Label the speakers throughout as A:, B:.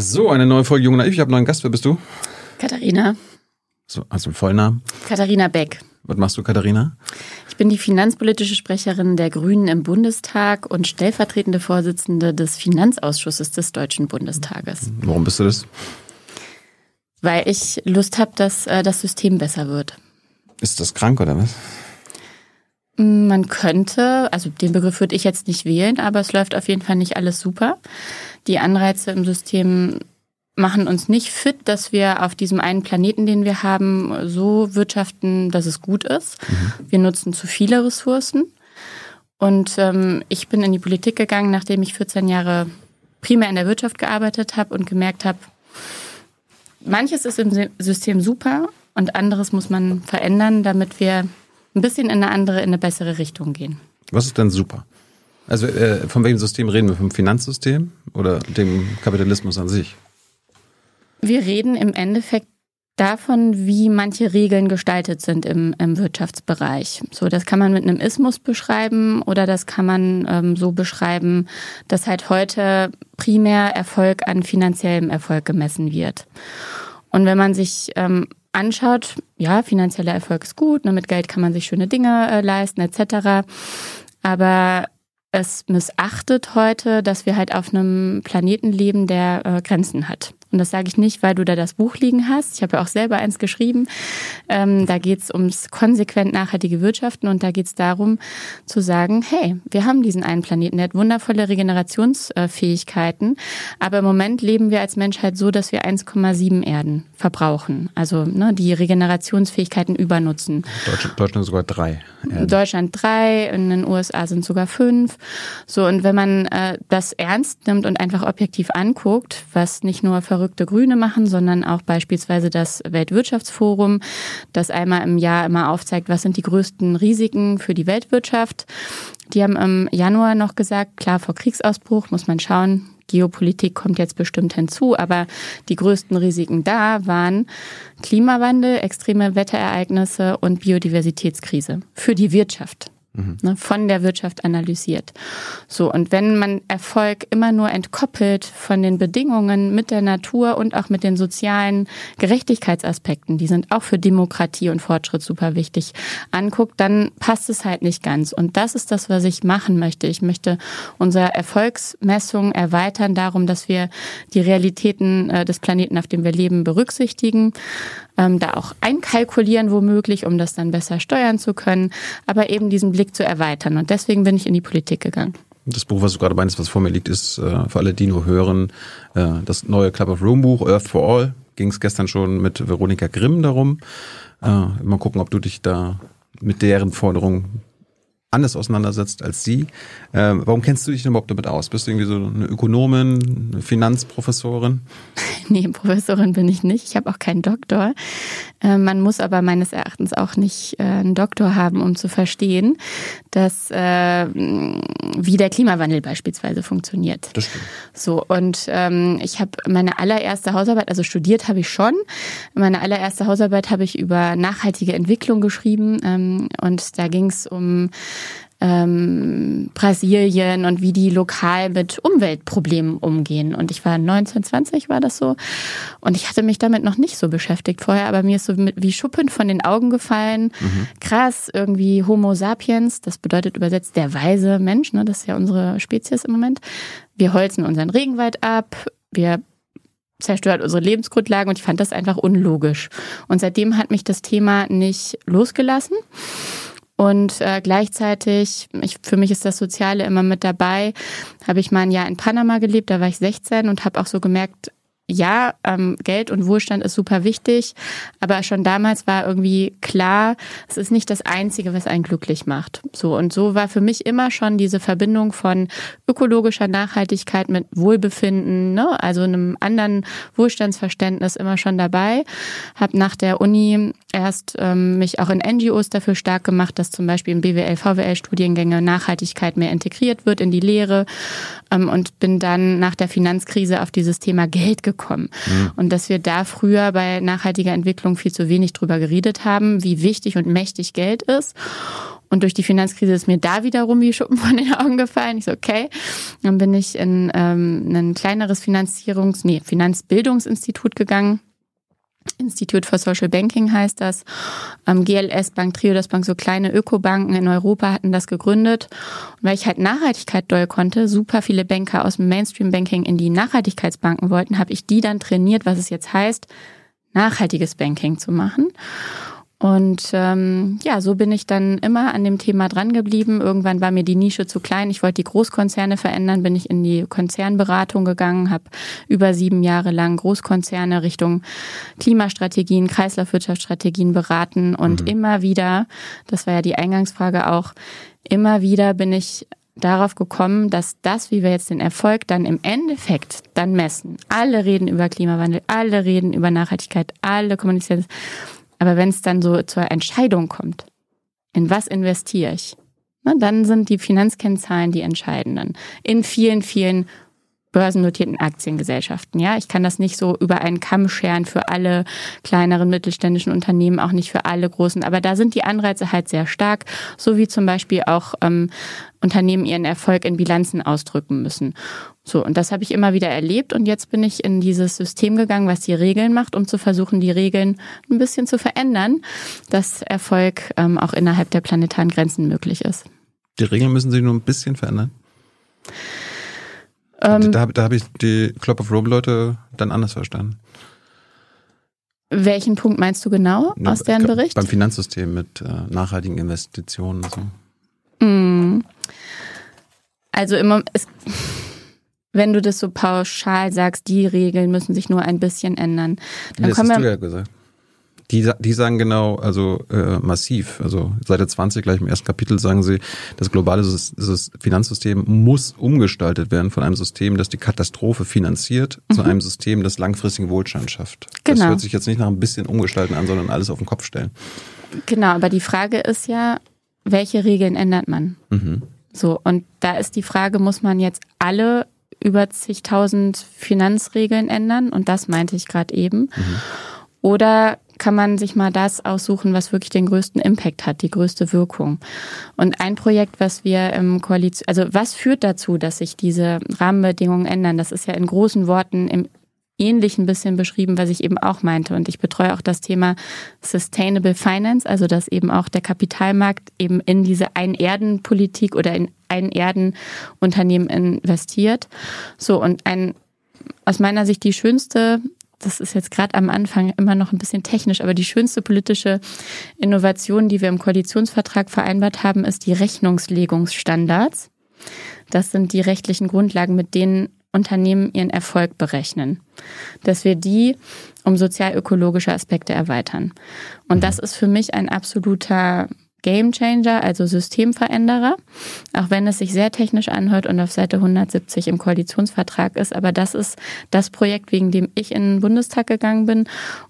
A: So, eine neue Folge Jung Naiv. Ich habe einen neuen Gast. Wer bist du?
B: Katharina.
A: So, also Vollnamen.
B: Katharina Beck.
A: Was machst du, Katharina?
B: Ich bin die finanzpolitische Sprecherin der Grünen im Bundestag und stellvertretende Vorsitzende des Finanzausschusses des Deutschen Bundestages.
A: Warum bist du das?
B: Weil ich Lust habe, dass äh, das System besser wird.
A: Ist das krank oder was?
B: Man könnte, also den Begriff würde ich jetzt nicht wählen, aber es läuft auf jeden Fall nicht alles super. Die Anreize im System machen uns nicht fit, dass wir auf diesem einen Planeten, den wir haben, so wirtschaften, dass es gut ist. Mhm. Wir nutzen zu viele Ressourcen. Und ähm, ich bin in die Politik gegangen, nachdem ich 14 Jahre primär in der Wirtschaft gearbeitet habe und gemerkt habe, manches ist im System super und anderes muss man verändern, damit wir ein bisschen in eine andere, in eine bessere Richtung gehen.
A: Was ist denn super? Also äh, von welchem System reden wir? Vom Finanzsystem oder dem Kapitalismus an sich?
B: Wir reden im Endeffekt davon, wie manche Regeln gestaltet sind im, im Wirtschaftsbereich. So, das kann man mit einem Ismus beschreiben oder das kann man ähm, so beschreiben, dass halt heute primär Erfolg an finanziellem Erfolg gemessen wird. Und wenn man sich ähm, anschaut, ja, finanzieller Erfolg ist gut, ne, mit Geld kann man sich schöne Dinge äh, leisten etc. Aber es missachtet heute, dass wir halt auf einem Planeten leben, der äh, Grenzen hat. Und das sage ich nicht, weil du da das Buch liegen hast. Ich habe ja auch selber eins geschrieben. Ähm, da geht es ums konsequent nachhaltige Wirtschaften und da geht es darum zu sagen, hey, wir haben diesen einen Planeten, der hat wundervolle Regenerationsfähigkeiten, aber im Moment leben wir als Menschheit so, dass wir 1,7 Erden verbrauchen. Also ne, die Regenerationsfähigkeiten übernutzen.
A: Deutschland, Deutschland sogar drei.
B: Erden. Deutschland drei, in den USA sind sogar fünf. So, und wenn man äh, das ernst nimmt und einfach objektiv anguckt, was nicht nur für verrückte Grüne machen, sondern auch beispielsweise das Weltwirtschaftsforum, das einmal im Jahr immer aufzeigt, was sind die größten Risiken für die Weltwirtschaft. Die haben im Januar noch gesagt, klar, vor Kriegsausbruch muss man schauen, Geopolitik kommt jetzt bestimmt hinzu, aber die größten Risiken da waren Klimawandel, extreme Wetterereignisse und Biodiversitätskrise für die Wirtschaft mhm. ne, von der Wirtschaft analysiert. So, und wenn man Erfolg immer nur entkoppelt von den Bedingungen mit der Natur und auch mit den sozialen Gerechtigkeitsaspekten, die sind auch für Demokratie und Fortschritt super wichtig, anguckt, dann passt es halt nicht ganz. Und das ist das, was ich machen möchte. Ich möchte unsere Erfolgsmessung erweitern darum, dass wir die Realitäten äh, des Planeten, auf dem wir leben, berücksichtigen, ähm, da auch einkalkulieren womöglich, um das dann besser steuern zu können, aber eben diesen Blick zu erweitern. Und deswegen bin ich in die Politik gegangen.
A: Das Buch, was du gerade meinst, was vor mir liegt, ist äh, für alle, die nur hören, äh, das neue Club of Room Buch, Earth for All. Ging es gestern schon mit Veronika Grimm darum. Äh, mal gucken, ob du dich da mit deren Forderungen anders auseinandersetzt als sie. Ähm, warum kennst du dich denn überhaupt damit aus? Bist du irgendwie so eine Ökonomin, eine Finanzprofessorin?
B: Nee, Professorin bin ich nicht. Ich habe auch keinen Doktor. Äh, man muss aber meines Erachtens auch nicht äh, einen Doktor haben, um zu verstehen, dass äh, wie der Klimawandel beispielsweise funktioniert.
A: Das stimmt.
B: So und ähm, ich habe meine allererste Hausarbeit, also studiert habe ich schon. Meine allererste Hausarbeit habe ich über nachhaltige Entwicklung geschrieben ähm, und da ging es um ähm, Brasilien und wie die lokal mit Umweltproblemen umgehen. Und ich war 1920, war das so. Und ich hatte mich damit noch nicht so beschäftigt vorher, aber mir ist so mit, wie Schuppen von den Augen gefallen. Mhm. Krass, irgendwie Homo sapiens, das bedeutet übersetzt der weise Mensch, ne? das ist ja unsere Spezies im Moment. Wir holzen unseren Regenwald ab, wir zerstört unsere Lebensgrundlagen und ich fand das einfach unlogisch. Und seitdem hat mich das Thema nicht losgelassen. Und äh, gleichzeitig, ich, für mich ist das Soziale immer mit dabei, habe ich mal ein Jahr in Panama gelebt, da war ich 16 und habe auch so gemerkt, ja, ähm, Geld und Wohlstand ist super wichtig, aber schon damals war irgendwie klar, es ist nicht das Einzige, was einen glücklich macht. So und so war für mich immer schon diese Verbindung von ökologischer Nachhaltigkeit mit Wohlbefinden, ne? also einem anderen Wohlstandsverständnis immer schon dabei. Hab nach der Uni erst ähm, mich auch in NGOs dafür stark gemacht, dass zum Beispiel im BWL, VWL Studiengänge Nachhaltigkeit mehr integriert wird in die Lehre ähm, und bin dann nach der Finanzkrise auf dieses Thema Geld gekommen bekommen. Mhm. Und dass wir da früher bei nachhaltiger Entwicklung viel zu wenig drüber geredet haben, wie wichtig und mächtig Geld ist. Und durch die Finanzkrise ist mir da wiederum wie Schuppen von den Augen gefallen. Ich so, okay. Dann bin ich in ähm, ein kleineres Finanzierungs-, nee, Finanzbildungsinstitut gegangen. Institute for Social Banking heißt das. Ähm, GLS Bank, Triodos Bank, so kleine Ökobanken in Europa hatten das gegründet. Und weil ich halt Nachhaltigkeit doll konnte, super viele Banker aus dem Mainstream Banking in die Nachhaltigkeitsbanken wollten, habe ich die dann trainiert, was es jetzt heißt, nachhaltiges Banking zu machen. Und ähm, ja, so bin ich dann immer an dem Thema dran geblieben. Irgendwann war mir die Nische zu klein. Ich wollte die Großkonzerne verändern, bin ich in die Konzernberatung gegangen, habe über sieben Jahre lang Großkonzerne Richtung Klimastrategien, Kreislaufwirtschaftsstrategien beraten und mhm. immer wieder, das war ja die Eingangsfrage auch, immer wieder bin ich darauf gekommen, dass das, wie wir jetzt den Erfolg dann im Endeffekt dann messen, alle reden über Klimawandel, alle reden über Nachhaltigkeit, alle kommunizieren aber wenn es dann so zur Entscheidung kommt, in was investiere ich, ne, dann sind die Finanzkennzahlen die entscheidenden. In vielen, vielen börsennotierten Aktiengesellschaften. Ja, ich kann das nicht so über einen Kamm scheren für alle kleineren mittelständischen Unternehmen, auch nicht für alle großen. Aber da sind die Anreize halt sehr stark, so wie zum Beispiel auch ähm, Unternehmen ihren Erfolg in Bilanzen ausdrücken müssen. So, und das habe ich immer wieder erlebt und jetzt bin ich in dieses System gegangen, was die Regeln macht, um zu versuchen, die Regeln ein bisschen zu verändern, dass Erfolg ähm, auch innerhalb der planetaren Grenzen möglich ist.
A: Die Regeln müssen sich nur ein bisschen verändern. Ähm, da, da habe ich die Club of Rome Leute dann anders verstanden.
B: Welchen Punkt meinst du genau ja, aus deren Bericht?
A: Beim Finanzsystem mit äh, nachhaltigen Investitionen und
B: so. Mm. Also immer, es, wenn du das so pauschal sagst, die Regeln müssen sich nur ein bisschen ändern.
A: Dann das kommen hast wir, du ja gesagt. Die, die sagen genau, also äh, massiv, also Seite 20 gleich im ersten Kapitel sagen sie, das globale das Finanzsystem muss umgestaltet werden von einem System, das die Katastrophe finanziert, mhm. zu einem System, das langfristigen Wohlstand schafft. Genau. Das hört sich jetzt nicht nach ein bisschen umgestalten an, sondern alles auf den Kopf stellen.
B: Genau, aber die Frage ist ja, welche Regeln ändert man? Mhm. So, und da ist die Frage, muss man jetzt alle über zigtausend Finanzregeln ändern? Und das meinte ich gerade eben. Mhm. Oder kann man sich mal das aussuchen, was wirklich den größten Impact hat, die größte Wirkung. Und ein Projekt, was wir im Koalition, also was führt dazu, dass sich diese Rahmenbedingungen ändern? Das ist ja in großen Worten im ähnlich ein bisschen beschrieben, was ich eben auch meinte. Und ich betreue auch das Thema Sustainable Finance, also dass eben auch der Kapitalmarkt eben in diese Ein-Erden-Politik oder in Ein-Erden-Unternehmen investiert. So, und ein aus meiner Sicht die schönste das ist jetzt gerade am Anfang immer noch ein bisschen technisch, aber die schönste politische Innovation, die wir im Koalitionsvertrag vereinbart haben, ist die Rechnungslegungsstandards. Das sind die rechtlichen Grundlagen, mit denen Unternehmen ihren Erfolg berechnen. Dass wir die um sozialökologische Aspekte erweitern. Und das ist für mich ein absoluter Game Changer, also Systemveränderer, auch wenn es sich sehr technisch anhört und auf Seite 170 im Koalitionsvertrag ist. Aber das ist das Projekt, wegen dem ich in den Bundestag gegangen bin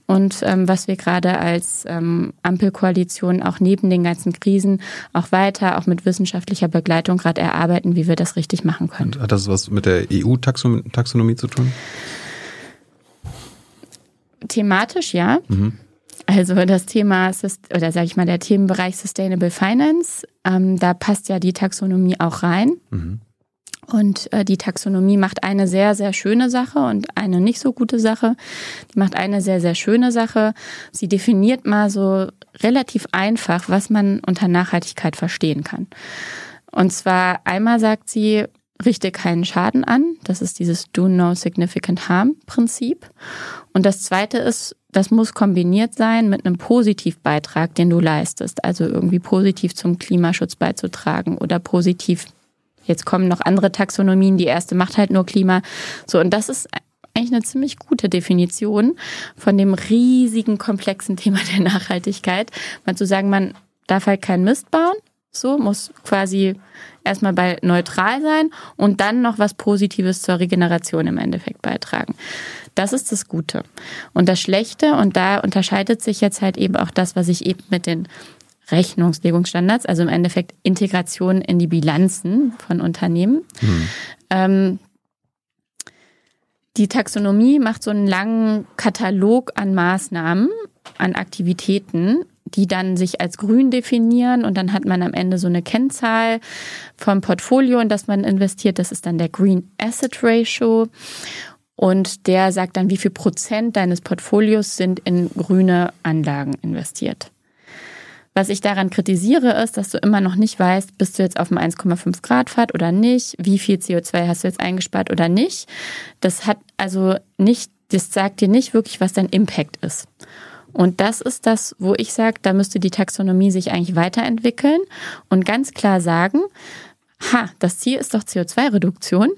B: und ähm, was wir gerade als ähm, Ampelkoalition auch neben den ganzen Krisen auch weiter, auch mit wissenschaftlicher Begleitung gerade erarbeiten, wie wir das richtig machen können. Und
A: hat das was mit der EU-Taxonomie zu tun?
B: Thematisch ja. Mhm. Also das Thema, oder sage ich mal, der Themenbereich Sustainable Finance, ähm, da passt ja die Taxonomie auch rein. Mhm. Und äh, die Taxonomie macht eine sehr, sehr schöne Sache und eine nicht so gute Sache. Die macht eine sehr, sehr schöne Sache. Sie definiert mal so relativ einfach, was man unter Nachhaltigkeit verstehen kann. Und zwar einmal sagt sie, richte keinen Schaden an. Das ist dieses Do No Significant Harm Prinzip. Und das zweite ist, das muss kombiniert sein mit einem Positivbeitrag, den du leistest. Also irgendwie positiv zum Klimaschutz beizutragen oder positiv, jetzt kommen noch andere Taxonomien, die erste macht halt nur Klima. So, und das ist eigentlich eine ziemlich gute Definition von dem riesigen, komplexen Thema der Nachhaltigkeit. Man zu sagen, man darf halt keinen Mist bauen, so muss quasi erstmal bei neutral sein und dann noch was Positives zur Regeneration im Endeffekt beitragen. Das ist das Gute. Und das Schlechte, und da unterscheidet sich jetzt halt eben auch das, was ich eben mit den Rechnungslegungsstandards, also im Endeffekt Integration in die Bilanzen von Unternehmen. Mhm. Ähm, die Taxonomie macht so einen langen Katalog an Maßnahmen, an Aktivitäten, die dann sich als grün definieren und dann hat man am Ende so eine Kennzahl vom Portfolio, in das man investiert. Das ist dann der Green Asset Ratio. Und der sagt dann, wie viel Prozent deines Portfolios sind in grüne Anlagen investiert. Was ich daran kritisiere, ist, dass du immer noch nicht weißt, bist du jetzt auf dem 1,5 Grad Pfad oder nicht, wie viel CO2 hast du jetzt eingespart oder nicht. Das hat also nicht, das sagt dir nicht wirklich, was dein Impact ist. Und das ist das, wo ich sage, da müsste die Taxonomie sich eigentlich weiterentwickeln und ganz klar sagen, ha, das Ziel ist doch CO2-Reduktion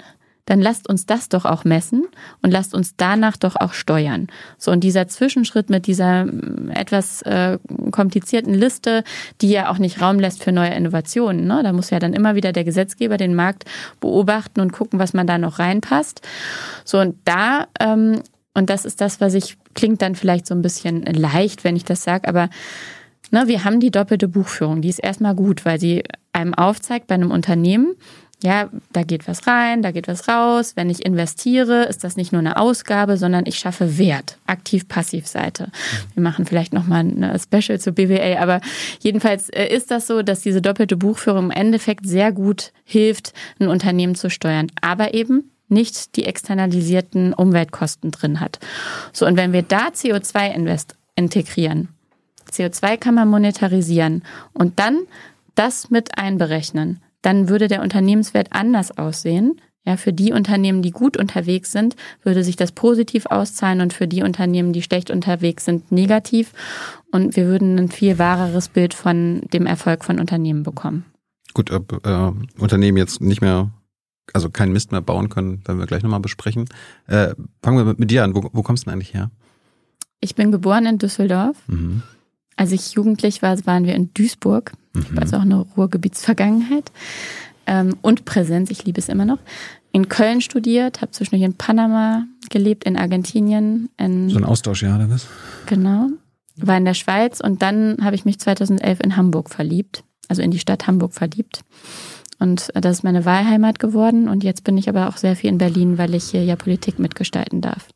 B: dann lasst uns das doch auch messen und lasst uns danach doch auch steuern. So, und dieser Zwischenschritt mit dieser mm, etwas äh, komplizierten Liste, die ja auch nicht Raum lässt für neue Innovationen. Ne? Da muss ja dann immer wieder der Gesetzgeber den Markt beobachten und gucken, was man da noch reinpasst. So, und da, ähm, und das ist das, was ich, klingt dann vielleicht so ein bisschen leicht, wenn ich das sage, aber ne, wir haben die doppelte Buchführung. Die ist erstmal gut, weil sie einem aufzeigt bei einem Unternehmen, ja, da geht was rein, da geht was raus. Wenn ich investiere, ist das nicht nur eine Ausgabe, sondern ich schaffe Wert. Aktiv-Passiv-Seite. Wir machen vielleicht nochmal eine Special zu BWA, aber jedenfalls äh, ist das so, dass diese doppelte Buchführung im Endeffekt sehr gut hilft, ein Unternehmen zu steuern. Aber eben nicht die externalisierten Umweltkosten drin hat. So, und wenn wir da CO2 invest integrieren, CO2 kann man monetarisieren und dann das mit einberechnen, dann würde der Unternehmenswert anders aussehen. Ja, für die Unternehmen, die gut unterwegs sind, würde sich das positiv auszahlen und für die Unternehmen, die schlecht unterwegs sind, negativ. Und wir würden ein viel wahreres Bild von dem Erfolg von Unternehmen bekommen.
A: Gut, ob äh, Unternehmen jetzt nicht mehr, also keinen Mist mehr bauen können, werden wir gleich nochmal besprechen. Äh, fangen wir mit, mit, dir an. Wo, wo kommst du denn eigentlich her?
B: Ich bin geboren in Düsseldorf. Mhm. Als ich jugendlich war, waren wir in Duisburg. Mhm. Ich habe also auch eine Ruhrgebietsvergangenheit ähm, und Präsenz. Ich liebe es immer noch. In Köln studiert, habe zwischendurch in Panama gelebt, in Argentinien. In,
A: so ein Austauschjahr oder was?
B: Genau. War in der Schweiz und dann habe ich mich 2011 in Hamburg verliebt, also in die Stadt Hamburg verliebt. Und das ist meine Wahlheimat geworden. Und jetzt bin ich aber auch sehr viel in Berlin, weil ich hier ja Politik mitgestalten darf.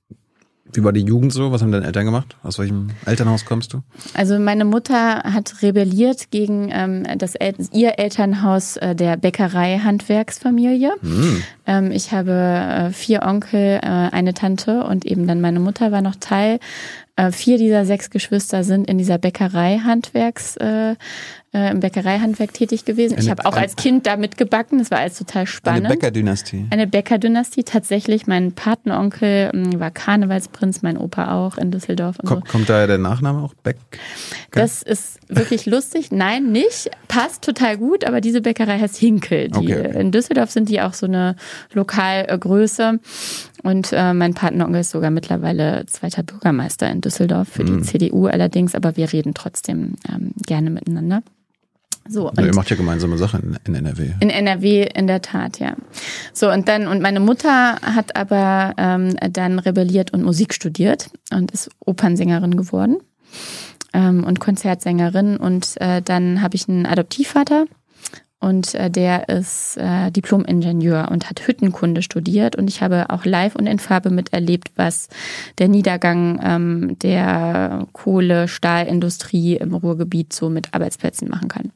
A: Wie war die Jugend so? Was haben deine Eltern gemacht? Aus welchem Elternhaus kommst du?
B: Also meine Mutter hat rebelliert gegen ähm, das El ihr Elternhaus äh, der Bäckerei-Handwerksfamilie. Hm. Ähm, ich habe äh, vier Onkel, äh, eine Tante und eben dann meine Mutter war noch Teil. Äh, vier dieser sechs Geschwister sind in dieser Bäckerei-Handwerks äh, im Bäckereihandwerk tätig gewesen. Eine, ich habe auch als Kind da mitgebacken, das war alles total spannend.
A: Eine Bäckerdynastie.
B: Eine Bäckerdynastie, tatsächlich. Mein Patenonkel ähm, war Karnevalsprinz, mein Opa auch in Düsseldorf.
A: Komm, so. Kommt daher der Nachname auch Beck?
B: Das ist wirklich lustig. Nein, nicht. Passt total gut, aber diese Bäckerei heißt Hinkel. Die, okay, okay. In Düsseldorf sind die auch so eine Lokalgröße. Und äh, mein Patenonkel ist sogar mittlerweile zweiter Bürgermeister in Düsseldorf für mhm. die CDU allerdings, aber wir reden trotzdem ähm, gerne miteinander.
A: So, und ihr macht ja gemeinsame Sachen in, in, NRW.
B: In NRW, in der Tat, ja. So, und dann, und meine Mutter hat aber ähm, dann rebelliert und Musik studiert und ist Opernsängerin geworden ähm, und Konzertsängerin. Und äh, dann habe ich einen Adoptivvater, und äh, der ist äh, Diplom-Ingenieur und hat Hüttenkunde studiert und ich habe auch live und in Farbe miterlebt, was der Niedergang ähm, der Kohle, Stahlindustrie im Ruhrgebiet so mit Arbeitsplätzen machen kann.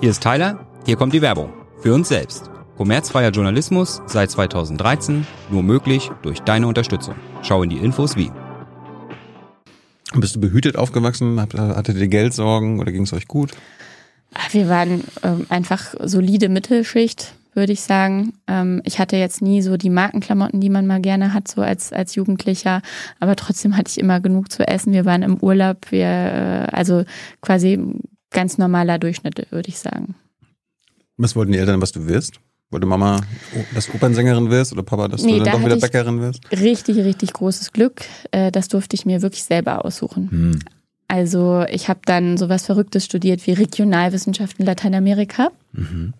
C: Hier ist Tyler, hier kommt die Werbung. Für uns selbst. Kommerzfreier Journalismus seit 2013, nur möglich durch deine Unterstützung. Schau in die Infos wie.
A: Bist du behütet aufgewachsen? Hattet ihr Geldsorgen oder ging es euch gut?
B: Wir waren ähm, einfach solide Mittelschicht, würde ich sagen. Ähm, ich hatte jetzt nie so die Markenklamotten, die man mal gerne hat, so als, als Jugendlicher. Aber trotzdem hatte ich immer genug zu essen. Wir waren im Urlaub. Wir, äh, also quasi ganz normaler Durchschnitt, würde ich sagen.
A: Was wollten die Eltern, was du wirst? Wollte Mama, dass du Opernsängerin wirst oder Papa, dass nee, du dann da doch wieder Bäckerin wirst?
B: Richtig, richtig großes Glück. Äh, das durfte ich mir wirklich selber aussuchen. Hm. Also ich habe dann sowas Verrücktes studiert wie Regionalwissenschaften Lateinamerika. Mhm.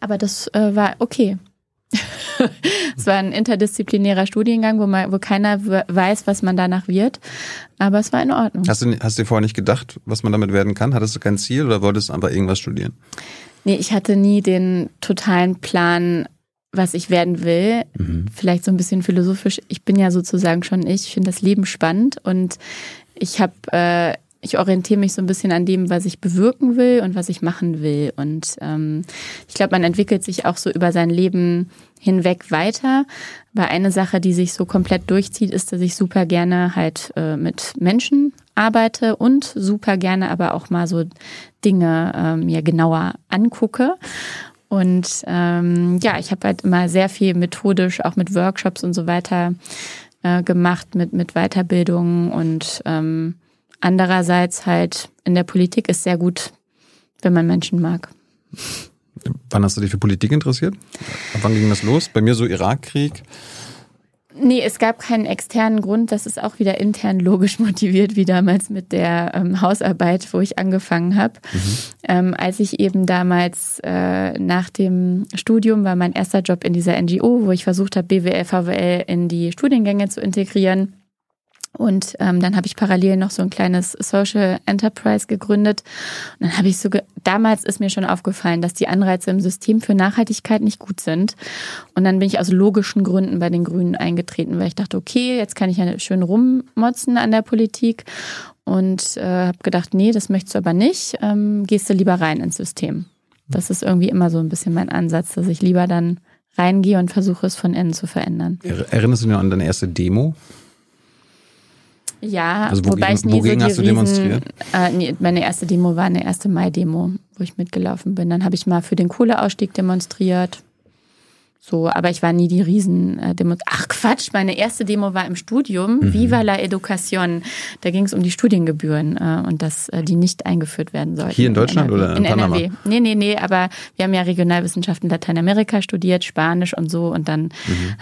B: Aber das äh, war okay. es war ein interdisziplinärer Studiengang, wo, man, wo keiner weiß, was man danach wird. Aber es war in Ordnung.
A: Hast du, hast du dir vorher nicht gedacht, was man damit werden kann? Hattest du kein Ziel oder wolltest du einfach irgendwas studieren?
B: Nee, ich hatte nie den totalen Plan, was ich werden will.
A: Mhm.
B: Vielleicht so ein bisschen philosophisch. Ich bin ja sozusagen schon ich. Ich finde das Leben spannend und ich habe, äh, ich orientiere mich so ein bisschen an dem, was ich bewirken will und was ich machen will. Und ähm, ich glaube, man entwickelt sich auch so über sein Leben hinweg weiter. Aber eine Sache, die sich so komplett durchzieht, ist, dass ich super gerne halt äh, mit Menschen arbeite und super gerne aber auch mal so Dinge äh, mir genauer angucke. Und ähm, ja, ich habe halt immer sehr viel methodisch, auch mit Workshops und so weiter äh, gemacht, mit, mit Weiterbildung und ähm, andererseits halt in der Politik ist sehr gut, wenn man Menschen mag.
A: Wann hast du dich für Politik interessiert? Ab wann ging das los? Bei mir so Irakkrieg.
B: Nee, es gab keinen externen Grund. Das ist auch wieder intern logisch motiviert, wie damals mit der ähm, Hausarbeit, wo ich angefangen habe. Mhm. Ähm, als ich eben damals äh, nach dem Studium war mein erster Job in dieser NGO, wo ich versucht habe, BWL, VWL in die Studiengänge zu integrieren. Und ähm, dann habe ich parallel noch so ein kleines Social Enterprise gegründet. Und dann habe ich so, damals ist mir schon aufgefallen, dass die Anreize im System für Nachhaltigkeit nicht gut sind. Und dann bin ich aus logischen Gründen bei den Grünen eingetreten, weil ich dachte, okay, jetzt kann ich ja schön rummotzen an der Politik. Und äh, habe gedacht, nee, das möchtest du aber nicht. Ähm, gehst du lieber rein ins System. Das ist irgendwie immer so ein bisschen mein Ansatz, dass ich lieber dann reingehe und versuche es von innen zu verändern.
A: Erinnerst du dich an deine erste Demo?
B: Ja,
A: also
B: wobei ich nie
A: wogegen
B: so
A: hast du demonstriert?
B: Äh, nee, meine erste Demo war eine erste Mai-Demo, wo ich mitgelaufen bin. Dann habe ich mal für den Kohleausstieg demonstriert. So, aber ich war nie die riesen äh. Ach Quatsch, meine erste Demo war im Studium,
A: Mhm.
B: Viva la Educación. Da ging es um die Studiengebühren äh, und dass äh, die nicht eingeführt werden sollten.
A: Hier in Deutschland
B: NRW.
A: oder in
B: in
A: Panama?
B: NRW? Nee, nee, nee, aber wir haben ja Regionalwissenschaften Lateinamerika studiert, Spanisch und so und dann
A: Mhm.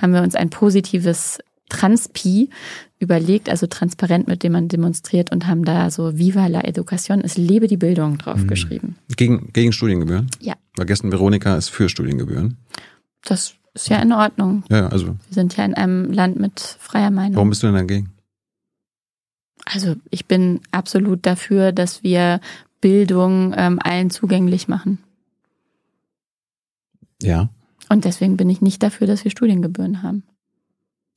B: haben wir uns ein positives Transpi überlegt, also transparent, mit dem man demonstriert und haben da so Viva la Educación, es lebe die Bildung draufgeschrieben.
A: Gegen, gegen Studiengebühren?
B: Ja.
A: Weil gestern Veronika ist für Studiengebühren.
B: Das ist ja in Ordnung.
A: Ja, also
B: Wir sind ja in einem Land mit freier Meinung.
A: warum bist du denn dagegen?
B: Also ich bin absolut dafür, dass wir Bildung ähm, allen zugänglich machen.
A: Ja.
B: Und deswegen bin ich nicht dafür, dass wir Studiengebühren haben.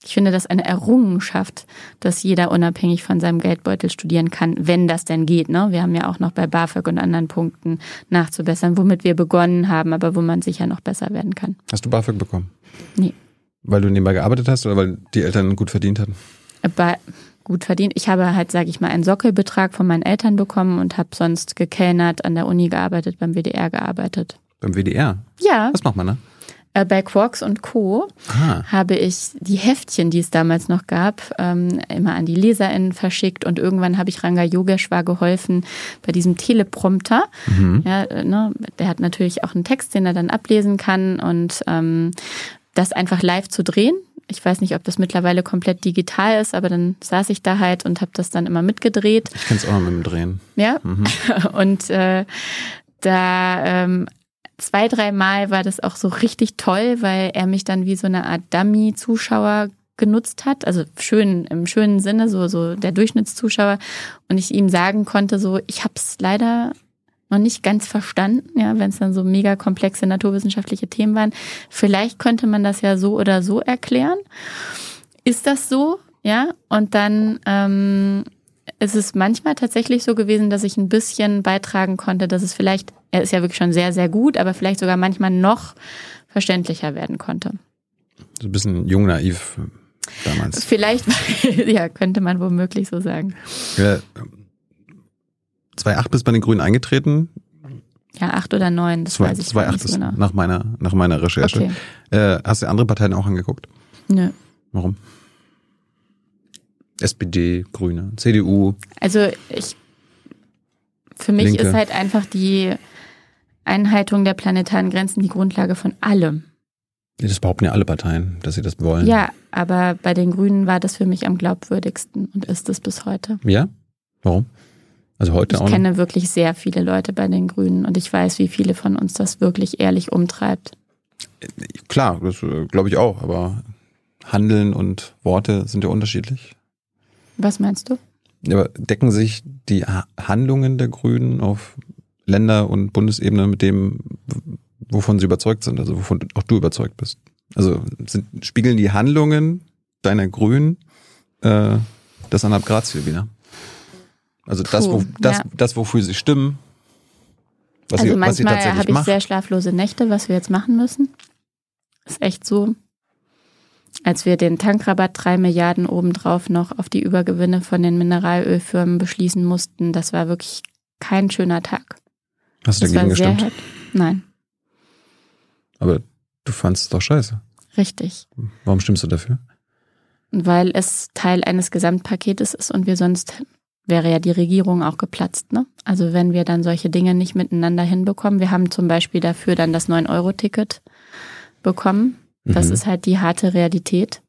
B: Ich finde das eine Errungenschaft, dass jeder unabhängig von seinem Geldbeutel studieren kann, wenn das denn geht. Ne? Wir haben ja auch noch bei BAföG und anderen Punkten nachzubessern, womit wir begonnen haben, aber wo man sicher noch besser werden kann.
A: Hast du BAföG bekommen?
B: Nee.
A: Weil du nebenbei gearbeitet hast oder weil die Eltern gut verdient hatten?
B: Aber gut verdient. Ich habe halt, sage ich mal, einen Sockelbetrag von meinen Eltern bekommen und habe sonst gekellnert, an der Uni gearbeitet, beim WDR gearbeitet.
A: Beim WDR?
B: Ja,
A: Was macht man da?
B: Äh, bei Quarks und Co.
A: Ah.
B: habe ich die Heftchen, die es damals noch gab, ähm, immer an die LeserInnen verschickt und irgendwann habe ich Ranga Yogeshwar geholfen bei diesem Teleprompter. Ja, äh, ne, der hat natürlich auch einen Text, den er dann ablesen kann und ähm, das einfach live zu drehen. Ich weiß nicht, ob das mittlerweile komplett digital ist, aber dann saß ich da halt und habe das dann immer mitgedreht.
A: Ich kenn's auch noch mit dem Drehen.
B: Ja. Und äh, da ähm, zwei, dreimal war das auch so richtig toll, weil er mich dann wie so eine Art Dummy-Zuschauer genutzt hat, also schön im schönen Sinne, so so der Durchschnittszuschauer und ich ihm sagen konnte, so ich habe es leider noch nicht ganz verstanden, ja, wenn es dann so mega komplexe naturwissenschaftliche Themen waren. Vielleicht könnte man das ja so oder so erklären. Ist das so? Ja, und dann ähm, ist es manchmal tatsächlich so gewesen, dass ich ein bisschen beitragen konnte, dass es vielleicht, er ist ja wirklich schon sehr, sehr gut, aber vielleicht sogar manchmal noch verständlicher werden konnte.
A: So ein bisschen jung naiv damals.
B: Vielleicht, ja, könnte man womöglich so sagen.
A: Ja, 2008 bist du bei den Grünen eingetreten.
B: Ja, acht oder neun, das weiß ich
A: 2008
B: nicht so
A: ist
B: genau.
A: nach meiner, nach meiner Recherche.
B: Okay.
A: Äh, hast du andere Parteien auch angeguckt?
B: Nö.
A: Warum? SPD, Grüne, CDU.
B: Also ich, für mich
A: Linke.
B: ist halt einfach die Einhaltung der planetaren Grenzen die Grundlage von allem.
A: Das behaupten ja alle Parteien, dass sie das wollen.
B: Ja, aber bei den Grünen war das für mich am glaubwürdigsten und ist es bis heute.
A: Ja? Warum? Also heute
B: Ich
A: auch noch?
B: kenne wirklich sehr viele Leute bei den Grünen und ich weiß, wie viele von uns das wirklich ehrlich umtreibt.
A: Klar, das glaube ich auch, aber Handeln und Worte sind ja unterschiedlich.
B: Was meinst du?
A: Aber decken sich die Ha- Handlungen der Grünen auf Länder- und Bundesebene mit dem, wovon sie überzeugt sind, also wovon auch du überzeugt bist? Also sind, spiegeln die Handlungen deiner Grünen äh, das anderthalb Grad Ziel wieder? Also das,
B: Puh,
A: wo, das,
B: ja.
A: das, wofür sie stimmen, was,
B: also
A: sie, was sie
B: manchmal
A: tatsächlich
B: habe ich
A: macht.
B: sehr schlaflose Nächte, was wir jetzt machen müssen. Ist echt so. Als wir den Tankrabatt drei Milliarden obendrauf noch auf die Übergewinne von den Mineralölfirmen beschließen mussten, das war wirklich kein schöner Tag.
A: Hast du
B: Das
A: dagegen gestimmt?
B: hart. Nein,
A: Aber du fandst es doch scheiße.
B: richtig.
A: Warum stimmst du dafür?
B: Weil es Teil eines Gesamtpaketes ist und wir sonst wäre ja die Regierung auch geplatzt. Ne? Also wenn wir dann solche Dinge nicht miteinander hinbekommen. Wir haben zum Beispiel dafür dann das 9-Euro-Ticket bekommen. Das
A: Mhm.
B: ist halt die harte Realität.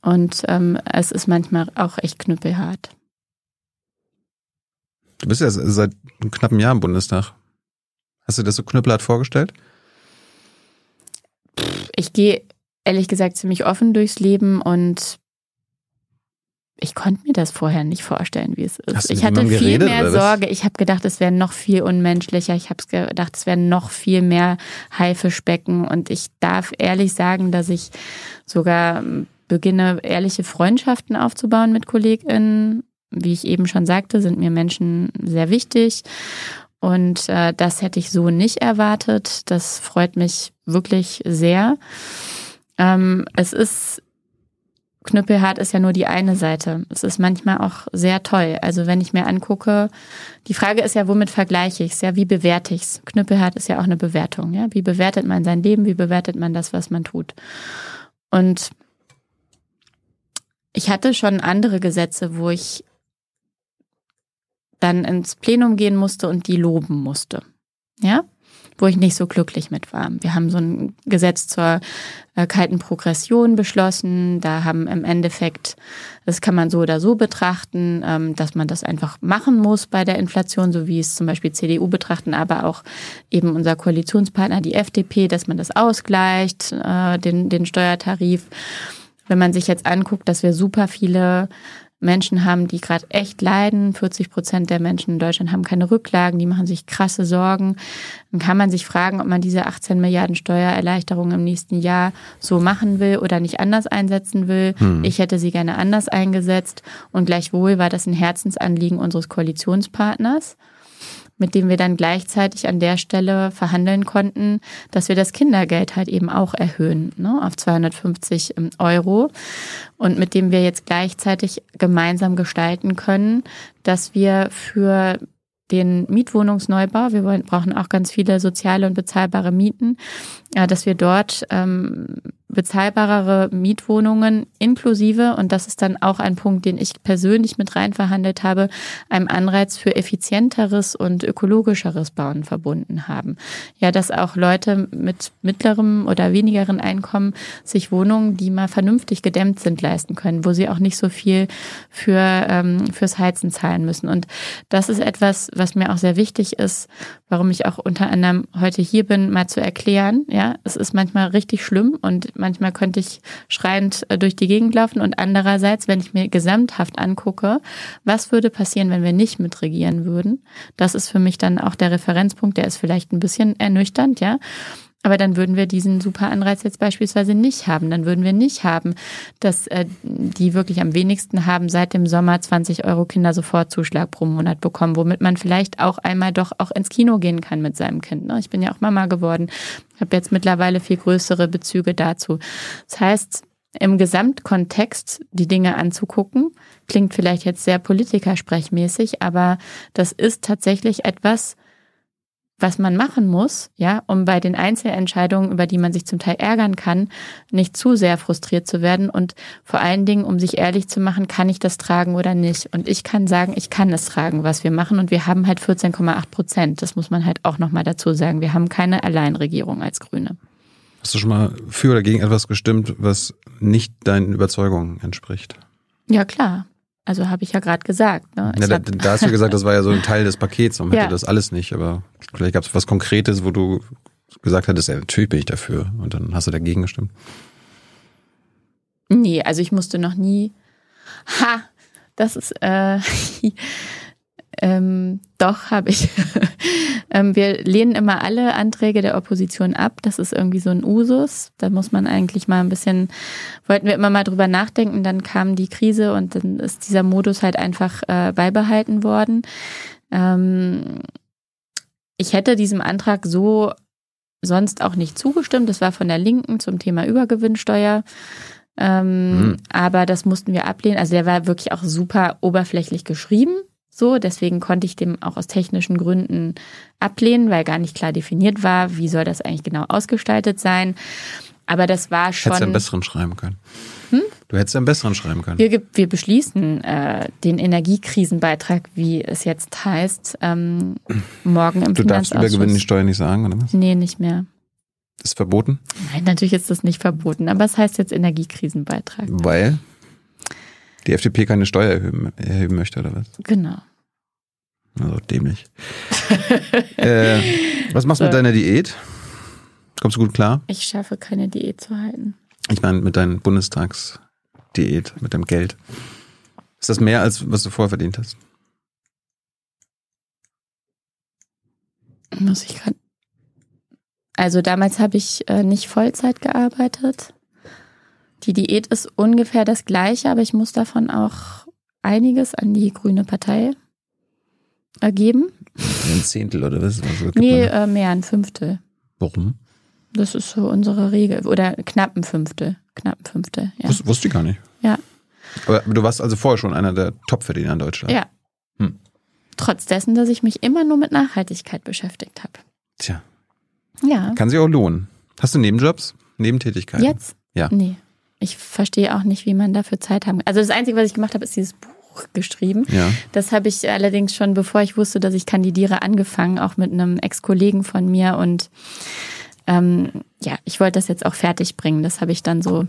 B: Und ähm, es ist manchmal auch echt knüppelhart.
A: Du bist ja seit einem knappen Jahr im Bundestag. Hast du dir das so knüppelhart vorgestellt?
B: Ich gehe ehrlich gesagt ziemlich offen durchs Leben und ich konnte mir das vorher nicht vorstellen, wie es ist. Ich hatte viel
A: geredet,
B: mehr? Sorge. Ich habe gedacht, es wäre noch viel unmenschlicher. Ich habe gedacht, es wäre noch viel mehr Haifischbecken. Und ich darf ehrlich sagen, dass ich sogar beginne, ehrliche Freundschaften aufzubauen mit KollegInnen. Wie ich eben schon sagte, sind mir Menschen sehr wichtig. Und äh, das hätte ich so nicht erwartet. Das freut mich wirklich sehr. Ähm, es ist knüppelhart ist ja nur die eine Seite. Es ist manchmal auch sehr toll. Also wenn ich mir angucke, die Frage ist ja, womit vergleiche ich es? Ja, wie bewerte ich es? Knüppelhart ist ja auch eine Bewertung. Ja, wie bewertet man sein Leben? Wie bewertet man das, was man tut? Und ich hatte schon andere Gesetze, wo ich dann ins Plenum gehen musste und die loben musste. Ja, wo ich nicht so glücklich mit war. Wir haben so ein Gesetz zur äh, kalten Progression beschlossen. Da haben im Endeffekt, das kann man so oder so betrachten, ähm, dass man das einfach machen muss bei der Inflation, so wie es zum Beispiel CDU betrachten, aber auch eben unser Koalitionspartner, die FDP, dass man das ausgleicht, äh, den, den Steuertarif. Wenn man sich jetzt anguckt, dass wir super viele Menschen haben, die gerade echt leiden. 40 Prozent der Menschen in Deutschland haben keine Rücklagen, die machen sich krasse Sorgen. Dann kann man sich fragen, ob man diese 18 Milliarden Steuererleichterung im nächsten Jahr so machen will oder nicht anders einsetzen will. Ich hätte sie gerne anders eingesetzt. Und gleichwohl war das ein Herzensanliegen unseres Koalitionspartners mit dem wir dann gleichzeitig an der Stelle verhandeln konnten, dass wir das Kindergeld halt eben auch erhöhen ne, auf 250 Euro. Und mit dem wir jetzt gleichzeitig gemeinsam gestalten können, dass wir für den Mietwohnungsneubau, wir brauchen auch ganz viele soziale und bezahlbare Mieten, ja, dass wir dort ähm, bezahlbarere Mietwohnungen inklusive, und das ist dann auch ein Punkt, den ich persönlich mit rein verhandelt habe, einem Anreiz für effizienteres und ökologischeres Bauen verbunden haben. Ja, dass auch Leute mit mittlerem oder wenigeren Einkommen sich Wohnungen, die mal vernünftig gedämmt sind, leisten können, wo sie auch nicht so viel für, ähm, fürs Heizen zahlen müssen. Und das ist etwas, was mir auch sehr wichtig ist, warum ich auch unter anderem heute hier bin, mal zu erklären. Ja, es ist manchmal richtig schlimm und manchmal könnte ich schreiend äh, durch die Gegend laufen und andererseits, wenn ich mir gesamthaft angucke, was würde passieren, wenn wir nicht mitregieren würden? Das ist für mich dann auch der Referenzpunkt, der ist vielleicht ein bisschen ernüchternd, ja. Aber dann würden wir diesen super Anreiz jetzt beispielsweise nicht haben. Dann würden wir nicht haben, dass äh, die wirklich am wenigsten haben seit dem Sommer 20 Euro Kindersofortzuschlag pro Monat bekommen, womit man vielleicht auch einmal doch auch ins Kino gehen kann mit seinem Kind. Ne? Ich bin ja auch Mama geworden, habe jetzt mittlerweile viel größere Bezüge dazu. Das heißt, im Gesamtkontext die Dinge anzugucken, klingt vielleicht jetzt sehr politikersprechmäßig, aber das ist tatsächlich etwas, was man machen muss, ja, um bei den Einzelentscheidungen, über die man sich zum Teil ärgern kann, nicht zu sehr frustriert zu werden und vor allen Dingen, um sich ehrlich zu machen, kann ich das tragen oder nicht? Und ich kann sagen, ich kann es tragen, was wir machen und wir haben halt 14,8 Prozent. Das muss man halt auch nochmal dazu sagen. Wir haben keine Alleinregierung als Grüne.
A: Hast du schon mal für oder gegen etwas gestimmt, was nicht deinen Überzeugungen entspricht?
B: Ja, klar. Also habe ich ja gerade gesagt. Ne?
A: Ja, da, da hast du gesagt, das war ja so ein Teil des Pakets, warum hätte
B: Ja.
A: das alles nicht, aber vielleicht gab es was Konkretes, wo du gesagt hattest, ja, natürlich bin ich dafür und dann hast du dagegen gestimmt.
B: Nee, also ich musste noch nie. Ha, das ist. Äh, Ähm, doch, habe ich. ähm, wir lehnen immer alle Anträge der Opposition ab. Das ist irgendwie so ein Usus. Da muss man eigentlich mal ein bisschen, wollten wir immer mal drüber nachdenken. Dann kam die Krise und dann ist dieser Modus halt einfach äh, beibehalten worden. Ähm, ich hätte diesem Antrag so sonst auch nicht zugestimmt. Das war von der Linken zum Thema Übergewinnsteuer. Ähm, mhm. Aber das mussten wir ablehnen. Also der war wirklich auch super oberflächlich geschrieben. So, deswegen konnte ich dem auch aus technischen Gründen ablehnen, weil gar nicht klar definiert war, wie soll das eigentlich genau ausgestaltet sein. Aber das war schon.
A: Hättest du einen besseren schreiben können. Hm? Du hättest einen besseren schreiben können.
B: Wir, wir beschließen äh, den Energiekrisenbeitrag, wie es jetzt heißt, ähm, morgen im
A: Du darfst übergewinnende Steuer nicht sagen, oder was?
B: Nee, nicht mehr.
A: Ist verboten?
B: Nein, natürlich ist das nicht verboten, aber es heißt jetzt Energiekrisenbeitrag.
A: Weil die FDP keine Steuer erhöhen, erheben möchte, oder was?
B: Genau.
A: Also dämlich. äh, was machst du so. mit deiner Diät? Kommst du gut klar?
B: Ich schaffe keine Diät zu halten.
A: Ich meine, mit deiner Bundestagsdiät, mit dem Geld. Ist das mehr, als was du vorher verdient hast?
B: Muss ich gerade. Also damals habe ich äh, nicht Vollzeit gearbeitet. Die Diät ist ungefähr das gleiche, aber ich muss davon auch einiges an die Grüne Partei ergeben.
A: Ein Zehntel oder was?
B: Also nee, äh, mehr, ein Fünftel.
A: Warum?
B: Das ist so unsere Regel. Oder knapp ein Fünftel. Knapp ein Fünftel. Ja.
A: Wus wusste ich gar nicht.
B: Ja.
A: Aber du warst also vorher schon einer der Top-Verdiener in Deutschland.
B: Ja. Hm. Trotz dessen, dass ich mich immer nur mit Nachhaltigkeit beschäftigt habe.
A: Tja.
B: Ja.
A: Kann sich auch lohnen. Hast du Nebenjobs? Nebentätigkeiten?
B: Jetzt?
A: Ja.
B: Nee. Ich verstehe auch nicht, wie man dafür Zeit haben kann. Also das Einzige, was ich gemacht habe, ist dieses Buch geschrieben.
A: Ja.
B: Das habe ich allerdings schon, bevor ich wusste, dass ich kandidiere, angefangen, auch mit einem Ex-Kollegen von mir. Und ähm, ja, ich wollte das jetzt auch fertig bringen. Das habe ich dann so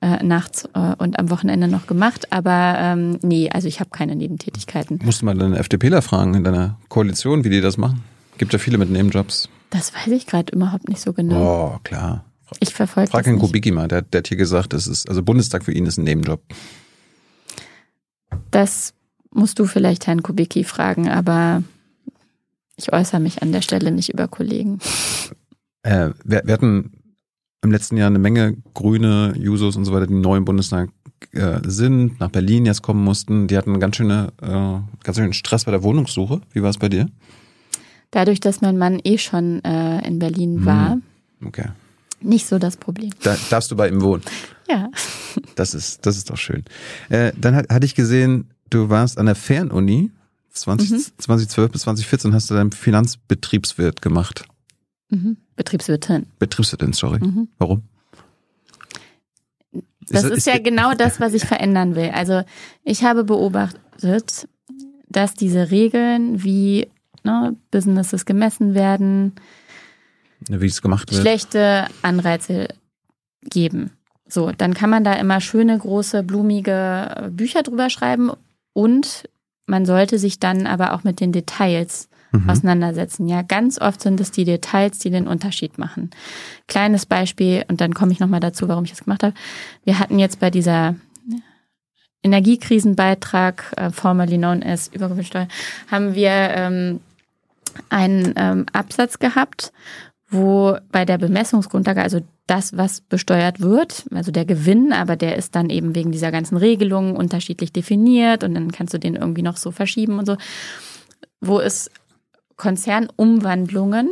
B: äh, nachts äh, und am Wochenende noch gemacht. Aber ähm, nee, also ich habe keine Nebentätigkeiten.
A: Musst du mal deine FDPler fragen in deiner Koalition, wie die das machen? Gibt ja viele mit Nebenjobs.
B: Das weiß ich gerade überhaupt nicht so genau.
A: Oh, klar.
B: Ich verfolge
A: Frag den Kubicki mal, der, der hat hier gesagt, es ist, also Bundestag für ihn ist ein Nebenjob.
B: Das musst du vielleicht Herrn Kubicki fragen, aber ich äußere mich an der Stelle nicht über Kollegen.
A: Äh, wir, wir, hatten im letzten Jahr eine Menge Grüne, Jusos und so weiter, die neu im Bundestag äh, sind, nach Berlin jetzt kommen mussten. Die hatten ganz schöne, äh, ganz schönen Stress bei der Wohnungssuche. Wie war es bei dir?
B: Dadurch, dass mein Mann eh schon äh, in Berlin hm. war.
A: Okay
B: nicht so das Problem.
A: Da darfst du bei ihm wohnen.
B: Ja.
A: Das ist, das ist doch schön. Äh, dann hat, hatte ich gesehen, du warst an der Fernuni 20, mhm. 2012 bis 2014 hast du deinen Finanzbetriebswirt gemacht.
B: Mhm. Betriebswirtin.
A: Betriebswirtin, sorry. Mhm. Warum?
B: Das ist, ist, ist ja genau das, was ich verändern will. Also ich habe beobachtet, dass diese Regeln, wie ne, Businesses gemessen werden,
A: wie es gemacht wird.
B: Schlechte Anreize geben. So, dann kann man da immer schöne, große, blumige Bücher drüber schreiben und man sollte sich dann aber auch mit den Details mhm. auseinandersetzen. Ja, ganz oft sind es die Details, die den Unterschied machen. Kleines Beispiel, und dann komme ich nochmal dazu, warum ich das gemacht habe. Wir hatten jetzt bei dieser Energiekrisenbeitrag, äh, formerly known as Übergewinnsteuer, haben wir ähm, einen ähm, Absatz gehabt, wo bei der Bemessungsgrundlage, also das, was besteuert wird, also der Gewinn, aber der ist dann eben wegen dieser ganzen Regelungen unterschiedlich definiert und dann kannst du den irgendwie noch so verschieben und so, wo es Konzernumwandlungen,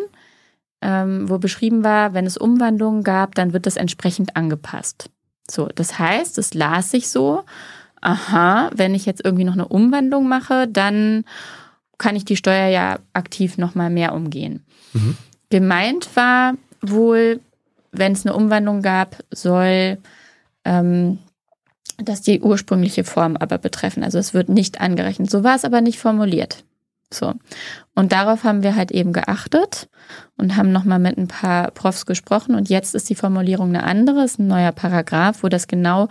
B: ähm, wo beschrieben war, wenn es Umwandlungen gab, dann wird das entsprechend angepasst. So, das heißt, es las sich so, aha, wenn ich jetzt irgendwie noch eine Umwandlung mache, dann kann ich die Steuer ja aktiv nochmal mehr umgehen. Mhm. Gemeint war wohl, wenn es eine Umwandlung gab, soll ähm, das die ursprüngliche Form aber betreffen. Also es wird nicht angerechnet. So war es aber nicht formuliert. So. Und darauf haben wir halt eben geachtet und haben nochmal mit ein paar Profs gesprochen. Und jetzt ist die Formulierung eine andere, ist ein neuer Paragraph, wo das genau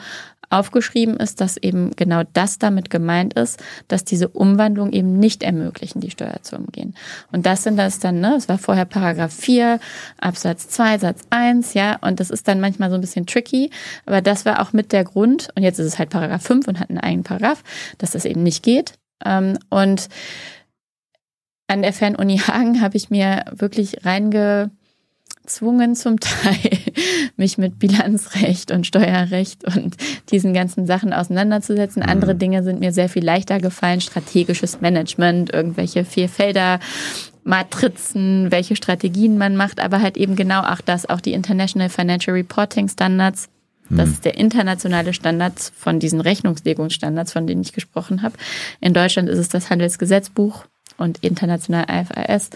B: aufgeschrieben ist, dass eben genau das damit gemeint ist, dass diese Umwandlung eben nicht ermöglichen, die Steuer zu umgehen. Und das sind das dann, ne, es war vorher Paragraph 4, Absatz 2, Satz 1, ja, und das ist dann manchmal so ein bisschen tricky, aber das war auch mit der Grund, und jetzt ist es halt Paragraph 5 und hat einen eigenen Paragraph, dass das eben nicht geht. Ähm, und an der Fernuni Hagen habe ich mir wirklich reingezwungen zum Teil, mich mit Bilanzrecht und Steuerrecht und diesen ganzen Sachen auseinanderzusetzen. Mhm. Andere Dinge sind mir sehr viel leichter gefallen. Strategisches Management, irgendwelche Vierfelder. Matrizen, welche Strategien man macht, aber halt eben genau auch das, auch die International Financial Reporting Standards. Das mhm. ist der internationale Standard von diesen Rechnungslegungsstandards, von denen ich gesprochen habe. In Deutschland ist es das Handelsgesetzbuch und international IFRS.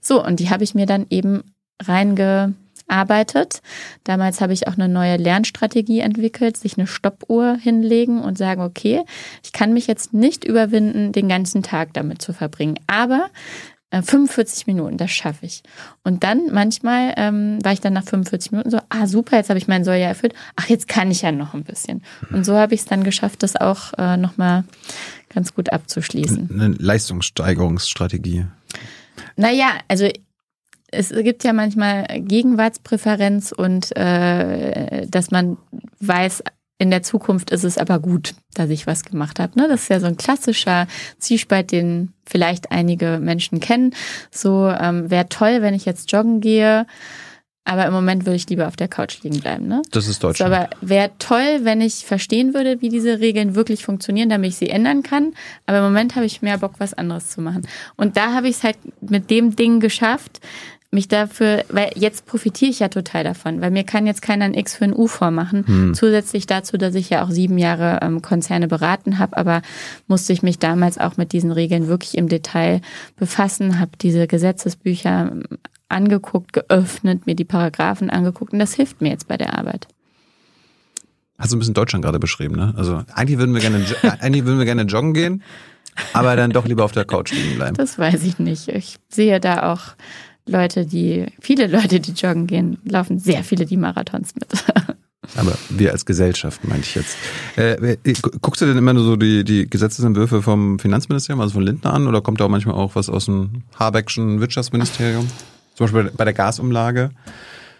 B: So, und die habe ich mir dann eben reingearbeitet. Damals habe ich auch eine neue Lernstrategie entwickelt, sich eine Stoppuhr hinlegen und sagen, okay, ich kann mich jetzt nicht überwinden, den ganzen Tag damit zu verbringen. Aber 45 äh, Minuten, das schaffe ich. Und dann manchmal ähm, war ich dann nach 45 Minuten so, ah super, jetzt habe ich mein Soll ja erfüllt. Ach, jetzt kann ich ja noch ein bisschen. Und so habe ich es dann geschafft, das auch äh, nochmal ganz gut abzuschließen.
A: Eine Leistungssteigerungsstrategie.
B: Naja, also es gibt ja manchmal Gegenwartspräferenz und äh, dass man weiß, in der Zukunft ist es aber gut, dass ich was gemacht habe. Ne? Das ist ja so ein klassischer Zwiespalt, den vielleicht einige Menschen kennen. So ähm, wäre toll, wenn ich jetzt joggen gehe. Aber im Moment würde ich lieber auf der Couch liegen bleiben. Ne?
A: Das ist Deutschland.
B: So, aber wäre toll, wenn ich verstehen würde, wie diese Regeln wirklich funktionieren, damit ich sie ändern kann. Aber im Moment habe ich mehr Bock, was anderes zu machen. Und da habe ich es halt mit dem Ding geschafft, mich dafür, weil jetzt profitiere ich ja total davon, weil mir kann jetzt keiner ein X für ein U vormachen. Hm. Zusätzlich dazu, dass ich ja auch sieben Jahre ähm, Konzerne beraten habe, aber musste ich mich damals auch mit diesen Regeln wirklich im Detail befassen, habe diese Gesetzesbücher ähm, angeguckt, geöffnet, mir die Paragraphen angeguckt und das hilft mir jetzt bei der Arbeit.
A: Hast du ein bisschen Deutschland gerade beschrieben, ne? Also eigentlich würden wir gerne, eigentlich würden wir gerne joggen gehen, aber dann doch lieber auf der Couch liegen bleiben.
B: Das weiß ich nicht. Ich sehe da auch Leute, die, viele Leute, die joggen gehen, laufen sehr viele die Marathons mit.
A: Aber wir als Gesellschaft, meinte ich jetzt. Äh, guckst du denn immer nur so die, die Gesetzesentwürfe vom Finanzministerium, also von Lindner an, oder kommt da auch manchmal auch was aus dem Habeckschen Wirtschaftsministerium? Zum Beispiel bei der Gasumlage.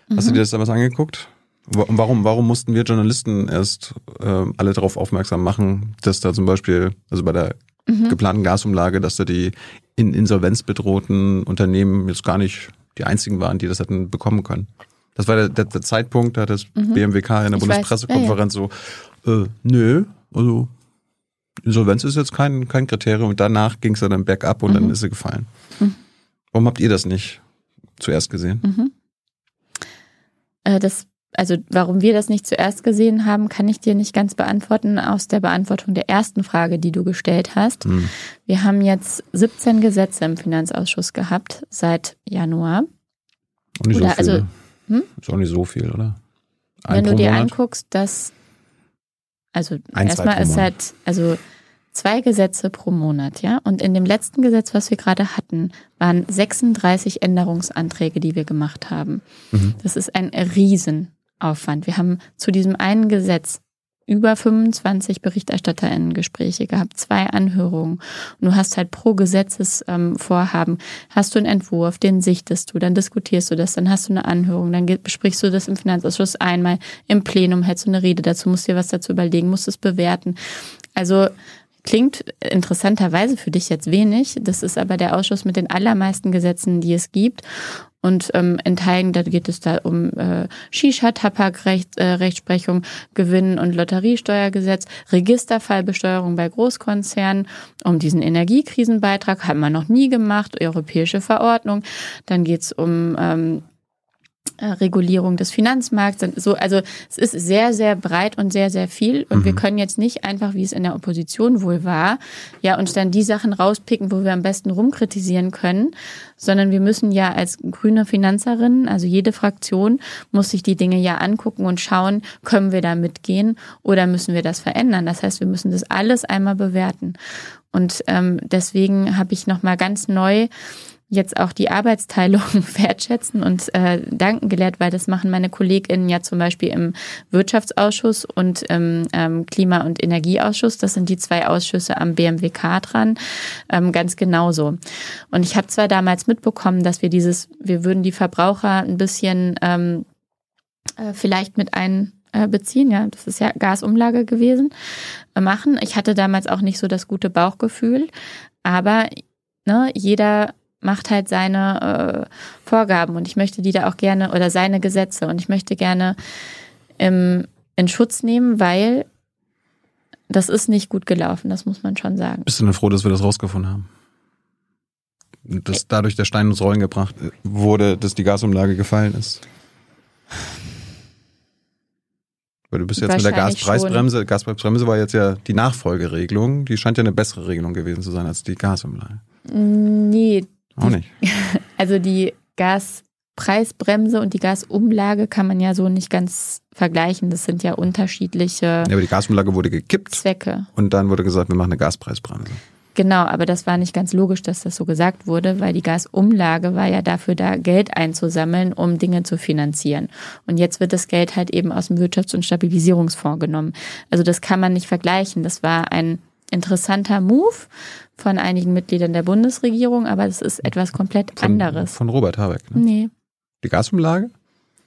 A: Hast mhm. du dir das damals angeguckt? Warum, warum mussten wir Journalisten erst äh, alle darauf aufmerksam machen, dass da zum Beispiel, also bei der mhm. geplanten Gasumlage, dass da die in Insolvenz bedrohten Unternehmen jetzt gar nicht die einzigen waren, die das hätten bekommen können. Das war der, der, der Zeitpunkt, da hat das mhm. BMWK in der Bundespressekonferenz ja, ja. so, äh, nö, also Insolvenz ist jetzt kein, kein Kriterium. Und danach ging es dann bergab und mhm. dann ist sie gefallen. Mhm. Warum habt ihr das nicht zuerst gesehen?
B: Mhm. Äh, das also warum wir das nicht zuerst gesehen haben, kann ich dir nicht ganz beantworten aus der Beantwortung der ersten Frage, die du gestellt hast. Hm. Wir haben jetzt 17 Gesetze im Finanzausschuss gehabt seit Januar.
A: Und nicht oder, so viel. Also, hm? Ist auch nicht so viel, oder?
B: Ein Wenn du dir Monat? anguckst, dass also Ein, erstmal ist halt also zwei Gesetze pro Monat, ja. Und in dem letzten Gesetz, was wir gerade hatten, waren 36 Änderungsanträge, die wir gemacht haben. Mhm. Das ist ein riesen Aufwand. Wir haben zu diesem einen Gesetz über 25 BerichterstatterInnen-Gespräche gehabt, zwei Anhörungen. Und du hast halt pro Gesetzesvorhaben, hast du einen Entwurf, den sichtest du, dann diskutierst du das, dann hast du eine Anhörung, dann besprichst du das im Finanzausschuss einmal, im Plenum hältst du eine Rede dazu, musst dir was dazu überlegen, musst es bewerten. Also Klingt interessanterweise für dich jetzt wenig. Das ist aber der Ausschuss mit den allermeisten Gesetzen, die es gibt. Und ähm, in Teilen, da geht es da um äh, Shisha, Tabak-Rechtsprechung, äh, Gewinn- und Lotteriesteuergesetz, Registerfallbesteuerung bei Großkonzernen, um diesen Energiekrisenbeitrag, haben wir noch nie gemacht, europäische Verordnung. Dann geht's um ähm, äh, Regulierung des Finanzmarkts. So, also es ist sehr, sehr breit und sehr, sehr viel. Und mhm. wir können jetzt nicht einfach, wie es in der Opposition wohl war, ja, uns dann die Sachen rauspicken, wo wir am besten rumkritisieren können, sondern wir müssen ja als grüne Finanzerin, also jede Fraktion, muss sich die Dinge ja angucken und schauen, können wir da mitgehen oder müssen wir das verändern. Das heißt, wir müssen das alles einmal bewerten. Und ähm, deswegen habe ich nochmal ganz neu jetzt auch die Arbeitsteilung wertschätzen und äh, danken gelehrt, weil das machen meine KollegInnen ja zum Beispiel im Wirtschaftsausschuss und im ähm, Klima- und Energieausschuss. Das sind die zwei Ausschüsse am BMWK dran, ähm, ganz genauso. Und ich habe zwar damals mitbekommen, dass wir dieses, wir würden die Verbraucher ein bisschen ähm, äh, vielleicht mit ein äh, beziehen, ja, das ist ja Gasumlage gewesen, äh, machen. Ich hatte damals auch nicht so das gute Bauchgefühl, aber ne, jeder macht halt seine äh, Vorgaben und ich möchte die da auch gerne oder seine Gesetze und ich möchte gerne im, in Schutz nehmen, weil das ist nicht gut gelaufen, das muss man schon sagen.
A: Bist du denn froh, dass wir das rausgefunden haben? Dass dadurch der Stein ins Rollen gebracht wurde, dass die Gasumlage gefallen ist? Weil du bist jetzt mit der Gaspreisbremse. Gaspreisbremse war jetzt ja die Nachfolgeregelung, die scheint ja eine bessere Regelung gewesen zu sein als die Gasumlage.
B: Nee.
A: Auch nicht.
B: Also die Gaspreisbremse und die Gasumlage kann man ja so nicht ganz vergleichen. Das sind ja unterschiedliche. Ja,
A: aber die Gasumlage wurde gekippt.
B: Zwecke.
A: Und dann wurde gesagt, wir machen eine Gaspreisbremse.
B: Genau, aber das war nicht ganz logisch, dass das so gesagt wurde, weil die Gasumlage war ja dafür da, Geld einzusammeln, um Dinge zu finanzieren. Und jetzt wird das Geld halt eben aus dem Wirtschafts- und Stabilisierungsfonds genommen. Also das kann man nicht vergleichen. Das war ein interessanter Move von einigen Mitgliedern der Bundesregierung, aber das ist etwas komplett
A: von,
B: anderes.
A: Von Robert Habeck, ne?
B: Nee.
A: Die Gasumlage?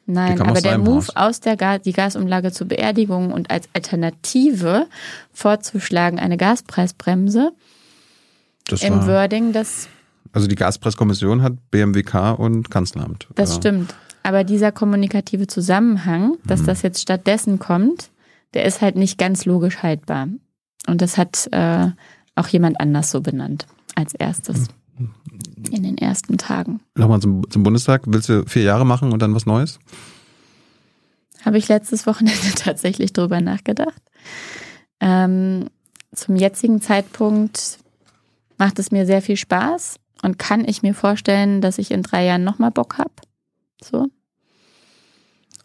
B: Nein, aber der Move Haus. aus der Gas, die Gasumlage zur Beerdigung und als Alternative vorzuschlagen eine Gaspreisbremse, das Im war, Wording das.
A: Also die Gaspreiskommission hat BMWK und Kanzleramt.
B: Das ja. stimmt. Aber dieser kommunikative Zusammenhang, dass mhm. das jetzt stattdessen kommt, der ist halt nicht ganz logisch haltbar. Und das hat äh, auch jemand anders so benannt als erstes. In den ersten Tagen.
A: Nochmal zum, zum Bundestag. Willst du vier Jahre machen und dann was Neues?
B: Habe ich letztes Wochenende tatsächlich drüber nachgedacht. Ähm, zum jetzigen Zeitpunkt macht es mir sehr viel Spaß und kann ich mir vorstellen, dass ich in drei Jahren nochmal Bock habe. So.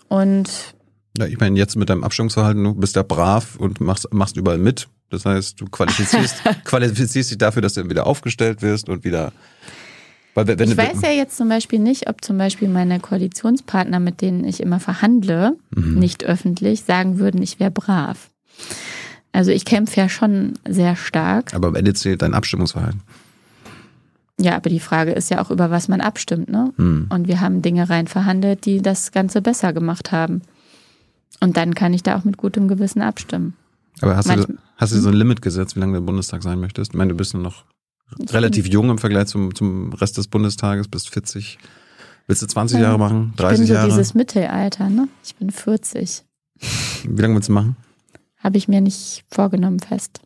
B: Und
A: ja, ich meine, jetzt mit deinem Abstimmungsverhalten, du bist ja brav und machst, machst überall mit. Das heißt, du qualifizierst, qualifizierst dich dafür, dass du wieder aufgestellt wirst und wieder.
B: Weil, wenn, ich weiß ja jetzt zum Beispiel nicht, ob zum Beispiel meine Koalitionspartner, mit denen ich immer verhandle, mhm. nicht öffentlich, sagen würden, ich wäre brav. Also ich kämpfe ja schon sehr stark.
A: Aber am Ende zählt dein Abstimmungsverhalten.
B: Ja, aber die Frage ist ja auch, über was man abstimmt, ne? Hm. Und wir haben Dinge rein verhandelt, die das Ganze besser gemacht haben. Und dann kann ich da auch mit gutem Gewissen abstimmen.
A: Aber hast, Manch du, hast du so ein Limit gesetzt, wie lange du im Bundestag sein möchtest? Ich meine, du bist nur noch relativ jung im Vergleich zum, zum Rest des Bundestages, bist 40. Willst du 20 ja. Jahre machen? 30
B: ich bin so
A: Jahre?
B: dieses Mittelalter, ne? Ich bin 40.
A: Wie lange willst du machen?
B: Habe ich mir nicht vorgenommen fest.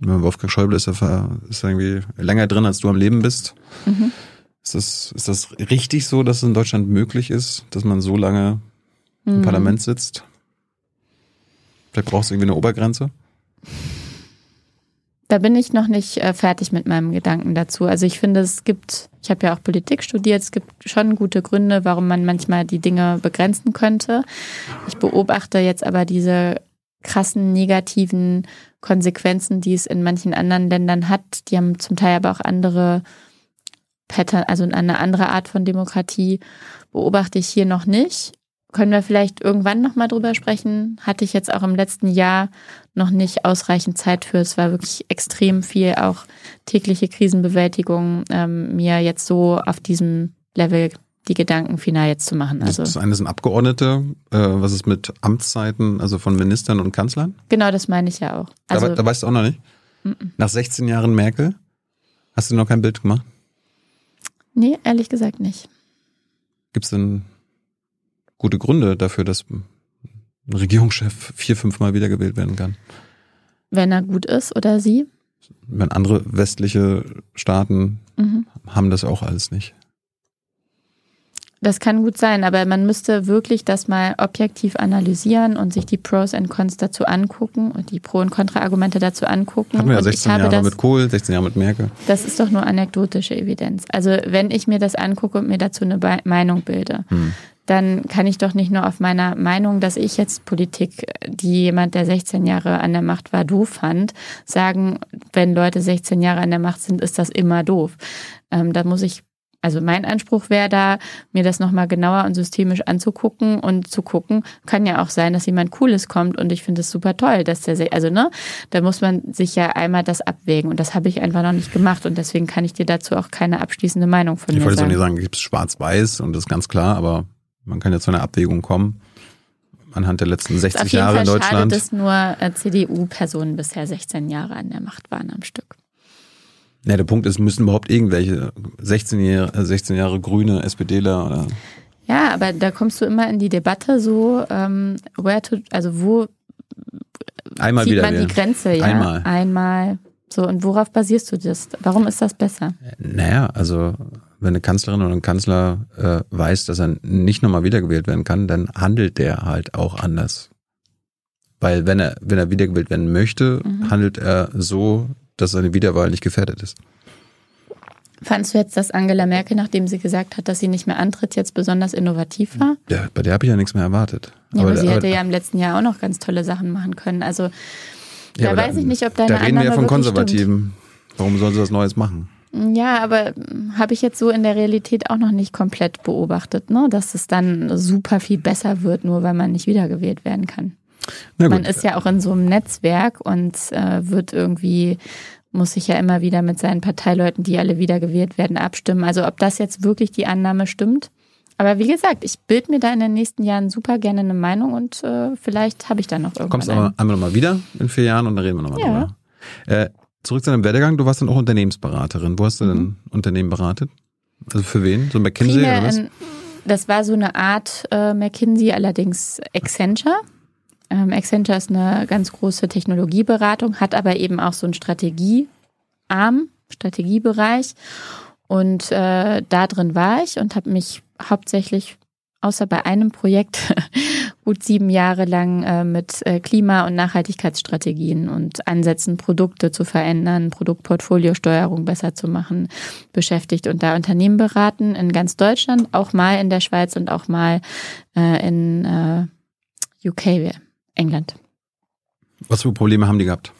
A: Wolfgang Schäuble ist ja ist irgendwie länger drin, als du am Leben bist. Mhm. Ist, das, ist das richtig so, dass es in Deutschland möglich ist, dass man so lange im mhm. Parlament sitzt? Vielleicht brauchst du irgendwie eine Obergrenze?
B: Da bin ich noch nicht äh, fertig mit meinem Gedanken dazu. Also ich finde, es gibt, ich habe ja auch Politik studiert, es gibt schon gute Gründe, warum man manchmal die Dinge begrenzen könnte. Ich beobachte jetzt aber diese krassen negativen Konsequenzen, die es in manchen anderen Ländern hat. Die haben zum Teil aber auch andere Pattern, also eine andere Art von Demokratie beobachte ich hier noch nicht. Können wir vielleicht irgendwann nochmal drüber sprechen? Hatte ich jetzt auch im letzten Jahr noch nicht ausreichend Zeit für. Es war wirklich extrem viel, auch tägliche Krisenbewältigung, ähm, mir jetzt so auf diesem Level die Gedanken final jetzt zu machen.
A: Also das eine sind Abgeordnete. Äh, was ist mit Amtszeiten, also von Ministern und Kanzlern?
B: Genau, das meine ich ja auch.
A: Also, da, da weißt du auch noch nicht? M -m. Nach 16 Jahren Merkel hast du noch kein Bild gemacht?
B: Nee, ehrlich gesagt nicht.
A: Gibt es denn gute Gründe dafür, dass ein Regierungschef vier, fünfmal wiedergewählt werden kann?
B: Wenn er gut ist oder sie?
A: Wenn andere westliche Staaten mhm. haben das auch alles nicht.
B: Das kann gut sein, aber man müsste wirklich das mal objektiv analysieren und sich die Pros und Cons dazu angucken und die Pro- und Kontra-Argumente dazu angucken.
A: Hatten wir
B: ja
A: 16 Jahre das, mit Kohl, 16 Jahre mit Merkel.
B: Das ist doch nur anekdotische Evidenz. Also wenn ich mir das angucke und mir dazu eine Meinung bilde, hm. Dann kann ich doch nicht nur auf meiner Meinung, dass ich jetzt Politik, die jemand, der 16 Jahre an der Macht war, doof fand, sagen, wenn Leute 16 Jahre an der Macht sind, ist das immer doof. Ähm, da muss ich also mein Anspruch wäre da, mir das nochmal genauer und systemisch anzugucken und zu gucken, kann ja auch sein, dass jemand Cooles kommt und ich finde es super toll, dass der, also ne, da muss man sich ja einmal das abwägen und das habe ich einfach noch nicht gemacht und deswegen kann ich dir dazu auch keine abschließende Meinung von
A: ich
B: mir
A: sagen. Ich
B: wollte
A: so nicht sagen, gibt es schwarz-weiß und das ist ganz klar, aber man kann ja zu einer Abwägung kommen anhand der letzten 60 Jahre in Deutschland. Schade,
B: dass nur äh, CDU-Personen bisher 16 Jahre an der Macht waren am Stück.
A: Ja, der Punkt ist, müssen überhaupt irgendwelche 16 Jahre, 16 Jahre grüne SPDler oder
B: Ja, aber da kommst du immer in die Debatte so, ähm, where to, also wo
A: einmal
B: zieht
A: wieder
B: man
A: wählen.
B: die Grenze? Ja,
A: Einmal.
B: Einmal. So, und worauf basierst du das? Warum ist das besser?
A: Naja, also wenn eine Kanzlerin oder ein Kanzler äh, weiß, dass er nicht nochmal wiedergewählt werden kann, dann handelt der halt auch anders. Weil wenn er, wenn er wiedergewählt werden möchte,
B: Mhm.
A: handelt er so, dass seine Wiederwahl nicht gefährdet ist.
B: Fandst du jetzt, dass Angela Merkel, nachdem sie gesagt hat, dass sie nicht mehr antritt, jetzt besonders innovativ war?
A: Ja, bei der habe ich ja nichts mehr erwartet.
B: Ja, aber, sie
A: aber-
B: hätte ja im letzten Jahr auch noch ganz tolle Sachen machen können. Also
A: ja,
B: da weiß ich nicht, ob deine
A: Da reden wir ja von Konservativen. Warum sollen sie was Neues machen?
B: Ja, aber habe ich jetzt so in der Realität auch noch nicht komplett beobachtet, ne? dass es dann super viel besser wird, nur weil man nicht wiedergewählt werden kann. Man ist ja auch in so einem Netzwerk und äh, wird irgendwie, muss sich ja immer wieder mit seinen Parteileuten, die alle wiedergewählt werden, abstimmen. Also ob das jetzt wirklich die Annahme stimmt. Aber wie gesagt, ich bild mir da in den nächsten Jahren super gerne eine Meinung und äh, vielleicht habe ich da noch irgendwann
A: Kommst aber einmal nochmal wieder in vier Jahren und dann reden wir nochmal
B: Ja.
A: drüber. Äh, zurück zu deinem Werdegang, du warst dann auch Unternehmensberaterin. Wo hast du denn Unternehmen beratet? Also für wen? So ein McKinsey
B: Primär
A: oder was?
B: in, das war so eine Art äh, McKinsey, allerdings Accenture. Ähm, Accenture ist eine ganz große Technologieberatung, hat aber eben auch so einen Strategiearm, Strategiebereich. Und äh, da drin war ich und habe mich hauptsächlich, außer bei einem Projekt, gut sieben Jahre lang äh, mit äh, Klima- und Nachhaltigkeitsstrategien und Ansätzen, Produkte zu verändern, Produktportfoliosteuerung besser zu machen, beschäftigt und da Unternehmen beraten in ganz Deutschland, auch mal in der Schweiz und auch mal äh, in UK, England.
A: Was für Probleme haben die gehabt?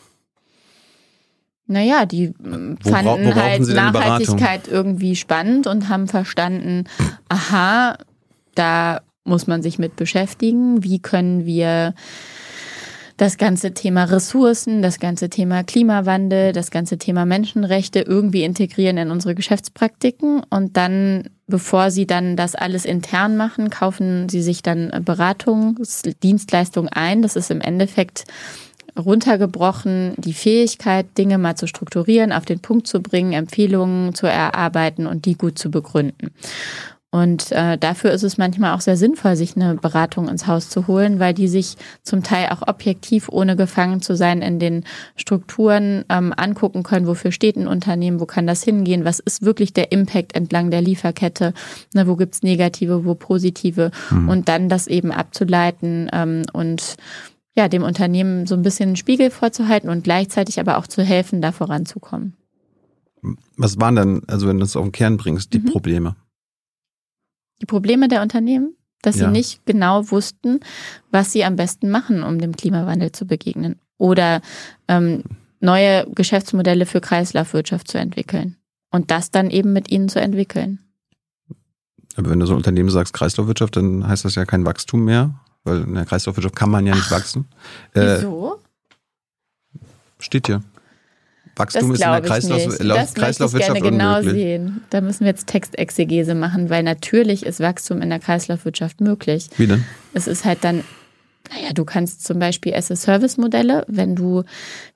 B: Naja, die
A: Wo wo
B: fanden
A: brauchen
B: halt? Nachhaltigkeit irgendwie spannend und haben verstanden, aha, da muss man sich mit beschäftigen. Wie können wir das ganze Thema Ressourcen, das ganze Thema Klimawandel, das ganze Thema Menschenrechte irgendwie integrieren in unsere Geschäftspraktiken und dann, bevor sie dann das alles intern machen, kaufen sie sich dann Beratungsdienstleistungen ein. Das ist im Endeffekt runtergebrochen, die Fähigkeit, Dinge mal zu strukturieren, auf den Punkt zu bringen, Empfehlungen zu erarbeiten und die gut zu begründen. Und äh, dafür ist es manchmal auch sehr sinnvoll, sich eine Beratung ins Haus zu holen, weil die sich zum Teil auch objektiv, ohne gefangen zu sein in den Strukturen, ähm, angucken können, wofür steht ein Unternehmen, wo kann das hingehen, was ist wirklich der Impact entlang der Lieferkette, ne, wo gibt's negative, wo positive und dann das eben abzuleiten ähm, und ja, dem Unternehmen so ein bisschen einen Spiegel vorzuhalten und gleichzeitig aber auch zu helfen, da voranzukommen.
A: Was waren dann, also wenn du es auf den Kern bringst, die
B: Mhm.
A: Probleme?
B: Die Probleme der Unternehmen, dass
A: Ja.
B: sie nicht genau wussten, was sie am besten machen, um dem Klimawandel zu begegnen. Oder ähm, neue Geschäftsmodelle für Kreislaufwirtschaft zu entwickeln. Und das dann eben mit ihnen zu entwickeln.
A: Aber wenn du so ein Unternehmen sagst Kreislaufwirtschaft, dann heißt das ja kein Wachstum mehr, weil in der Kreislaufwirtschaft kann man ja nicht wachsen. Äh,
B: Wieso?
A: steht hier. Wachstum ist in der Kreislauf
B: Das möchte ich
A: Kreislaufwirtschaft
B: gerne genau
A: unmöglich.
B: sehen. Da müssen wir jetzt Textexegese machen, weil natürlich ist Wachstum in der Kreislaufwirtschaft möglich.
A: Wie denn?
B: Es ist halt dann, naja, du kannst zum Beispiel as-a-Service-Modelle, wenn du,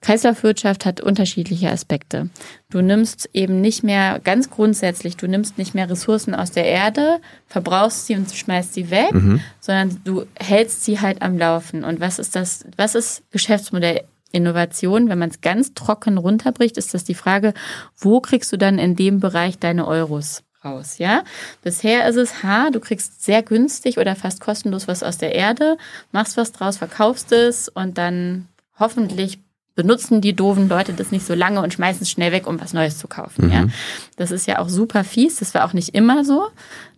B: Kreislaufwirtschaft hat unterschiedliche Aspekte. Du nimmst eben nicht mehr, ganz grundsätzlich, du nimmst nicht mehr Ressourcen aus der Erde, verbrauchst sie und schmeißt sie weg,
A: Mhm.
B: sondern du hältst sie halt am Laufen. Und was ist das, was ist Geschäftsmodell? Innovation, wenn man es ganz trocken runterbricht, ist das die Frage, wo kriegst du dann in dem Bereich deine Euros raus, ja? Bisher ist es, ha, du kriegst sehr günstig oder fast kostenlos was aus der Erde, machst was draus, verkaufst es und dann hoffentlich benutzen die doofen Leute das nicht so lange und schmeißen es schnell weg, um was Neues zu kaufen, ja? Das ist ja auch super fies, das war auch nicht immer so,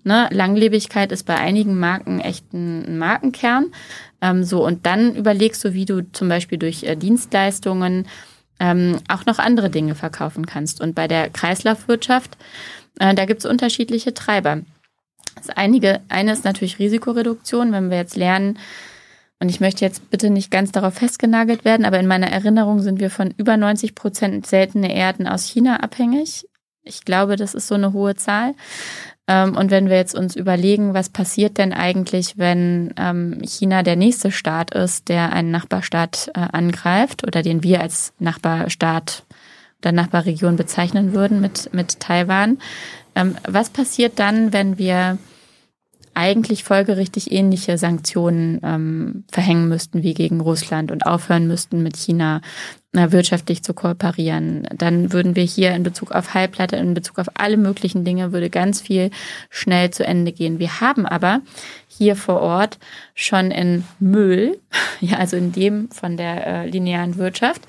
B: ne? Langlebigkeit ist bei einigen Marken echt ein, ein Markenkern, ähm, so, und dann überlegst du, wie du zum Beispiel durch äh, Dienstleistungen ähm, auch noch andere Dinge verkaufen kannst. Und bei der Kreislaufwirtschaft, äh, da gibt es unterschiedliche Treiber. Das einige, eine ist natürlich Risikoreduktion, wenn wir jetzt lernen, und ich möchte jetzt bitte nicht ganz darauf festgenagelt werden, aber in meiner Erinnerung sind wir von über 90 Prozent seltene Erden aus China abhängig. Ich glaube, das ist so eine hohe Zahl. Ähm, Und wenn wir jetzt uns überlegen, was passiert denn eigentlich, wenn ähm, China der nächste Staat ist, der einen Nachbarstaat äh, angreift oder den wir als Nachbarstaat oder Nachbarregion bezeichnen würden mit, mit Taiwan. Ähm, was passiert dann, wenn wir eigentlich folgerichtig ähnliche Sanktionen ähm, verhängen müssten wie gegen Russland und aufhören müssten mit China äh, wirtschaftlich zu kooperieren. Dann würden wir hier in Bezug auf Halbplatte, in Bezug auf alle möglichen Dinge, würde ganz viel schnell zu Ende gehen. Wir haben aber hier vor Ort schon in Müll, ja, also in dem von der äh, linearen Wirtschaft,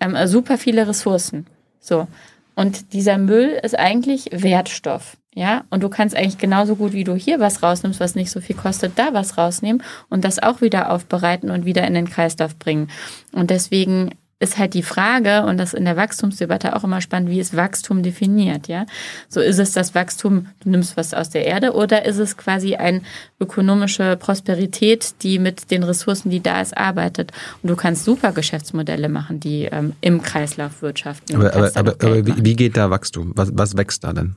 B: ähm, super viele Ressourcen. So. Und dieser Müll ist eigentlich Wertstoff. Ja, und du kannst eigentlich genauso gut, wie du hier was rausnimmst, was nicht so viel kostet, da was rausnehmen und das auch wieder aufbereiten und wieder in den Kreislauf bringen. Und deswegen ist halt die Frage, und das in der Wachstumsdebatte auch immer spannend, wie ist Wachstum definiert, ja? So ist es das Wachstum, du nimmst was aus der Erde, oder ist es quasi eine ökonomische Prosperität, die mit den Ressourcen, die da ist, arbeitet? Und du kannst super Geschäftsmodelle machen, die ähm, im Kreislauf wirtschaften.
A: Aber, aber, aber, aber wie, wie geht da Wachstum? Was, was wächst da denn?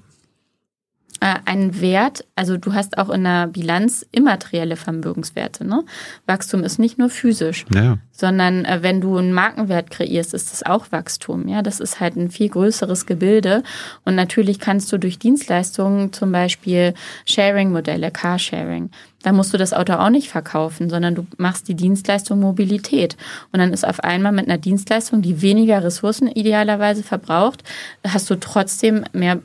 B: Äh, einen Wert, also du hast auch in der Bilanz immaterielle Vermögenswerte. Ne? Wachstum ist nicht nur physisch,
A: ja.
B: sondern äh, wenn du einen Markenwert kreierst, ist das auch Wachstum. Ja, das ist halt ein viel größeres Gebilde. Und natürlich kannst du durch Dienstleistungen, zum Beispiel Sharing-Modelle, Carsharing, da musst du das Auto auch nicht verkaufen, sondern du machst die Dienstleistung Mobilität. Und dann ist auf einmal mit einer Dienstleistung, die weniger Ressourcen idealerweise verbraucht, hast du trotzdem mehr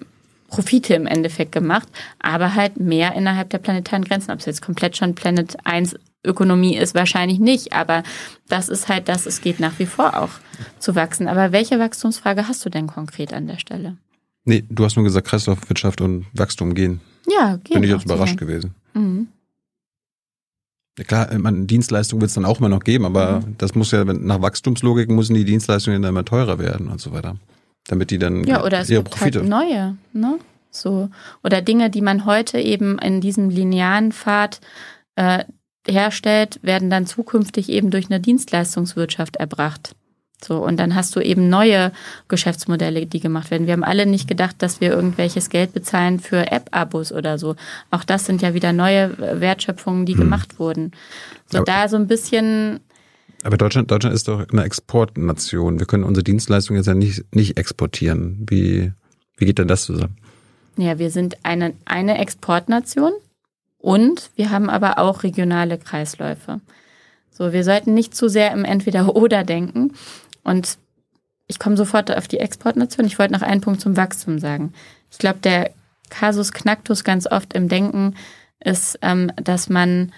B: Profite im Endeffekt gemacht, aber halt mehr innerhalb der planetaren Grenzen. Ob es jetzt komplett schon Planet 1 Ökonomie ist, wahrscheinlich nicht, aber das ist halt das, es geht nach wie vor auch zu wachsen. Aber welche Wachstumsfrage hast du denn konkret an der Stelle?
A: Nee, du hast nur gesagt, Kreislaufwirtschaft und Wachstum gehen.
B: Ja, gehen.
A: Bin ich jetzt überrascht gewesen. Mhm. Ja, klar, man, Dienstleistungen wird es dann auch mal noch geben, aber mhm. das muss ja, nach Wachstumslogik müssen die Dienstleistungen dann immer teurer werden und so weiter damit die dann
B: ja oder es ihre gibt Profite halt neue ne? So. Oder Dinge die man heute eben in diesem linearen Pfad äh, herstellt werden dann zukünftig eben durch eine Dienstleistungswirtschaft erbracht. So. Und dann hast du eben neue Geschäftsmodelle die gemacht werden. Wir haben alle nicht gedacht dass wir irgendwelches Geld bezahlen für App-Abos oder so. Auch das sind ja wieder neue Wertschöpfungen die hm. gemacht wurden. So Aber da so ein bisschen
A: aber Deutschland, Deutschland ist doch eine Exportnation. Wir können unsere Dienstleistungen jetzt ja nicht, nicht exportieren. Wie, wie geht denn das zusammen?
B: Ja, wir sind eine, eine Exportnation und wir haben aber auch regionale Kreisläufe. So, wir sollten nicht zu sehr im Entweder-Oder denken. Und ich komme sofort auf die Exportnation. Ich wollte noch einen Punkt zum Wachstum sagen. Ich glaube, der Kasus Knacktus ganz oft im Denken ist, ähm, dass man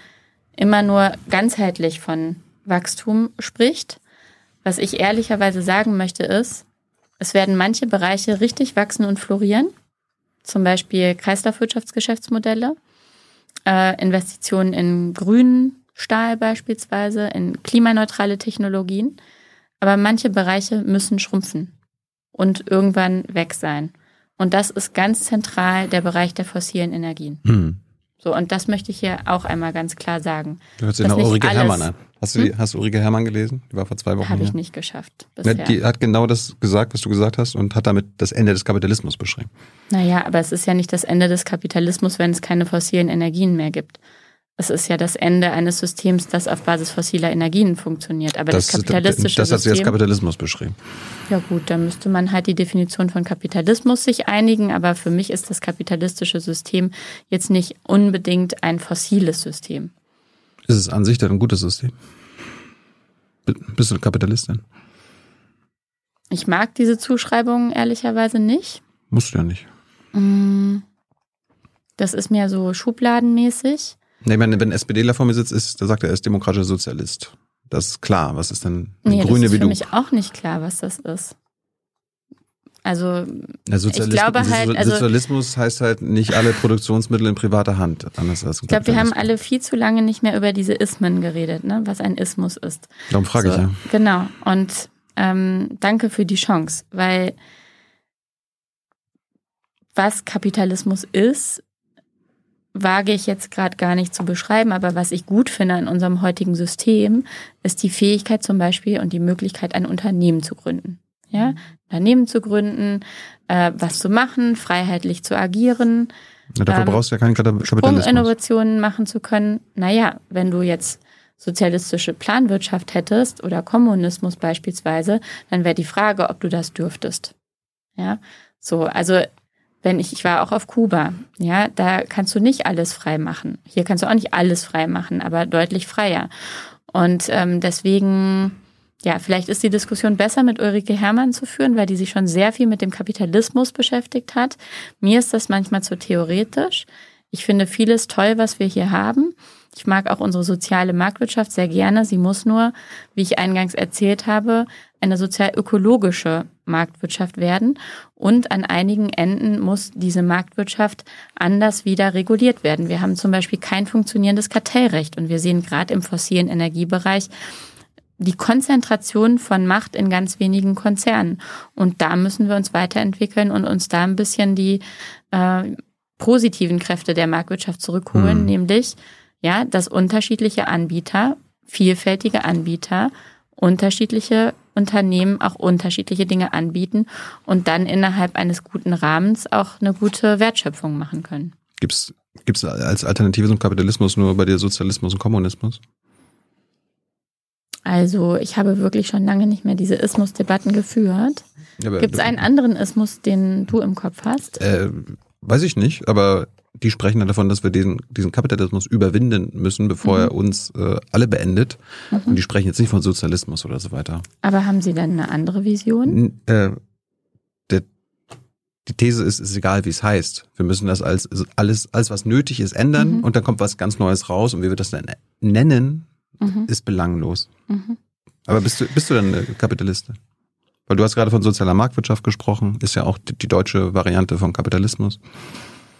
B: immer nur ganzheitlich von Wachstum spricht. Was ich ehrlicherweise sagen möchte ist, es werden manche Bereiche richtig wachsen und florieren, zum Beispiel Kreislaufwirtschaftsgeschäftsmodelle, äh, Investitionen in grünen Stahl beispielsweise, in klimaneutrale Technologien. Aber manche Bereiche müssen schrumpfen und irgendwann weg sein. Und das ist ganz zentral der Bereich der fossilen Energien. Hm. So, und das möchte ich hier auch einmal ganz klar sagen.
A: Du hörst dich nach Ulrike Herrmann an. Hast du, hm? hast du Ulrike Herrmann gelesen? Die war vor zwei Wochen
B: Habe ich nicht geschafft. Bisher.
A: Die hat genau das gesagt, was du gesagt hast und hat damit das Ende des Kapitalismus beschrieben.
B: Naja, aber es ist ja nicht das Ende des Kapitalismus, wenn es keine fossilen Energien mehr gibt. Es ist ja das Ende eines Systems, das auf Basis fossiler Energien funktioniert. Aber das, das kapitalistische
A: Das hat sie als Kapitalismus beschrieben.
B: Ja gut, dann müsste man halt die Definition von Kapitalismus sich einigen. Aber für mich ist das kapitalistische System jetzt nicht unbedingt ein fossiles System.
A: Ist es an sich denn ein gutes System? Bist du eine Kapitalistin?
B: Ich mag diese Zuschreibung ehrlicherweise nicht.
A: Musst du ja nicht.
B: Mm. Das ist mir so schubladenmäßig.
A: Nee, ich meine, wenn ein SPDler vor mir sitzt, ist, da sagt er, er ist demokratischer Sozialist. Das ist klar. Was ist denn
B: ein
A: nee,
B: Grüne
A: wie du?
B: Das ist für mich auch nicht klar, was das ist. Also,
A: ich glaube halt, also, Sozialismus heißt halt nicht alle Produktionsmittel in privater Hand. Anders als
B: ich glaube, wir haben alle viel zu lange nicht mehr über diese Ismen geredet, ne? was ein Ismus ist.
A: Darum frage so, ich ja.
B: Genau. Und ähm, danke für die Chance, weil was Kapitalismus ist, wage ich jetzt gerade gar nicht zu beschreiben, aber was ich gut finde an unserem heutigen System, ist die Fähigkeit zum Beispiel und die Möglichkeit, ein Unternehmen zu gründen. Ja, Unternehmen zu gründen, äh, was zu machen, freiheitlich zu agieren.
A: Ja, dafür ähm, brauchst du ja keinen
B: Kapitalismus. Innovationen machen zu können. Naja, wenn du jetzt sozialistische Planwirtschaft hättest oder Kommunismus beispielsweise, dann wäre die Frage, ob du das dürftest. Ja, so, also wenn ich, ich war auch auf Kuba, ja, da kannst du nicht alles frei machen. Hier kannst du auch nicht alles frei machen, aber deutlich freier. Und ähm, deswegen, ja, vielleicht ist die Diskussion besser mit Ulrike Herrmann zu führen, weil die sich schon sehr viel mit dem Kapitalismus beschäftigt hat. Mir ist das manchmal zu theoretisch. Ich finde vieles toll, was wir hier haben. Ich mag auch unsere soziale Marktwirtschaft sehr gerne. Sie muss nur, wie ich eingangs erzählt habe, eine sozial-ökologische Marktwirtschaft werden. Und an einigen Enden muss diese Marktwirtschaft anders wieder reguliert werden. Wir haben zum Beispiel kein funktionierendes Kartellrecht. Und wir sehen gerade im fossilen Energiebereich, die Konzentration von Macht in ganz wenigen Konzernen. Und da müssen wir uns weiterentwickeln und uns da ein bisschen die äh, positiven Kräfte der Marktwirtschaft zurückholen, hm. nämlich ja, dass unterschiedliche Anbieter, vielfältige Anbieter, unterschiedliche Unternehmen auch unterschiedliche Dinge anbieten und dann innerhalb eines guten Rahmens auch eine gute Wertschöpfung machen können.
A: Gibt's gibt's als Alternative zum Kapitalismus nur bei dir Sozialismus und Kommunismus?
B: Also ich habe wirklich schon lange nicht mehr diese Ismus-Debatten geführt. Ja, Gibt es einen anderen Ismus, den du im Kopf hast?
A: Äh, weiß ich nicht, aber die sprechen dann davon, dass wir diesen, diesen Kapitalismus überwinden müssen, bevor mhm. er uns äh, alle beendet. Mhm. Und die sprechen jetzt nicht von Sozialismus oder so weiter.
B: Aber haben Sie dann eine andere Vision?
A: N äh, der, die These ist, ist egal, wie es heißt. Wir müssen das als alles, alles was nötig ist, ändern mhm. und dann kommt was ganz Neues raus und wie wir das dann nennen, mhm. ist belanglos. Mhm. Aber bist du, bist du dann Kapitalistin? Weil du hast gerade von sozialer Marktwirtschaft gesprochen, ist ja auch die, die deutsche Variante von Kapitalismus.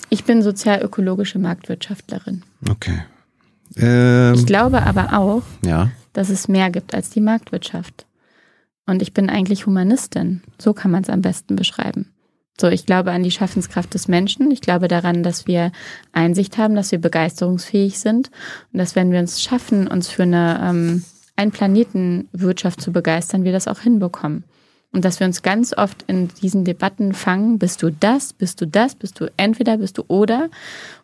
B: Ich bin sozial-ökologische Marktwirtschaftlerin.
A: Okay.
B: Ähm, ich glaube aber auch,
A: ja.
B: dass es mehr gibt als die Marktwirtschaft. Und ich bin eigentlich Humanistin. So kann man es am besten beschreiben. So, ich glaube an die Schaffenskraft des Menschen. Ich glaube daran, dass wir Einsicht haben, dass wir begeisterungsfähig sind und dass wenn wir uns schaffen, uns für eine ähm, Ein-Planeten-Wirtschaft zu begeistern, wir das auch hinbekommen. Und dass wir uns ganz oft in diesen Debatten fangen, bist du das, bist du das, bist du entweder, bist du oder.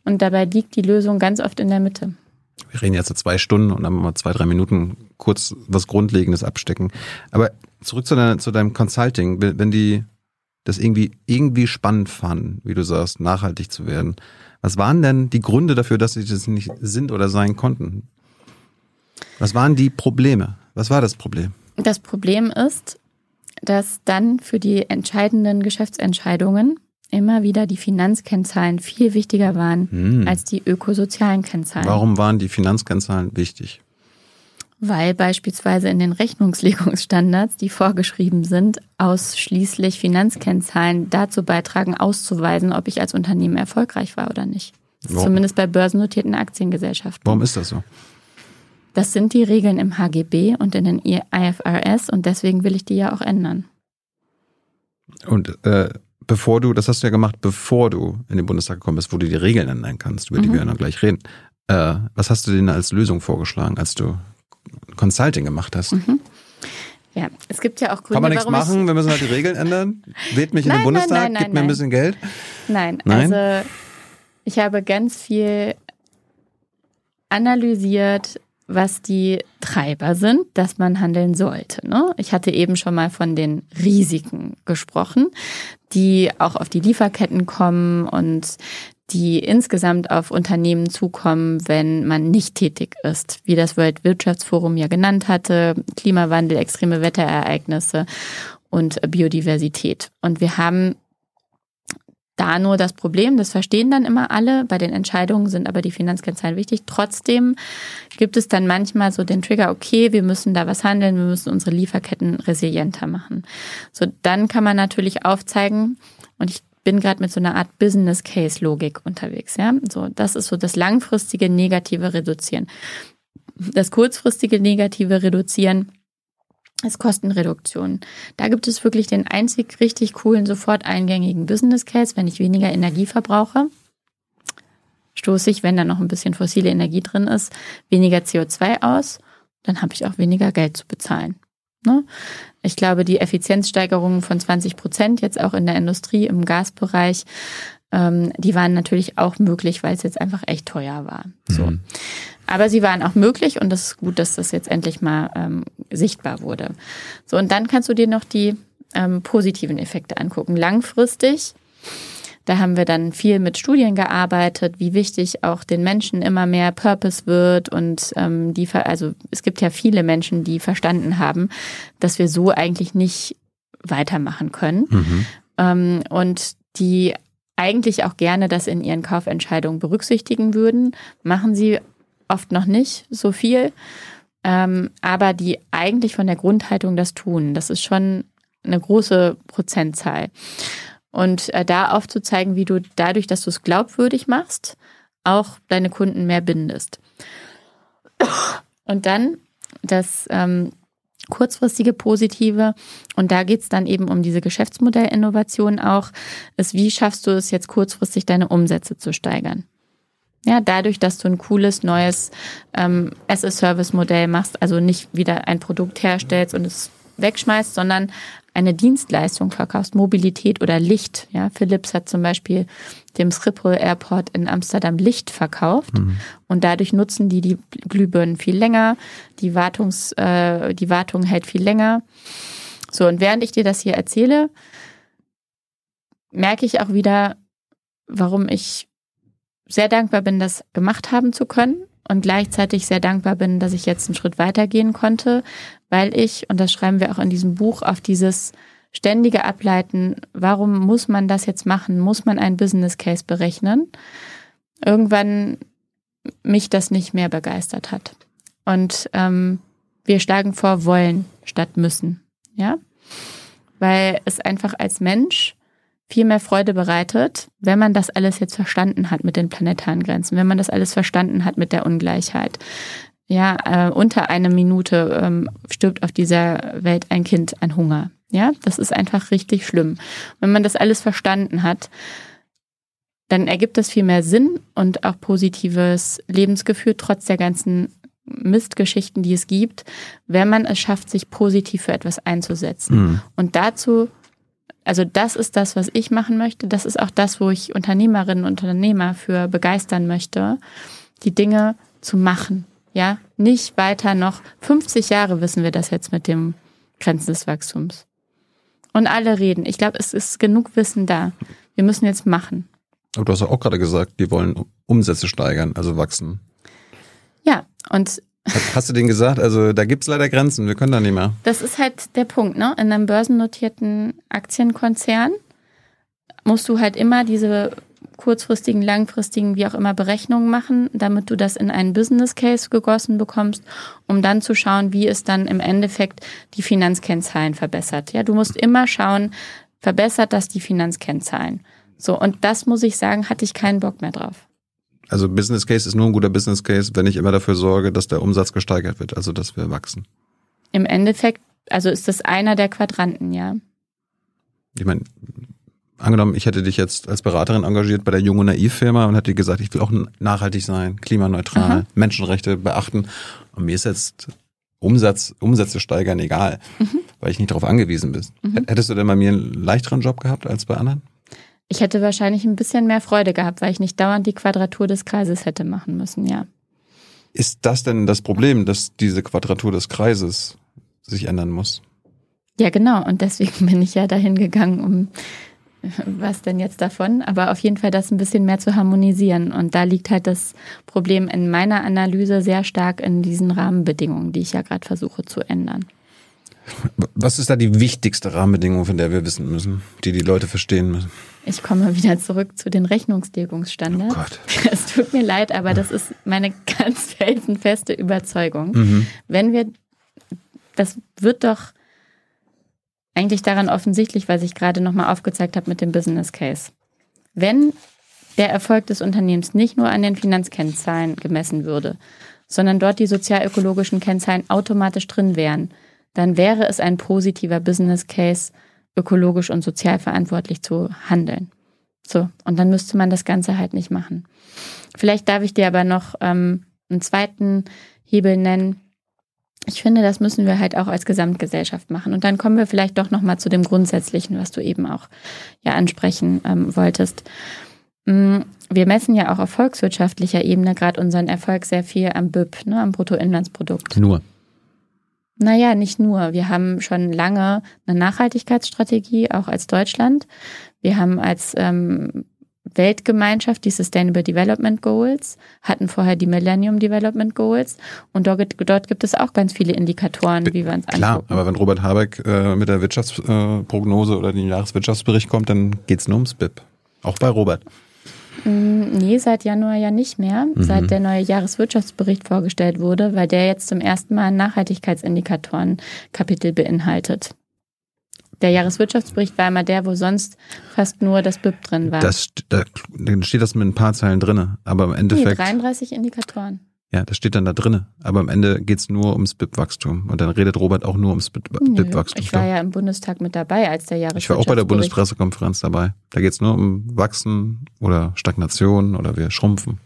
B: Und dabei liegt die Lösung ganz oft in der Mitte.
A: Wir reden jetzt zwei Stunden und dann mal zwei, drei Minuten kurz was Grundlegendes abstecken. Aber zurück zu, deiner, zu deinem Consulting, wenn die das irgendwie, irgendwie spannend fanden, wie du sagst, nachhaltig zu werden. Was waren denn die Gründe dafür, dass sie das nicht sind oder sein konnten? Was waren die Probleme? Was war das Problem?
B: Das Problem ist, dass dann für die entscheidenden Geschäftsentscheidungen immer wieder die Finanzkennzahlen viel wichtiger waren hm. als die ökosozialen Kennzahlen.
A: Warum waren die Finanzkennzahlen wichtig?
B: Weil beispielsweise in den Rechnungslegungsstandards, die vorgeschrieben sind, ausschließlich Finanzkennzahlen dazu beitragen, auszuweisen, ob ich als Unternehmen erfolgreich war oder nicht. Zumindest bei börsennotierten Aktiengesellschaften.
A: Warum ist das so?
B: Das sind die Regeln im HGB und in den IFRS und deswegen will ich die ja auch ändern.
A: Und äh, bevor du, das hast du ja gemacht, bevor du in den Bundestag gekommen bist, wo du die Regeln ändern kannst, über die mhm. wir ja noch gleich reden. Äh, was hast du denn als Lösung vorgeschlagen, als du Consulting gemacht hast?
B: Mhm. Ja, es gibt ja auch
A: Gründe, Kann man nichts machen, wir müssen halt die Regeln ändern? Wählt mich nein, in den Bundestag, nein, nein, gib mir ein bisschen Geld?
B: Nein, nein, also ich habe ganz viel analysiert, was die Treiber sind, dass man handeln sollte. Ne? Ich hatte eben schon mal von den Risiken gesprochen, die auch auf die Lieferketten kommen und die insgesamt auf Unternehmen zukommen, wenn man nicht tätig ist, wie das Weltwirtschaftsforum ja genannt hatte, Klimawandel, extreme Wetterereignisse und Biodiversität. Und wir haben da nur das Problem, das verstehen dann immer alle, bei den Entscheidungen sind aber die Finanzkennzahlen wichtig. Trotzdem gibt es dann manchmal so den Trigger, okay, wir müssen da was handeln, wir müssen unsere Lieferketten resilienter machen. So, dann kann man natürlich aufzeigen, und ich bin gerade mit so einer Art Business Case Logik unterwegs, ja. So, das ist so das langfristige negative Reduzieren. Das kurzfristige negative Reduzieren ist Kostenreduktion. Da gibt es wirklich den einzig richtig coolen, sofort eingängigen Business Case. Wenn ich weniger Energie verbrauche, stoße ich, wenn da noch ein bisschen fossile Energie drin ist, weniger CO2 aus, dann habe ich auch weniger Geld zu bezahlen. Ne? Ich glaube, die Effizienzsteigerungen von 20 Prozent jetzt auch in der Industrie, im Gasbereich, ähm, die waren natürlich auch möglich, weil es jetzt einfach echt teuer war. So. Mhm. Aber sie waren auch möglich und das ist gut, dass das jetzt endlich mal ähm, sichtbar wurde. So, und dann kannst du dir noch die ähm, positiven Effekte angucken. Langfristig, da haben wir dann viel mit Studien gearbeitet, wie wichtig auch den Menschen immer mehr Purpose wird und ähm, die, also es gibt ja viele Menschen, die verstanden haben, dass wir so eigentlich nicht weitermachen können mhm. ähm, und die eigentlich auch gerne das in ihren Kaufentscheidungen berücksichtigen würden, machen sie oft noch nicht so viel, ähm, aber die eigentlich von der Grundhaltung das tun. Das ist schon eine große Prozentzahl. Und äh, da aufzuzeigen, wie du dadurch, dass du es glaubwürdig machst, auch deine Kunden mehr bindest. Und dann das ähm, kurzfristige Positive, und da geht's dann eben um diese Geschäftsmodellinnovation auch, ist, wie schaffst du es jetzt kurzfristig, deine Umsätze zu steigern? Ja, dadurch, dass du ein cooles neues ähm, as-a-Service-Modell machst, also nicht wieder ein Produkt herstellst und es wegschmeißt, sondern eine Dienstleistung verkaufst, Mobilität oder Licht. Ja, Philips hat zum Beispiel dem Schiphol Airport in Amsterdam Licht verkauft mhm. und dadurch nutzen die die Glühbirnen viel länger, die Wartungs, äh, die Wartung hält viel länger. So und während ich dir das hier erzähle, merke ich auch wieder, warum ich sehr dankbar bin, das gemacht haben zu können und gleichzeitig sehr dankbar bin, dass ich jetzt einen Schritt weitergehen konnte, weil ich, und das schreiben wir auch in diesem Buch, auf dieses ständige Ableiten, warum muss man das jetzt machen? Muss man einen Business Case berechnen? Irgendwann mich das nicht mehr begeistert hat. Und ähm, wir schlagen vor wollen statt müssen. Ja? Weil es einfach als Mensch viel mehr Freude bereitet, wenn man das alles jetzt verstanden hat mit den planetaren Grenzen, wenn man das alles verstanden hat mit der Ungleichheit. Ja, äh, unter einer Minute ähm, stirbt auf dieser Welt ein Kind an Hunger. Ja, das ist einfach richtig schlimm. Wenn man das alles verstanden hat, dann ergibt das viel mehr Sinn und auch positives Lebensgefühl trotz der ganzen Mistgeschichten, die es gibt, wenn man es schafft, sich positiv für etwas einzusetzen. Mhm. Und dazu also das ist das, was ich machen möchte. Das ist auch das, wo ich Unternehmerinnen und Unternehmer für begeistern möchte, die Dinge zu machen. Ja, nicht weiter noch 50 Jahre wissen wir das jetzt mit dem Grenzen des Wachstums. Und alle reden. Ich glaube, es ist genug Wissen da. Wir müssen jetzt machen.
A: Aber du hast ja auch gerade gesagt, die wollen Umsätze steigern, also wachsen.
B: Ja, und
A: Hast du denen gesagt? Also da gibt es leider Grenzen, wir können da nicht mehr.
B: Das ist halt der Punkt, ne? In einem börsennotierten Aktienkonzern musst du halt immer diese kurzfristigen, langfristigen, wie auch immer Berechnungen machen, damit du das in einen Business Case gegossen bekommst, um dann zu schauen, wie es dann im Endeffekt die Finanzkennzahlen verbessert. Ja, du musst immer schauen, verbessert das die Finanzkennzahlen. So, und das muss ich sagen, hatte ich keinen Bock mehr drauf.
A: Also Business Case ist nur ein guter Business Case, wenn ich immer dafür sorge, dass der Umsatz gesteigert wird, also dass wir wachsen.
B: Im Endeffekt, also ist das einer der Quadranten, ja.
A: Ich meine, angenommen, ich hätte dich jetzt als Beraterin engagiert bei der Jung und Naiv-Firma und hätte gesagt, ich will auch nachhaltig sein, klimaneutral, Aha. Menschenrechte beachten. Und mir ist jetzt Umsatz, Umsätze steigern egal, mhm. weil ich nicht darauf angewiesen bin. Mhm. Hättest du denn bei mir einen leichteren Job gehabt als bei anderen?
B: Ich hätte wahrscheinlich ein bisschen mehr Freude gehabt, weil ich nicht dauernd die Quadratur des Kreises hätte machen müssen, ja.
A: Ist das denn das Problem, dass diese Quadratur des Kreises sich ändern muss?
B: Ja, genau. Und deswegen bin ich ja dahin gegangen, um was denn jetzt davon? Aber auf jeden Fall das ein bisschen mehr zu harmonisieren. Und da liegt halt das Problem in meiner Analyse sehr stark in diesen Rahmenbedingungen, die ich ja gerade versuche zu ändern.
A: Was ist da die wichtigste Rahmenbedingung, von der wir wissen müssen, die die Leute verstehen müssen?
B: Ich komme wieder zurück zu den Rechnungslegungsstandards. Oh Gott. Es tut mir leid, aber das ist meine ganz felsenfeste Überzeugung. Mhm. Wenn wir, das wird doch eigentlich daran offensichtlich, was ich gerade nochmal aufgezeigt habe mit dem Business Case. Wenn der Erfolg des Unternehmens nicht nur an den Finanzkennzahlen gemessen würde, sondern dort die sozialökologischen Kennzahlen automatisch drin wären, dann wäre es ein positiver Business Case, ökologisch und sozial verantwortlich zu handeln. So, und dann müsste man das Ganze halt nicht machen. Vielleicht darf ich dir aber noch ähm, einen zweiten Hebel nennen. Ich finde, das müssen wir halt auch als Gesamtgesellschaft machen. Und dann kommen wir vielleicht doch nochmal zu dem Grundsätzlichen, was du eben auch ja ansprechen ähm, wolltest. Mm, wir messen ja auch auf volkswirtschaftlicher Ebene gerade unseren Erfolg sehr viel am BIP, ne, am Bruttoinlandsprodukt.
A: Nur.
B: Naja, nicht nur. Wir haben schon lange eine Nachhaltigkeitsstrategie, auch als Deutschland. Wir haben als ähm, Weltgemeinschaft die Sustainable Development Goals, hatten vorher die Millennium Development Goals und dort, dort gibt es auch ganz viele Indikatoren, wie wir uns
A: Klar,
B: angucken.
A: aber wenn Robert Habeck äh, mit der Wirtschaftsprognose äh, oder dem Jahreswirtschaftsbericht kommt, dann geht's nur ums BIP. Auch bei Robert.
B: Mm, Nee, seit Januar ja nicht mehr,
A: Mhm.
B: seit der neue Jahreswirtschaftsbericht vorgestellt wurde, weil der jetzt zum ersten Mal ein Nachhaltigkeitsindikatoren-Kapitel beinhaltet. Der Jahreswirtschaftsbericht war immer der, wo sonst fast nur das BIP drin war.
A: Das, da dann steht das mit ein paar Zeilen drinne, aber im
B: nee,
A: Endeffekt,
B: 33 Indikatoren.
A: Ja, das steht dann da drinne, aber am Ende geht's nur ums BIP-Wachstum und dann redet Robert auch nur ums BIP-Wachstum.
B: ich war ja im Bundestag mit dabei, als der
A: Ich war
B: Jahreswirtschaftsbericht.
A: auch bei der Bundespressekonferenz dabei. Da geht's nur um Wachsen oder Stagnation oder wir schrumpfen.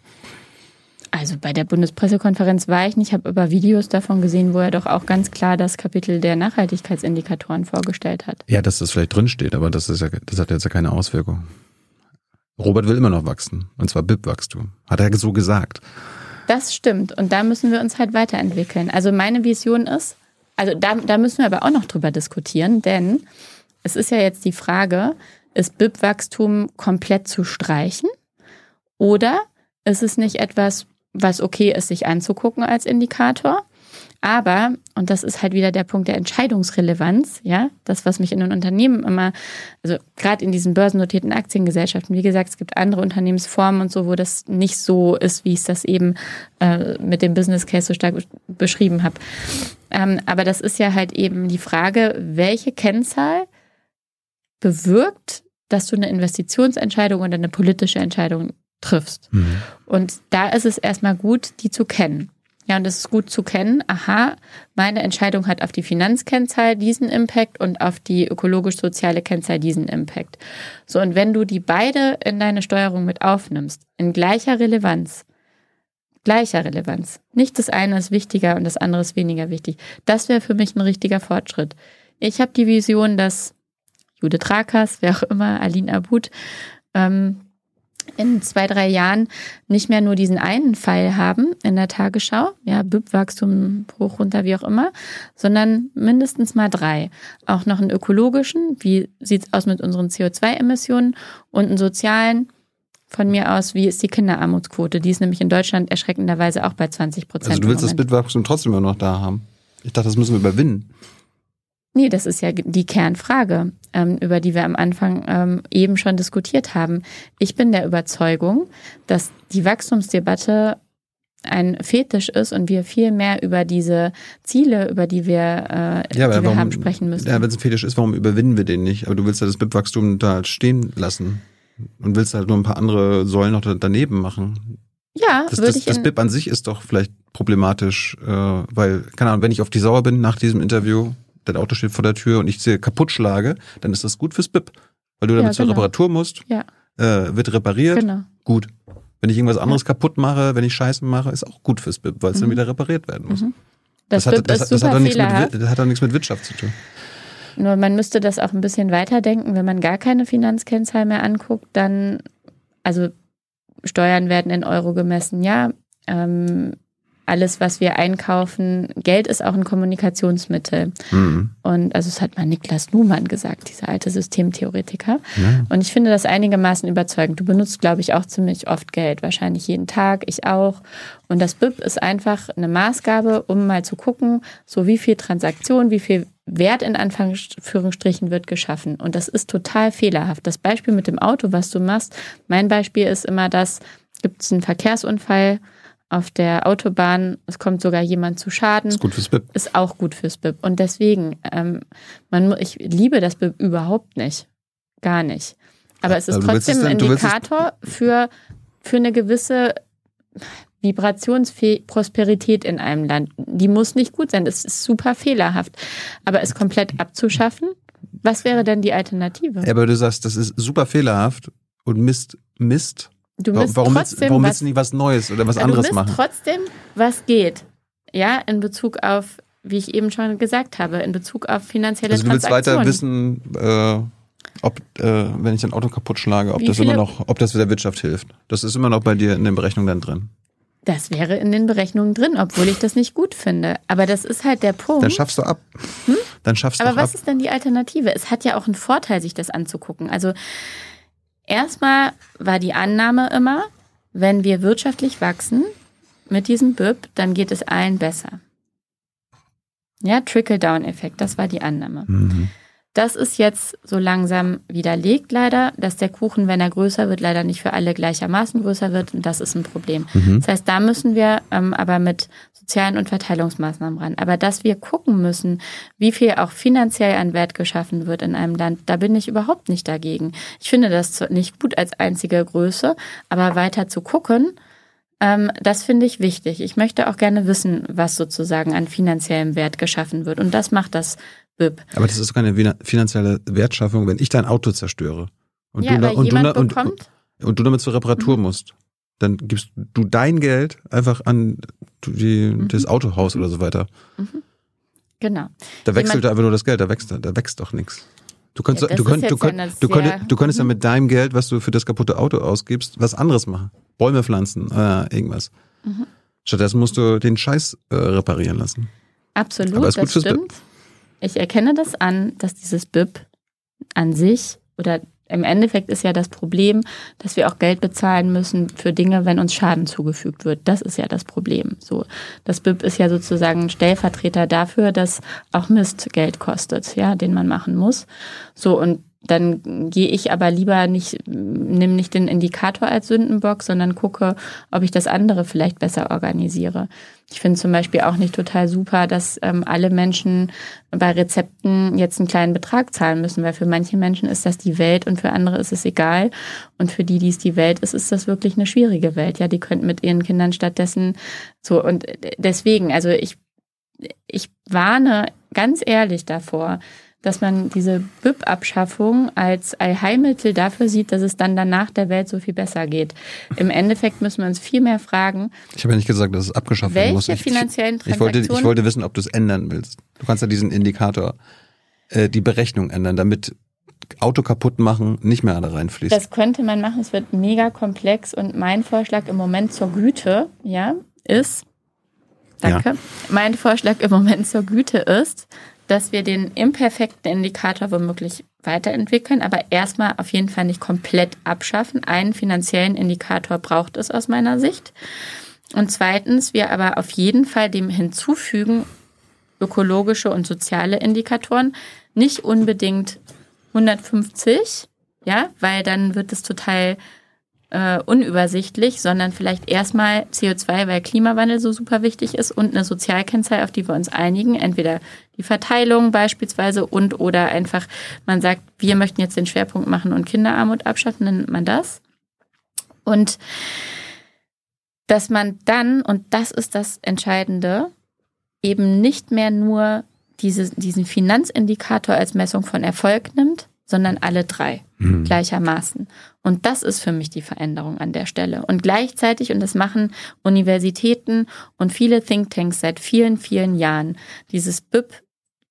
B: Also bei der Bundespressekonferenz war ich nicht, habe aber Videos davon gesehen, wo er doch auch ganz klar das Kapitel der Nachhaltigkeitsindikatoren vorgestellt hat.
A: Ja, dass das vielleicht drin steht, aber das ist ja, das hat jetzt ja keine Auswirkung. Robert will immer noch wachsen. Und zwar BIP-Wachstum. Hat er so gesagt.
B: Das stimmt. Und da müssen wir uns halt weiterentwickeln. Also meine Vision ist, also da, da müssen wir aber auch noch drüber diskutieren, denn es ist ja jetzt die Frage, ist BIP-Wachstum komplett zu streichen oder ist es nicht etwas, was okay ist, sich anzugucken als Indikator? Aber, und das ist halt wieder der Punkt der Entscheidungsrelevanz, ja, das, was mich in den Unternehmen immer, also gerade in diesen börsennotierten Aktiengesellschaften, wie gesagt, es gibt andere Unternehmensformen und so, wo das nicht so ist, wie ich es das eben äh, mit dem Business Case so stark beschrieben habe. Ähm, aber das ist ja halt eben die Frage, welche Kennzahl bewirkt, dass du eine Investitionsentscheidung oder eine politische Entscheidung triffst. Und da ist es erstmal gut, die zu kennen. Ja, und es ist gut zu kennen, aha, meine Entscheidung hat auf die Finanzkennzahl diesen Impact und auf die ökologisch-soziale Kennzahl diesen Impact. So, und wenn du die beide in deine Steuerung mit aufnimmst, in gleicher Relevanz, gleicher Relevanz, nicht das eine ist wichtiger und das andere ist weniger wichtig, das wäre für mich ein richtiger Fortschritt. Ich habe die Vision, dass Judith Rakas, wer auch immer, Aline Abud, ähm, in zwei, drei Jahren nicht mehr nur diesen einen Fall haben in der Tagesschau, ja, BIP-Wachstum hoch, runter, wie auch immer, sondern mindestens mal drei. Auch noch einen ökologischen, wie sieht's aus mit unseren CO2-Emissionen und einen sozialen, von mir aus, wie ist die Kinderarmutsquote? Die ist nämlich in Deutschland erschreckenderweise auch bei 20 Prozent.
A: Also du willst das BIP-Wachstum trotzdem immer noch da haben. Ich dachte, das müssen wir überwinden.
B: Nee, das ist ja die Kernfrage, ähm, über die wir am Anfang ähm, eben schon diskutiert haben. Ich bin der Überzeugung, dass die Wachstumsdebatte ein Fetisch ist und wir viel mehr über diese Ziele, über die wir, äh,
A: Ja,
B: die wir
A: warum,
B: haben, sprechen müssen.
A: Ja, wenn es ein Fetisch ist, warum überwinden wir den nicht? Aber du willst ja das BIP-Wachstum da halt stehen lassen. Und willst halt nur ein paar andere Säulen noch da- daneben machen.
B: ja,
A: Das, das,
B: ich
A: das BIP an sich ist doch vielleicht problematisch, äh, weil, keine Ahnung, wenn ich auf die Sauer bin nach diesem Interview, dein Auto steht vor der Tür und ich sie kaputt schlage, dann ist das gut fürs BIP. Weil du damit
B: Ja,
A: zur
B: genau.
A: Reparatur musst,
B: Ja.
A: äh, wird repariert,
B: Genau.
A: gut. Wenn ich irgendwas anderes kaputt mache, wenn ich Scheißen mache, ist auch gut fürs BIP, weil es dann wieder repariert werden muss.
B: Mhm. Das,
A: hat, das, hat mit, hat nichts mit Wirtschaft zu tun.
B: Nur man müsste das auch ein bisschen weiterdenken, wenn man gar keine Finanzkennzahl mehr anguckt, dann, also Steuern werden in Euro gemessen, ja. Ähm, alles, was wir einkaufen, Geld ist auch ein Kommunikationsmittel.
A: Mhm.
B: Und also es hat mal Niklas Luhmann gesagt, dieser alte Systemtheoretiker.
A: Ja.
B: Und ich finde das einigermaßen überzeugend. Du benutzt, glaube ich, auch ziemlich oft Geld, wahrscheinlich jeden Tag, ich auch. Und das BIP ist einfach eine Maßgabe, um mal zu gucken, so wie viel Transaktion, wie viel Wert in Anführungsstrichen wird geschaffen. Und das ist total fehlerhaft. Das Beispiel mit dem Auto, was du machst, mein Beispiel ist immer das, gibt es einen Verkehrsunfall auf der Autobahn, es kommt sogar jemand zu Schaden
A: Ist gut fürs BIP.
B: ist auch gut fürs BIP. Und deswegen, ähm, man, ich liebe das BIP überhaupt nicht. Gar nicht. Aber es ist
A: Also willst es
B: trotzdem ein Indikator für, für eine gewisse Vibrationsprosperität in einem Land. Die muss nicht gut sein. Das ist super fehlerhaft. Aber es komplett abzuschaffen, was wäre denn die Alternative?
A: Ja, aber du sagst, das ist super fehlerhaft und Mist, Mist.
B: Du
A: Warum,
B: misst
A: warum, willst,
B: trotzdem
A: warum
B: was
A: willst du nicht was Neues oder was anderes
B: du
A: machen?
B: trotzdem, was geht. Ja, in Bezug auf, wie ich eben schon gesagt habe, in Bezug auf finanzielle
A: Also du willst weiter wissen, äh, ob, äh, wenn ich ein Auto kaputt schlage, ob
B: Wie
A: das immer noch, ob das der Wirtschaft hilft. Das ist immer noch bei dir in den Berechnungen dann drin.
B: Das wäre in den Berechnungen drin, obwohl ich das nicht gut finde. Aber das ist halt der Punkt.
A: Dann schaffst du ab. Hm? Dann schaffst du
B: Aber was
A: ab.
B: ist denn die Alternative? Es hat ja auch einen Vorteil, sich das anzugucken. Also erstmal war die Annahme immer, wenn wir wirtschaftlich wachsen mit diesem BIP, dann geht es allen besser. Ja, Trickle-Down-Effekt, das war die Annahme.
A: Mhm.
B: Das ist jetzt so langsam widerlegt leider, dass der Kuchen, wenn er größer wird, leider nicht für alle gleichermaßen größer wird. Und das ist ein Problem.
A: Mhm.
B: Das heißt, da müssen wir ähm, aber mit sozialen und Verteilungsmaßnahmen ran. Aber dass wir gucken müssen, wie viel auch finanziell an Wert geschaffen wird in einem Land, da bin ich überhaupt nicht dagegen. Ich finde das nicht gut als einzige Größe, aber weiter zu gucken, ähm, das finde ich wichtig. Ich möchte auch gerne wissen, was sozusagen an finanziellem Wert geschaffen wird. Und das macht das BIP.
A: Aber das ist keine wina- finanzielle Wertschaffung, wenn ich dein Auto zerstöre. Und
B: ja,
A: du, da- und, du, da- und, und du damit zur Reparatur musst. Dann gibst du dein Geld einfach an die,
B: Mhm.
A: das Autohaus oder so weiter.
B: genau.
A: Da wechselt
B: Jemand-
A: einfach nur das Geld, da wächst, da wächst doch nichts. Du könntest,
B: Ja,
A: du, könnt, du, könnt, du, könntest, du könntest ja
B: Mhm.
A: mit deinem Geld, was du für das kaputte Auto ausgibst, was anderes machen. Bäume pflanzen, äh, irgendwas.
B: Mhm.
A: Stattdessen musst du den Scheiß äh, reparieren lassen.
B: Absolut,
A: Aber ist gut
B: das
A: fürs BIP.
B: Ich erkenne das an, dass dieses BIP an sich oder im Endeffekt ist ja das Problem, dass wir auch Geld bezahlen müssen für Dinge, wenn uns Schaden zugefügt wird. Das ist ja das Problem. So, das BIP ist ja sozusagen ein Stellvertreter dafür, dass auch Mist Geld kostet, ja, den man machen muss. So und dann gehe ich aber lieber nicht, nimm nicht den Indikator als Sündenbock, sondern gucke, ob ich das andere vielleicht besser organisiere. Ich finde zum Beispiel auch nicht total super, dass ähm, alle Menschen bei Rezepten jetzt einen kleinen Betrag zahlen müssen, weil für manche Menschen ist das die Welt und für andere ist es egal. Und für die, die es die Welt ist, ist das wirklich eine schwierige Welt. Ja, die könnten mit ihren Kindern stattdessen so und deswegen, also ich, ich warne ganz ehrlich davor, dass man diese BIP-Abschaffung als Allheilmittel dafür sieht, dass es dann danach der Welt so viel besser geht. Im Endeffekt müssen wir uns viel mehr fragen,
A: Ich habe ja nicht gesagt, dass es abgeschafft werden muss.
B: welche
A: Ich,
B: finanziellen
A: ich, wollte,
B: Transaktionen
A: ich wollte wissen, ob du es ändern willst. Du kannst ja diesen Indikator, äh, die Berechnung ändern, damit Auto kaputt machen nicht mehr alle reinfließt.
B: Das könnte man machen, es wird mega komplex und mein Vorschlag im Moment zur Güte, ja, ist, danke, mein Vorschlag im Moment zur Güte ist, dass wir den imperfekten Indikator womöglich weiterentwickeln, aber erstmal auf jeden Fall nicht komplett abschaffen. Einen finanziellen Indikator braucht es aus meiner Sicht. Und zweitens, wir aber auf jeden Fall dem hinzufügen, ökologische und soziale Indikatoren, nicht unbedingt 150, ja, weil dann wird es total äh, unübersichtlich, sondern vielleicht erstmal CO2, weil Klimawandel so super wichtig ist und eine Sozialkennzahl, auf die wir uns einigen. Entweder die Verteilung beispielsweise und oder einfach, man sagt, wir möchten jetzt den Schwerpunkt machen und Kinderarmut abschaffen, dann nennt man das. Und dass man dann, und das ist das Entscheidende, eben nicht mehr nur diese, diesen Finanzindikator als Messung von Erfolg nimmt, sondern alle drei
A: Hm.
B: gleichermaßen. Und das ist für mich die Veränderung an der Stelle. Und gleichzeitig, und das machen Universitäten und viele Thinktanks seit vielen, vielen Jahren, dieses BIP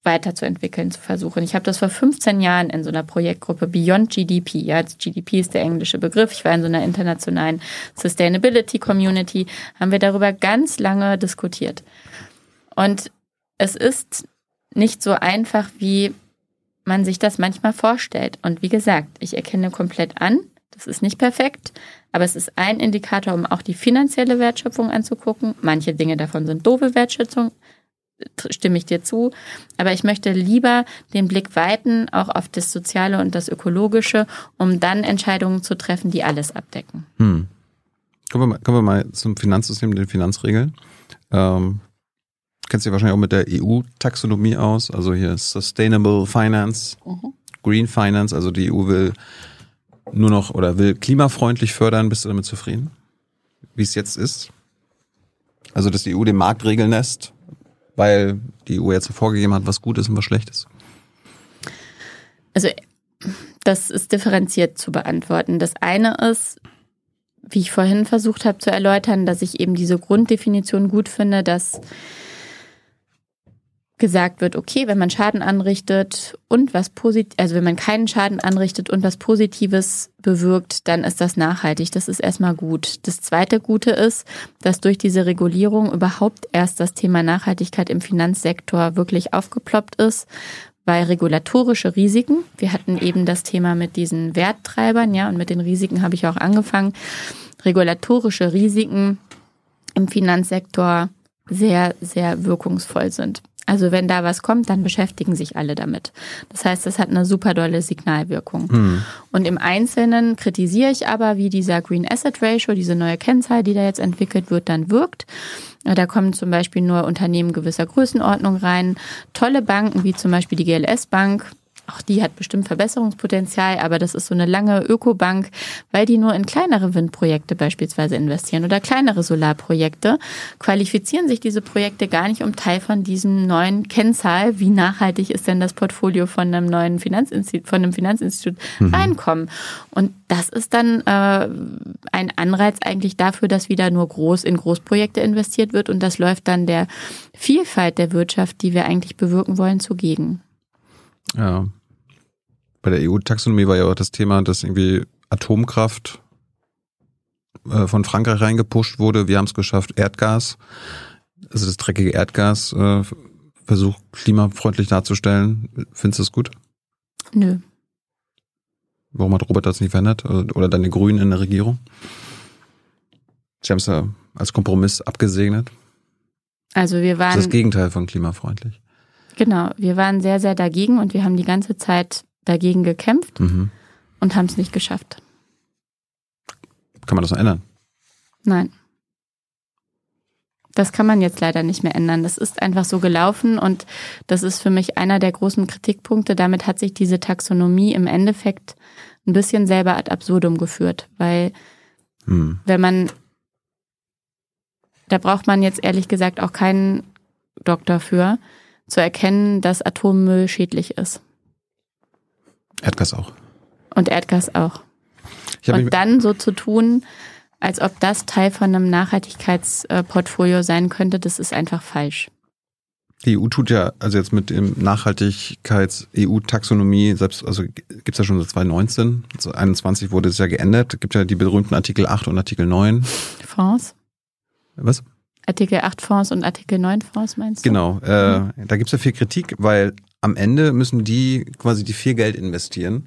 B: weiterzuentwickeln, zu versuchen. Ich habe das vor 15 Jahren in so einer Projektgruppe Beyond GDP. Ja, GDP ist der englische Begriff. Ich war in so einer internationalen Sustainability Community. Haben wir darüber ganz lange diskutiert. Und es ist nicht so einfach, wie man sich das manchmal vorstellt. Und wie gesagt, ich erkenne komplett an, das ist nicht perfekt, aber es ist ein Indikator, um auch die finanzielle Wertschöpfung anzugucken. Manche Dinge davon sind doofe Wertschöpfung, stimme ich dir zu. Aber ich möchte lieber den Blick weiten, auch auf das Soziale und das Ökologische, um dann Entscheidungen zu treffen, die alles abdecken.
A: Hm. Kommen, wir mal, kommen wir mal zum Finanzsystem, den Finanzregeln. Ähm, kennst du dich wahrscheinlich auch mit der EU-Taxonomie aus, also hier Sustainable Finance, Green Finance, also die EU will nur noch oder will klimafreundlich fördern. Bist du damit zufrieden? Wie es jetzt ist? Also, dass die EU den Markt regeln lässt, weil die EU jetzt vorgegeben hat, was gut ist und was schlecht ist.
B: Also das ist differenziert zu beantworten. Das eine ist, wie ich vorhin versucht habe zu erläutern, dass ich eben diese Grunddefinition gut finde, dass gesagt wird, okay, wenn man Schaden anrichtet und was positiv, also wenn man keinen Schaden anrichtet und was Positives bewirkt, dann ist das nachhaltig. Das ist erstmal gut. Das zweite Gute ist, dass durch diese Regulierung überhaupt erst das Thema Nachhaltigkeit im Finanzsektor wirklich aufgeploppt ist, weil regulatorische Risiken, wir hatten eben das Thema mit diesen Werttreibern, ja, und mit den Risiken habe ich auch angefangen, regulatorische Risiken im Finanzsektor sehr, sehr wirkungsvoll sind. Also wenn da was kommt, dann beschäftigen sich alle damit. Das heißt, das hat eine super dolle Signalwirkung. Mhm. Und im Einzelnen kritisiere ich aber, wie dieser Green Asset Ratio, diese neue Kennzahl, die da jetzt entwickelt wird, dann wirkt. Da kommen zum Beispiel nur Unternehmen gewisser Größenordnung rein. Tolle Banken wie zum Beispiel die GLS Bank, auch die hat bestimmt Verbesserungspotenzial, aber das ist so eine lange Ökobank, weil die nur in kleinere Windprojekte beispielsweise investieren oder kleinere Solarprojekte, qualifizieren sich diese Projekte gar nicht, um Teil von diesem neuen Kennzahl, wie nachhaltig ist denn das Portfolio von einem neuen Finanzinstitut, von einem Finanzinstitut mhm. reinkommen. Und das ist dann äh, ein Anreiz eigentlich dafür, dass wieder nur groß in Großprojekte investiert wird und das läuft dann der Vielfalt der Wirtschaft, die wir eigentlich bewirken wollen, zugegen.
A: Ja, bei der EU-Taxonomie war ja auch das Thema, dass irgendwie Atomkraft äh, von Frankreich reingepusht wurde. Wir haben es geschafft, Erdgas, also das dreckige Erdgas, äh, versucht klimafreundlich darzustellen. Findest du das gut?
B: Nö.
A: Warum hat Robert das nicht verändert? Oder deine Grünen in der Regierung? Sie haben es ja als Kompromiss abgesegnet.
B: Also wir waren.
A: Das ist das Gegenteil von klimafreundlich.
B: Genau, wir waren sehr, sehr dagegen und wir haben die ganze Zeit dagegen gekämpft mhm. und haben es nicht geschafft.
A: Kann man das noch ändern?
B: Nein. Das kann man jetzt leider nicht mehr ändern. Das ist einfach so gelaufen und das ist für mich einer der großen Kritikpunkte. Damit hat sich diese Taxonomie im Endeffekt ein bisschen selber ad absurdum geführt, weil hm. wenn man, da braucht man jetzt ehrlich gesagt auch keinen Doktor für, zu erkennen, dass Atommüll schädlich ist.
A: Erdgas auch.
B: Und Erdgas auch. Und dann so zu tun, als ob das Teil von einem Nachhaltigkeitsportfolio sein könnte, das ist einfach falsch.
A: Die EU tut ja, also jetzt mit dem Nachhaltigkeits-EU-Taxonomie, selbst, also gibt's ja schon seit 2019, 2021 wurde es ja geändert, gibt ja die berühmten Artikel 8 und Artikel 9.
B: Fonds.
A: Was?
B: Artikel 8 Fonds und Artikel 9 Fonds meinst
A: du? Genau, äh, mhm. da gibt's ja viel Kritik, weil am Ende müssen die quasi die viel Geld investieren.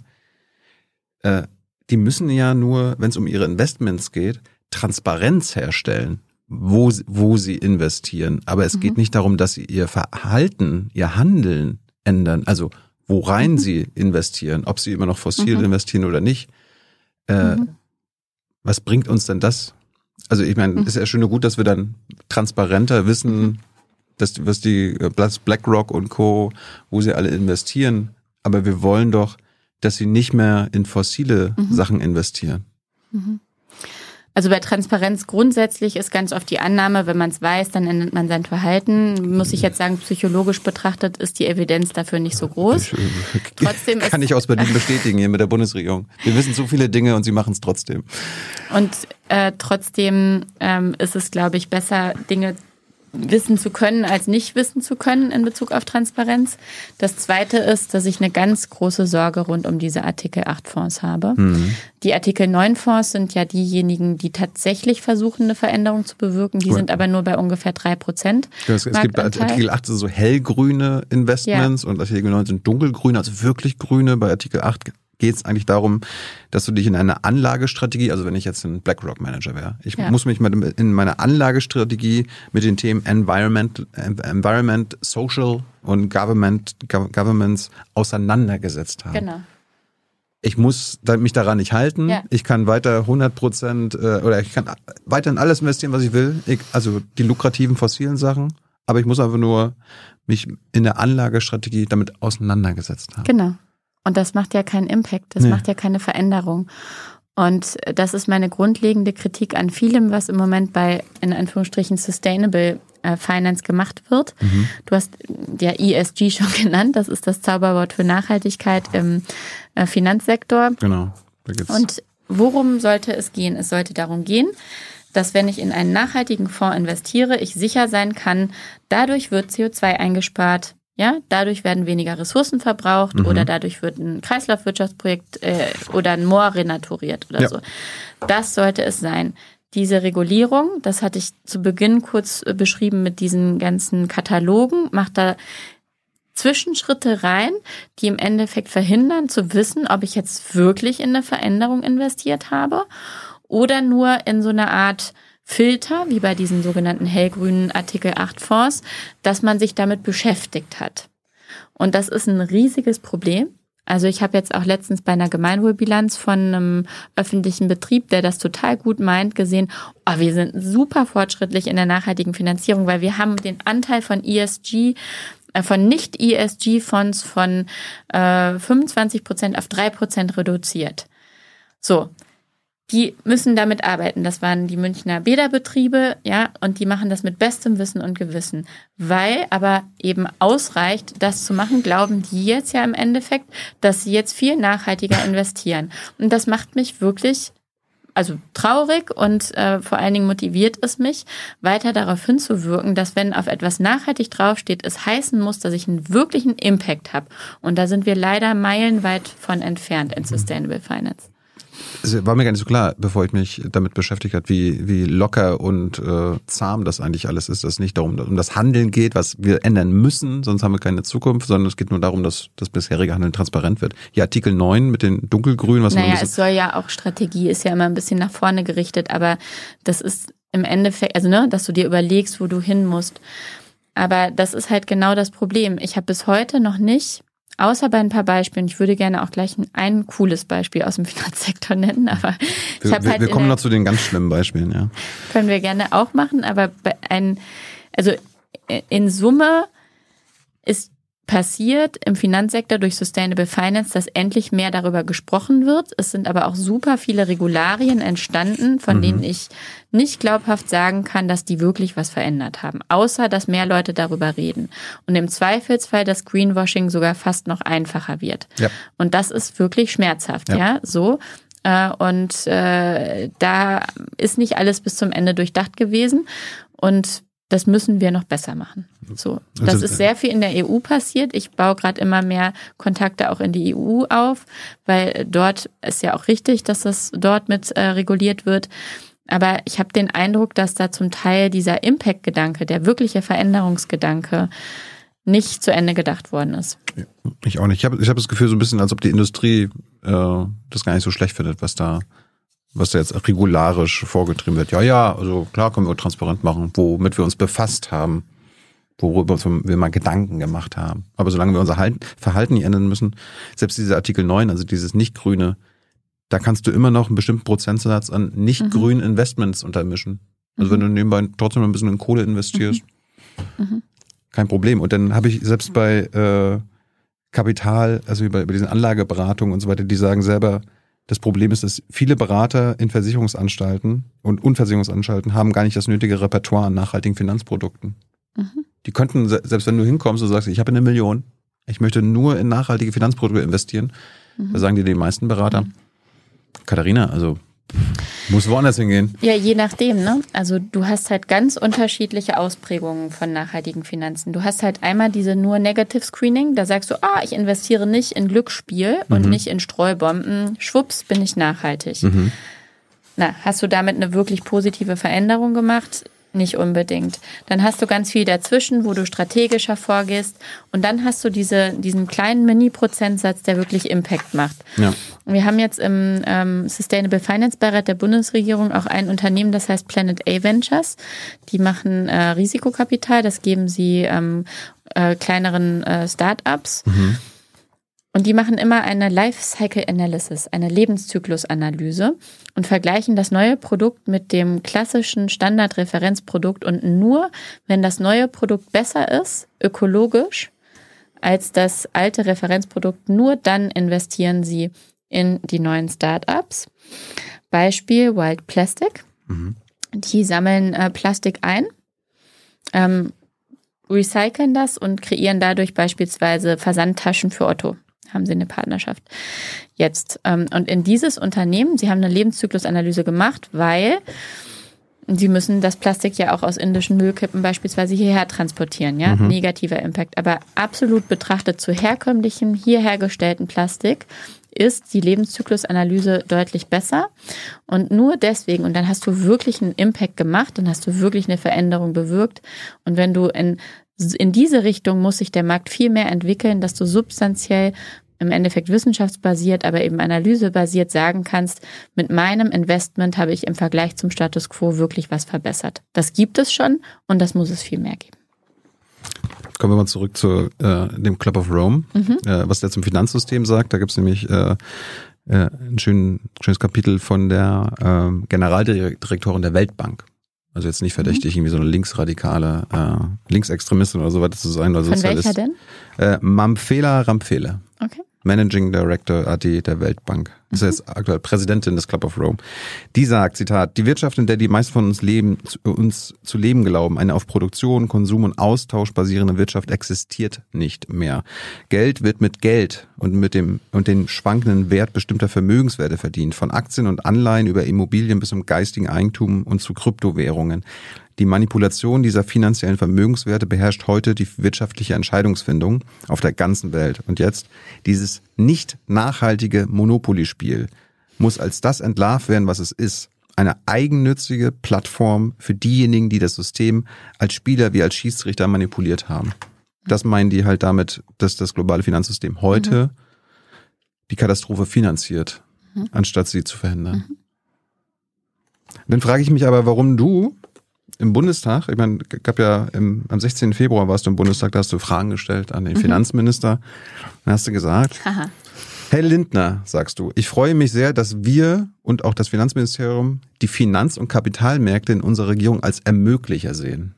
A: Äh, die müssen ja nur, wenn es um ihre Investments geht, Transparenz herstellen, wo, wo sie investieren. Aber es mhm. geht nicht darum, dass sie ihr Verhalten, ihr Handeln ändern. Also worein mhm. sie investieren, ob sie immer noch fossil mhm. investieren oder nicht. Äh, mhm. was bringt uns denn das? Also ich meine, mhm. ist ja schön und gut, dass wir dann transparenter wissen, mhm das, was die äh, BlackRock und Co., wo sie alle investieren. Aber wir wollen doch, dass sie nicht mehr in fossile mhm. Sachen investieren. Mhm.
B: Also bei Transparenz grundsätzlich ist ganz oft die Annahme, wenn man es weiß, dann ändert man sein Verhalten. Muss ich jetzt sagen, psychologisch betrachtet ist die Evidenz dafür nicht so groß.
A: Äh, trotzdem kann ich aus Berlin bestätigen hier mit der Bundesregierung. Wir wissen so viele Dinge und sie machen es trotzdem.
B: Und äh, trotzdem ähm, ist es, glaube ich, besser, Dinge wissen zu können, als nicht wissen zu können in Bezug auf Transparenz. Das zweite ist, dass ich eine ganz große Sorge rund um diese Artikel 8 Fonds habe. Mhm. Die Artikel 9 Fonds sind ja diejenigen, die tatsächlich versuchen, eine Veränderung zu bewirken. Die cool. sind aber nur bei ungefähr drei Prozent.
A: Es, es gibt bei Artikel 8 so hellgrüne Investments ja. und Artikel 9 sind dunkelgrüne, also wirklich grüne. Bei Artikel 8 geht es eigentlich darum, dass du dich in eine Anlagestrategie, also wenn ich jetzt ein BlackRock Manager wäre, ich ja. muss mich in meine Anlagestrategie mit den Themen Environment, Environment, Social und Government, Governments auseinandergesetzt haben. Genau. Ich muss mich daran nicht halten. Ja. Ich kann weiter 100 Prozent äh, oder ich kann weiter in alles investieren, was ich will. Ich, also die lukrativen fossilen Sachen. Aber ich muss einfach nur mich in der Anlagestrategie damit auseinandergesetzt haben.
B: Genau. Und das macht ja keinen Impact, das nee. macht ja keine Veränderung. Und das ist meine grundlegende Kritik an vielem, was im Moment bei, in Anführungsstrichen, Sustainable äh, Finance gemacht wird. Mhm. Du hast ja ESG schon genannt, das ist das Zauberwort für Nachhaltigkeit im äh, Finanzsektor.
A: Genau.
B: Und worum sollte es gehen? Es sollte darum gehen, dass wenn ich in einen nachhaltigen Fonds investiere, ich sicher sein kann, dadurch wird CO2 eingespart, Ja, dadurch werden weniger Ressourcen verbraucht mhm. oder dadurch wird ein Kreislaufwirtschaftsprojekt äh, oder ein Moor renaturiert oder ja. so. Das sollte es sein. Diese Regulierung, das hatte ich zu Beginn kurz äh, beschrieben mit diesen ganzen Katalogen, macht da Zwischenschritte rein, die im Endeffekt verhindern zu wissen, ob ich jetzt wirklich in eine Veränderung investiert habe oder nur in so eine Art Filter, wie bei diesen sogenannten hellgrünen Artikel 8 Fonds, dass man sich damit beschäftigt hat. Und das ist ein riesiges Problem. Also ich habe jetzt auch letztens bei einer Gemeinwohlbilanz von einem öffentlichen Betrieb, der das total gut meint, gesehen, oh, wir sind super fortschrittlich in der nachhaltigen Finanzierung, weil wir haben den Anteil von ESG äh, von nicht-ESG-Fonds von äh, 25 Prozent auf drei Prozent reduziert. So, die müssen damit arbeiten. Das waren die Münchner Bäderbetriebe, ja, und die machen das mit bestem Wissen und Gewissen. Weil aber eben ausreicht, das zu machen, glauben die jetzt ja im Endeffekt, dass sie jetzt viel nachhaltiger investieren. Und das macht mich wirklich also traurig und äh, vor allen Dingen motiviert es mich, weiter darauf hinzuwirken, dass wenn auf etwas nachhaltig draufsteht, es heißen muss, dass ich einen wirklichen Impact habe. Und da sind wir leider meilenweit von entfernt in Sustainable Finance
A: es war mir gar nicht so klar, bevor ich mich damit beschäftigt habe, wie, wie locker und äh, zahm das eigentlich alles ist. Dass es nicht darum um das Handeln geht, was wir ändern müssen, sonst haben wir keine Zukunft, sondern es geht nur darum, dass das bisherige Handeln transparent wird. Hier Artikel 9 mit den dunkelgrünen, was
B: Naja, es soll ja auch Strategie, ist ja immer ein bisschen nach vorne gerichtet, aber das ist im Endeffekt, also ne, dass du dir überlegst, wo du hin musst. Aber das ist halt genau das Problem. Ich habe bis heute noch nicht Außer bei ein paar Beispielen. Ich würde gerne auch gleich ein, ein cooles Beispiel aus dem Finanzsektor nennen, aber ich
A: habe halt. Wir kommen noch zu den ganz schlimmen Beispielen, ja.
B: Können wir gerne auch machen, aber ein, also in Summe ist passiert im Finanzsektor durch Sustainable Finance, dass endlich mehr darüber gesprochen wird. Es sind aber auch super viele Regularien entstanden, von mhm. denen ich nicht glaubhaft sagen kann, dass die wirklich was verändert haben, außer dass mehr Leute darüber reden. Und im Zweifelsfall das Greenwashing sogar fast noch einfacher wird. Ja. Und das ist wirklich schmerzhaft, ja, ja so. Äh, und äh, da ist nicht alles bis zum Ende durchdacht gewesen. Und das müssen wir noch besser machen. So, das also, ist sehr viel in der EU passiert. Ich baue gerade immer mehr Kontakte auch in die EU auf, weil dort ist ja auch richtig, dass das dort mit äh, reguliert wird. Aber ich habe den Eindruck, dass da zum Teil dieser Impact-Gedanke, der wirkliche Veränderungsgedanke, nicht zu Ende gedacht worden ist.
A: Ich auch nicht. Ich habe ich hab das Gefühl, so ein bisschen, als ob die Industrie äh, das gar nicht so schlecht findet, was da was da jetzt regularisch vorgetrieben wird. Ja, ja, also klar können wir transparent machen, womit wir uns befasst haben, worüber wir mal Gedanken gemacht haben. Aber solange wir unser Verhalten nicht ändern müssen, selbst dieser Artikel 9, also dieses nicht-grüne, da kannst du immer noch einen bestimmten Prozentsatz an nicht-grünen mhm. Investments untermischen. Also mhm. wenn du nebenbei trotzdem ein bisschen in Kohle investierst, mhm. mhm. kein Problem. Und dann habe ich selbst bei äh, Kapital, also bei, bei diesen Anlageberatungen und so weiter, die sagen selber, das Problem ist, dass viele Berater in Versicherungsanstalten und Unversicherungsanstalten haben gar nicht das nötige Repertoire an nachhaltigen Finanzprodukten. Mhm. Die könnten, selbst wenn du hinkommst und sagst, ich habe eine Million, ich möchte nur in nachhaltige Finanzprodukte investieren, mhm. da sagen dir die meisten Berater, mhm. Katharina, also muss woanders hingehen.
B: Ja, je nachdem, ne? Also du hast halt ganz unterschiedliche Ausprägungen von nachhaltigen Finanzen. Du hast halt einmal diese nur Negative Screening, da sagst du, ah, ich investiere nicht in Glücksspiel mhm. und nicht in Streubomben. Schwupps, bin ich nachhaltig. Mhm. Na, hast du damit eine wirklich positive Veränderung gemacht? Nicht unbedingt. Dann hast du ganz viel dazwischen, wo du strategischer vorgehst. Und dann hast du diese, diesen kleinen Mini-Prozentsatz, der wirklich Impact macht. Ja. Wir haben jetzt im ähm, Sustainable Finance Beirat der Bundesregierung auch ein Unternehmen, das heißt Planet A Ventures. Die machen äh, Risikokapital, das geben sie ähm, äh, kleineren äh, Start-ups. Mhm. Und die machen immer eine Lifecycle Analysis, eine Lebenszyklusanalyse und vergleichen das neue Produkt mit dem klassischen Standardreferenzprodukt und nur, wenn das neue Produkt besser ist, ökologisch, als das alte Referenzprodukt, nur dann investieren sie in die neuen Startups. Beispiel Wild Plastic. Mhm. Die sammeln äh, Plastik ein, ähm, recyceln das und kreieren dadurch beispielsweise Versandtaschen für Otto haben sie eine Partnerschaft jetzt. Ähm, und in dieses Unternehmen, sie haben eine Lebenszyklusanalyse gemacht, weil Sie müssen das Plastik ja auch aus indischen Müllkippen beispielsweise hierher transportieren, ja, mhm. negativer Impact. Aber absolut betrachtet zu herkömmlichem, hier hergestellten Plastik ist die Lebenszyklusanalyse deutlich besser. Und nur deswegen, und dann hast du wirklich einen Impact gemacht, dann hast du wirklich eine Veränderung bewirkt. Und wenn du in, in diese Richtung muss sich der Markt viel mehr entwickeln, dass du substanziell im Endeffekt wissenschaftsbasiert, aber eben analysebasiert sagen kannst, mit meinem Investment habe ich im Vergleich zum Status quo wirklich was verbessert. Das gibt es schon und das muss es viel mehr geben.
A: Kommen wir mal zurück zu äh, dem Club of Rome, mhm. äh, was der zum Finanzsystem sagt. Da gibt es nämlich äh, äh, ein schön, schönes Kapitel von der äh, Generaldirektorin der Weltbank. Also jetzt nicht verdächtig, mhm. irgendwie so eine linksradikale äh, Linksextremistin oder so weiter zu sein. Oder
B: Von welcher denn?
A: Äh, Mamfela Rampfele.
B: Okay.
A: Managing Director AD der Weltbank. Das ist jetzt aktuell Präsidentin des Club of Rome. Die sagt, Zitat, die Wirtschaft, in der die meisten von uns leben, uns zu leben glauben, eine auf Produktion, Konsum und Austausch basierende Wirtschaft existiert nicht mehr. Geld wird mit Geld und mit dem, und den schwankenden Wert bestimmter Vermögenswerte verdient. Von Aktien und Anleihen über Immobilien bis zum geistigen Eigentum und zu Kryptowährungen. Die Manipulation dieser finanziellen Vermögenswerte beherrscht heute die wirtschaftliche Entscheidungsfindung auf der ganzen Welt. Und jetzt dieses nicht nachhaltige Monopoly-Spiel muss als das entlarvt werden, was es ist. Eine eigennützige Plattform für diejenigen, die das System als Spieler wie als Schiedsrichter manipuliert haben. Das meinen die halt damit, dass das globale Finanzsystem heute mhm. die Katastrophe finanziert, mhm. anstatt sie zu verhindern. Mhm. Dann frage ich mich aber, warum du im Bundestag, ich meine, gab ja im, am 16. Februar warst du im Bundestag, da hast du Fragen gestellt an den mhm. Finanzminister. Dann hast du gesagt, Aha. Herr Lindner, sagst du, ich freue mich sehr, dass wir und auch das Finanzministerium die Finanz- und Kapitalmärkte in unserer Regierung als Ermöglicher sehen.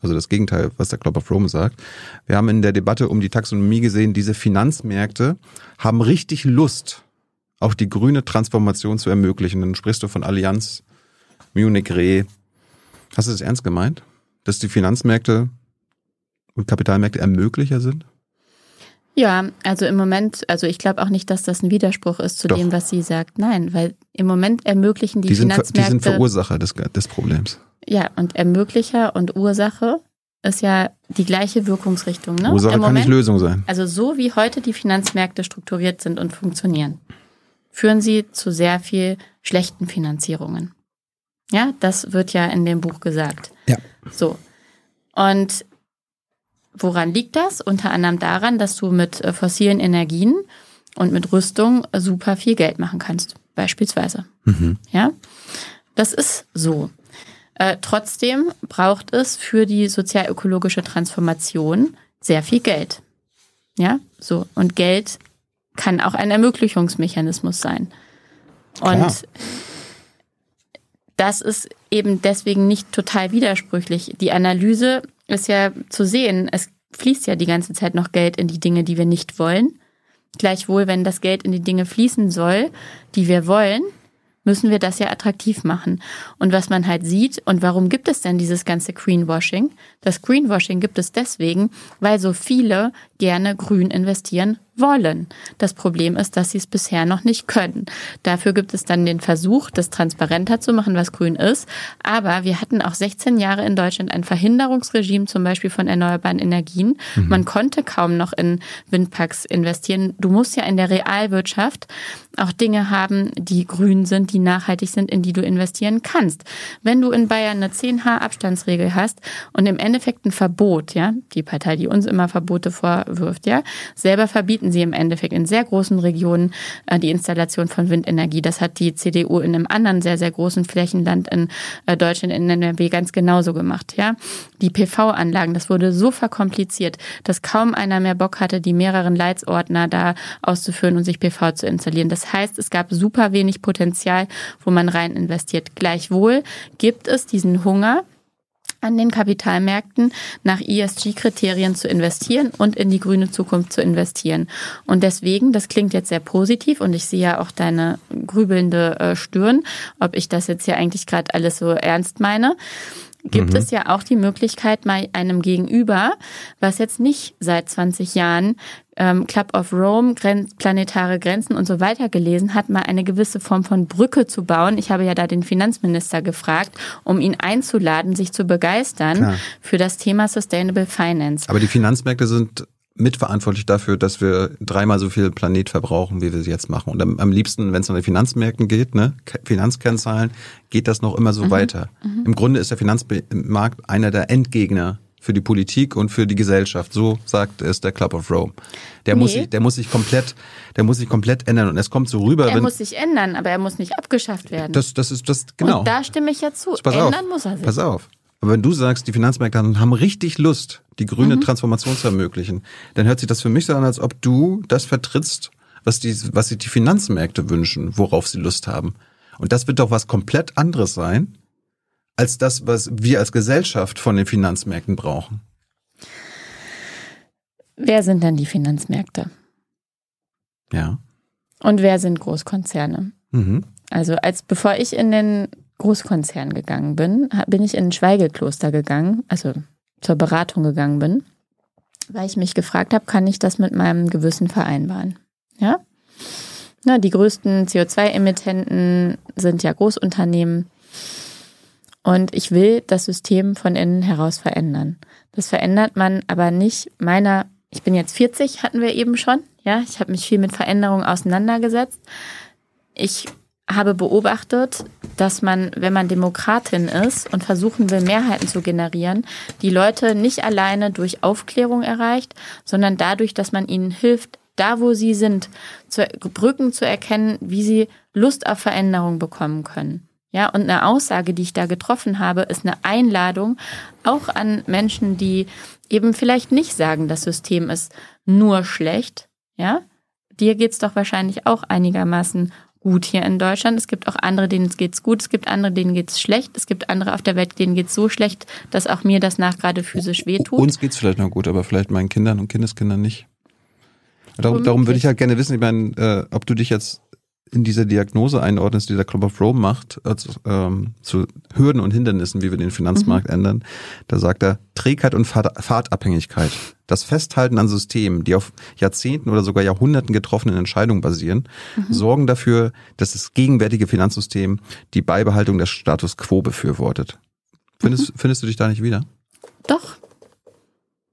A: Also das Gegenteil, was der Club of Rome sagt. Wir haben in der Debatte um die Taxonomie gesehen, diese Finanzmärkte haben richtig Lust, auch die grüne Transformation zu ermöglichen. Dann sprichst du von Allianz, Munich Re, Hast du das ernst gemeint? Dass die Finanzmärkte und Kapitalmärkte Ermöglicher sind?
B: Ja, also im Moment, also ich glaube auch nicht, dass das ein Widerspruch ist zu Doch. dem, was sie sagt. Nein, weil im Moment ermöglichen die, die sind, Finanzmärkte.
A: Die sind Verursacher des, des Problems.
B: Ja, und Ermöglicher und Ursache ist ja die gleiche Wirkungsrichtung. Ne?
A: Ursache Im kann Moment, nicht Lösung sein.
B: Also so wie heute die Finanzmärkte strukturiert sind und funktionieren, führen sie zu sehr viel schlechten Finanzierungen. Ja, das wird ja in dem Buch gesagt.
A: Ja.
B: So. Und woran liegt das? Unter anderem daran, dass du mit äh, fossilen Energien und mit Rüstung super viel Geld machen kannst, beispielsweise. Mhm. Ja, das ist so. Äh, trotzdem braucht es für die sozialökologische Transformation sehr viel Geld. Ja, so. Und Geld kann auch ein Ermöglichungsmechanismus sein. Und Klar das ist eben deswegen nicht total widersprüchlich. Die Analyse ist ja zu sehen, es fließt ja die ganze Zeit noch Geld in die Dinge, die wir nicht wollen. Gleichwohl, wenn das Geld in die Dinge fließen soll, die wir wollen, müssen wir das ja attraktiv machen. Und was man halt sieht, und warum gibt es denn dieses ganze Greenwashing? Das Greenwashing gibt es deswegen, weil so viele gerne grün investieren wollen. Das Problem ist, dass sie es bisher noch nicht können. Dafür gibt es dann den Versuch, das transparenter zu machen, was grün ist. Aber wir hatten auch 16 Jahre in Deutschland ein Verhinderungsregime zum Beispiel von erneuerbaren Energien. Mhm. Man konnte kaum noch in Windparks investieren. Du musst ja in der Realwirtschaft auch Dinge haben, die grün sind, die nachhaltig sind, in die du investieren kannst. Wenn du in Bayern eine 10H Abstandsregel hast und im Endeffekt ein Verbot, ja, die Partei, die uns immer Verbote vorwirft, ja, selber verbieten verbieten sie im Endeffekt in sehr großen Regionen äh, die Installation von Windenergie. Das hat die CDU in einem anderen sehr, sehr großen Flächenland in äh, Deutschland, in NRW ganz genauso gemacht. Ja, Die PV-Anlagen, das wurde so verkompliziert, dass kaum einer mehr Bock hatte, die mehreren Leitsordner da auszuführen und sich PV zu installieren. Das heißt, es gab super wenig Potenzial, wo man rein investiert. Gleichwohl gibt es diesen Hunger, an den Kapitalmärkten nach ESG-Kriterien zu investieren und in die grüne Zukunft zu investieren. Und deswegen, das klingt jetzt sehr positiv und ich sehe ja auch deine grübelnde äh, Stirn, ob ich das jetzt hier eigentlich gerade alles so ernst meine. Gibt mhm. es ja auch die Möglichkeit, mal einem Gegenüber, was jetzt nicht seit 20 Jahren ähm, Club of Rome, Gren planetare Grenzen und so weiter gelesen hat, mal eine gewisse Form von Brücke zu bauen. Ich habe ja da den Finanzminister gefragt, um ihn einzuladen, sich zu begeistern Klar. für das Thema Sustainable Finance.
A: Aber die Finanzmärkte sind mitverantwortlich dafür, dass wir dreimal so viel Planet verbrauchen, wie wir sie jetzt machen. Und am, am liebsten, wenn es an die Finanzmärkten geht, ne, Finanzkennzahlen, geht das noch immer so mhm. weiter. Mhm. Im Grunde ist der Finanzmarkt einer der Endgegner für die Politik und für die Gesellschaft. So sagt es der Club of Rome. Der nee. muss sich, der muss sich komplett, der muss sich komplett ändern und es kommt so rüber.
B: Er muss sich ändern, aber er muss nicht abgeschafft werden.
A: Das, das ist das genau.
B: Und da stimme ich ja zu.
A: Pass ändern
B: auf, muss er sich.
A: Pass auf. Aber wenn du sagst, die Finanzmärkte haben richtig Lust, die grüne mhm. Transformation zu ermöglichen, dann hört sich das für mich so an, als ob du das vertrittst, was die, was sich die Finanzmärkte wünschen, worauf sie Lust haben. Und das wird doch was komplett anderes sein, als das, was wir als Gesellschaft von den Finanzmärkten brauchen.
B: Wer sind denn die Finanzmärkte?
A: Ja.
B: Und wer sind Großkonzerne? Mhm. Also als bevor ich in den Großkonzern gegangen bin, bin ich in ein Schweigekloster gegangen, also zur Beratung gegangen bin, weil ich mich gefragt habe, kann ich das mit meinem Gewissen vereinbaren? Ja? Na, die größten CO2-Emittenten sind ja Großunternehmen. Und ich will das System von innen heraus verändern. Das verändert man aber nicht meiner, ich bin jetzt 40, hatten wir eben schon. Ja, ich habe mich viel mit Veränderungen auseinandergesetzt. Ich habe beobachtet, dass man, wenn man Demokratin ist und versuchen will, Mehrheiten zu generieren, die Leute nicht alleine durch Aufklärung erreicht, sondern dadurch, dass man ihnen hilft, da wo sie sind, zu, Brücken zu erkennen, wie sie Lust auf Veränderung bekommen können. Ja, und eine Aussage, die ich da getroffen habe, ist eine Einladung auch an Menschen, die eben vielleicht nicht sagen, das System ist nur schlecht. Ja, dir geht's doch wahrscheinlich auch einigermaßen gut hier in Deutschland. Es gibt auch andere, denen geht's gut. Es gibt andere, denen geht's schlecht. Es gibt andere auf der Welt, denen geht's so schlecht, dass auch mir das nach gerade physisch wehtut.
A: Uns geht's vielleicht noch gut, aber vielleicht meinen Kindern und Kindeskindern nicht. Darum, darum würde ich halt gerne wissen, ich meine, äh, ob du dich jetzt in dieser Diagnose einordnest, die der Club of Rome macht, also, ähm, zu Hürden und Hindernissen, wie wir den Finanzmarkt mhm. ändern, da sagt er Trägheit und Fahrtabhängigkeit. Das Festhalten an Systemen, die auf Jahrzehnten oder sogar Jahrhunderten getroffenen Entscheidungen basieren, mhm. sorgen dafür, dass das gegenwärtige Finanzsystem die Beibehaltung des Status quo befürwortet. Findest, mhm. findest du dich da nicht wieder?
B: Doch,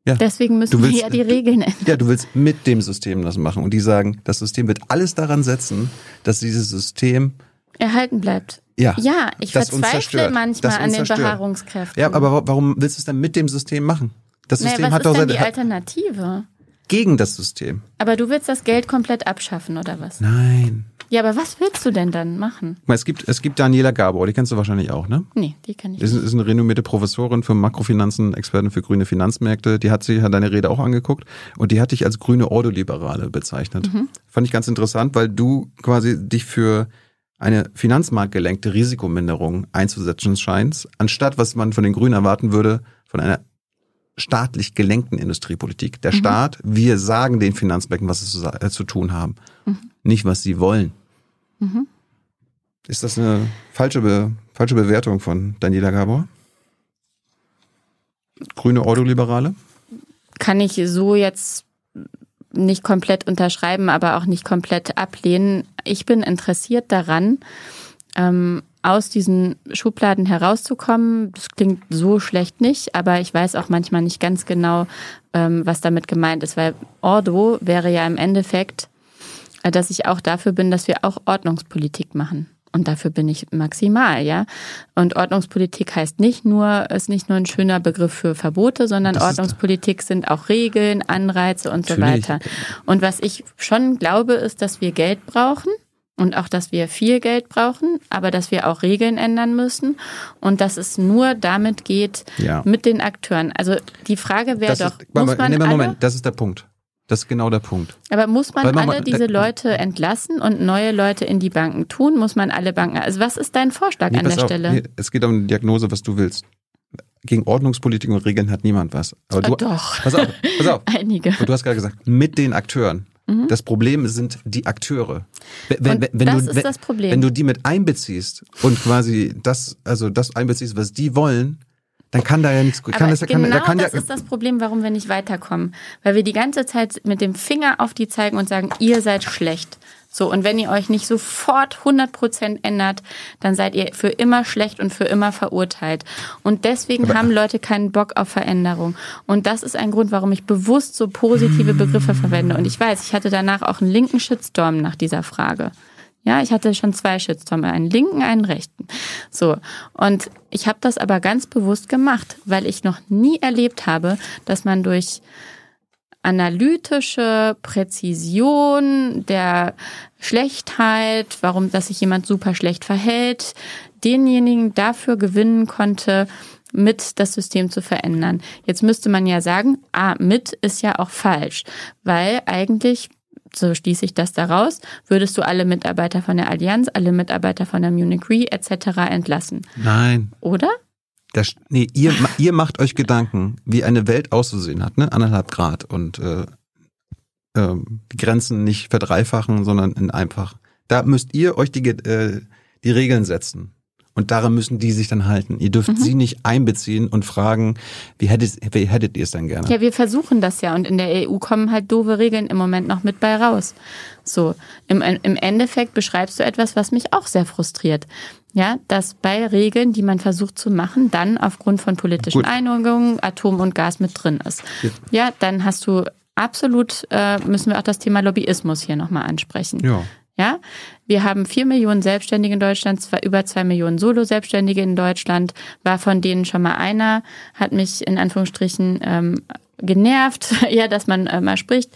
B: ja. Deswegen müssen willst, wir ja die Regeln ändern.
A: Ja, du willst mit dem System das machen. Und die sagen, das System wird alles daran setzen, dass dieses System
B: erhalten bleibt.
A: Ja,
B: ja ich verzweifle manchmal an den. Beharrungskräften.
A: Ja, aber warum willst du es dann mit dem System machen?
B: Das System naja, was hat ist doch denn die Alternative?
A: Gegen das System.
B: Aber du willst das Geld komplett abschaffen, oder was?
A: Nein.
B: Ja, aber was willst du denn dann machen?
A: Es gibt, es gibt Daniela Gabor, die kennst du wahrscheinlich auch, ne?
B: Nee, die kenne ich
A: nicht. Ist, ist eine renommierte Professorin für Makrofinanzen, Expertin für grüne Finanzmärkte. Die hat sich hat deine Rede auch angeguckt und die hat dich als grüne Ordoliberale bezeichnet. Mhm. Fand ich ganz interessant, weil du quasi dich für eine finanzmarktgelenkte Risikominderung einzusetzen scheinst, anstatt was man von den Grünen erwarten würde, von einer staatlich gelenkten Industriepolitik. Der mhm. Staat, wir sagen den Finanzmärkten, was sie zu, äh, zu tun haben. Nicht was sie wollen. Mhm. Ist das eine falsche, Be falsche Bewertung von Daniela Gabor? Grüne Ordoliberale?
B: Kann ich so jetzt nicht komplett unterschreiben, aber auch nicht komplett ablehnen. Ich bin interessiert daran, ähm, aus diesen Schubladen herauszukommen. Das klingt so schlecht nicht, aber ich weiß auch manchmal nicht ganz genau, ähm, was damit gemeint ist, weil Ordo wäre ja im Endeffekt, dass ich auch dafür bin, dass wir auch Ordnungspolitik machen. Und dafür bin ich maximal, ja. Und Ordnungspolitik heißt nicht nur, ist nicht nur ein schöner Begriff für Verbote, sondern das Ordnungspolitik sind auch Regeln, Anreize und Natürlich. so weiter. Und was ich schon glaube, ist, dass wir Geld brauchen und auch, dass wir viel Geld brauchen, aber dass wir auch Regeln ändern müssen und dass es nur damit geht ja. mit den Akteuren. Also die Frage wäre doch,
A: ist, muss man Moment, alle, das ist der Punkt. Das ist genau der Punkt.
B: Aber muss man, man alle diese Leute entlassen und neue Leute in die Banken tun? Muss man alle Banken? Also was ist dein Vorschlag nee, an der
A: auf,
B: Stelle? Nee,
A: es geht um die Diagnose, was du willst. Gegen Ordnungspolitik und Regeln hat niemand was.
B: Aber du, Doch.
A: Pass auf, pass auf.
B: Einige.
A: Und du hast gerade gesagt, mit den Akteuren. Mhm. Das Problem sind die Akteure.
B: Wenn, wenn, wenn das du, ist das Problem.
A: Wenn du die mit einbeziehst und quasi das, also das einbeziehst, was die wollen, dann kann da ja nichts gut.
B: Aber
A: das,
B: genau
A: kann, da kann
B: das
A: ja,
B: ist das Problem, warum wir nicht weiterkommen. Weil wir die ganze Zeit mit dem Finger auf die zeigen und sagen, ihr seid schlecht. So, und wenn ihr euch nicht sofort 100% ändert, dann seid ihr für immer schlecht und für immer verurteilt. Und deswegen
A: Aber-
B: haben Leute keinen Bock auf Veränderung. Und das ist ein Grund, warum ich bewusst so positive Begriffe verwende. Und ich weiß, ich hatte danach auch einen linken Shitstorm nach dieser Frage. Ja, ich hatte schon zwei Shitstorm, einen linken, einen rechten. So. Und ich habe das aber ganz bewusst gemacht, weil ich noch nie erlebt habe, dass man durch analytische Präzision der Schlechtheit, warum, dass sich jemand super schlecht verhält, denjenigen dafür gewinnen konnte, mit das System zu verändern. Jetzt müsste man ja sagen, ah, mit ist ja auch falsch, weil eigentlich so schließe ich das daraus, würdest du alle Mitarbeiter von der Allianz, alle Mitarbeiter von der Munich Re etc. entlassen,
A: nein.
B: oder?
A: Das, nee, ihr, ihr macht euch Gedanken, wie eine Welt auszusehen hat, ne? Anderthalb Grad und äh, ähm, die Grenzen nicht verdreifachen, sondern in einfach. Da müsst ihr euch die, äh, die Regeln setzen. Und daran müssen die sich dann halten. Ihr dürft sie nicht einbeziehen und fragen, wie hättet, wie hättet ihr es denn gerne?
B: Ja, wir versuchen das ja und in der EU kommen halt doofe Regeln im Moment noch mit bei raus. So, im, im Endeffekt beschreibst du etwas, was mich auch sehr frustriert. Ja, dass bei Regeln, die man versucht zu machen, dann aufgrund von politischen
A: Gut.
B: Einigungen Atom und Gas mit drin ist. Ja, dann hast du absolut, äh, müssen wir auch das Thema Lobbyismus hier nochmal ansprechen.
A: Ja.
B: Ja, wir haben vier Millionen Selbstständige in Deutschland, zwar über zwei Millionen Solo-Selbstständige in Deutschland, war von denen schon mal einer, hat mich in Anführungsstrichen ähm, genervt, ja, dass man äh, mal spricht.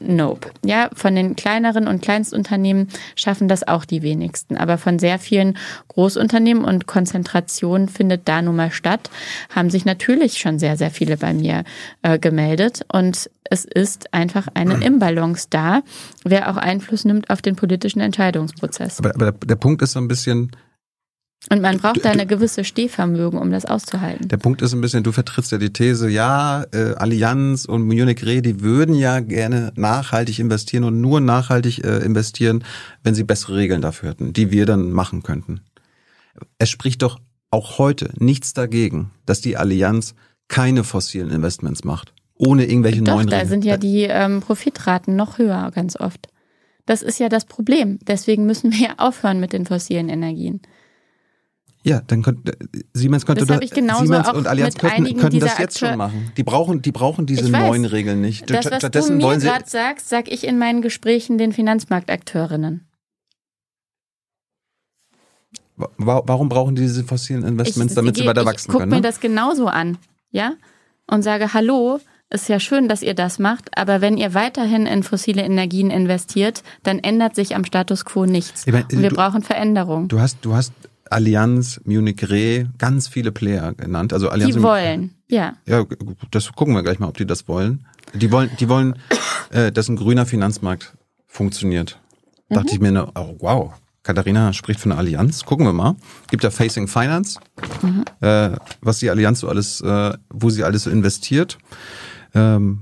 B: Nope. Ja, von den kleineren und Kleinstunternehmen schaffen das auch die wenigsten. Aber von sehr vielen Großunternehmen und Konzentration findet da nun mal statt, haben sich natürlich schon sehr, sehr viele bei mir äh, gemeldet. Und es ist einfach eine Imbalance da, wer auch Einfluss nimmt auf den politischen Entscheidungsprozess.
A: Aber, aber der, der Punkt ist so ein bisschen,
B: Und man braucht da eine gewisse Stehvermögen, um das auszuhalten.
A: Der Punkt ist ein bisschen, du vertrittst ja die These, ja, äh, Allianz und Munich Re, die würden ja gerne nachhaltig investieren und nur nachhaltig äh, investieren, wenn sie bessere Regeln dafür hätten, die wir dann machen könnten. Es spricht doch auch heute nichts dagegen, dass die Allianz keine fossilen Investments macht, ohne irgendwelche
B: Doch,
A: neuen
B: da
A: Regeln.
B: sind ja die ähm, Profitraten noch höher, ganz oft. Das ist ja das Problem. Deswegen müssen wir ja aufhören mit den fossilen Energien.
A: Ja, dann könnte Siemens könnte
B: Das ich genauso
A: Siemens und Allianz könnten, könnten das jetzt schon machen. Die brauchen, die brauchen diese
B: Ich weiß.
A: neuen Regeln nicht.
B: Das, was du mir
A: sie.
B: gerade sagst, sag ich in meinen Gesprächen den Finanzmarktakteurinnen.
A: Wa- Warum brauchen die diese fossilen Investments, damit sie
B: gehe-
A: weiter
B: ich
A: wachsen
B: guck
A: können?
B: mir
A: Ne?
B: das genauso an, ja, und sage, hallo, ist ja schön, dass ihr das macht, aber wenn ihr weiterhin in fossile Energien investiert, dann ändert sich am Status quo nichts.
A: Ich mein,
B: und wir
A: du-
B: brauchen Veränderung.
A: Du hast, du hast Allianz, Munich Re, ganz viele Player genannt. Also Allianz
B: Die wollen, ja.
A: Ja, das gucken wir gleich mal, ob die das wollen. Die wollen, die wollen, äh, dass ein grüner Finanzmarkt funktioniert. Dachte ich mir, ne, oh, wow, Katharina spricht von einer Allianz. Gucken wir mal. Gibt ja Facing Finance, äh, was die Allianz so alles, äh, wo sie alles so investiert. Ähm,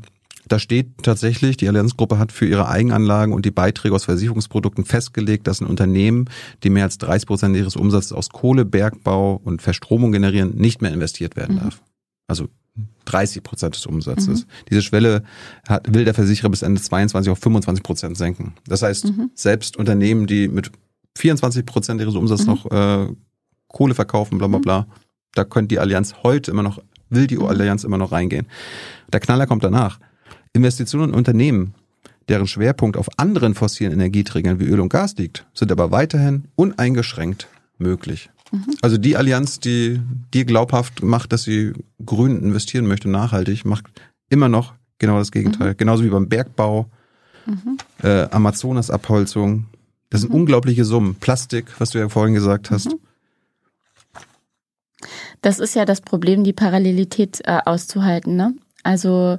A: da steht tatsächlich, die Allianzgruppe hat für ihre Eigenanlagen und die Beiträge aus Versicherungsprodukten festgelegt, dass ein Unternehmen, die mehr als 30 Prozent ihres Umsatzes aus Kohle, Bergbau und Verstromung generieren, nicht mehr investiert werden darf. Also 30 Prozent des Umsatzes. Diese Schwelle hat, will der Versicherer bis Ende 22 auf 25 Prozent senken. Das heißt, selbst Unternehmen, die mit 24 Prozent ihres Umsatzes noch äh, Kohle verkaufen, bla bla bla, da könnte die Allianz heute immer noch, will die Allianz immer noch reingehen. Der Knaller kommt danach. Investitionen in Unternehmen, deren Schwerpunkt auf anderen fossilen Energieträgern wie Öl und Gas liegt, sind aber weiterhin uneingeschränkt möglich. Also die Allianz, die dir glaubhaft macht, dass sie grün investieren möchte, nachhaltig, macht immer noch genau das Gegenteil. Genauso wie beim Bergbau, äh, Amazonas-Abholzung. Das sind unglaubliche Summen. Plastik, was du ja vorhin gesagt hast.
B: Das ist ja das Problem, die Parallelität äh, auszuhalten. Ne? Also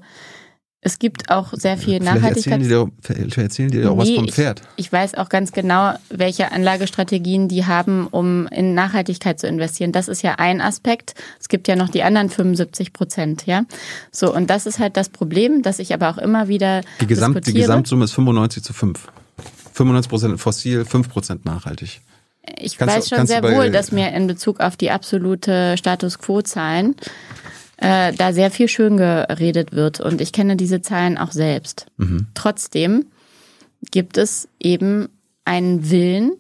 B: es gibt auch sehr viel
A: erzählen
B: Nachhaltigkeit.
A: die dir, vielleicht erzählen die dir auch was
B: Nee,
A: vom
B: ich-
A: Pferd.
B: Ich weiß auch ganz genau, welche Anlagestrategien die haben, um in Nachhaltigkeit zu investieren. Das ist ja ein Aspekt. Es gibt ja noch die anderen 75 Prozent, ja. So, und das ist halt das Problem, dass ich aber auch immer wieder
A: Die, Gesamt, die. Gesamtsumme ist 95 zu 5. 95 Prozent fossil, 5 Prozent nachhaltig.
B: ich
A: Kannst
B: weiß schon
A: du
B: sehr wohl, dass mir in Bezug auf die absolute Status Quo-Zahlen äh, da sehr viel schön geredet wird. Und ich kenne diese Zahlen auch selbst.
A: Mhm.
B: Trotzdem gibt es eben einen Willen.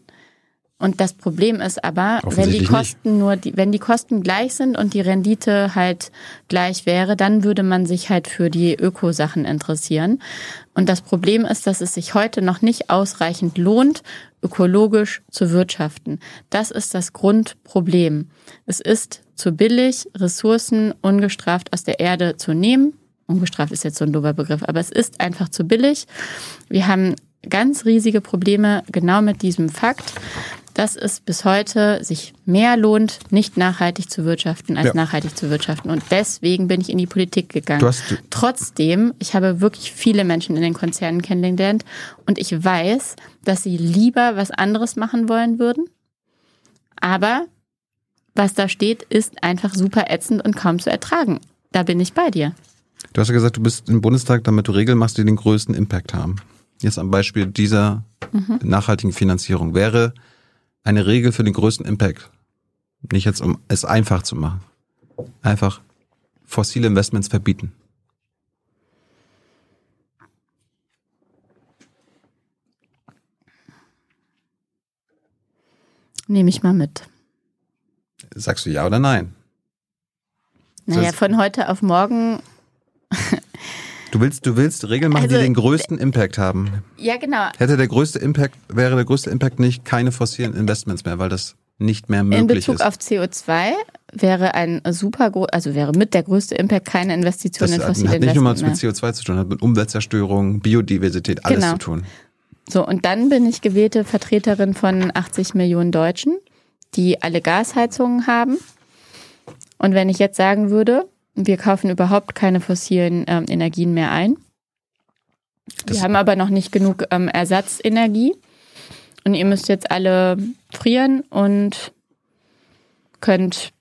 B: Und das Problem ist aber, wenn die
A: Offensichtlich nicht.
B: Kosten nur, die, wenn die Kosten gleich sind und die Rendite halt gleich wäre, dann würde man sich halt für die Ökosachen interessieren. Und das Problem ist, dass es sich heute noch nicht ausreichend lohnt, ökologisch zu wirtschaften. Das ist das Grundproblem. Es ist zu billig, Ressourcen ungestraft aus der Erde zu nehmen. Ungestraft ist jetzt so ein doofer Begriff, aber es ist einfach zu billig. Wir haben ganz riesige Probleme genau mit diesem Fakt, dass es bis heute sich mehr lohnt, nicht nachhaltig zu wirtschaften, als
A: Ja.
B: nachhaltig zu wirtschaften. Und deswegen bin ich in die Politik gegangen.
A: Du hast-
B: Trotzdem, ich habe wirklich viele Menschen in den Konzernen kennengelernt und ich weiß, dass sie lieber was anderes machen wollen würden. Aber was da steht, ist einfach super ätzend und kaum zu ertragen. Da bin ich bei dir.
A: Du hast ja gesagt, du bist im Bundestag, damit du Regeln machst, die den größten Impact haben. Jetzt am Beispiel dieser
B: Mhm.
A: nachhaltigen Finanzierung wäre eine Regel für den größten Impact. Nicht jetzt, um es einfach zu machen. Einfach fossile Investments verbieten.
B: Nehme ich mal mit.
A: Sagst du ja oder nein?
B: Naja,
A: Das-
B: von heute auf morgen.
A: Du willst, du willst Regeln machen,
B: Also,
A: die den größten Impact haben.
B: Ja, genau.
A: Hätte der größte Impact, wäre der größte Impact nicht keine fossilen Investments mehr, weil das nicht mehr
B: In
A: möglich
B: Bezug
A: ist.
B: auf CO2 wäre ein super also wäre mit der größte Impact keine Investition
A: das
B: in fossile
A: hat nicht nur was
B: Investments
A: mit
B: mehr.
A: CO2 zu tun, hat mit Umweltzerstörung, Biodiversität, alles
B: Genau.
A: zu tun.
B: So, und dann bin ich gewählte Vertreterin von 80 Millionen Deutschen, die alle Gasheizungen haben. Und wenn ich jetzt sagen würde, wir kaufen überhaupt keine fossilen ähm, Energien mehr ein,
A: Das-
B: wir haben aber noch nicht genug ähm, Ersatzenergie und ihr müsst jetzt alle frieren und könnt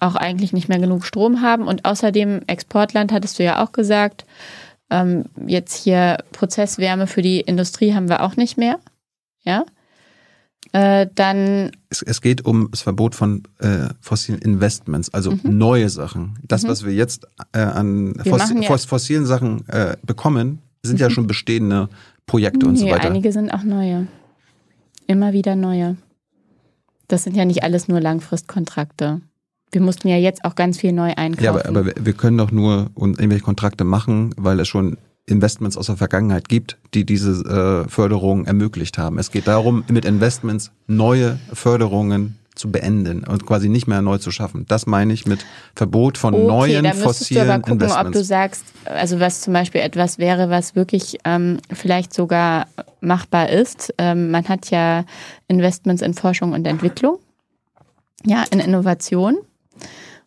B: auch eigentlich nicht mehr genug Strom haben. Und außerdem, Exportland hattest du ja auch gesagt, ähm, jetzt hier Prozesswärme für die Industrie haben wir auch nicht mehr. Ja. Äh, dann,
A: Es, es geht um das Verbot von äh, fossilen Investments, also neue Sachen. Das, was wir jetzt äh, an
B: Mhm. Wir
A: fossi
B: ja-
A: fos fossilen Sachen äh, bekommen, sind ja schon bestehende Projekte und so weiter.
B: einige sind auch neue. Immer wieder neue. Das sind ja nicht alles nur Langfristkontrakte. Wir mussten ja jetzt auch ganz viel neu einkaufen.
A: Ja, aber, aber wir- können doch nur irgendwelche Kontrakte machen, weil es schon Investments aus der Vergangenheit gibt, die diese äh, Förderung ermöglicht haben. Es geht darum, mit Investments neue Förderungen zu beenden und quasi nicht mehr neu zu schaffen. Das meine ich mit Verbot von
B: Okay,
A: neuen
B: da müsstest
A: fossilen
B: du aber gucken, ob du
A: Investments.
B: sagst, also was zum Beispiel etwas wäre, was wirklich ähm, vielleicht sogar machbar ist. Ähm, man hat ja Investments in Forschung und Entwicklung, ja, in Innovation.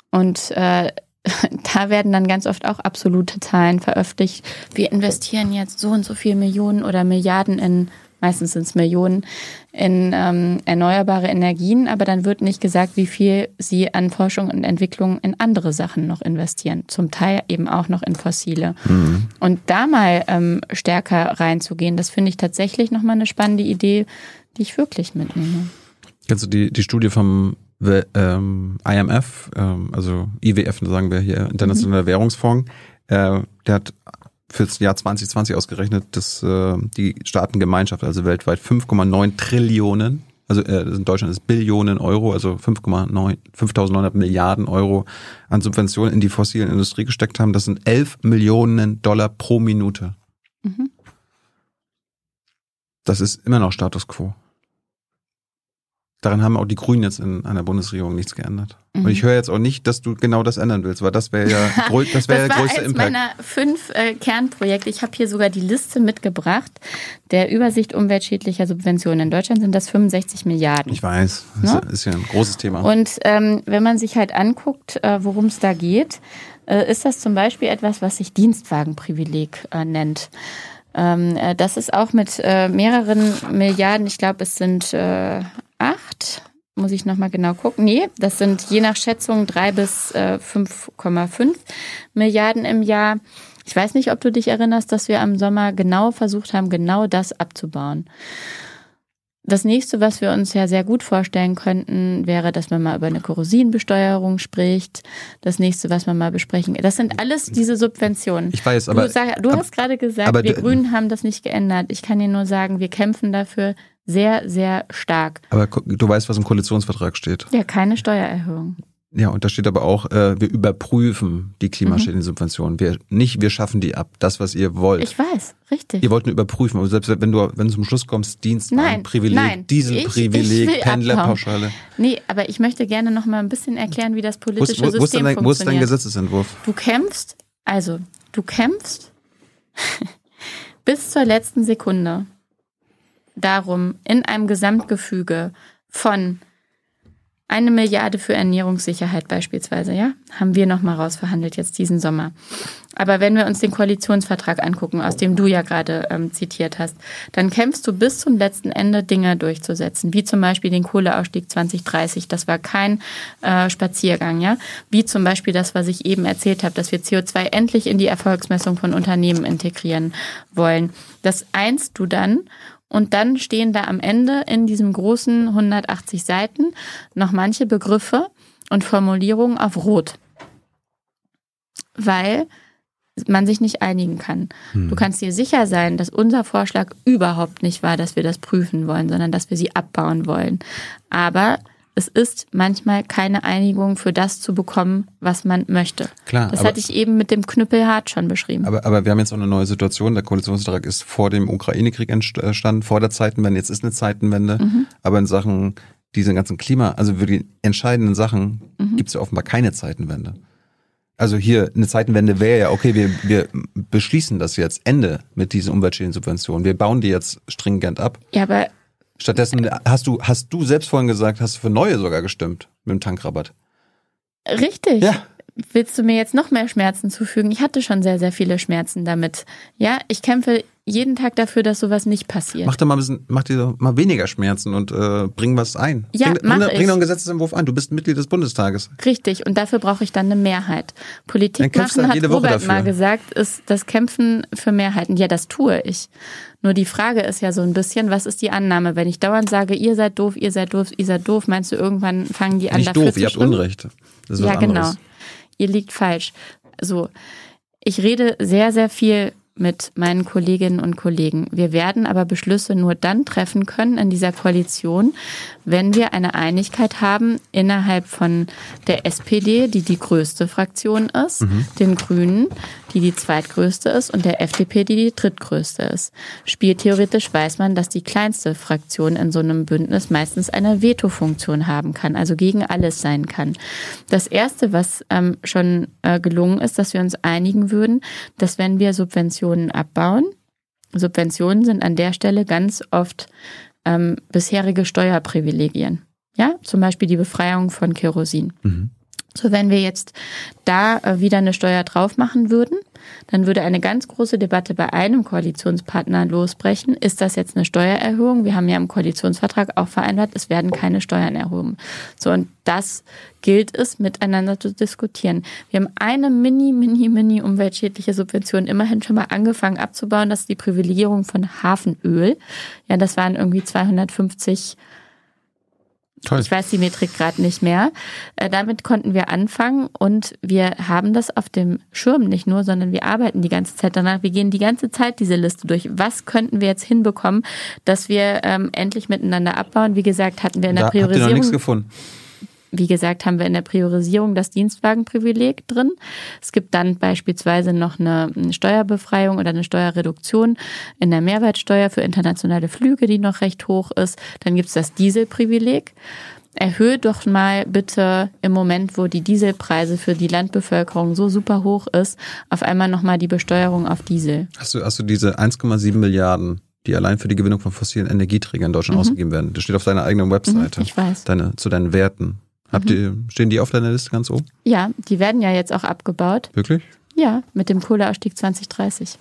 B: Und äh, da werden dann ganz oft auch absolute Zahlen veröffentlicht. Wir investieren jetzt so und so viel Millionen oder Milliarden in, meistens sind es Millionen, in ähm, erneuerbare Energien, aber dann wird nicht gesagt, wie viel sie an Forschung und Entwicklung in andere Sachen noch investieren. Zum Teil eben auch noch in fossile. Und da mal ähm, stärker reinzugehen, das finde ich tatsächlich nochmal eine spannende Idee, die ich wirklich mitnehme.
A: Kennst du die, die Studie vom Ähm, IMF, ähm, also IWF, sagen wir hier, Internationaler Währungsfonds, äh, der hat fürs Jahr 2020 ausgerechnet, dass äh, die Staatengemeinschaft, also weltweit 5,9 Trillionen, also äh, in Deutschland ist Billionen Euro, also 5,9 5.900 Milliarden Euro an Subventionen in die fossilen Industrie gesteckt haben. Das sind 11 Millionen Dollar pro Minute.
B: Mhm.
A: Das ist immer noch Status quo. Daran haben auch die Grünen jetzt in einer Bundesregierung nichts geändert. Und ich höre jetzt auch nicht, dass du genau das ändern willst, weil das wäre ja, das wäre
B: Mhm. Das
A: der
B: war
A: größte Impact.
B: meiner fünf äh, Kernprojekte. Ich habe hier sogar die Liste mitgebracht. Der Übersicht umweltschädlicher Subventionen in Deutschland sind das 65 Milliarden.
A: Ich weiß, das
B: Ne?
A: ist ja ein großes Thema.
B: Und ähm, wenn man sich halt anguckt, äh, worum es da geht, äh, ist das zum Beispiel etwas, was sich Dienstwagenprivileg äh, nennt. Ähm, äh, das ist auch mit äh, mehreren Milliarden, ich glaube, es sind äh, acht, muss ich nochmal genau gucken. Nee, das sind je nach Schätzung drei bis äh, 5,5 Milliarden im Jahr. Ich weiß nicht, ob du dich erinnerst, dass wir am Sommer genau versucht haben, genau das abzubauen. das nächste, was wir uns ja sehr gut vorstellen könnten, wäre, dass man mal über eine Kerosinbesteuerung spricht. Das nächste, was man mal besprechen. Das sind alles diese Subventionen.
A: Ich weiß, aber
B: du, sag, du
A: aber,
B: hast gerade gesagt, wir
A: du-
B: Grünen haben das nicht geändert. Ich kann dir nur sagen, wir kämpfen dafür sehr, sehr stark.
A: aber du weißt, was im Koalitionsvertrag steht.
B: Ja, keine Steuererhöhung.
A: Ja, und da steht aber auch, äh, wir überprüfen die
B: Mhm.
A: klimaschädlichen Subventionen. Wir nicht, wir schaffen die ab. Das, was ihr wollt.
B: Ich weiß, richtig.
A: Ihr wollt nur überprüfen, aber selbst wenn du, wenn du zum Schluss kommst, Dienstwagen,
B: Nein,
A: Privileg,
B: nein.
A: Dieselprivileg,
B: Ich- ich
A: Pendlerpauschale.
B: Nee, aber ich möchte gerne noch mal ein bisschen erklären, wie das
A: ist,
B: politische
A: wo, wo, ist
B: System
A: denn dein, wo ist dein
B: funktioniert.
A: Gesetzesentwurf?
B: Du kämpfst, also du kämpfst bis zur letzten Sekunde darum, in einem Gesamtgefüge von eine Milliarde für Ernährungssicherheit beispielsweise, ja, haben wir nochmal rausverhandelt jetzt diesen Sommer. Aber wenn wir uns den Koalitionsvertrag angucken, aus dem du ja gerade ähm, zitiert hast, dann kämpfst du bis zum letzten Ende Dinge durchzusetzen, wie zum Beispiel den Kohleausstieg 2030. Das war kein äh, Spaziergang, ja. Wie zum Beispiel das, was ich eben erzählt habe, dass wir CO2 endlich in die Erfolgsmessung von Unternehmen integrieren wollen. Das einst du dann und dann stehen da am Ende in diesem großen 180 Seiten noch manche Begriffe und Formulierungen auf Rot. Weil man sich nicht einigen kann.
A: Hm.
B: Du kannst dir sicher sein, dass unser Vorschlag überhaupt nicht war, dass wir das prüfen wollen, sondern dass wir sie abbauen wollen. Aber es ist manchmal keine Einigung für das zu bekommen, was man möchte.
A: Klar,
B: Das
A: aber-
B: hatte ich eben mit dem Knüppelhart schon beschrieben.
A: Aber, aber wir haben jetzt auch eine neue Situation. Der Koalitionsvertrag ist vor dem Ukraine-Krieg entstanden, vor der Zeitenwende. Jetzt ist eine Zeitenwende.
B: Mhm.
A: Aber in Sachen diese ganzen Klima, also für die entscheidenden Sachen,
B: Mhm.
A: gibt es ja offenbar keine Zeitenwende. Also hier eine Zeitenwende wäre ja, okay, wir, wir beschließen das jetzt, Ende mit diesen Umweltschädensubventionen. Wir bauen die jetzt stringent ab.
B: ja, aber
A: Stattdessen hast du, hast du selbst vorhin gesagt, hast du für neue sogar gestimmt mit dem Tankrabatt.
B: richtig.
A: Ja.
B: Willst du mir jetzt noch mehr Schmerzen zufügen? Ich hatte schon sehr, sehr viele Schmerzen damit. Ja, ich kämpfe jeden Tag dafür, dass sowas nicht passiert.
A: Mach doch mal ein bisschen, mach dir mal weniger Schmerzen und äh, bring was ein.
B: Ja,
A: bring,
B: mach
A: bring,
B: ich.
A: bring doch einen Gesetzesentwurf ein. Du bist Mitglied des Bundestages.
B: Richtig, und dafür brauche ich dann eine Mehrheit. Politik machen,
A: halt
B: hat
A: jede Woche
B: Robert
A: dafür.
B: mal gesagt, ist das Kämpfen für Mehrheiten. Ja, das tue ich. Nur die Frage ist ja so ein bisschen, was ist die Annahme? Wenn ich dauernd sage, ihr seid doof, ihr seid doof, ihr seid doof, meinst du, irgendwann fangen die an,
A: Nicht
B: dafür
A: doof,
B: zu
A: ihr habt? Unrecht.
B: Ja, genau. Ihr liegt falsch. So, ich rede sehr, sehr viel mit meinen Kolleginnen und Kollegen. Wir werden aber Beschlüsse nur dann treffen können in dieser Koalition, wenn wir eine Einigkeit haben innerhalb von der SPD, die die größte Fraktion ist,
A: Mhm.
B: den Grünen, die die zweitgrößte ist und der FDP, die die drittgrößte ist. Spieltheoretisch weiß man, dass die kleinste Fraktion in so einem Bündnis meistens eine Veto-Funktion haben kann, also gegen alles sein kann. Das Erste, was ähm, schon äh, gelungen ist, dass wir uns einigen würden, dass wenn wir Subventionen abbauen, Subventionen sind an der Stelle ganz oft ähm, bisherige Steuerprivilegien. Ja, zum Beispiel die Befreiung von Kerosin.
A: Mhm.
B: So, wenn wir jetzt da äh, wieder eine Steuer drauf machen würden, dann würde eine ganz große Debatte bei einem Koalitionspartner losbrechen. Ist das jetzt eine Steuererhöhung? Wir haben ja im Koalitionsvertrag auch vereinbart, es werden keine Steuern erhoben. So, und das gilt es, miteinander zu diskutieren. Wir haben eine mini, mini, mini umweltschädliche Subvention immerhin schon mal angefangen abzubauen. Das ist die Privilegierung von Hafenöl. Ja, das waren irgendwie 250
A: Toll.
B: ich weiß die Metrik gerade nicht mehr. Äh, damit konnten wir anfangen und wir haben das auf dem Schirm nicht nur, sondern wir arbeiten die ganze Zeit danach. Wir gehen die ganze Zeit diese Liste durch. Was könnten wir jetzt hinbekommen, dass wir ähm, endlich miteinander abbauen? Wie gesagt, hatten wir in der
A: Da habt ihr noch nichts
B: Priorisierung
A: gefunden.
B: Wie gesagt, haben wir in der Priorisierung das Dienstwagenprivileg drin. Es gibt dann beispielsweise noch eine eine Steuerbefreiung oder eine Steuerreduktion in der Mehrwertsteuer für internationale Flüge, die noch recht hoch ist. Dann gibt es das Dieselprivileg. Erhöhe doch mal bitte im Moment, wo die Dieselpreise für die Landbevölkerung so super hoch ist, auf einmal nochmal die Besteuerung auf Diesel.
A: Hast du, hast du diese 1,7 Milliarden, die allein für die Gewinnung von fossilen Energieträgern in Deutschland ausgegeben werden? Das steht auf deiner eigenen Webseite.
B: Mhm, ich weiß. Mhm.
A: Deine, zu deinen Werten. Habt ihr, stehen die auf deiner Liste ganz oben?
B: Ja, die werden ja jetzt auch abgebaut.
A: Wirklich?
B: Ja, mit dem Kohleausstieg 2030.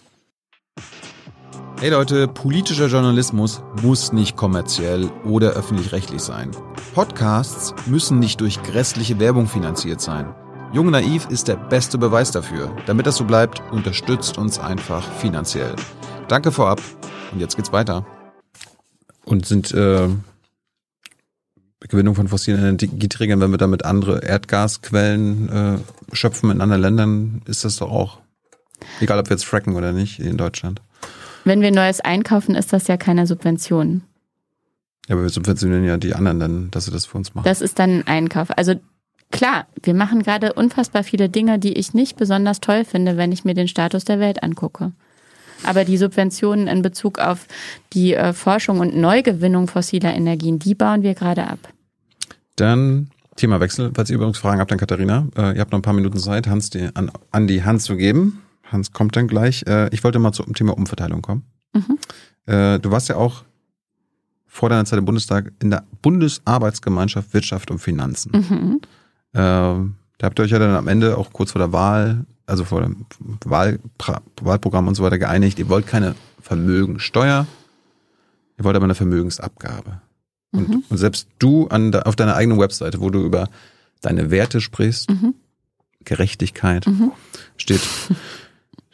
A: Hey Leute, politischer Journalismus muss nicht kommerziell oder öffentlich-rechtlich sein. Podcasts müssen nicht durch grässliche Werbung finanziert sein. Jung Naiv ist der beste Beweis dafür. Damit das so bleibt, unterstützt uns einfach finanziell. Danke vorab und jetzt geht's weiter. Und sind äh, Gewinnung von fossilen Energieträgern, wenn wir damit andere Erdgasquellen äh, schöpfen in anderen Ländern, ist das doch auch, egal ob wir jetzt fracken oder nicht, in Deutschland.
B: Wenn wir Neues einkaufen, ist das ja keine Subvention.
A: Ja, aber wir subventionieren ja die anderen dann, dass sie das für uns machen.
B: Das ist dann ein Einkauf. Also klar, wir machen gerade unfassbar viele Dinge, die ich nicht besonders toll finde, wenn ich mir den Status der Welt angucke. Aber die Subventionen in Bezug auf die äh, Forschung und Neugewinnung fossiler Energien, die bauen wir gerade ab.
A: Dann Themawechsel. Falls ihr übrigens Fragen habt an Katharina, äh, ihr habt noch ein paar Minuten Zeit, Hans die, an, an die Hand zu geben. Hans kommt dann gleich. Äh, ich wollte mal zum Thema Umverteilung kommen. Mhm. Äh, du warst ja auch vor deiner Zeit im Bundestag in der Bundesarbeitsgemeinschaft Wirtschaft und Finanzen. Mhm. Ähm, da habt ihr euch ja dann am Ende auch kurz vor der Wahl, also vor dem Wahl, Wahlprogramm und so weiter geeinigt. Ihr wollt keine Vermögensteuer, ihr wollt aber eine Vermögensabgabe. Und, mhm. und selbst du an, auf deiner eigenen Webseite, wo du über deine Werte sprichst, mhm. Gerechtigkeit, mhm. steht,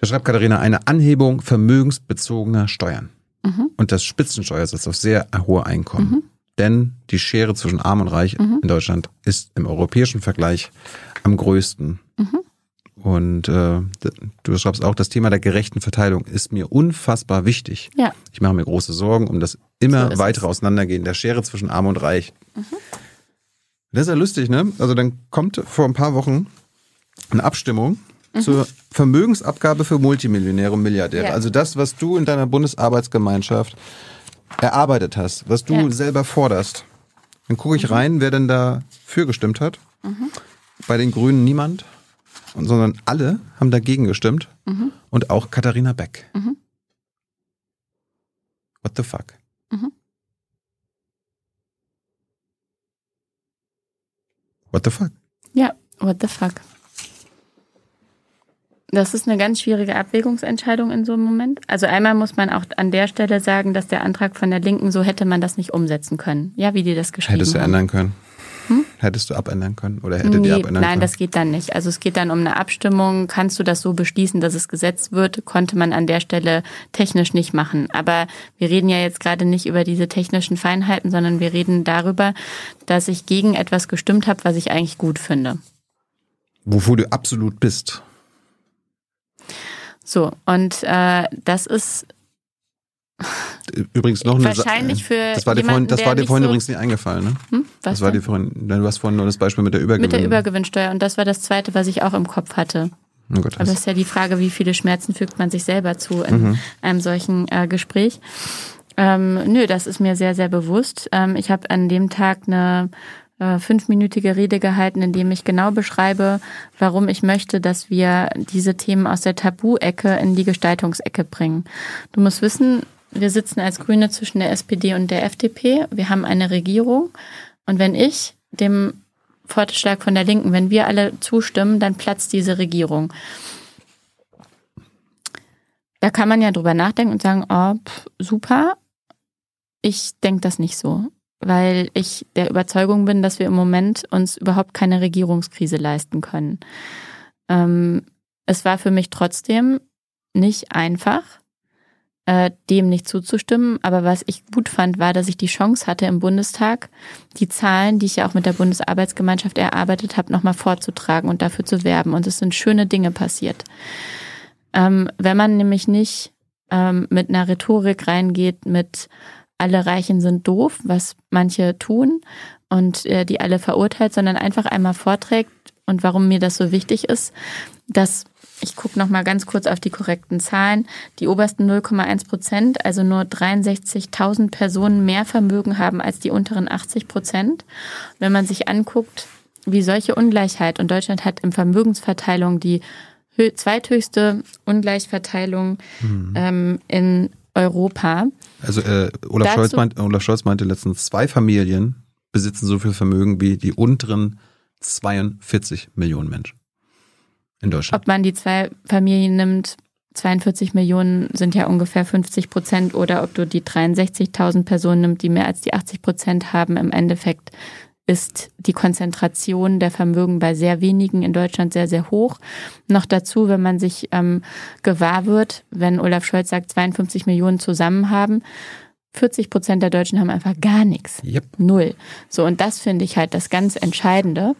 A: da schreibt Katharina, eine Anhebung vermögensbezogener Steuern. Mhm. Und das Spitzensteuersatz auf sehr hohe Einkommen. Mhm. Denn die Schere zwischen Arm und Reich mhm. in Deutschland ist im europäischen Vergleich am größten. Und äh, du schreibst auch, das Thema der gerechten Verteilung ist mir unfassbar wichtig. Ja. Ich mache mir große Sorgen um das immer so weitere es. Auseinandergehen der Schere zwischen Arm und Reich. Mhm. Das ist ja lustig, ne? Also dann kommt vor ein paar Wochen eine Abstimmung mhm. zur Vermögensabgabe für Multimillionäre und Milliardäre. Ja. Also das, was du in deiner Bundesarbeitsgemeinschaft erarbeitet hast, was du ja. selber forderst. Dann gucke ich mhm. rein, wer denn da für gestimmt hat. Mhm. Bei den Grünen niemand sondern alle haben dagegen gestimmt mhm. und auch Katharina Beck. Mhm. What the fuck? Mhm. What the fuck?
B: Ja, what the fuck. Das ist eine ganz schwierige Abwägungsentscheidung in so einem Moment. Also einmal muss man auch an der Stelle sagen, dass der Antrag von der Linken, so hätte man das nicht umsetzen können. Ja, wie die das geschrieben
A: Hättest
B: haben.
A: Hättest du ändern können. Hm? Hättest du abändern können oder hättet nee, ihr abändern
B: nein,
A: können?
B: Nein, das geht dann nicht. Also es geht dann um eine Abstimmung. Kannst du das so beschließen, dass es gesetzt wird? Konnte man an der Stelle technisch nicht machen. Aber wir reden ja jetzt gerade nicht über diese technischen Feinheiten, sondern wir reden darüber, dass ich gegen etwas gestimmt habe, was ich eigentlich gut finde.
A: Wofür du absolut bist.
B: So, und äh, das ist
A: Übrigens noch eine
B: Wahrscheinlich für
A: das war dir vorhin, das war dir vorhin so übrigens nicht eingefallen, ne? Hm? Was das war dir vorhin, du hast vorhin nur das Beispiel mit der Übergewinn.
B: Mit der Übergewinnsteuer und das war das zweite, was ich auch im Kopf hatte. Oh Gott, Aber das ist ja die Frage, wie viele Schmerzen fügt man sich selber zu in mhm. einem solchen äh, Gespräch. Ähm, nö, das ist mir sehr, sehr bewusst. Ähm, ich habe an dem Tag eine äh, fünfminütige Rede gehalten, in dem ich genau beschreibe, warum ich möchte, dass wir diese Themen aus der Tabu-Ecke in die Gestaltungsecke bringen. Du musst wissen, wir sitzen als Grüne zwischen der SPD und der FDP. Wir haben eine Regierung. Und wenn ich dem Vorschlag von der Linken, wenn wir alle zustimmen, dann platzt diese Regierung. Da kann man ja drüber nachdenken und sagen, oh, pff, super. Ich denke das nicht so, weil ich der Überzeugung bin, dass wir im Moment uns überhaupt keine Regierungskrise leisten können. Ähm, es war für mich trotzdem nicht einfach, äh, dem nicht zuzustimmen. Aber was ich gut fand, war, dass ich die Chance hatte, im Bundestag die Zahlen, die ich ja auch mit der Bundesarbeitsgemeinschaft erarbeitet habe, nochmal vorzutragen und dafür zu werben. Und es sind schöne Dinge passiert. Ähm, wenn man nämlich nicht ähm, mit einer Rhetorik reingeht, mit alle Reichen sind doof, was manche tun und äh, die alle verurteilt, sondern einfach einmal vorträgt und warum mir das so wichtig ist, dass ich gucke noch mal ganz kurz auf die korrekten Zahlen. Die obersten 0,1 Prozent, also nur 63.000 Personen mehr Vermögen haben als die unteren 80 Prozent. Wenn man sich anguckt, wie solche Ungleichheit, und Deutschland hat im Vermögensverteilung die zweithöchste Ungleichverteilung mhm. ähm, in Europa.
A: Also äh, Olaf, Scholz meint, Olaf Scholz meinte letztens, zwei Familien besitzen so viel Vermögen wie die unteren 42 Millionen Menschen in Deutschland.
B: Ob man die zwei Familien nimmt, 42 Millionen sind ja ungefähr 50 Prozent, oder ob du die 63.000 Personen nimmst, die mehr als die 80 Prozent haben, im Endeffekt ist die Konzentration der Vermögen bei sehr wenigen in Deutschland sehr, sehr hoch. Noch dazu, wenn man sich ähm, gewahr wird, wenn Olaf Scholz sagt, 52 Millionen zusammen haben, 40 Prozent der Deutschen haben einfach gar nichts.
A: Yep.
B: Null. So, und das finde ich halt das ganz Entscheidende,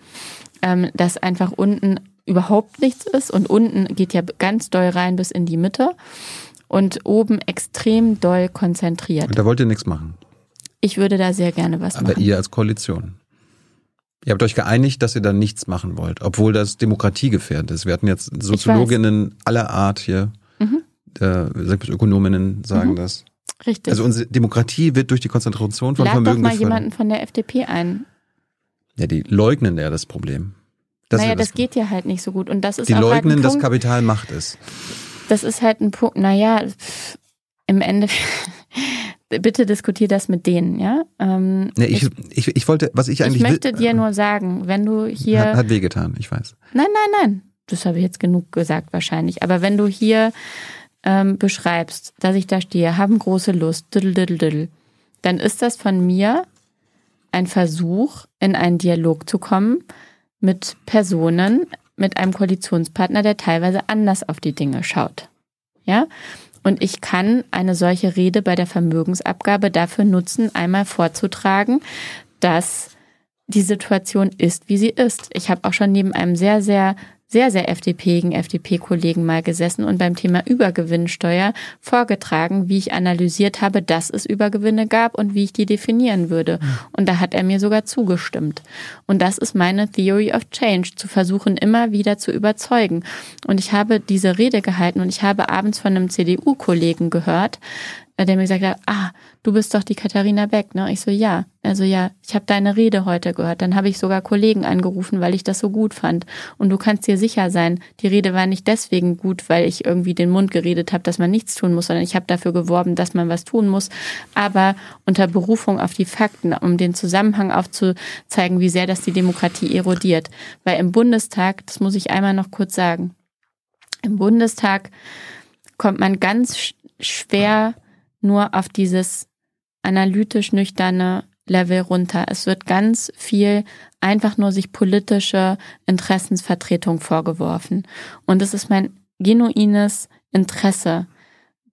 B: ähm, dass einfach unten überhaupt nichts ist und unten geht ja ganz doll rein bis in die Mitte und oben extrem doll konzentriert.
A: Und da wollt ihr nichts machen.
B: Ich würde da sehr gerne was
A: Aber
B: machen.
A: ihr als Koalition. Ihr habt euch geeinigt, dass ihr da nichts machen wollt, obwohl das demokratiegefährdend ist. Wir hatten jetzt Soziologinnen aller Art hier,
B: Mhm.
A: äh, Ökonominnen sagen
B: Mhm.
A: das.
B: Richtig.
A: Also unsere Demokratie wird durch die Konzentration von
B: Lad doch
A: Vermögen
B: mal
A: gefördert.
B: jemanden von der FDP ein.
A: Ja, die leugnen ja das Problem. Das
B: naja,
A: ja
B: das, geht ja halt nicht so gut. Und das ist
A: Die
B: halt
A: leugnen,
B: ein
A: dass Kapital Macht ist.
B: das ist halt ein Punkt, naja, pff, im Ende, bitte diskutier das mit denen, ja. Ähm,
A: Nee, ich, ich, ich wollte, was ich
B: ich
A: eigentlich
B: möchte
A: will,
B: dir nur sagen, wenn du hier.
A: hat, hat wehgetan, ich weiß.
B: Nein, nein, nein. Das habe ich jetzt genug gesagt wahrscheinlich. Aber wenn du hier ähm, beschreibst, dass ich da stehe, haben große Lust, diddle, diddle, diddle, dann ist das von mir ein Versuch, in einen Dialog zu kommen mit Personen, mit einem Koalitionspartner, der teilweise anders auf die Dinge schaut. Ja? Und ich kann eine solche Rede bei der Vermögensabgabe dafür nutzen, einmal vorzutragen, dass die Situation ist, wie sie ist. Ich habe auch schon neben einem sehr, sehr, sehr, sehr FDPigen FDP-Kollegen mal gesessen und beim Thema Übergewinnsteuer vorgetragen, wie ich analysiert habe, dass es Übergewinne gab und wie ich die definieren würde. Und da hat er mir sogar zugestimmt. Und das ist meine Theory of Change, zu versuchen, immer wieder zu überzeugen. Und ich habe diese Rede gehalten und ich habe abends von einem CDU-Kollegen gehört, äh, der mir gesagt hat, ah, du bist doch die Katharina Beck, ne? Ich so, ja. Also ja, ich habe deine Rede heute gehört. Dann habe ich sogar Kollegen angerufen, weil ich das so gut fand. Und du kannst dir sicher sein, die Rede war nicht deswegen gut, weil ich irgendwie den Mund geredet habe, dass man nichts tun muss, sondern ich habe dafür geworben, dass man was tun muss. Aber unter Berufung auf die Fakten, um den Zusammenhang aufzuzeigen, wie sehr das die Demokratie erodiert. Weil im Bundestag, das muss ich einmal noch kurz sagen, im Bundestag kommt man ganz sch- schwer nur auf dieses analytisch nüchterne Level runter. Es wird ganz viel einfach nur sich politische Interessensvertretung vorgeworfen. Und es ist mein genuines Interesse,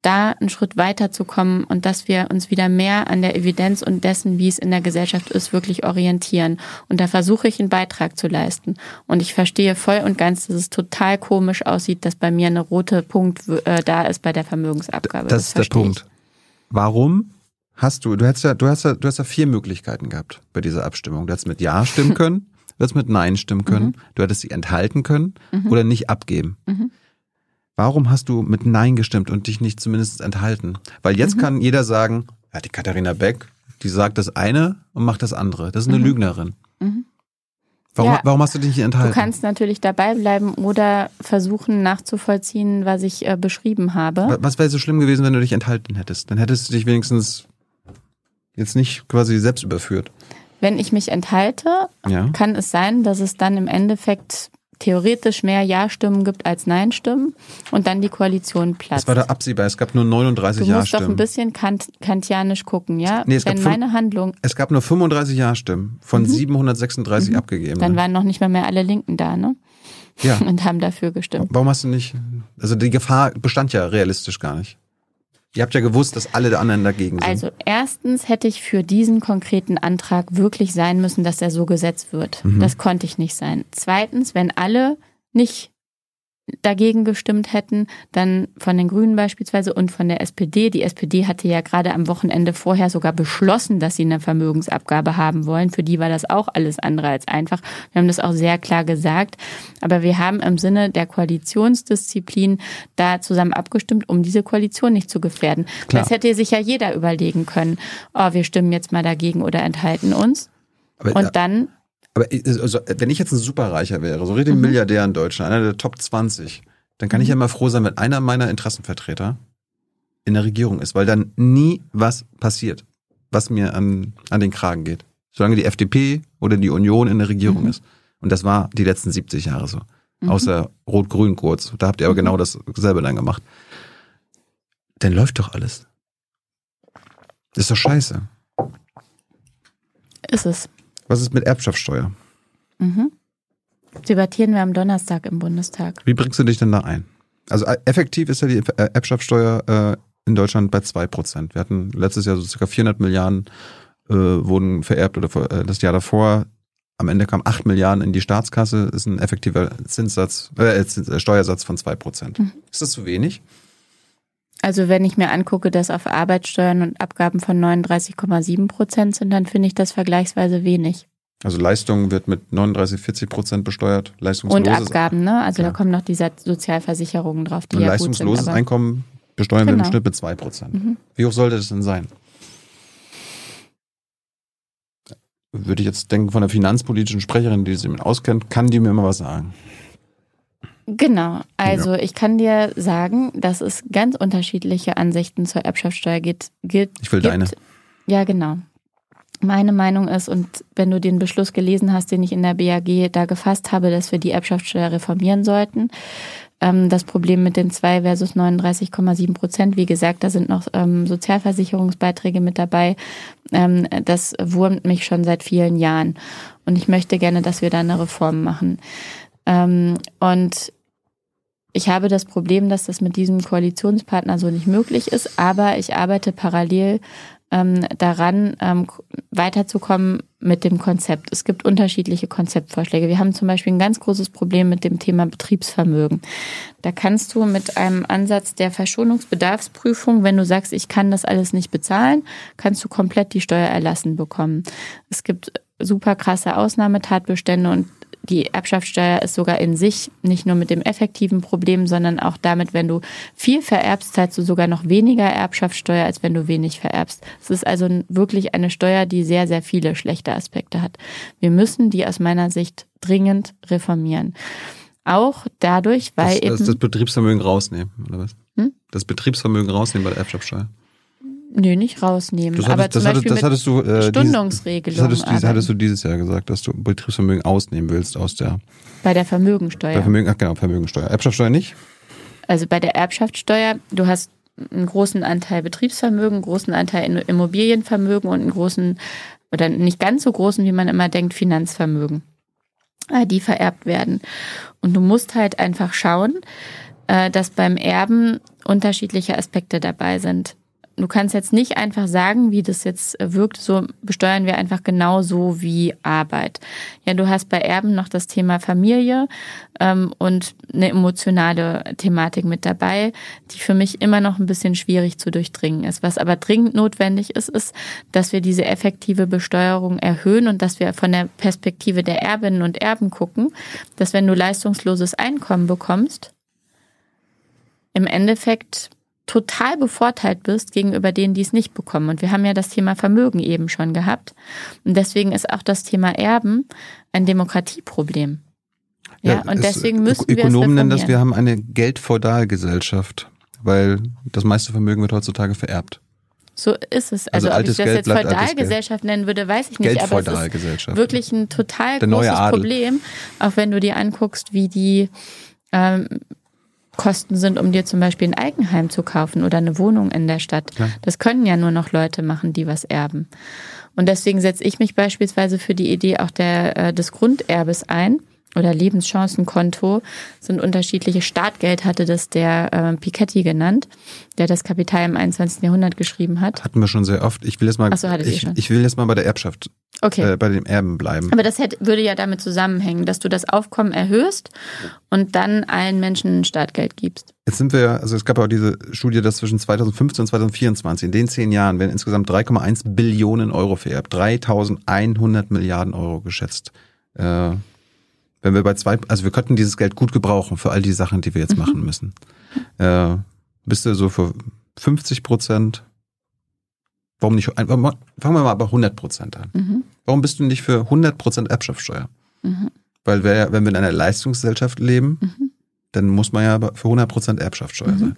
B: da einen Schritt weiterzukommen und dass wir uns wieder mehr an der Evidenz und dessen, wie es in der Gesellschaft ist, wirklich orientieren. Und da versuche ich einen Beitrag zu leisten. Und ich verstehe voll und ganz, dass es total komisch aussieht, dass bei mir eine rote Punkt äh, da ist bei der Vermögensabgabe.
A: Das, ist der Punkt. Warum hast du, du hättest ja, du hast ja, du hast ja vier Möglichkeiten gehabt bei dieser Abstimmung. Du hättest mit Ja stimmen können, du hättest mit Nein stimmen können, du hättest sie enthalten können oder nicht abgeben.
B: Mhm.
A: Warum hast du mit Nein gestimmt und dich nicht zumindest enthalten? Weil jetzt
B: Mhm.
A: kann jeder sagen, ja, die Katharina Beck, die sagt das eine und macht das andere. Das ist eine Lügnerin.
B: Mhm.
A: Warum,
B: Ja,
A: warum hast du dich nicht enthalten?
B: Du kannst natürlich dabei bleiben oder versuchen nachzuvollziehen, was ich äh, beschrieben habe.
A: Wa- Was wäre so schlimm gewesen, wenn du dich enthalten hättest? Dann hättest du dich wenigstens jetzt nicht quasi selbst überführt.
B: Wenn ich mich enthalte,
A: Ja.
B: kann es sein, dass es dann im Endeffekt theoretisch mehr Ja-Stimmen gibt als Nein-Stimmen und dann die Koalition
A: Das
B: platzt.
A: war da absehbar. Es gab nur 39
B: du musst doch ein
A: Ja-Stimmen.
B: bisschen kant kantianisch gucken, ja?
A: Nee, es gab
B: Wenn
A: fünf-
B: meine Handlung,
A: Es gab nur 35 Ja-Stimmen von 736 abgegeben.
B: Mhm. dann waren noch nicht mal mehr alle Linken da, ne?
A: ja.
B: Und haben dafür gestimmt.
A: Warum hast du nicht? Also die Gefahr bestand ja realistisch gar nicht. Ihr habt ja gewusst, dass alle anderen dagegen sind.
B: Also erstens hätte ich für diesen konkreten Antrag wirklich sein müssen, dass er so gesetzt wird.
A: Mhm.
B: Das konnte ich nicht sein. Zweitens, wenn alle nicht dagegen gestimmt hätten, dann von den Grünen beispielsweise und von der SPD. Die SPD hatte ja gerade am Wochenende vorher sogar beschlossen, dass sie eine Vermögensabgabe haben wollen. Für die war das auch alles andere als einfach. Wir haben das auch sehr klar gesagt. Aber wir haben im Sinne der Koalitionsdisziplin da zusammen abgestimmt, um diese Koalition nicht zu gefährden.
A: Klar.
B: Das hätte sich ja jeder überlegen können. Oh, wir stimmen jetzt mal dagegen oder enthalten uns.
A: aber,
B: Und dann
A: aber ich- also, wenn ich jetzt ein Superreicher wäre, so richtig
B: Mhm.
A: Milliardär in Deutschland, einer der Top 20, dann kann ich ja mal froh sein, wenn einer meiner Interessenvertreter in der Regierung ist, weil dann nie was passiert, was mir an, an den Kragen geht. Solange die FDP oder die Union in der Regierung
B: Mhm.
A: ist. Und das war die letzten 70 Jahre so. Außer Rot-Grün kurz. Da habt ihr aber
B: Mhm.
A: genau dasselbe dann gemacht. Dann läuft doch alles. Das ist doch scheiße.
B: ist es.
A: Was ist mit Erbschaftssteuer?
B: Mhm. Debattieren wir am Donnerstag im Bundestag.
A: Wie bringst du dich denn da ein? Also äh, effektiv ist ja die äh, Erbschaftssteuer äh, in Deutschland bei zwei Prozent. Wir hatten letztes Jahr so circa 400 Milliarden äh, wurden vererbt oder äh, das Jahr davor. Am Ende kam 8 Milliarden in die Staatskasse, ist ein effektiver Zinssatz, äh, Zins, äh, Steuersatz von zwei Prozent. Mhm. Ist das zu wenig?
B: Also wenn ich mir angucke, dass auf Arbeitssteuern und Abgaben von 39,7 Prozent sind, dann finde ich das vergleichsweise wenig.
A: Also Leistung wird mit 39, 40 Prozent besteuert. Leistungsloses
B: und Abgaben, ne? Also ja. da kommen noch diese Sozialversicherungen drauf, die
A: und
B: ja
A: leistungsloses
B: sind,
A: Einkommen besteuern genau. wir im Schnitt mit 2 Prozent. Mhm. Wie hoch sollte das denn sein? Würde ich jetzt denken, von der finanzpolitischen Sprecherin, die sich damit auskennt, kann die mir immer was sagen.
B: Genau, also ja. ich kann dir sagen, dass es ganz unterschiedliche Ansichten zur Erbschaftssteuer gibt.
A: Ich will
B: gibt.
A: deine.
B: Ja, genau. Meine Meinung ist, und wenn du den Beschluss gelesen hast, den ich in der BAG da gefasst habe, dass wir die Erbschaftssteuer reformieren sollten, ähm, das Problem mit den 2 versus 39,7 Prozent, wie gesagt, da sind noch ähm, Sozialversicherungsbeiträge mit dabei. Ähm, das wurmt mich schon seit vielen Jahren. Und ich möchte gerne, dass wir da eine Reform machen. und ich habe das Problem, dass das mit diesem Koalitionspartner so nicht möglich ist, aber ich arbeite parallel ähm, daran, ähm, weiterzukommen mit dem Konzept. Es gibt unterschiedliche Konzeptvorschläge. Wir haben zum Beispiel ein ganz großes Problem mit dem Thema Betriebsvermögen. Da kannst du mit einem Ansatz der Verschonungsbedarfsprüfung, wenn du sagst, ich kann das alles nicht bezahlen, kannst du komplett die Steuer erlassen bekommen. Es gibt super krasse Ausnahmetatbestände und die Erbschaftssteuer ist sogar in sich nicht nur mit dem effektiven Problem, sondern auch damit, wenn du viel vererbst, zahlst du sogar noch weniger Erbschaftssteuer, als wenn du wenig vererbst. Es ist also wirklich eine Steuer, die sehr, sehr viele schlechte Aspekte hat. Wir müssen die aus meiner Sicht dringend reformieren. Auch dadurch, weil
A: das,
B: eben.
A: Das Betriebsvermögen rausnehmen, oder was? Hm? Das Betriebsvermögen rausnehmen bei der Erbschaftssteuer.
B: Nö, nicht rausnehmen.
A: Das hattest,
B: aber zum
A: das
B: Beispiel
A: das hattest du, äh,
B: Stundungsregelung.
A: Das hattest, du, hattest du dieses Jahr gesagt, dass du Betriebsvermögen ausnehmen willst aus der.
B: Bei der Vermögensteuer.
A: Bei Vermögen, ach genau, Vermögensteuer. Erbschaftssteuer nicht?
B: Also bei der Erbschaftssteuer, du hast einen großen Anteil Betriebsvermögen, einen großen Anteil Immobilienvermögen und einen großen, oder nicht ganz so großen, wie man immer denkt, Finanzvermögen, äh, die vererbt werden. Und du musst halt einfach schauen, äh, dass beim Erben unterschiedliche Aspekte dabei sind du kannst jetzt nicht einfach sagen, wie das jetzt äh, wirkt, so besteuern wir einfach genauso wie Arbeit. Ja, du hast bei Erben noch das Thema Familie ähm, und eine emotionale Thematik mit dabei, die für mich immer noch ein bisschen schwierig zu durchdringen ist. Was aber dringend notwendig ist, ist, dass wir diese effektive Besteuerung erhöhen und dass wir von der Perspektive der Erbinnen und Erben gucken, dass wenn du leistungsloses Einkommen bekommst, im Endeffekt total bevorteilt bist gegenüber denen, die es nicht bekommen. Und wir haben ja das Thema Vermögen eben schon gehabt. Und deswegen ist auch das Thema Erben ein Demokratieproblem. Ja, ja und deswegen müssen wir
A: Ökonomen nennen das, wir haben eine Geldfeudalgesellschaft, weil das meiste Vermögen wird heutzutage vererbt.
B: So ist es. Also, also ob ich das Geld jetzt Feudalgesellschaft nennen würde, weiß ich nicht. Aber es ist wirklich ein total großes Problem, auch wenn du dir anguckst, wie die ähm, Kosten sind, um dir zum Beispiel ein Eigenheim zu kaufen oder eine Wohnung in der Stadt. Ja. Das können ja nur noch Leute machen, die was erben. Und deswegen setze ich mich beispielsweise für die Idee auch der, äh, des Grunderbes ein oder Lebenschancenkonto sind unterschiedliche. Startgeld hatte das der äh, Piketty genannt, der das Kapital im 21. Jahrhundert geschrieben hat.
A: Hatten wir schon sehr oft. Ich will jetzt mal,
B: so,
A: ich, ich will jetzt mal bei der Erbschaft, okay. äh, bei dem Erben bleiben.
B: Aber das hätte, würde ja damit zusammenhängen, dass du das Aufkommen erhöhst und dann allen Menschen ein Startgeld gibst.
A: Jetzt sind wir, also es gab auch diese Studie, dass zwischen 2015 und 2024, in den zehn Jahren, werden insgesamt 3,1 Billionen Euro vererbt. 3100 Milliarden Euro geschätzt. Äh, wenn wir bei zwei, also wir könnten dieses Geld gut gebrauchen für all die Sachen, die wir jetzt mhm. machen müssen. Äh, bist du so für 50 Prozent? Warum nicht? Fangen wir mal bei 100 Prozent an. Mhm. Warum bist du nicht für 100 Prozent Erbschaftssteuer? Mhm. Weil wir, wenn wir in einer Leistungsgesellschaft leben, mhm. dann muss man ja für 100 Prozent Erbschaftssteuer mhm. sein.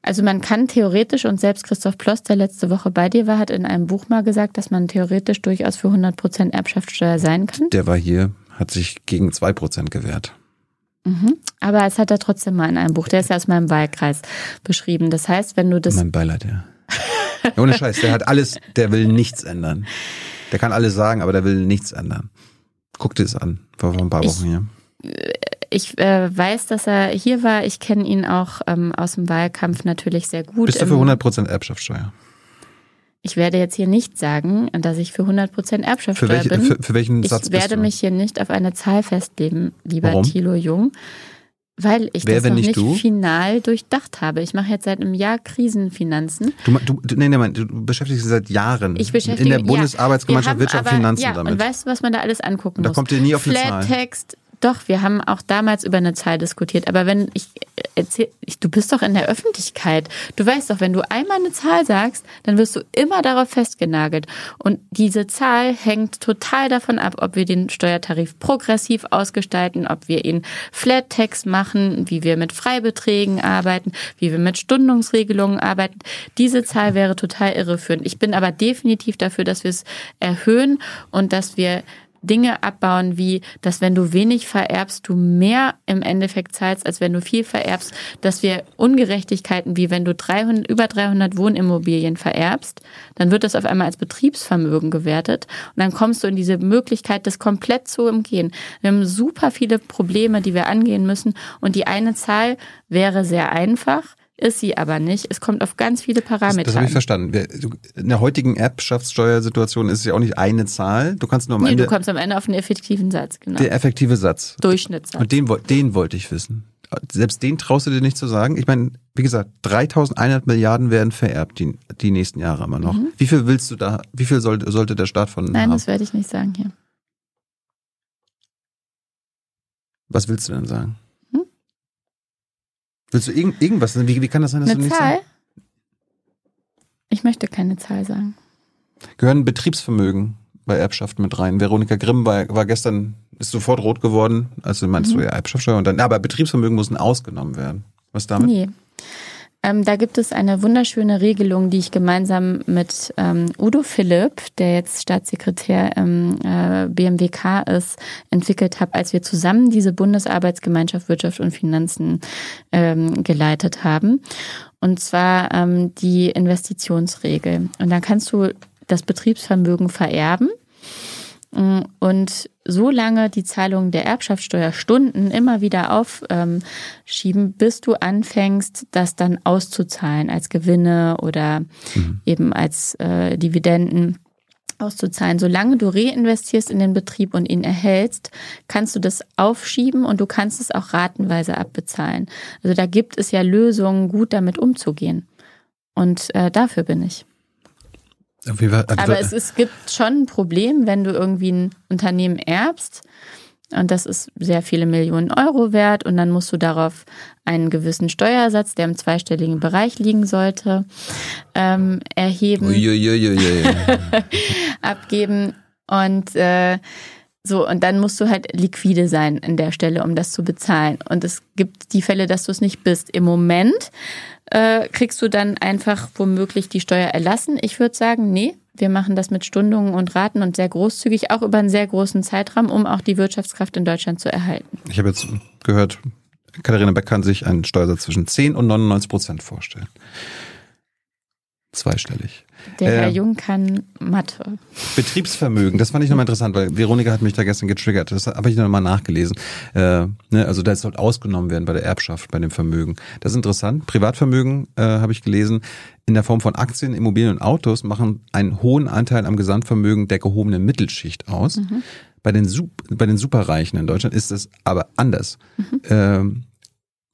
B: Also man kann theoretisch, und selbst Christoph Ploss, der letzte Woche bei dir war, hat in einem Buch mal gesagt, dass man theoretisch durchaus für 100 Prozent Erbschaftssteuer sein kann.
A: Der war hier hat sich gegen zwei Prozent gewehrt.
B: Mhm. Aber es hat er trotzdem mal in einem Buch, der ist ja aus meinem Wahlkreis beschrieben. Das heißt, wenn du das.
A: Mein Beileid, ja. Ohne Scheiß, der hat alles, der will nichts ändern. Der kann alles sagen, aber der will nichts ändern. Guck dir das an, vor ein paar Wochen hier
B: ich äh, weiß, dass er hier war. Ich kenne ihn auch ähm, aus dem Wahlkampf natürlich sehr gut.
A: Bist du für 100% Erbschaftssteuer?
B: Ich werde jetzt hier nicht sagen, dass ich für 100% Erbschaftssteuer
A: für welche,
B: bin.
A: Für, für welchen
B: ich
A: Satz
B: werde
A: bist du?
B: mich hier nicht auf eine Zahl festlegen, lieber
A: Warum?
B: Thilo Jung. Weil ich
A: Wer,
B: das noch
A: nicht du?
B: final durchdacht habe. Ich mache jetzt seit einem Jahr Krisenfinanzen.
A: Du, du, du, nee, nee, du beschäftigst dich seit Jahren
B: Ich beschäftige
A: in der
B: ja,
A: Bundesarbeitsgemeinschaft
B: haben
A: Wirtschaft und Finanzen
B: ja,
A: damit.
B: Und weißt du, was man da alles angucken
A: Da
B: muss?
A: kommt ihr nie auf eine Zahl.
B: Flat-Text, doch, wir haben auch damals über eine Zahl diskutiert. Aber wenn ich erzähl, ich, du bist doch in der Öffentlichkeit. Du weißt doch, wenn du einmal eine Zahl sagst, dann wirst du immer darauf festgenagelt. Und diese Zahl hängt total davon ab, ob wir den Steuertarif progressiv ausgestalten, ob wir ihn Flat-Text machen, wie wir mit Freibeträgen arbeiten, wie wir mit Stundungsregelungen arbeiten. Diese Zahl wäre total irreführend. Ich bin aber definitiv dafür, dass wir es erhöhen und dass wir Dinge abbauen, wie, dass wenn du wenig vererbst, du mehr im Endeffekt zahlst, als wenn du viel vererbst, dass wir Ungerechtigkeiten, wie wenn du 300, über 300 Wohnimmobilien vererbst, dann wird das auf einmal als Betriebsvermögen gewertet und dann kommst du in diese Möglichkeit, das komplett zu umgehen. Wir haben super viele Probleme, die wir angehen müssen und die eine Zahl wäre sehr einfach, ist sie aber nicht. Es kommt auf ganz viele
A: Das,
B: Parameter
A: das habe ich
B: an.
A: verstanden. In der heutigen Erbschaftssteuersituation ist es ja auch nicht eine Zahl. Du kannst nur am
B: Nee,
A: Ende
B: du kommst am Ende auf einen effektiven Satz, genau.
A: der effektive Satz.
B: Durchschnittssatz.
A: Und den, den wollte ich wissen. Selbst den traust du dir nicht zu sagen. Ich meine, wie gesagt, 3100 Milliarden werden vererbt die, die nächsten Jahre immer noch. Wie viel willst du da, wie viel sollte, sollte der Staat von
B: Mhm. Nein,
A: haben?
B: das werde ich nicht sagen hier.
A: Was willst du denn sagen? Willst du irgend, irgendwas? Wie, wie kann das sein, dass
B: Eine
A: du nicht
B: Zahl?
A: sagst?
B: Ich möchte keine Zahl sagen.
A: Gehören Betriebsvermögen bei Erbschaft mit rein? Veronika Grimm war, war gestern, ist sofort rot geworden, also meinst
B: Mhm.
A: du ja Erbschaftssteuer und dann, aber Betriebsvermögen müssen ausgenommen werden. Was damit?
B: Nee. Ähm, da gibt es eine wunderschöne Regelung, die ich gemeinsam mit ähm, Udo Philipp, der jetzt Staatssekretär im äh, BMWK ist, entwickelt habe, als wir zusammen diese Bundesarbeitsgemeinschaft Wirtschaft und Finanzen ähm, geleitet haben. Und zwar ähm, die Investitionsregel. Und dann kannst du das Betriebsvermögen vererben. Und solange die Zahlung der Erbschaftssteuerstunden immer wieder aufschieben, bis du anfängst, das dann auszuzahlen als Gewinne oder eben als äh, Dividenden auszuzahlen. Solange du reinvestierst in den Betrieb und ihn erhältst, kannst du das aufschieben und du kannst es auch ratenweise abbezahlen. Also da gibt es ja Lösungen, gut damit umzugehen. Und äh, dafür bin ich.
A: Auf jeden Fall, also
B: Aber es, es gibt schon ein Problem, wenn du irgendwie ein Unternehmen erbst und das ist sehr viele Millionen Euro wert und dann musst du darauf einen gewissen Steuersatz, der im zweistelligen Bereich liegen sollte, ähm, erheben, abgeben und äh, so, und dann musst du halt liquide sein in der Stelle, um das zu bezahlen. Und es gibt die Fälle, dass du es nicht bist. Im Moment äh, kriegst du dann einfach womöglich die Steuer erlassen. Ich würde sagen, nee, wir machen das mit Stundungen und Raten und sehr großzügig, auch über einen sehr großen Zeitraum, um auch die Wirtschaftskraft in Deutschland zu erhalten.
A: Ich habe jetzt gehört, Katharina Beck kann sich einen Steuersatz zwischen 10 und 99 Prozent vorstellen. Zweistellig.
B: Der Herr
A: Äh,
B: Jung kann Mathe.
A: Betriebsvermögen, das fand ich nochmal interessant, weil Veronika hat mich da gestern getriggert. Das habe ich nochmal nachgelesen. Äh, ne, also das soll ausgenommen werden bei der Erbschaft, bei dem Vermögen. Das ist interessant. Privatvermögen, äh, habe ich gelesen, in der Form von Aktien, Immobilien und Autos machen einen hohen Anteil am Gesamtvermögen der gehobenen Mittelschicht aus. Bei den, bei den Superreichen in Deutschland ist es aber anders. Ähm,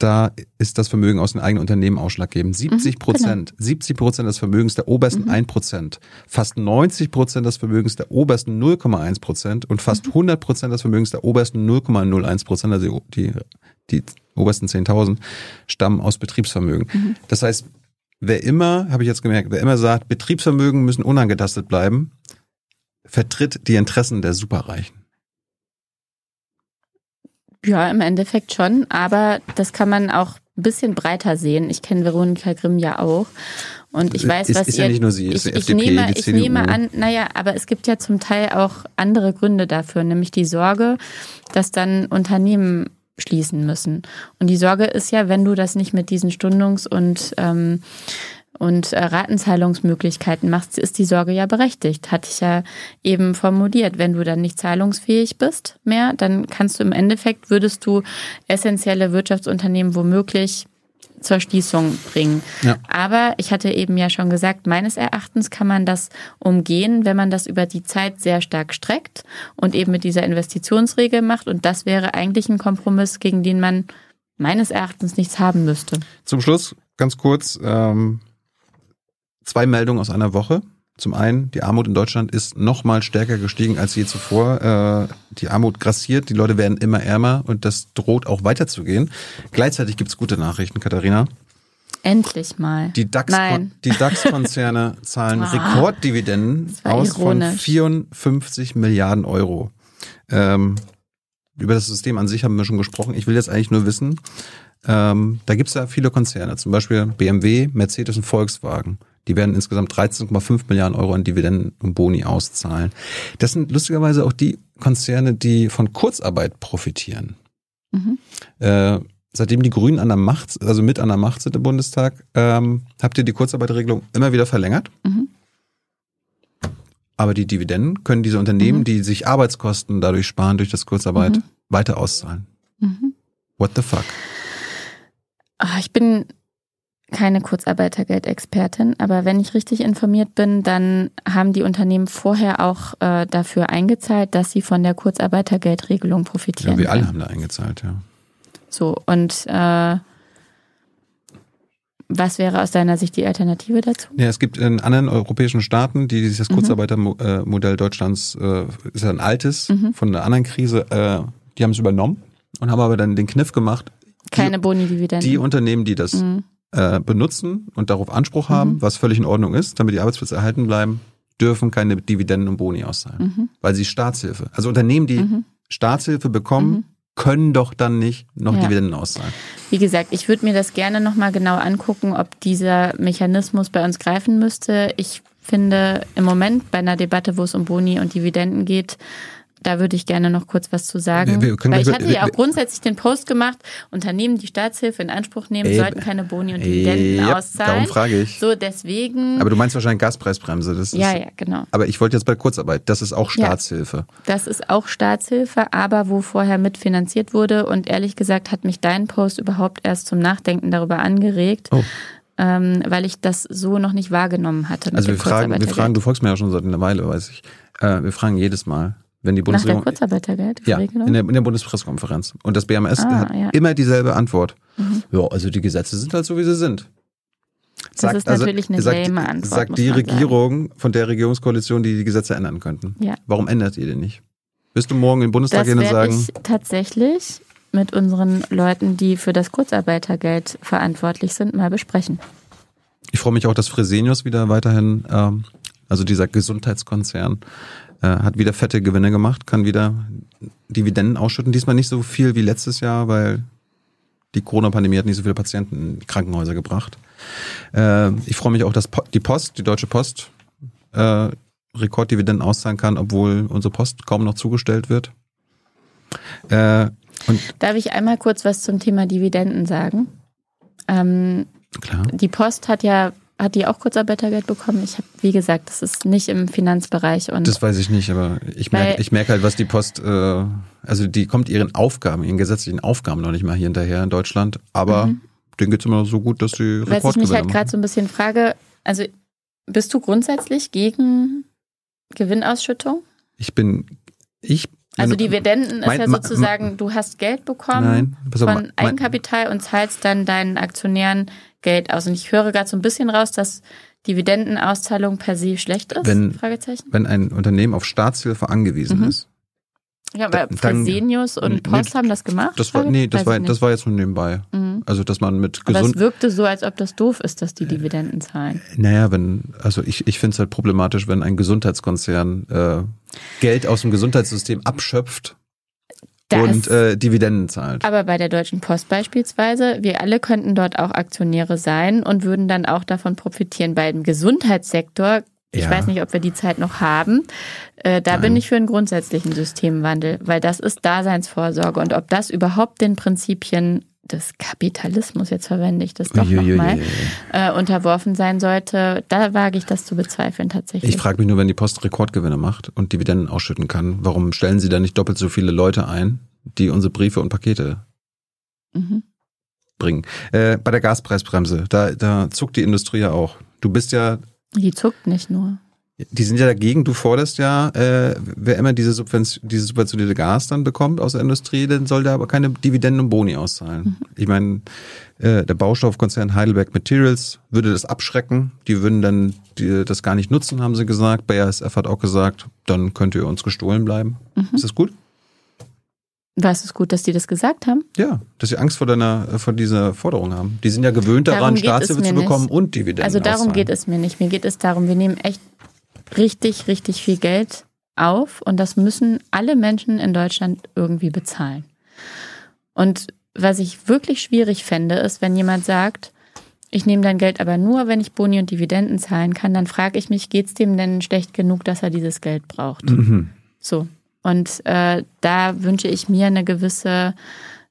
A: da ist das Vermögen aus den eigenen Unternehmen ausschlaggebend. 70 Prozent, 70 Prozent des Vermögens der obersten 1 Prozent, fast 90 Prozent des Vermögens der obersten 0,1 Prozent und fast 100 Prozent des Vermögens der obersten 0,01 Prozent, also die, die obersten 10.000, stammen aus Betriebsvermögen. Das heißt, wer immer, habe ich jetzt gemerkt, wer immer sagt, Betriebsvermögen müssen unangetastet bleiben, vertritt die Interessen der Superreichen.
B: Ja, im Endeffekt schon, aber das kann man auch ein bisschen breiter sehen. Ich kenne Veronika Grimm ja auch. Und ich weiß,
A: Ist-
B: was
A: ist
B: ihr.
A: ja nicht nur sie, ist
B: ich,
A: die
B: ich
A: FDP,
B: nehme, ich nehme an, naja, aber es gibt ja zum Teil auch andere Gründe dafür, nämlich die Sorge, dass dann Unternehmen schließen müssen. Und die Sorge ist ja, wenn du das nicht mit diesen Stundungs- und ähm, und äh, Ratenzahlungsmöglichkeiten machst, ist die Sorge ja berechtigt. Hatte ich ja eben formuliert. Wenn du dann nicht zahlungsfähig bist mehr, dann kannst du im Endeffekt, würdest du essentielle Wirtschaftsunternehmen womöglich zur Schließung bringen. Ja. Aber ich hatte eben ja schon gesagt, meines Erachtens kann man das umgehen, wenn man das über die Zeit sehr stark streckt und eben mit dieser Investitionsregel macht. Und das wäre eigentlich ein Kompromiss, gegen den man meines Erachtens nichts haben müsste.
A: Zum Schluss ganz kurz ähm, zwei Meldungen aus einer Woche. Zum einen, die Armut in Deutschland ist noch mal stärker gestiegen als je zuvor. Äh, die Armut grassiert, die Leute werden immer ärmer und das droht auch weiterzugehen. Gleichzeitig gibt's gute Nachrichten, Katharina.
B: Endlich mal.
A: Die DAX-Konzerne DAX zahlen ah, Rekorddividenden aus ironisch. von 54 Milliarden Euro. Ähm, über das System an sich haben wir schon gesprochen. Ich will jetzt eigentlich nur wissen, ähm, da gibt's ja viele Konzerne, zum Beispiel BMW, Mercedes und Volkswagen. Die werden insgesamt 13,5 Milliarden Euro an Dividenden und Boni auszahlen. Das sind lustigerweise auch die Konzerne, die von Kurzarbeit profitieren. Mhm. Äh, seitdem die Grünen an der Macht, also mit an der Macht sind im Bundestag, ähm, habt ihr die Kurzarbeiterregelung immer wieder verlängert. Mhm. Aber die Dividenden können diese Unternehmen, mhm. die sich Arbeitskosten dadurch sparen durch das Kurzarbeit, mhm. weiter auszahlen. Mhm. What the fuck?
B: Ah, ich bin keine Kurzarbeitergeldexpertin, aber wenn ich richtig informiert bin, dann haben die Unternehmen vorher auch äh, dafür eingezahlt, dass sie von der Kurzarbeitergeldregelung profitieren.
A: Ja, wir alle haben da eingezahlt, ja.
B: So, und äh, was wäre aus deiner Sicht die Alternative dazu?
A: Ja, es gibt in anderen europäischen Staaten, die dieses mhm. Kurzarbeitermodell Deutschlands äh, ist ja ein altes mhm. von einer anderen Krise, äh, die haben es übernommen und haben aber dann den Kniff gemacht.
B: Keine Boni-Dividenden.
A: Die Unternehmen, die das mhm äh, benutzen und darauf Anspruch haben, mhm. was völlig in Ordnung ist, damit die Arbeitsplätze erhalten bleiben, dürfen keine Dividenden und Boni auszahlen, mhm. weil sie Staatshilfe, also Unternehmen, die mhm. Staatshilfe bekommen, mhm. können doch dann nicht noch ja. Dividenden auszahlen.
B: Wie gesagt, ich würde mir das gerne nochmal genau angucken, ob dieser Mechanismus bei uns greifen müsste. Ich finde im Moment bei einer Debatte, wo es um Boni und Dividenden geht, da würde ich gerne noch kurz was zu sagen. Wir, wir Weil ich hatte ja auch grundsätzlich den Post gemacht, Unternehmen, die Staatshilfe in Anspruch nehmen, ey, sollten keine Boni und Dividenden ja, auszahlen.
A: Darum frage ich.
B: So, deswegen.
A: Aber du meinst wahrscheinlich Gaspreisbremse. Das ist,
B: ja, ja, genau.
A: Aber ich wollte jetzt bei Kurzarbeit, das ist auch Staatshilfe. Ja,
B: das ist auch Staatshilfe, aber wo vorher mitfinanziert wurde. Und ehrlich gesagt hat mich dein Post überhaupt erst zum Nachdenken darüber angeregt. Oh ähm, weil ich das so noch nicht wahrgenommen hatte.
A: Also wir fragen, wir fragen, du folgst mir ja schon seit einer Weile, weiß ich. Äh, wir fragen jedes Mal, wenn die Bundesregierung.
B: Nach der Kurzarbeitergeld?
A: Ja, in der, in der Bundespressekonferenz. Und das BMS ah, hat ja. immer dieselbe Antwort. Mhm. Ja, also die Gesetze sind halt so, wie sie sind.
B: Sagt, das ist also natürlich also, eine sagt, lame Antwort.
A: Sagt die Regierung sagen. von der Regierungskoalition, die die Gesetze ändern könnten. Ja. Warum ändert ihr denn nicht? Bist du morgen im Bundestag gehen und sagen? Ich
B: tatsächlich mit unseren Leuten, die für das Kurzarbeitergeld verantwortlich sind, mal besprechen.
A: Ich freue mich auch, dass Fresenius wieder weiterhin, ähm, also dieser Gesundheitskonzern, äh, hat wieder fette Gewinne gemacht, kann wieder Dividenden ausschütten. Diesmal nicht so viel wie letztes Jahr, weil die Corona-Pandemie hat nicht so viele Patienten in Krankenhäuser gebracht. Äh, ich freue mich auch, dass die Post, die Deutsche Post, äh, Rekorddividenden auszahlen kann, obwohl unsere Post kaum noch zugestellt wird.
B: Äh, und Darf ich einmal kurz was zum Thema Dividenden sagen? Ähm, Klar. Die Post hat ja hat die auch Kurzarbeitergeld bekommen? Ich habe, wie gesagt, das ist nicht im Finanzbereich. Und
A: das weiß ich nicht, aber ich merke ich merk halt, was die Post, äh, also die kommt ihren Aufgaben, ihren gesetzlichen Aufgaben noch nicht mal hier hinterher in Deutschland, aber mhm. denen geht's immer noch so gut, dass sie
B: Was ich mich halt gerade so ein bisschen frage, also bist du grundsätzlich gegen Gewinnausschüttung?
A: Ich bin, ich
B: also Dividenden ist ja sozusagen, du hast Geld bekommen nein, von Eigenkapital und zahlst dann deinen Aktionären Geld aus. Und ich höre gerade so ein bisschen raus, dass Dividendenauszahlung per se schlecht ist?
A: Wenn, wenn ein Unternehmen auf Staatshilfe angewiesen mhm. ist.
B: Ja, aber Fresenius und nee, Post haben das gemacht?
A: Das war, nee, das war, das war jetzt nur nebenbei. Mhm. Also, dass man mit
B: gesund. Aber es wirkte so, als ob das doof ist, dass die Dividenden zahlen.
A: Naja, wenn, also ich, ich finde es halt problematisch, wenn ein Gesundheitskonzern äh, Geld aus dem Gesundheitssystem abschöpft das, und äh, Dividenden zahlt.
B: Aber bei der Deutschen Post beispielsweise, wir alle könnten dort auch Aktionäre sein und würden dann auch davon profitieren. Beim Gesundheitssektor, ich ja. weiß nicht, ob wir die Zeit noch haben, äh, da Nein. bin ich für einen grundsätzlichen Systemwandel, weil das ist Daseinsvorsorge und ob das überhaupt den Prinzipien des Kapitalismus, jetzt verwende ich das doch nochmal, äh, unterworfen sein sollte, da wage ich das zu bezweifeln tatsächlich.
A: Ich frage mich nur, wenn die Post Rekordgewinne macht und Dividenden ausschütten kann, warum stellen sie da nicht doppelt so viele Leute ein, die unsere Briefe und Pakete mhm. bringen? Äh, bei der Gaspreisbremse, da, da zuckt die Industrie ja auch. Du bist ja.
B: Die zuckt nicht nur.
A: Die sind ja dagegen, du forderst ja, äh, wer immer diese, Subvention, diese subventionierte Gas dann bekommt aus der Industrie, dann soll der aber keine Dividenden und Boni auszahlen. Mhm. Ich meine, äh, der Baustoffkonzern Heidelberg Materials würde das abschrecken. Die würden dann die, das gar nicht nutzen, haben sie gesagt. BASF hat auch gesagt, dann könnt ihr uns gestohlen bleiben. Mhm. Ist das gut?
B: War es gut, dass die das gesagt haben?
A: Ja, dass sie Angst vor deiner, vor dieser Forderung haben. Die sind ja gewöhnt daran, Staatshilfe zu bekommen nicht. und Dividenden.
B: Also darum
A: auszahlen.
B: geht es mir nicht. Mir geht es darum, wir nehmen echt richtig, richtig viel Geld auf und das müssen alle Menschen in Deutschland irgendwie bezahlen. Und was ich wirklich schwierig fände, ist, wenn jemand sagt, ich nehme dein Geld aber nur, wenn ich Boni und Dividenden zahlen kann, dann frage ich mich, geht es dem denn schlecht genug, dass er dieses Geld braucht? Mhm. So. Und äh, da wünsche ich mir eine gewisse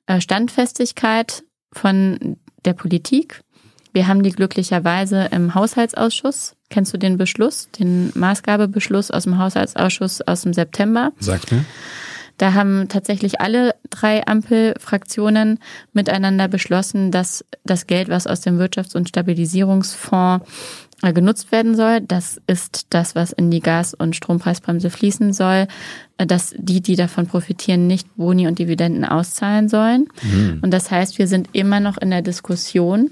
B: äh, Standfestigkeit von der Politik. Wir haben die glücklicherweise im Haushaltsausschuss. Kennst du den Beschluss, den Maßgabebeschluss aus dem Haushaltsausschuss aus dem September?
A: Sagt mir.
B: Da haben tatsächlich alle drei Ampelfraktionen miteinander beschlossen, dass das Geld, was aus dem Wirtschafts- und Stabilisierungsfonds äh, genutzt werden soll, das ist das, was in die Gas- und Strompreisbremse fließen soll, äh, dass die, die davon profitieren, nicht Boni und Dividenden auszahlen sollen. Mhm. Und das heißt, wir sind immer noch in der Diskussion.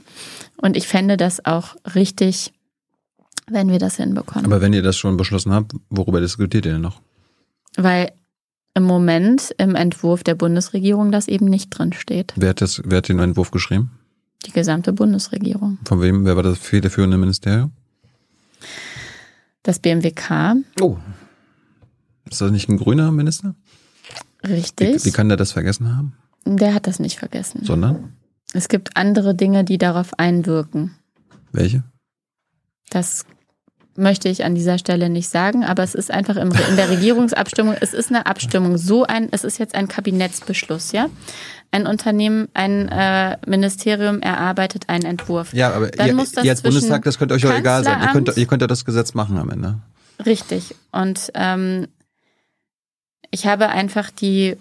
B: Und ich fände das auch richtig, wenn wir das hinbekommen.
A: Aber wenn ihr das schon beschlossen habt, worüber diskutiert ihr denn noch?
B: Weil im Moment im Entwurf der Bundesregierung das eben nicht drin steht.
A: Wer hat, das, wer hat den Entwurf geschrieben?
B: Die gesamte Bundesregierung.
A: Von wem? Wer war das federführende Ministerium?
B: Das BMWK.
A: Oh. Ist das nicht ein grüner Minister?
B: Richtig.
A: Wie, wie kann der das vergessen haben?
B: Der hat das nicht vergessen.
A: Sondern?
B: Es gibt andere Dinge, die darauf einwirken.
A: Welche?
B: Das möchte ich an dieser Stelle nicht sagen, aber es ist einfach in der Regierungsabstimmung, es ist eine Abstimmung, so ein, es ist jetzt ein Kabinettsbeschluss, ja. Ein Unternehmen, ein äh, Ministerium erarbeitet einen Entwurf.
A: Ja, aber Dann ihr, muss das ihr als Bundestag, das könnte euch auch egal sein. Ihr könnt, ihr könnt ja das Gesetz machen am Ende.
B: Richtig. Und ähm, ich habe einfach die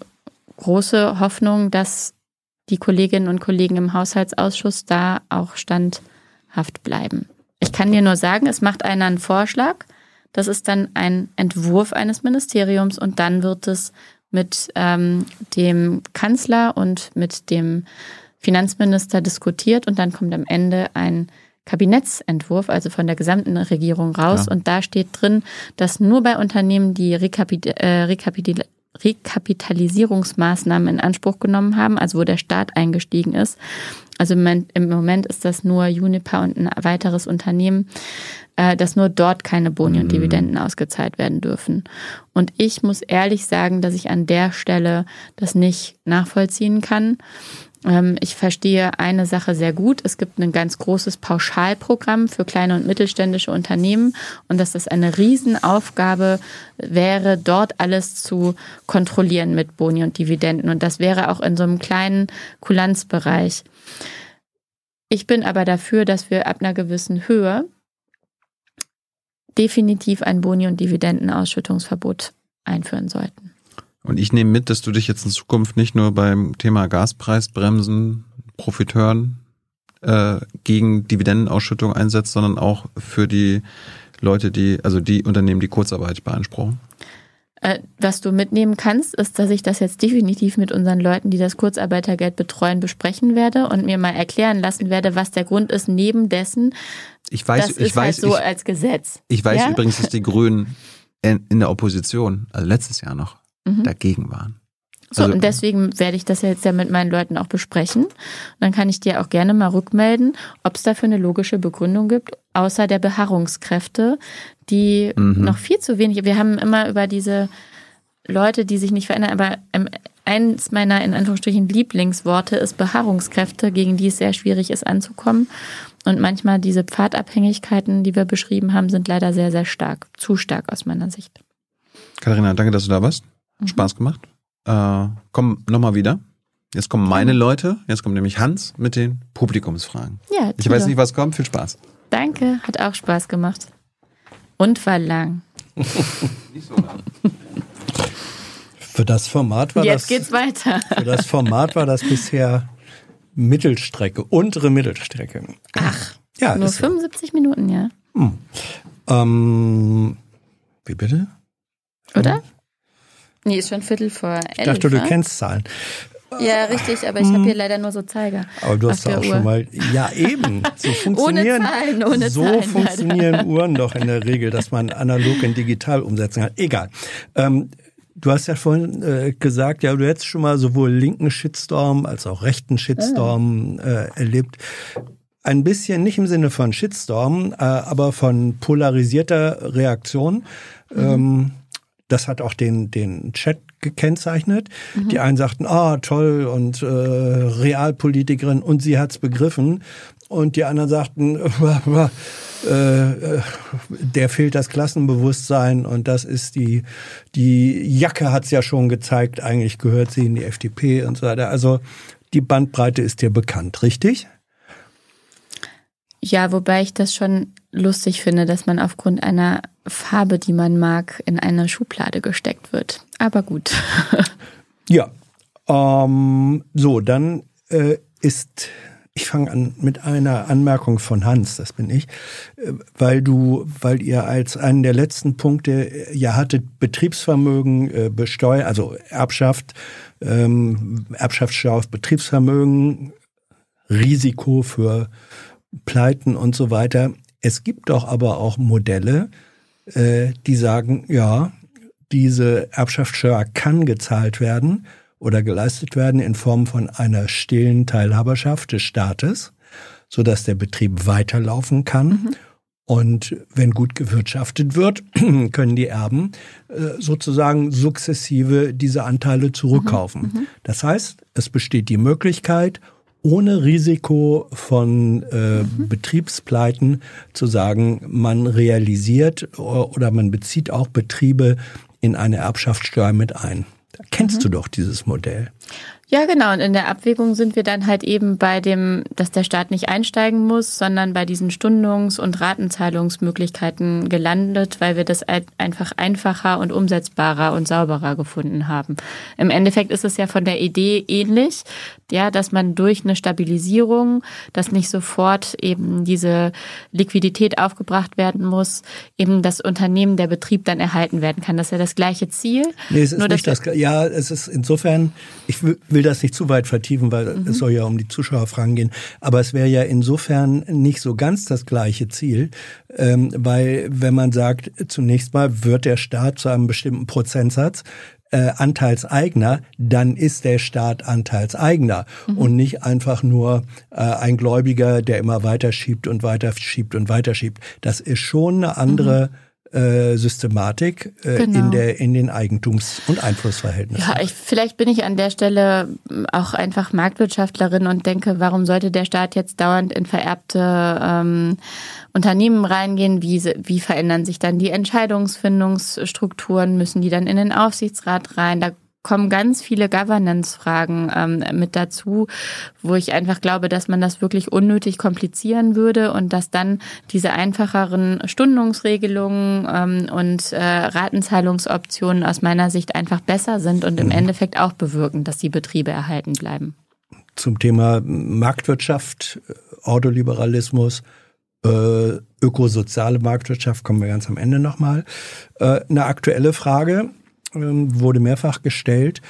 B: große Hoffnung, dass die Kolleginnen und Kollegen im Haushaltsausschuss da auch standhaft bleiben. Ich kann dir nur sagen, es macht einer einen Vorschlag. Das ist dann ein Entwurf eines Ministeriums und dann wird es mit ähm, dem Kanzler und mit dem Finanzminister diskutiert und dann kommt am Ende ein Kabinettsentwurf, also von der gesamten Regierung raus. Ja. Und da steht drin, dass nur bei Unternehmen, die Rekapit äh, Rekapitil Rekapitalisierungsmaßnahmen in Anspruch genommen haben, also wo der Staat eingestiegen ist. Also im Moment ist das nur Juniper und ein weiteres Unternehmen, äh, dass nur dort keine Boni und mhm. Dividenden ausgezahlt werden dürfen. Und ich muss ehrlich sagen, dass ich an der Stelle das nicht nachvollziehen kann. Ähm, ich verstehe eine Sache sehr gut. Es gibt ein ganz großes Pauschalprogramm für kleine und mittelständische Unternehmen und dass das eine Riesenaufgabe wäre, dort alles zu kontrollieren mit Boni und Dividenden. Und das wäre auch in so einem kleinen Kulanzbereich. Ich bin aber dafür, dass wir ab einer gewissen Höhe definitiv ein Boni- und Dividendenausschüttungsverbot einführen sollten.
A: Und ich nehme mit, dass du dich jetzt in Zukunft nicht nur beim Thema Gaspreisbremsen, Profiteuren äh, gegen Dividendenausschüttung einsetzt, sondern auch für die Leute, die, also die Unternehmen, die Kurzarbeit beanspruchen.
B: Äh, was du mitnehmen kannst, ist, dass ich das jetzt definitiv mit unseren Leuten, die das Kurzarbeitergeld betreuen, besprechen werde und mir mal erklären lassen werde, was der Grund ist, neben dessen.
A: Ich weiß,
B: das
A: ich
B: ist
A: weiß,
B: halt so
A: ich,
B: als Gesetz.
A: Ich weiß ja? übrigens, dass die Grünen in, in der Opposition, also letztes Jahr noch, mhm. dagegen waren.
B: So, also, und deswegen werde ich das jetzt ja mit meinen Leuten auch besprechen. Und dann kann ich dir auch gerne mal rückmelden, ob es dafür eine logische Begründung gibt, außer der Beharrungskräfte, die mhm. noch viel zu wenig. Wir haben immer über diese Leute, die sich nicht verändern, aber eins meiner in Anführungsstrichen Lieblingsworte ist Beharrungskräfte, gegen die es sehr schwierig ist anzukommen. Und manchmal diese Pfadabhängigkeiten, die wir beschrieben haben, sind leider sehr, sehr stark. Zu stark aus meiner Sicht.
A: Katharina, danke, dass du da warst. Mhm. Spaß gemacht. Äh, komm nochmal wieder. Jetzt kommen meine Leute. Jetzt kommt nämlich Hans mit den Publikumsfragen.
B: Ja,
A: Ich weiß nicht, was kommt. Viel Spaß.
B: Danke, hat auch Spaß gemacht. Und war lang.
A: Nicht so lang.
D: Für das Format war
B: Jetzt
D: das,
B: geht's weiter.
D: für das Format war das bisher Mittelstrecke, untere Mittelstrecke. Ach, ja,
B: Nur
D: ist so.
B: 75 Minuten, ja.
D: Ähm, wie bitte?
B: Oder? Nee, ist schon Viertel vor elf.
D: Ich dachte, du
B: wa?
D: kennst Zahlen.
B: Ja, richtig, aber ich habe hier leider nur so Zeiger.
D: Aber du hast ja
B: der
D: auch
B: Uhr.
D: schon mal. Ja, eben. So funktionieren,
B: Zahlen, ohne
D: so
B: Zahlen,
D: funktionieren Uhren doch in der Regel, dass man analog in digital umsetzen kann. Egal. Ähm, du hast ja vorhin äh, gesagt, ja, du hättest schon mal sowohl linken Shitstorm als auch rechten Shitstorm äh, erlebt. Ein bisschen, nicht im Sinne von Shitstorm, äh, aber von polarisierter Reaktion. Ähm, das hat auch den, den Chat gekennzeicht. Die einen sagten, ah, toll und äh, Realpolitikerin und sie hat's begriffen. Und die anderen sagten, äh, äh, der fehlt das Klassenbewusstsein und das ist die, die Jacke hat's ja schon gezeigt, eigentlich gehört sie in die FDP und so weiter. Also die Bandbreite ist dir bekannt, richtig?
B: Ja, wobei ich das schon lustig finde, dass man aufgrund einer Farbe, die man mag, in eine Schublade gesteckt wird. Aber gut.
D: Ja. Ähm, so, dann äh, ist, ich fange an mit einer Anmerkung von Hans, das bin ich, äh, weil du, weil ihr als einen der letzten Punkte äh, ja hattet Betriebsvermögen äh, besteuert, also Erbschaft, ähm, Erbschaftssteuer auf Betriebsvermögen, Risiko für Pleiten und so weiter. Es gibt doch aber auch Modelle, äh, die sagen, ja, diese Erbschaftssteuer kann gezahlt werden oder geleistet werden in Form von einer stillen Teilhaberschaft des Staates, so dass der Betrieb weiterlaufen kann. Und wenn gut gewirtschaftet wird, können die Erben äh, sozusagen sukzessive diese Anteile zurückkaufen. Das heißt, es besteht die Möglichkeit, ohne Risiko von äh, Betriebspleiten zu sagen, man realisiert o- oder man bezieht auch Betriebe in eine Erbschaftssteuer mit ein. Da kennst du doch dieses Modell.
B: Ja, genau. Und in der Abwägung sind wir dann halt eben bei dem, dass der Staat nicht einsteigen muss, sondern bei diesen Stundungs- und Ratenzahlungsmöglichkeiten gelandet, weil wir das ein- einfach einfacher und umsetzbarer und sauberer gefunden haben. Im Endeffekt ist es ja von der Idee ähnlich, ja, dass man durch eine Stabilisierung, dass nicht sofort eben diese Liquidität aufgebracht werden muss, eben das Unternehmen, der Betrieb dann erhalten werden kann. Das ist ja das gleiche Ziel.
D: Nee, es ist
B: Nur,
D: nicht das. Ja, es ist insofern, ich will will das nicht zu weit vertieven, weil
B: Mhm.
D: es soll ja um die Zuschauerfragen gehen. Aber es wäre ja insofern nicht so ganz das gleiche Ziel, ähm, weil wenn man sagt, zunächst mal wird der Staat zu einem bestimmten Prozentsatz äh, Anteilseigner, dann ist der Staat Anteilseigner
B: Mhm.
D: und nicht einfach nur äh, ein Gläubiger, der immer weiter schiebt und weiter schiebt und weiter schiebt. Das ist schon eine andere äh, Systematik äh,
B: Mhm. Genau.
D: in der in den Eigentums- und Einflussverhältnissen.
B: Ja, ich, vielleicht bin ich an der Stelle auch einfach Marktwirtschaftlerin und denke, warum sollte der Staat jetzt dauernd in vererbte ähm, Unternehmen reingehen? Wie, wie verändern sich dann die Entscheidungsfindungsstrukturen? Müssen die dann in den Aufsichtsrat rein? Da kommen ganz viele Governance-Fragen ähm, mit dazu, wo ich einfach glaube, dass man das wirklich unnötig komplizieren würde und dass dann diese einfacheren Stundungsregelungen ähm, und äh, Ratenzahlungsoptionen aus meiner Sicht einfach besser sind und im Endeffekt auch bewirken, dass die Betriebe erhalten bleiben.
D: Zum Thema Marktwirtschaft, äh, Ordoliberalismus, äh, ökosoziale Marktwirtschaft kommen wir ganz am Ende nochmal. Äh, eine aktuelle Frage ähm, wurde mehrfach gestellt.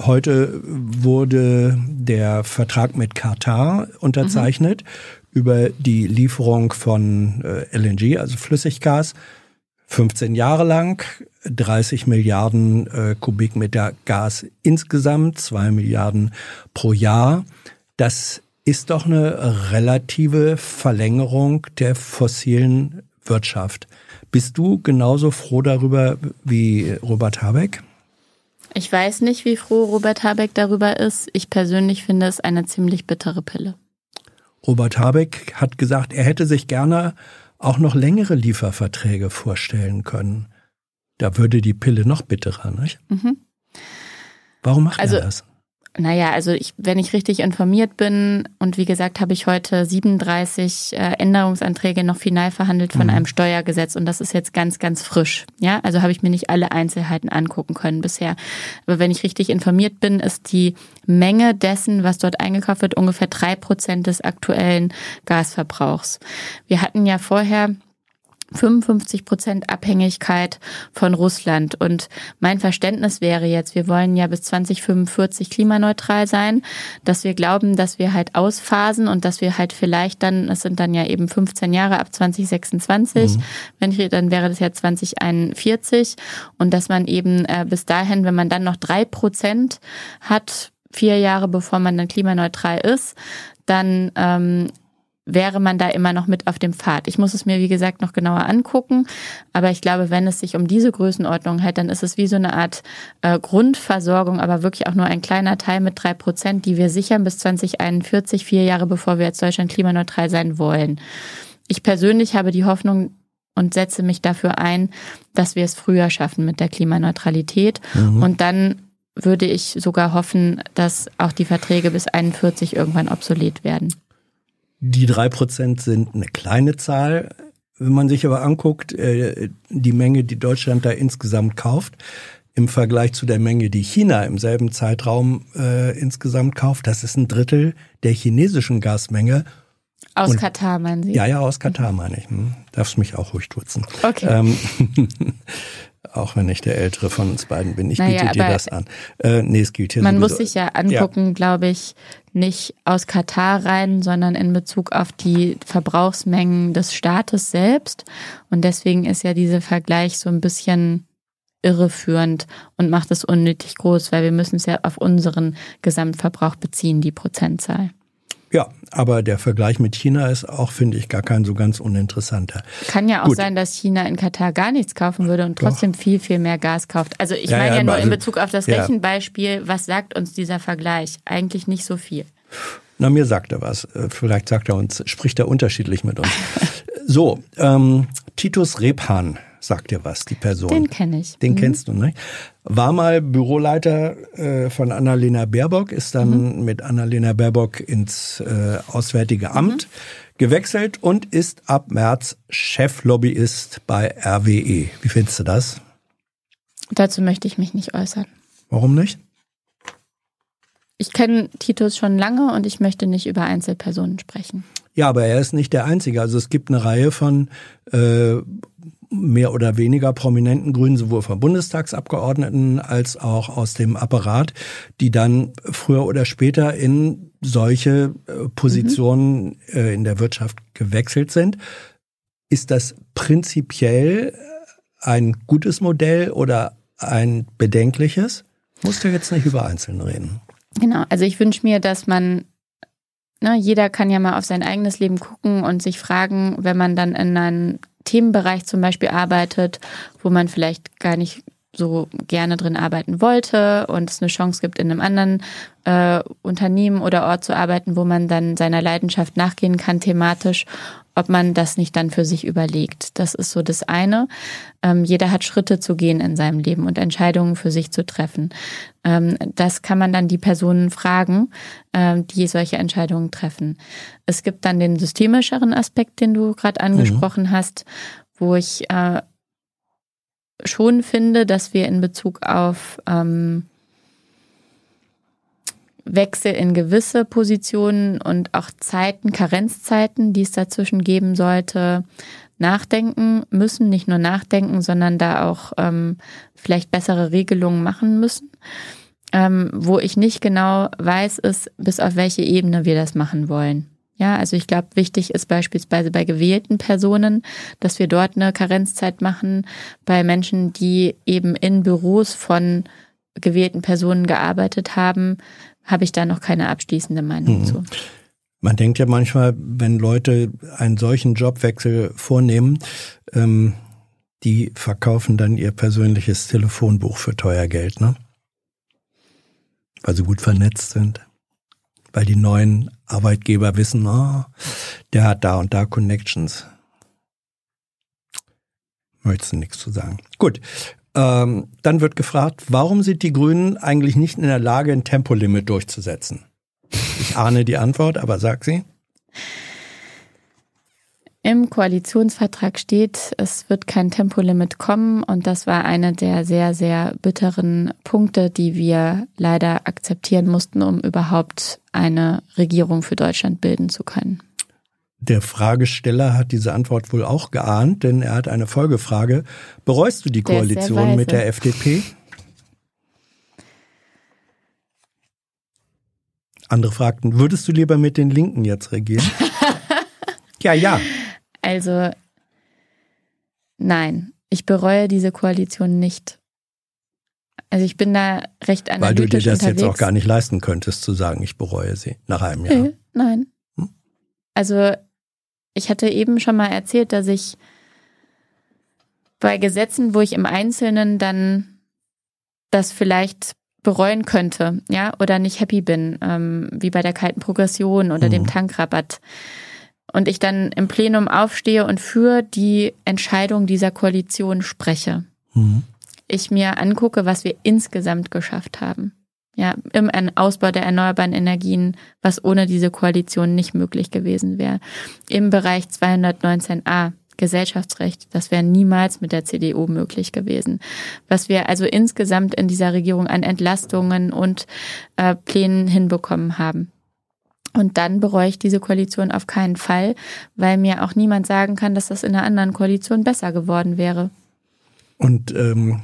D: Heute wurde der Vertrag mit Katar unterzeichnet über die Lieferung von äh, LNG, also Flüssiggas. 15 Jahre lang, 30 Milliarden äh, Kubikmeter Gas insgesamt, 2 Milliarden pro Jahr. Das ist doch eine relative Verlängerung der fossilen Wirtschaft. Bist du genauso froh darüber wie Robert Habeck?
B: Ich weiß nicht, wie froh Robert Habeck darüber ist. Ich persönlich finde es eine ziemlich bittere Pille.
D: Robert Habeck hat gesagt, er hätte sich gerne auch noch längere Lieferverträge vorstellen können. Da würde die Pille noch bitterer, nicht?
B: Mhm.
D: Warum macht
B: Also-
D: er das?
B: Naja, also ich, wenn ich richtig informiert bin und wie gesagt, habe ich heute 37 äh, Änderungsanträge noch final verhandelt von mhm. einem Steuergesetz und das ist jetzt ganz, ganz frisch. Ja, also habe ich mir nicht alle Einzelheiten angucken können bisher. Aber wenn ich richtig informiert bin, ist die Menge dessen, was dort eingekauft wird, ungefähr drei Prozent des aktuellen Gasverbrauchs. Wir hatten ja vorher 55 Prozent Abhängigkeit von Russland. Und mein Verständnis wäre jetzt, wir wollen ja bis 2045 klimaneutral sein, dass wir glauben, dass wir halt ausphasen und dass wir halt vielleicht dann, es sind dann ja eben 15 Jahre ab 2026, mhm. wenn ich, dann wäre das ja 2041 und dass man eben äh, bis dahin, wenn man dann noch drei Prozent hat, vier Jahre bevor man dann klimaneutral ist, dann ähm, wäre man da immer noch mit auf dem Pfad. Ich muss es mir, wie gesagt, noch genauer angucken. Aber ich glaube, wenn es sich um diese Größenordnung hält, dann ist es wie so eine Art äh, Grundversorgung, aber wirklich auch nur ein kleiner Teil mit drei Prozent, die wir sichern bis 2041, vier Jahre bevor wir als Deutschland klimaneutral sein wollen. Ich persönlich habe die Hoffnung, und setze mich dafür ein, dass wir es früher schaffen mit der Klimaneutralität. Mhm. Und dann würde ich sogar hoffen, dass auch die Verträge bis 41 irgendwann obsolet werden.
D: Die drei Prozent sind eine kleine Zahl. Wenn man sich aber anguckt, äh, die Menge, die Deutschland da insgesamt kauft, im Vergleich zu der Menge, die China im selben Zeitraum äh, insgesamt kauft, das ist ein Drittel der chinesischen Gasmenge.
B: Aus Und, Katar, meinen Sie?
D: Ja, ja, aus Katar meine ich. Hm. Darfst mich auch ruhig duzen.
B: Okay. Ähm,
D: auch wenn ich der Ältere von uns beiden bin. Ich naja, biete dir das an. Äh,
B: nee, es gilt hier Man sowieso. muss sich ja angucken, ja. glaube ich, nicht aus Katar rein, sondern in Bezug auf die Verbrauchsmengen des Staates selbst. Und deswegen ist ja dieser Vergleich so ein bisschen irreführend und macht es unnötig groß, weil wir müssen es ja auf unseren Gesamtverbrauch beziehen, die Prozentzahl.
D: Ja, aber der Vergleich mit China ist auch, finde ich, gar kein so ganz uninteressanter.
B: Kann ja auch Gut. sein, dass China in Katar gar nichts kaufen würde und trotzdem Doch. viel, viel mehr Gas kauft. Also ich ja, meine ja, ja nur also, in Bezug auf das. Rechenbeispiel, was sagt uns dieser Vergleich? Eigentlich nicht so viel.
D: Na, mir sagt er was. Äh, vielleicht sagt er uns, spricht er unterschiedlich mit uns. so, ähm, Titus Rebhahn sagt dir was, die Person.
B: Den kenne ich.
D: Den mhm. kennst du, ne? War mal Büroleiter äh, von Annalena Baerbock, ist dann mhm. mit Annalena Baerbock ins äh, Auswärtige. Amt mhm. gewechselt und ist ab März Cheflobbyist bei RWE. Wie findest du das?
B: Dazu möchte ich mich nicht äußern.
D: Warum nicht?
B: Ich kenne Titus schon lange und ich möchte nicht über Einzelpersonen sprechen.
D: Ja, aber er ist nicht der Einzige. Also es gibt eine Reihe von äh, mehr oder weniger prominenten Grünen, sowohl von Bundestagsabgeordneten als auch aus dem Apparat, die dann früher oder später in solche äh, Positionen mhm. Äh, in der Wirtschaft gewechselt sind. Ist das prinzipiell ein gutes Modell oder ein bedenkliches? Musst du jetzt nicht über Einzelne reden.
B: Genau, also ich wünsche mir, dass man Ne, jeder kann ja mal auf sein eigenes Leben gucken und sich fragen, wenn man dann in einen Themenbereich zum Beispiel arbeitet, wo man vielleicht gar nicht so gerne drin arbeiten wollte und es eine Chance gibt, in einem anderen äh, Unternehmen oder Ort zu arbeiten, wo man dann seiner Leidenschaft nachgehen kann thematisch, ob man das nicht dann für sich überlegt. Das ist so das eine. Ähm, jeder hat Schritte zu gehen in seinem Leben und Entscheidungen für sich zu treffen. Ähm, das kann man dann die Personen fragen, ähm, die solche Entscheidungen treffen. Es gibt dann den systemischeren Aspekt, den du gerade angesprochen mhm. hast, wo ich äh, schon finde, dass wir in Bezug auf ähm, Wechsel in gewisse Positionen und auch Zeiten, Karenzzeiten, die es dazwischen geben sollte, nachdenken müssen, nicht nur nachdenken, sondern da auch ähm, vielleicht bessere Regelungen machen müssen. Ähm, wo ich nicht genau weiß, ist, bis auf welche Ebene wir das machen wollen. Ja, also ich glaube, wichtig ist beispielsweise bei gewählten Personen, dass wir dort eine Karenzzeit machen. Bei Menschen, die eben in Büros von gewählten Personen gearbeitet haben, habe ich da noch keine abschließende Meinung mhm. zu.
D: Man denkt ja manchmal, wenn Leute einen solchen Jobwechsel vornehmen, ähm, die verkaufen dann ihr persönliches Telefonbuch für teuer Geld, ne? Weil sie gut vernetzt sind weil die neuen Arbeitgeber wissen, oh, der hat da und da Connections. Möchtest du nichts zu sagen. Gut. Ähm, dann wird gefragt, warum sind die Grünen eigentlich nicht in der Lage, ein Tempolimit durchzusetzen? Ich ahne die Antwort, aber sag sie.
B: Im Koalitionsvertrag steht, es wird kein Tempolimit kommen und das war einer der sehr, sehr bitteren Punkte, die wir leider akzeptieren mussten, um überhaupt eine Regierung für Deutschland bilden zu können.
D: Der Fragesteller hat diese Antwort wohl auch geahnt, denn er hat eine Folgefrage. Bereust du die Koalition mit der FDP? Andere fragten, würdest du lieber mit den Linken jetzt regieren? ja, ja.
B: Also nein, ich bereue diese Koalition nicht. Also ich bin da recht analytisch
D: Weil du dir das
B: unterwegs.
D: jetzt auch gar nicht leisten könntest, zu sagen, ich bereue sie nach einem Jahr.
B: Nein.
D: Hm?
B: Also ich hatte eben schon mal erzählt, dass ich bei Gesetzen, wo ich im Einzelnen dann das vielleicht bereuen könnte, ja, oder nicht happy bin, ähm, wie bei der kalten Progression oder
D: Mhm.
B: dem Tankrabatt. Und ich dann im Plenum aufstehe und für die Entscheidung dieser Koalition spreche.
D: Mhm.
B: Ich mir angucke, was wir insgesamt geschafft haben. Ja, im Ausbau der erneuerbaren Energien, was ohne diese Koalition nicht möglich gewesen wäre. Im Bereich 219a Gesellschaftsrecht, das wäre niemals mit der CDU möglich gewesen. Was wir also insgesamt in dieser Regierung an Entlastungen und äh, Plänen hinbekommen haben. Und dann bereue ich diese Koalition auf keinen Fall, weil mir auch niemand sagen kann, dass das in einer anderen Koalition besser geworden wäre.
D: Und ähm,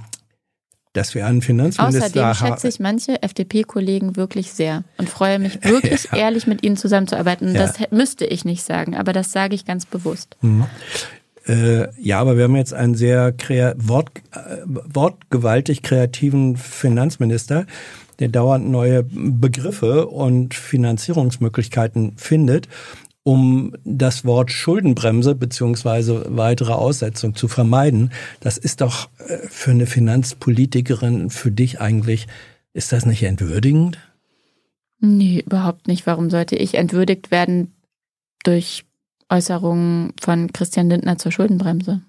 D: dass wir einen Finanzminister
B: Außerdem
D: ha-
B: schätze ich manche FDP-Kollegen wirklich sehr und freue mich wirklich ehrlich mit ihnen zusammenzuarbeiten.
D: Ja.
B: Das müsste ich nicht sagen, aber das sage ich ganz bewusst.
D: Äh, ja, aber wir haben jetzt einen sehr krea Wort, äh, wortgewaltig kreativen Finanzminister, der dauernd neue Begriffe und Finanzierungsmöglichkeiten findet, um das Wort Schuldenbremse beziehungsweise weitere Aussetzung zu vermeiden. Das ist doch äh, für eine Finanzpolitikerin, für dich eigentlich, ist das nicht entwürdigend?
B: Nee, überhaupt nicht. Warum sollte ich entwürdigt werden durch Äußerungen von Christian Lindner zur Schuldenbremse?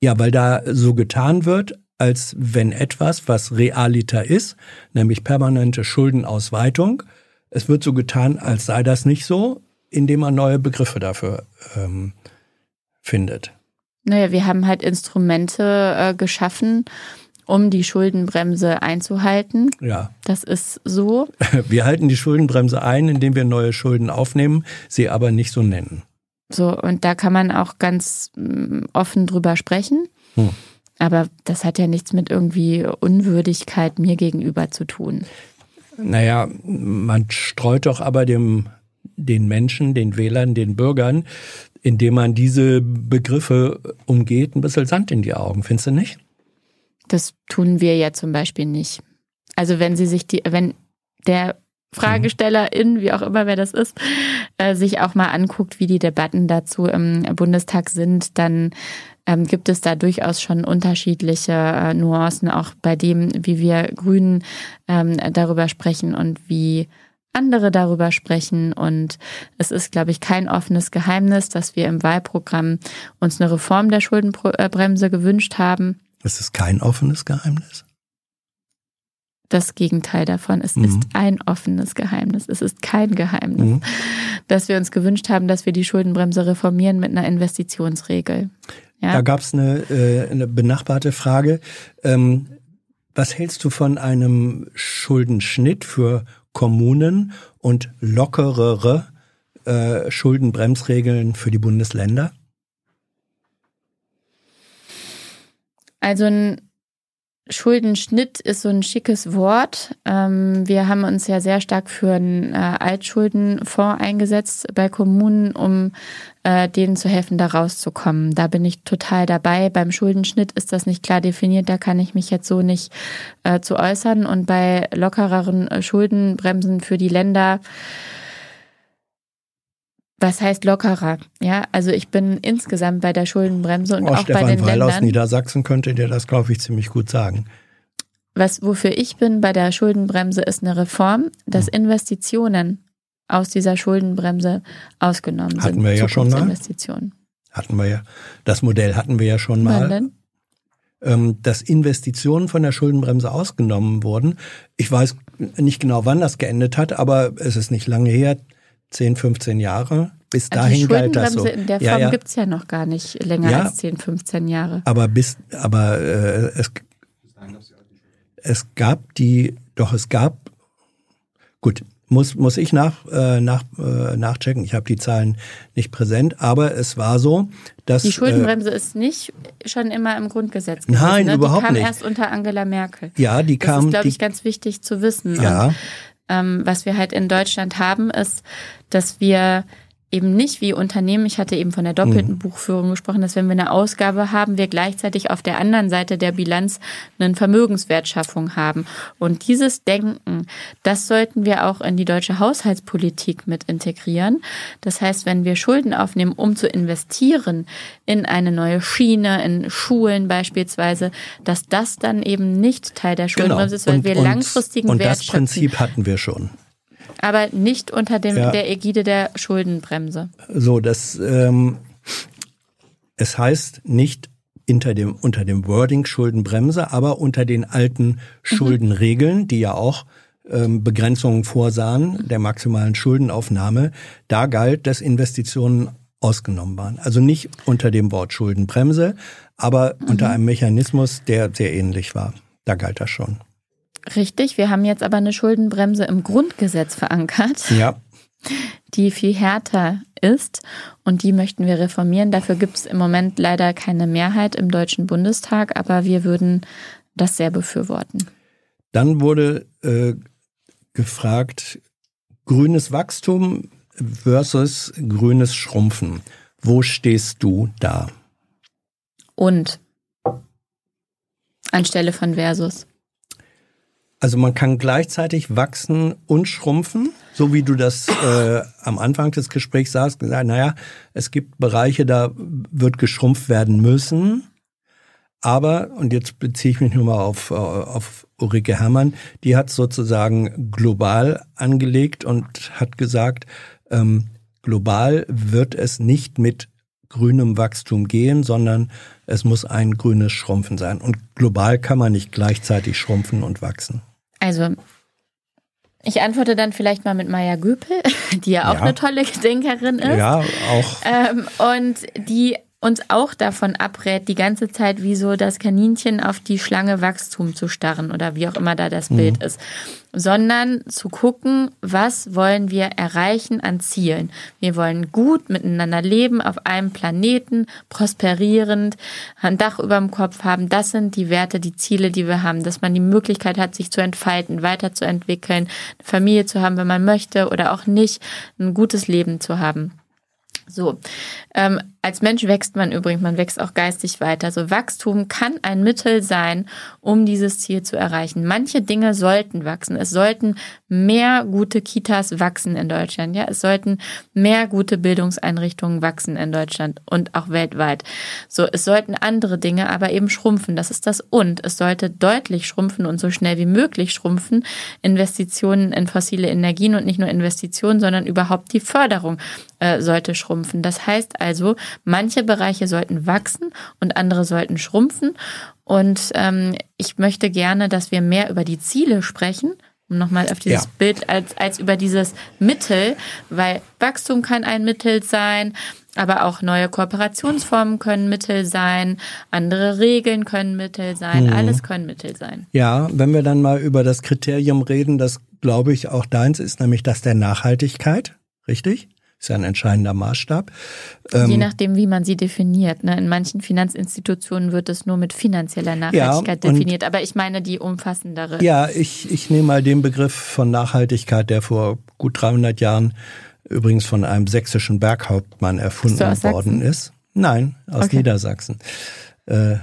D: Ja, weil da so getan wird, als wenn etwas, was realiter ist, nämlich permanente Schuldenausweitung, es wird so getan, als sei das nicht so, indem man neue Begriffe dafür ähm, findet.
B: Naja, wir haben halt Instrumente äh, geschaffen, um die Schuldenbremse einzuhalten.
D: Ja,
B: Das ist so.
D: wir halten die Schuldenbremse ein, indem wir neue Schulden aufnehmen, sie aber nicht so nennen.
B: So, und da kann man auch ganz mm, offen drüber sprechen.
D: Hm.
B: Aber das hat ja nichts mit irgendwie Unwürdigkeit mir gegenüber zu tun.
D: Naja, man streut doch aber dem, den Menschen, den Wählern, den Bürgern, indem man diese Begriffe umgeht, ein bisschen Sand in die Augen, findest du nicht?
B: Das tun wir ja zum Beispiel nicht. Also wenn sie sich die, wenn der Fragestellerin, wie auch immer wer das ist, äh, sich auch mal anguckt, wie die Debatten dazu im Bundestag sind, dann ähm, gibt es da durchaus schon unterschiedliche äh, Nuancen, auch bei dem, wie wir Grünen ähm, darüber sprechen und wie andere darüber sprechen. Und es ist, glaube ich, kein offenes Geheimnis, dass wir im Wahlprogramm uns eine Reform der Schuldenbremse gewünscht haben.
D: Das ist kein offenes Geheimnis.
B: das Gegenteil davon. Es
D: Mhm.
B: ist ein offenes Geheimnis. Es ist kein Geheimnis,
D: Mhm.
B: dass wir uns gewünscht haben, dass wir die Schuldenbremse reformieren mit einer Investitionsregel. Ja,
D: Da gab es eine, äh, eine benachbarte Frage. Ähm, was hältst du von einem Schuldenschnitt für Kommunen und lockerere äh, Schuldenbremsregeln für die Bundesländer?
B: also ein Schuldenschnitt ist so ein schickes Wort. Ähm, wir haben uns ja sehr stark für einen äh, Altschuldenfonds eingesetzt bei Kommunen, um äh, denen zu helfen, da rauszukommen. Da bin ich total dabei. Beim Schuldenschnitt ist das nicht klar definiert, da kann ich mich jetzt so nicht äh, zu äußern. Und bei lockereren Schuldenbremsen für die Länder, was heißt lockerer? Ja, also ich bin insgesamt bei der Schuldenbremse und
D: Oh,
B: auch bei
D: Stefan
B: den
D: Weil aus
B: Ländern.
D: Niedersachsen könnte dir das, glaube ich, ziemlich gut sagen.
B: Was, wofür ich bin bei der Schuldenbremse, ist eine Reform, dass Investitionen aus dieser Schuldenbremse ausgenommen
D: Hatten
B: sind.
D: wir ja schon mal. Hatten wir ja. Das Modell hatten wir ja schon
B: Wann
D: mal.
B: denn?
D: ähm, dass Investitionen von der Schuldenbremse ausgenommen wurden. Ich weiß nicht genau, wann das geendet hat, aber es ist nicht lange her, 10, 15 Jahre. Bis
B: Also
D: dahin
B: die
D: galt das so.
B: Schuldenbremse in der
D: Ja,
B: Form
D: ja.
B: gibt's ja noch gar nicht länger
D: Ja.
B: als 10, 15 Jahre.
D: Aber bis, aber äh, es, es gab die, doch es gab, gut, muss muss ich nach äh, nach äh, nachchecken. Ich habe die Zahlen nicht präsent, aber es war so, dass
B: Die
D: äh,
B: Schuldenbremse ist nicht schon immer im Grundgesetz gewesen.
D: Nein,
B: ne?
D: überhaupt
B: die kam
D: nicht.
B: erst unter Angela Merkel.
D: ja, die
B: Das
D: kam,
B: ist, glaube ich, ganz wichtig zu wissen.
D: ja,
B: Und, ähm, was wir halt in Deutschland haben, ist, dass wir eben nicht wie Unternehmen, ich hatte eben von der doppelten
D: Mhm.
B: Buchführung gesprochen, dass wenn wir eine Ausgabe haben, wir gleichzeitig auf der anderen Seite der Bilanz eine Vermögenswertschaffung haben. Und dieses Denken, das sollten wir auch in die deutsche Haushaltspolitik mit integrieren. Das heißt, wenn wir Schulden aufnehmen, um zu investieren in eine neue Schiene, in Schulen beispielsweise, dass das dann eben nicht Teil der
D: genau.
B: Schuldenbremse ist, weil wir langfristigen
D: und
B: Wert
D: das
B: schöpfen
D: Prinzip hatten wir schon.
B: Aber nicht unter dem,
D: Ja.
B: der Ägide der Schuldenbremse.
D: So, das ähm, es heißt nicht hinter dem, unter dem Wording Schuldenbremse, aber unter den alten Schuldenregeln, die ja auch ähm, Begrenzungen vorsahen der maximalen Schuldenaufnahme, da galt, dass Investitionen ausgenommen waren. Also nicht unter dem Wort Schuldenbremse, aber unter einem Mechanismus, der sehr ähnlich war. Da galt das schon.
B: Richtig, wir haben jetzt aber eine Schuldenbremse im Grundgesetz verankert,
D: Ja,
B: die viel härter ist und die möchten wir reformieren. Dafür gibt es im Moment leider keine Mehrheit im Deutschen Bundestag, aber wir würden das sehr befürworten.
D: Dann wurde äh, gefragt, grünes Wachstum versus grünes Schrumpfen. Wo stehst du da?
B: Und anstelle von Versus.
D: Also man kann gleichzeitig wachsen und schrumpfen, so wie du das äh, am Anfang des Gesprächs sagst. Gesagt, naja, es gibt Bereiche, da wird geschrumpft werden müssen. Aber, und jetzt beziehe ich mich nur mal auf, auf Ulrike Herrmann, die hat sozusagen global angelegt und hat gesagt, ähm, global wird es nicht mit grünem Wachstum gehen, sondern es muss ein grünes Schrumpfen sein. Und global kann man nicht gleichzeitig schrumpfen und wachsen.
B: Also, ich antworte dann vielleicht mal mit Maya Göpel, die ja auch
D: Ja.
B: eine tolle Denkerin ist.
D: Ja, auch.
B: Ähm, und die uns auch davon abrät, die ganze Zeit wie so das Kaninchen auf die Schlange Wachstum zu starren oder wie auch immer da das Bild ist, sondern zu gucken, was wollen wir erreichen an Zielen. Wir wollen gut miteinander leben auf einem Planeten, prosperierend, ein Dach über dem Kopf haben. Das sind die Werte, die Ziele, die wir haben, dass man die Möglichkeit hat, sich zu entfalten, weiterzuentwickeln, eine Familie zu haben, wenn man möchte oder auch nicht, ein gutes Leben zu haben. So, ähm, als Mensch wächst man übrigens, man wächst auch geistig weiter. So Wachstum kann ein Mittel sein, um dieses Ziel zu erreichen. Manche Dinge sollten wachsen. Es sollten mehr gute Kitas wachsen in Deutschland. Ja, es sollten mehr gute Bildungseinrichtungen wachsen in Deutschland und auch weltweit. So, es sollten andere Dinge aber eben schrumpfen. Das ist das und. Es sollte deutlich schrumpfen und so schnell wie möglich schrumpfen. Investitionen in fossile Energien und nicht nur Investitionen, sondern überhaupt die Förderung äh, sollte schrumpfen. Das heißt also, manche Bereiche sollten wachsen und andere sollten schrumpfen. Und ähm, ich möchte gerne, dass wir mehr über die Ziele sprechen. Um nochmal auf dieses
D: Ja.
B: Bild als, als über dieses Mittel, weil Wachstum kann ein Mittel sein, aber auch neue Kooperationsformen können Mittel sein, andere Regeln können Mittel sein, alles können Mittel sein.
D: Ja, wenn wir dann mal über das Kriterium reden, das glaube ich auch deins ist, nämlich das der Nachhaltigkeit, richtig? Ist ja ein entscheidender Maßstab. Ähm,
B: Je nachdem, wie man sie definiert. Ne? In manchen Finanzinstitutionen wird es nur mit finanzieller Nachhaltigkeit
D: und-
B: definiert, aber ich meine die umfassendere.
D: Ja, ich, ich nehme mal den Begriff von Nachhaltigkeit, der vor gut 300 Jahren übrigens von einem sächsischen Berghauptmann erfunden
B: Sachsen?
D: worden ist. Nein, aus
B: Okay.
D: Niedersachsen. Äh,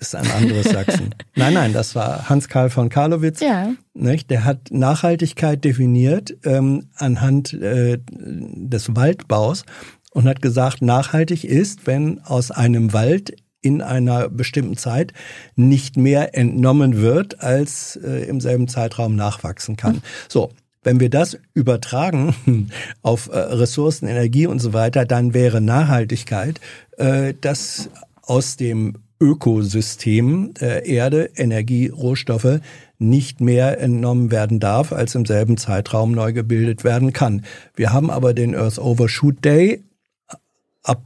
D: ist ein anderes Sachsen. Nein, nein, das war Hans-Karl von Karlowitz.
B: Ja.
D: Nicht? Der hat Nachhaltigkeit definiert ähm, anhand äh, des Waldbaus und hat gesagt, nachhaltig ist, wenn aus einem Wald in einer bestimmten Zeit nicht mehr entnommen wird, als äh, im selben Zeitraum nachwachsen kann. So. Wenn wir das übertragen auf äh, Ressourcen, Energie und so weiter, dann wäre Nachhaltigkeit, äh, dass aus dem Ökosystem äh, Erde, Energie, Rohstoffe nicht mehr entnommen werden darf, als im selben Zeitraum neu gebildet werden kann. Wir haben aber den Earth Overshoot Day, ab,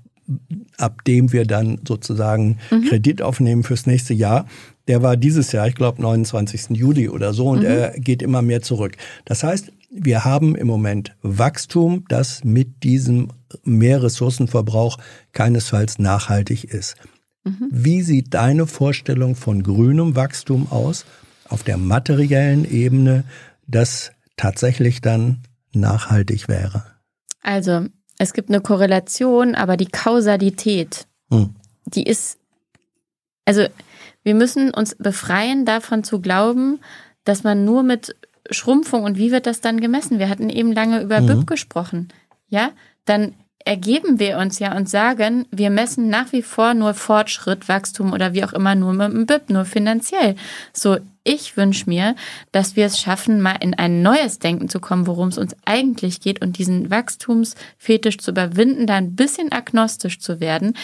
D: ab dem wir dann sozusagen mhm. Kredit aufnehmen fürs nächste Jahr. Der war dieses Jahr, ich glaube, 29. Juli oder so, und mhm. er geht immer mehr zurück. Das heißt, wir haben im Moment Wachstum, das mit diesem mehr Ressourcenverbrauch keinesfalls nachhaltig ist. Mhm. Wie sieht deine Vorstellung von grünem Wachstum aus? auf der materiellen Ebene das tatsächlich dann nachhaltig wäre?
B: Also, es gibt eine Korrelation, aber die Kausalität, hm. die ist, also wir müssen uns befreien davon zu glauben, dass man nur mit Schrumpfung und wie wird das dann gemessen? Wir hatten eben lange über mhm. BIP gesprochen. Ja, dann ergeben wir uns ja und sagen, wir messen nach wie vor nur Fortschritt, Wachstum oder wie auch immer nur mit dem BIP, nur finanziell. So, ich wünsche mir, dass wir es schaffen, mal in ein neues Denken zu kommen, worum es uns eigentlich geht und diesen Wachstumsfetisch zu überwinden, da ein bisschen agnostisch zu werden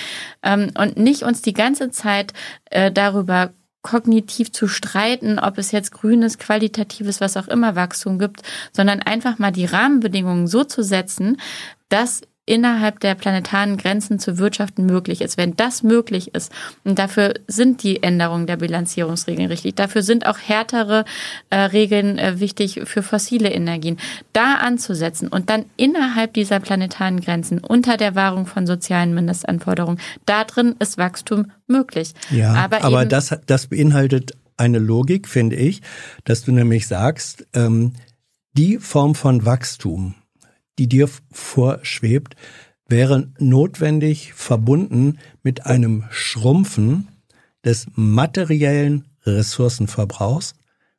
B: ähm, und nicht uns die ganze Zeit äh, darüber kognitiv zu streiten, ob es jetzt grünes, qualitatives, was auch immer Wachstum gibt, sondern einfach mal die Rahmenbedingungen so zu setzen, dass innerhalb der planetaren Grenzen zu wirtschaften möglich ist. Wenn das möglich ist, und dafür sind die Änderungen der Bilanzierungsregeln richtig, dafür sind auch härtere äh, Regeln äh, wichtig für fossile Energien, da anzusetzen und dann innerhalb dieser planetaren Grenzen unter der Wahrung von sozialen Mindestanforderungen, da drin ist Wachstum möglich.
D: Ja, aber, aber das, das beinhaltet eine Logik, finde ich, dass du nämlich sagst, ähm, die Form von Wachstum, die dir vorschwebt, wäre notwendig verbunden mit einem Schrumpfen des materiellen Ressourcenverbrauchs,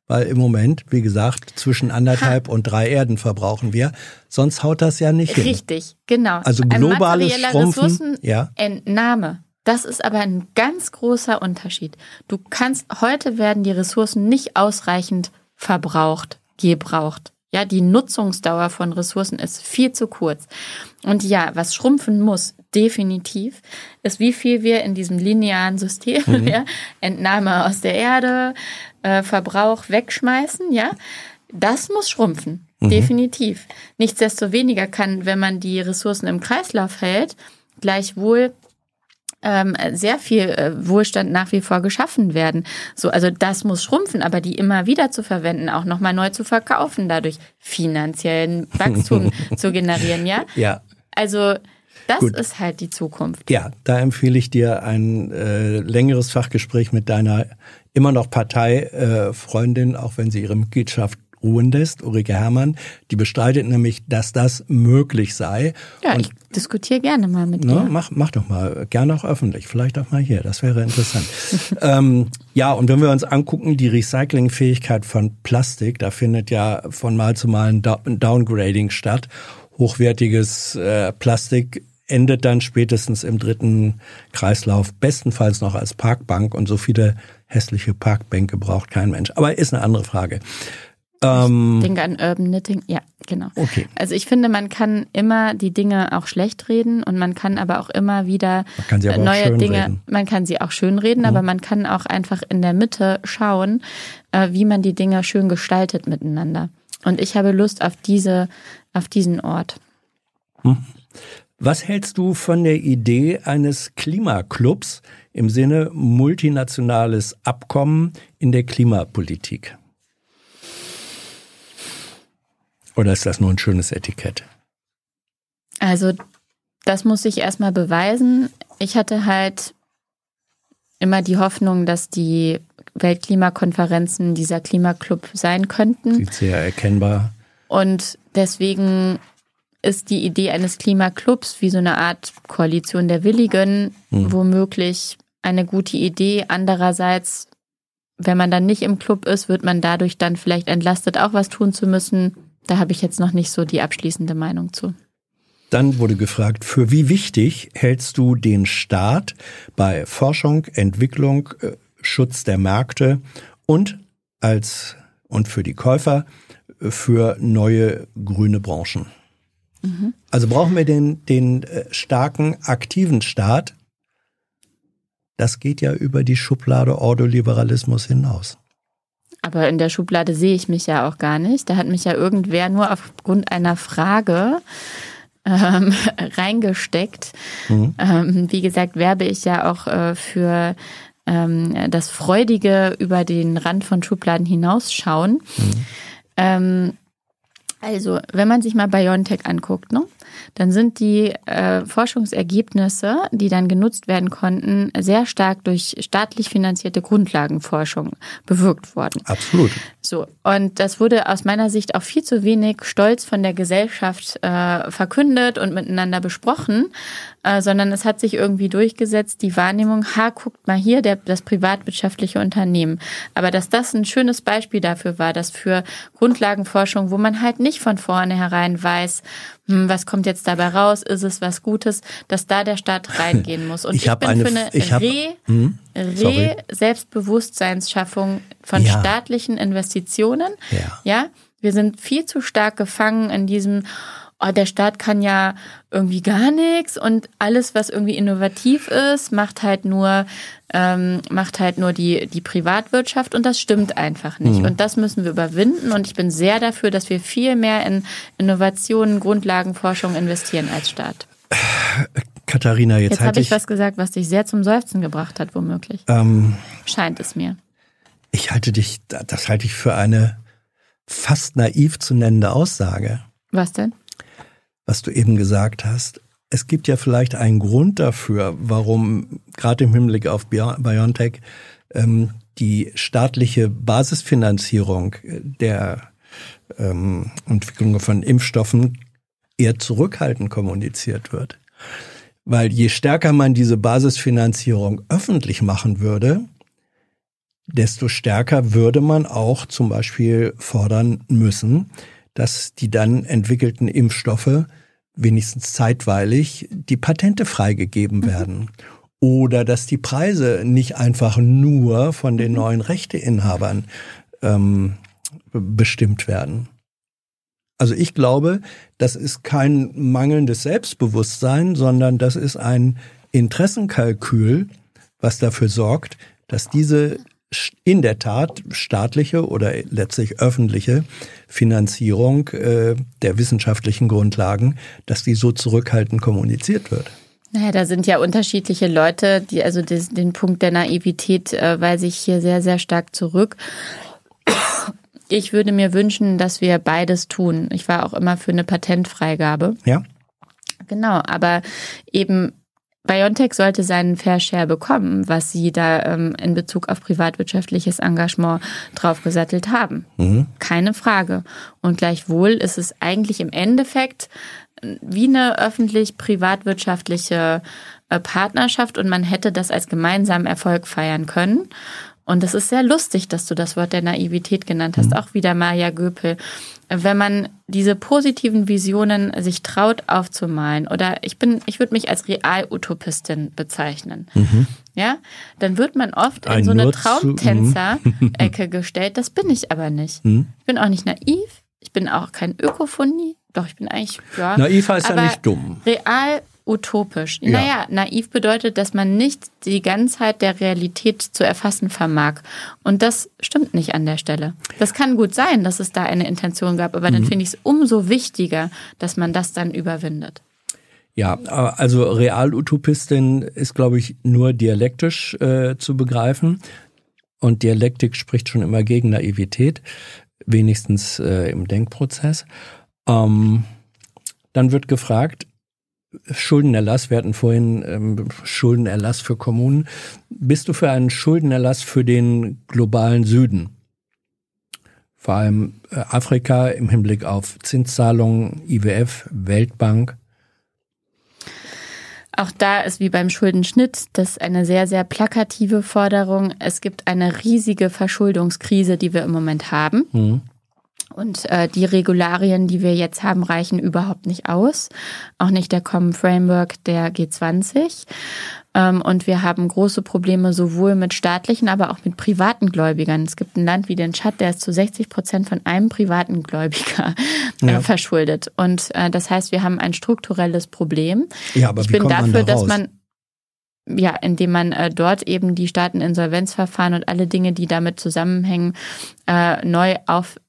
D: weil im Moment, wie gesagt, zwischen anderthalb ha. und drei Erden verbrauchen wir. Sonst haut das ja nicht
B: hin. Richtig, genau.
D: Also globales Schrumpfen,
B: ja. Entnahme. Das ist aber ein ganz großer Unterschied. Du kannst, heute werden die Ressourcen nicht ausreichend verbraucht, gebraucht. Ja, die Nutzungsdauer von Ressourcen ist viel zu kurz. Und ja, was schrumpfen muss, definitiv, ist, wie viel wir in diesem linearen System, mhm. ja, Entnahme aus der Erde, äh, Verbrauch wegschmeißen, ja, das muss schrumpfen. Mhm. Definitiv. Nichtsdestoweniger kann, wenn man die Ressourcen im Kreislauf hält, gleichwohl ähm, sehr viel äh, Wohlstand nach wie vor geschaffen werden. So, also das muss schrumpfen, aber die immer wieder zu verwenden, auch nochmal neu zu verkaufen, dadurch finanziellen Wachstum zu generieren, ja?
D: Ja.
B: Also das Gut. ist halt die Zukunft.
D: Ja, da empfehle ich dir ein äh, längeres Fachgespräch mit deiner immer noch Parteifreundin, äh, auch wenn sie ihre Mitgliedschaft ruhen lässt, Ulrike Herrmann. Die bestreitet nämlich, dass das möglich sei.
B: Ja, und, ich diskutiere gerne mal mit ne, dir.
D: Mach, mach doch mal, gerne auch öffentlich, vielleicht auch mal hier, das wäre interessant. ähm, ja, und wenn wir uns angucken, die Recyclingfähigkeit von Plastik, da findet ja von Mal zu Mal ein Downgrading statt. Hochwertiges äh, Plastik endet dann spätestens im dritten Kreislauf, bestenfalls noch als Parkbank und so viele hässliche Parkbänke braucht kein Mensch. Aber ist eine andere Frage.
B: Ähm, ich denke an Urban Knitting, ja, genau.
D: Okay.
B: Also ich finde, man kann immer die Dinge auch schlecht reden und man kann aber auch immer wieder neue Dinge, reden. man kann sie auch schön reden, mhm. aber man kann auch einfach in der Mitte schauen, äh, wie man die Dinge schön gestaltet miteinander. Und ich habe Lust auf diese, auf diesen Ort.
D: Mhm. Was hältst du von der Idee eines Klimaclubs im Sinne multinationales Abkommen in der Klimapolitik? Oder ist das nur ein schönes Etikett?
B: Also, das muss ich erstmal beweisen. Ich hatte halt immer die Hoffnung, dass die Weltklimakonferenzen dieser Klimaclub sein könnten.
D: Sieht sehr erkennbar.
B: Und deswegen ist die Idee eines Klimaclubs wie so eine Art Koalition der Willigen hm. womöglich eine gute Idee. Andererseits, wenn man dann nicht im Club ist, wird man dadurch dann vielleicht entlastet, auch was tun zu müssen. Da habe ich jetzt noch nicht so die abschließende Meinung zu.
D: Dann wurde gefragt, für wie wichtig hältst du den Staat bei Forschung, Entwicklung, äh, Schutz der Märkte und als und für die Käufer äh, für neue grüne Branchen? Mhm. Also brauchen wir den, den äh, starken, aktiven Staat, das geht ja über die Schublade Ordoliberalismus hinaus.
B: Aber in der Schublade sehe ich mich ja auch gar nicht. Da hat mich ja irgendwer nur aufgrund einer Frage ähm, reingesteckt. Mhm. Ähm, wie gesagt, werbe ich ja auch äh, für ähm, das Freudige über den Rand von Schubladen hinausschauen. Mhm. Also, wenn man sich mal BioNTech anguckt, ne, dann sind die äh, Forschungsergebnisse, die dann genutzt werden konnten, sehr stark durch staatlich finanzierte Grundlagenforschung bewirkt worden.
D: Absolut.
B: So, und das wurde aus meiner Sicht auch viel zu wenig stolz von der Gesellschaft äh, verkündet und miteinander besprochen, äh, sondern es hat sich irgendwie durchgesetzt, die Wahrnehmung, ha, guckt mal hier, der, das privatwirtschaftliche Unternehmen. Aber dass das ein schönes Beispiel dafür war, dass für Grundlagenforschung, wo man halt nicht von vornherein weiß, hm, was kommt jetzt dabei raus, ist es was Gutes, dass da der Staat reingehen muss. Und
D: ich, ich bin
B: eine,
D: für
B: eine
D: Re, hm,
B: Re-Selbstbewusstseinsschaffung von ja. staatlichen Investitionen.
D: Ja.
B: ja, wir sind viel zu stark gefangen in diesem, oh, der Staat kann ja irgendwie gar nichts und alles, was irgendwie innovativ ist, macht halt nur, ähm, macht halt nur die, die Privatwirtschaft und das stimmt einfach nicht. Mhm. Und das müssen wir überwinden und ich bin sehr dafür, dass wir viel mehr in Innovationen, Grundlagenforschung investieren als Staat.
D: Katharina, jetzt,
B: jetzt habe ich, ich was gesagt, was dich sehr zum Seufzen gebracht hat, womöglich.
D: Ähm,
B: Scheint es mir.
D: Ich halte dich, das halte ich für eine fast naiv zu nennende Aussage.
B: Was denn?
D: Was du eben gesagt hast. Es gibt ja vielleicht einen Grund dafür, warum gerade im Hinblick auf BioNTech ähm, die staatliche Basisfinanzierung der ähm, Entwicklung von Impfstoffen eher zurückhaltend kommuniziert wird. Weil je stärker man diese Basisfinanzierung öffentlich machen würde, desto stärker würde man auch zum Beispiel fordern müssen, dass die dann entwickelten Impfstoffe wenigstens zeitweilig die Patente freigegeben mhm. werden. Oder dass die Preise nicht einfach nur von den mhm. neuen Rechteinhabern ähm, bestimmt werden. Also ich glaube, das ist kein mangelndes Selbstbewusstsein, sondern das ist ein Interessenkalkül, was dafür sorgt, dass diese in der Tat staatliche oder letztlich öffentliche Finanzierung äh, der wissenschaftlichen Grundlagen, dass die so zurückhaltend kommuniziert wird.
B: Naja, da sind ja unterschiedliche Leute, die also des, den Punkt der Naivität äh, weise ich hier sehr, sehr stark zurück. Ich würde mir wünschen, dass wir beides tun. Ich war auch immer für eine Patentfreigabe.
D: Ja.
B: Genau, aber eben BioNTech sollte seinen Fair Share bekommen, was sie da ähm, in Bezug auf privatwirtschaftliches Engagement draufgesattelt haben. Mhm. Keine Frage. Und gleichwohl ist es eigentlich im Endeffekt äh, wie eine öffentlich-privatwirtschaftliche äh, Partnerschaft und man hätte das als gemeinsamen Erfolg feiern können. Und es ist sehr lustig, dass du das Wort der Naivität genannt hast, mhm. auch wieder Maja Göpel. Wenn man diese positiven Visionen sich traut aufzumalen, oder ich bin, ich würde mich als Real-Utopistin bezeichnen, mhm. ja, dann wird man oft in Ein so eine Traumtänzer-Ecke gestellt. Das bin ich aber nicht. Mhm. Ich bin auch nicht naiv. Ich bin auch kein Ökofundi. Doch, ich bin eigentlich, ja.
D: Naiv heißt ja nicht dumm.
B: Real utopisch. Ja. Naja, naiv bedeutet, dass man nicht die Ganzheit der Realität zu erfassen vermag. Und das stimmt nicht an der Stelle. Das kann gut sein, dass es da eine Intention gab, aber mhm. dann finde ich es umso wichtiger, dass man das dann überwindet.
D: Ja, also Realutopistin ist, glaube ich, nur dialektisch äh, zu begreifen. Und Dialektik spricht schon immer gegen Naivität, wenigstens äh, im Denkprozess. Ähm, dann wird gefragt, Schuldenerlass, wir hatten vorhin ähm, Schuldenerlass für Kommunen. Bist du für einen Schuldenerlass für den globalen Süden? Vor allem äh, Afrika im Hinblick auf Zinszahlungen, IWF, Weltbank.
B: Auch da ist wie beim Schuldenschnitt das eine sehr, sehr plakative Forderung. Es gibt eine riesige Verschuldungskrise, die wir im Moment haben. Mhm. Und äh, die Regularien, die wir jetzt haben, reichen überhaupt nicht aus. Auch nicht der Common Framework der G20. Ähm, und wir haben große Probleme sowohl mit staatlichen, aber auch mit privaten Gläubigern. Es gibt ein Land wie den Tschad, der ist zu 60 Prozent von einem privaten Gläubiger äh, ja. verschuldet. Und äh, das heißt, wir haben ein strukturelles Problem.
D: Ja, aber
B: ich bin dafür,
D: da
B: dass man ja, indem man äh, dort eben die Staateninsolvenzverfahren und alle Dinge, die damit zusammenhängen, äh, neu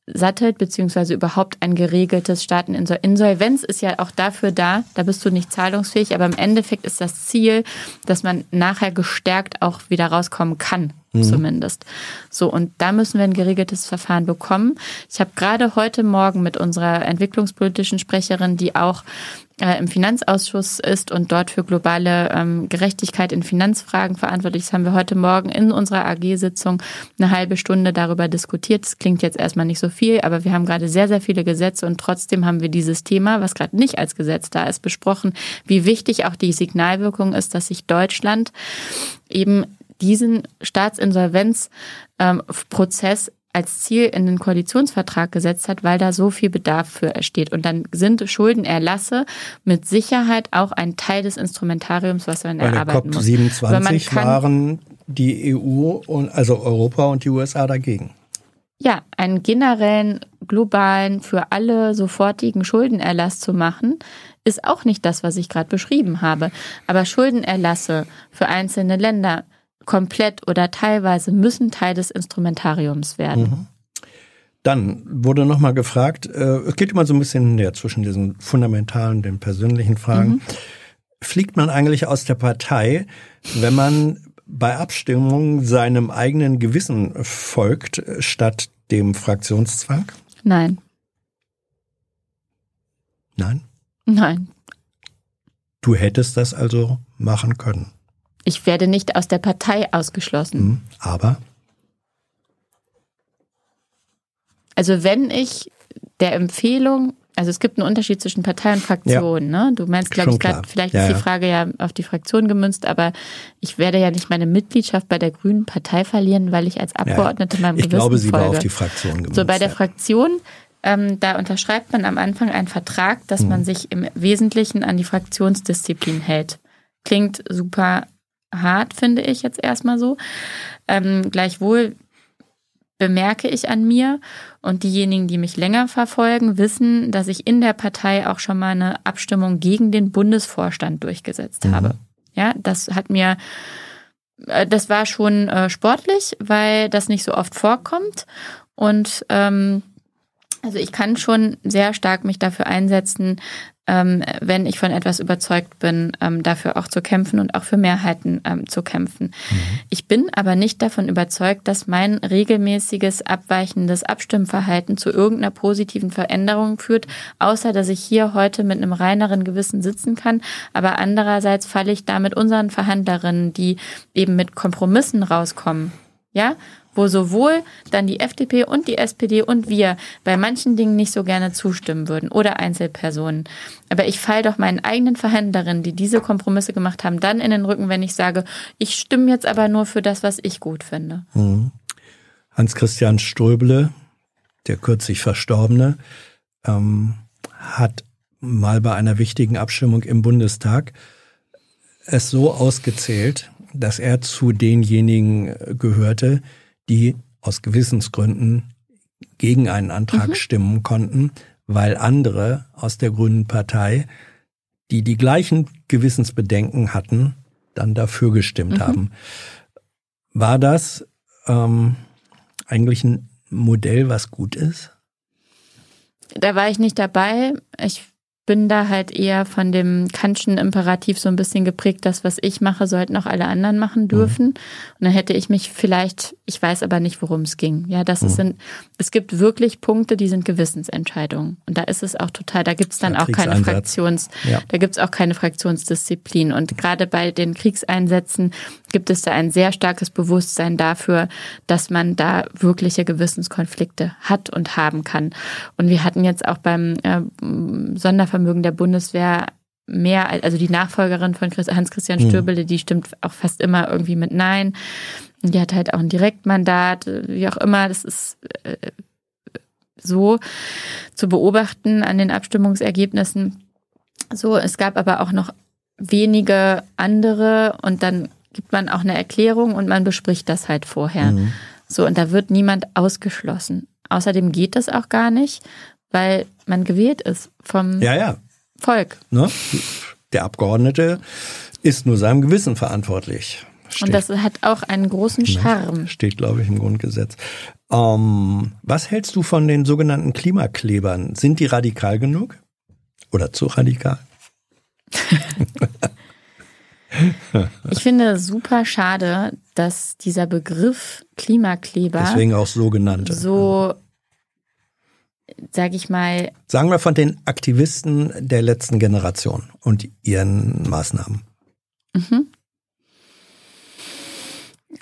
B: aufsattelt, beziehungsweise überhaupt ein geregeltes Staateninsolvenz. Insolvenz ist ja auch dafür da, da bist du nicht zahlungsfähig, aber im Endeffekt ist das Ziel, dass man nachher gestärkt auch wieder rauskommen kann mhm. zumindest. So, und da müssen wir ein geregeltes Verfahren bekommen. Ich habe gerade heute Morgen mit unserer entwicklungspolitischen Sprecherin, die auch äh, im Finanzausschuss ist und dort für globale ähm, Gerechtigkeit in Finanzfragen verantwortlich ist, haben wir heute Morgen in unserer AG-Sitzung eine halbe Stunde darüber diskutiert. Das klingt jetzt erstmal nicht so viel, aber wir haben gerade sehr, sehr viele Gesetze und trotzdem haben wir dieses Thema, was gerade nicht als Gesetz da ist, besprochen, wie wichtig auch die Signalwirkung ist, dass sich Deutschland eben diesen Staatsinsolvenzprozess ähm, als Ziel in den Koalitionsvertrag gesetzt hat, weil da so viel Bedarf für steht. Und dann sind Schuldenerlasse mit Sicherheit auch ein Teil des Instrumentariums, was man
D: Bei
B: erarbeiten
D: der
B: muss.
D: COP27 waren die EU und also Europa und die USA dagegen.
B: Ja, einen generellen, globalen, für alle sofortigen Schuldenerlass zu machen, ist auch nicht das, was ich gerade beschrieben habe. Aber Schuldenerlasse für einzelne Länder komplett oder teilweise müssen Teil des Instrumentariums werden. Mhm.
D: Dann wurde nochmal gefragt, äh, es geht immer so ein bisschen näher zwischen diesen fundamentalen, den persönlichen Fragen. Mhm. Fliegt man eigentlich aus der Partei, wenn man bei Abstimmungen seinem eigenen Gewissen folgt, statt dem Fraktionszwang?
B: Nein.
D: Nein?
B: Nein.
D: Du hättest das also machen können.
B: Ich werde nicht aus der Partei ausgeschlossen.
D: Hm, aber?
B: Also wenn ich der Empfehlung, also es gibt einen Unterschied zwischen Partei und Fraktion, ja. ne? Du meinst, glaube ich, grad, vielleicht ja, ist die Frage ja auf die Fraktion gemünzt, aber ich werde ja nicht meine Mitgliedschaft bei der Grünen Partei verlieren, weil ich als Abgeordnete ja. meinem
D: ich
B: Gewissen
D: glaube, sie
B: folge.
D: war auf die Fraktion gemünzt.
B: So bei der Fraktion ähm, da unterschreibt man am Anfang einen Vertrag, dass hm. man sich im Wesentlichen an die Fraktionsdisziplin hält. Klingt super hart, finde ich jetzt erstmal so. Ähm, gleichwohl bemerke ich an mir und diejenigen, die mich länger verfolgen, wissen, dass ich in der Partei auch schon mal eine Abstimmung gegen den Bundesvorstand durchgesetzt mhm. habe. Ja, das hat mir, äh, das war schon äh, sportlich, weil das nicht so oft vorkommt und ähm, also ich kann schon sehr stark mich dafür einsetzen, ähm, wenn ich von etwas überzeugt bin, ähm, dafür auch zu kämpfen und auch für Mehrheiten ähm, zu kämpfen. Mhm. Ich bin aber nicht davon überzeugt, dass mein regelmäßiges abweichendes Abstimmverhalten zu irgendeiner positiven Veränderung führt, außer dass ich hier heute mit einem reineren Gewissen sitzen kann. Aber andererseits falle ich da mit unseren Verhandlerinnen, die eben mit Kompromissen rauskommen, ja, wo sowohl dann die FDP und die SPD und wir bei manchen Dingen nicht so gerne zustimmen würden oder Einzelpersonen. Aber ich fall doch meinen eigenen Verhändlerinnen, die diese Kompromisse gemacht haben, dann in den Rücken, wenn ich sage, ich stimme jetzt aber nur für das, was ich gut finde.
D: Mhm. Hans-Christian Ströbele, der kürzlich Verstorbene, ähm, hat mal bei einer wichtigen Abstimmung im Bundestag es so ausgezählt, dass er zu denjenigen gehörte, die aus Gewissensgründen gegen einen Antrag mhm. stimmen konnten, weil andere aus der Grünen Partei, die die gleichen Gewissensbedenken hatten, dann dafür gestimmt mhm. haben. War das ähm, eigentlich ein Modell, was gut ist?
B: Da war ich nicht dabei. Ich bin da halt eher von dem Kantschen Imperativ so ein bisschen geprägt, das, was ich mache, sollten auch alle anderen machen dürfen. Mhm. Und dann hätte ich mich vielleicht, ich weiß aber nicht, worum es ging. Ja, das mhm. sind, es gibt wirklich Punkte, die sind Gewissensentscheidungen. Und da ist es auch total, da gibt's dann auch keine Fraktions, ja. da gibt's auch keine Fraktionsdisziplin. Und gerade bei den Kriegseinsätzen gibt es da ein sehr starkes Bewusstsein dafür, dass man da wirkliche Gewissenskonflikte hat und haben kann. Und wir hatten jetzt auch beim äh, Sonderverfahren Sondervermögen der Bundeswehr mehr, also die Nachfolgerin von Hans-Christian hm. Stöbele, die stimmt auch fast immer irgendwie mit Nein. Die hat halt auch ein Direktmandat, wie auch immer. Das ist äh, so zu beobachten an den Abstimmungsergebnissen. So, es gab aber auch noch wenige andere und dann gibt man auch eine Erklärung und man bespricht das halt vorher. Mhm. So, und da wird niemand ausgeschlossen. Außerdem geht das auch gar nicht, weil man gewählt ist vom
D: ja, ja.
B: Volk.
D: Ne? der Abgeordnete ist nur seinem Gewissen verantwortlich.
B: Steht, und das hat auch einen großen Charme.
D: Steht, glaube ich, im Grundgesetz. Ähm, was hältst du von den sogenannten Klimaklebern? Sind die radikal genug? Oder zu radikal?
B: ich finde super schade, dass dieser Begriff Klimakleber
D: deswegen auch so genannt
B: so sage ich mal
D: sagen wir von den Aktivisten der letzten Generation und ihren Maßnahmen. Mhm.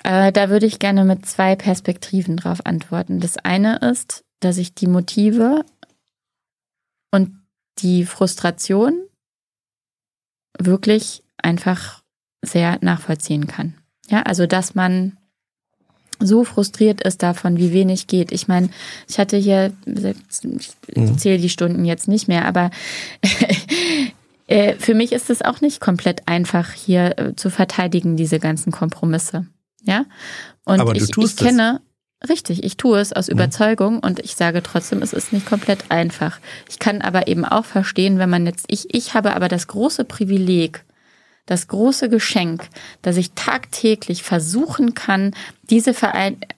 B: Äh, da würde ich gerne mit zwei Perspektiven drauf antworten. Das eine ist, dass ich die Motive und die Frustration wirklich einfach sehr nachvollziehen kann. Ja, also dass man so frustriert ist davon, wie wenig geht. Ich meine, ich hatte hier, ich mhm. zähle die Stunden jetzt nicht mehr, aber äh, für mich ist es auch nicht komplett einfach, hier äh, zu verteidigen, diese ganzen Kompromisse. Ja. Und
D: Aber
B: ich,
D: ich
B: kenne, richtig, ich tue es aus mhm. Überzeugung und ich sage trotzdem, es ist nicht komplett einfach. Ich kann aber eben auch verstehen, wenn man jetzt, ich, ich habe aber das große Privileg, das große Geschenk, dass ich tagtäglich versuchen kann, diese,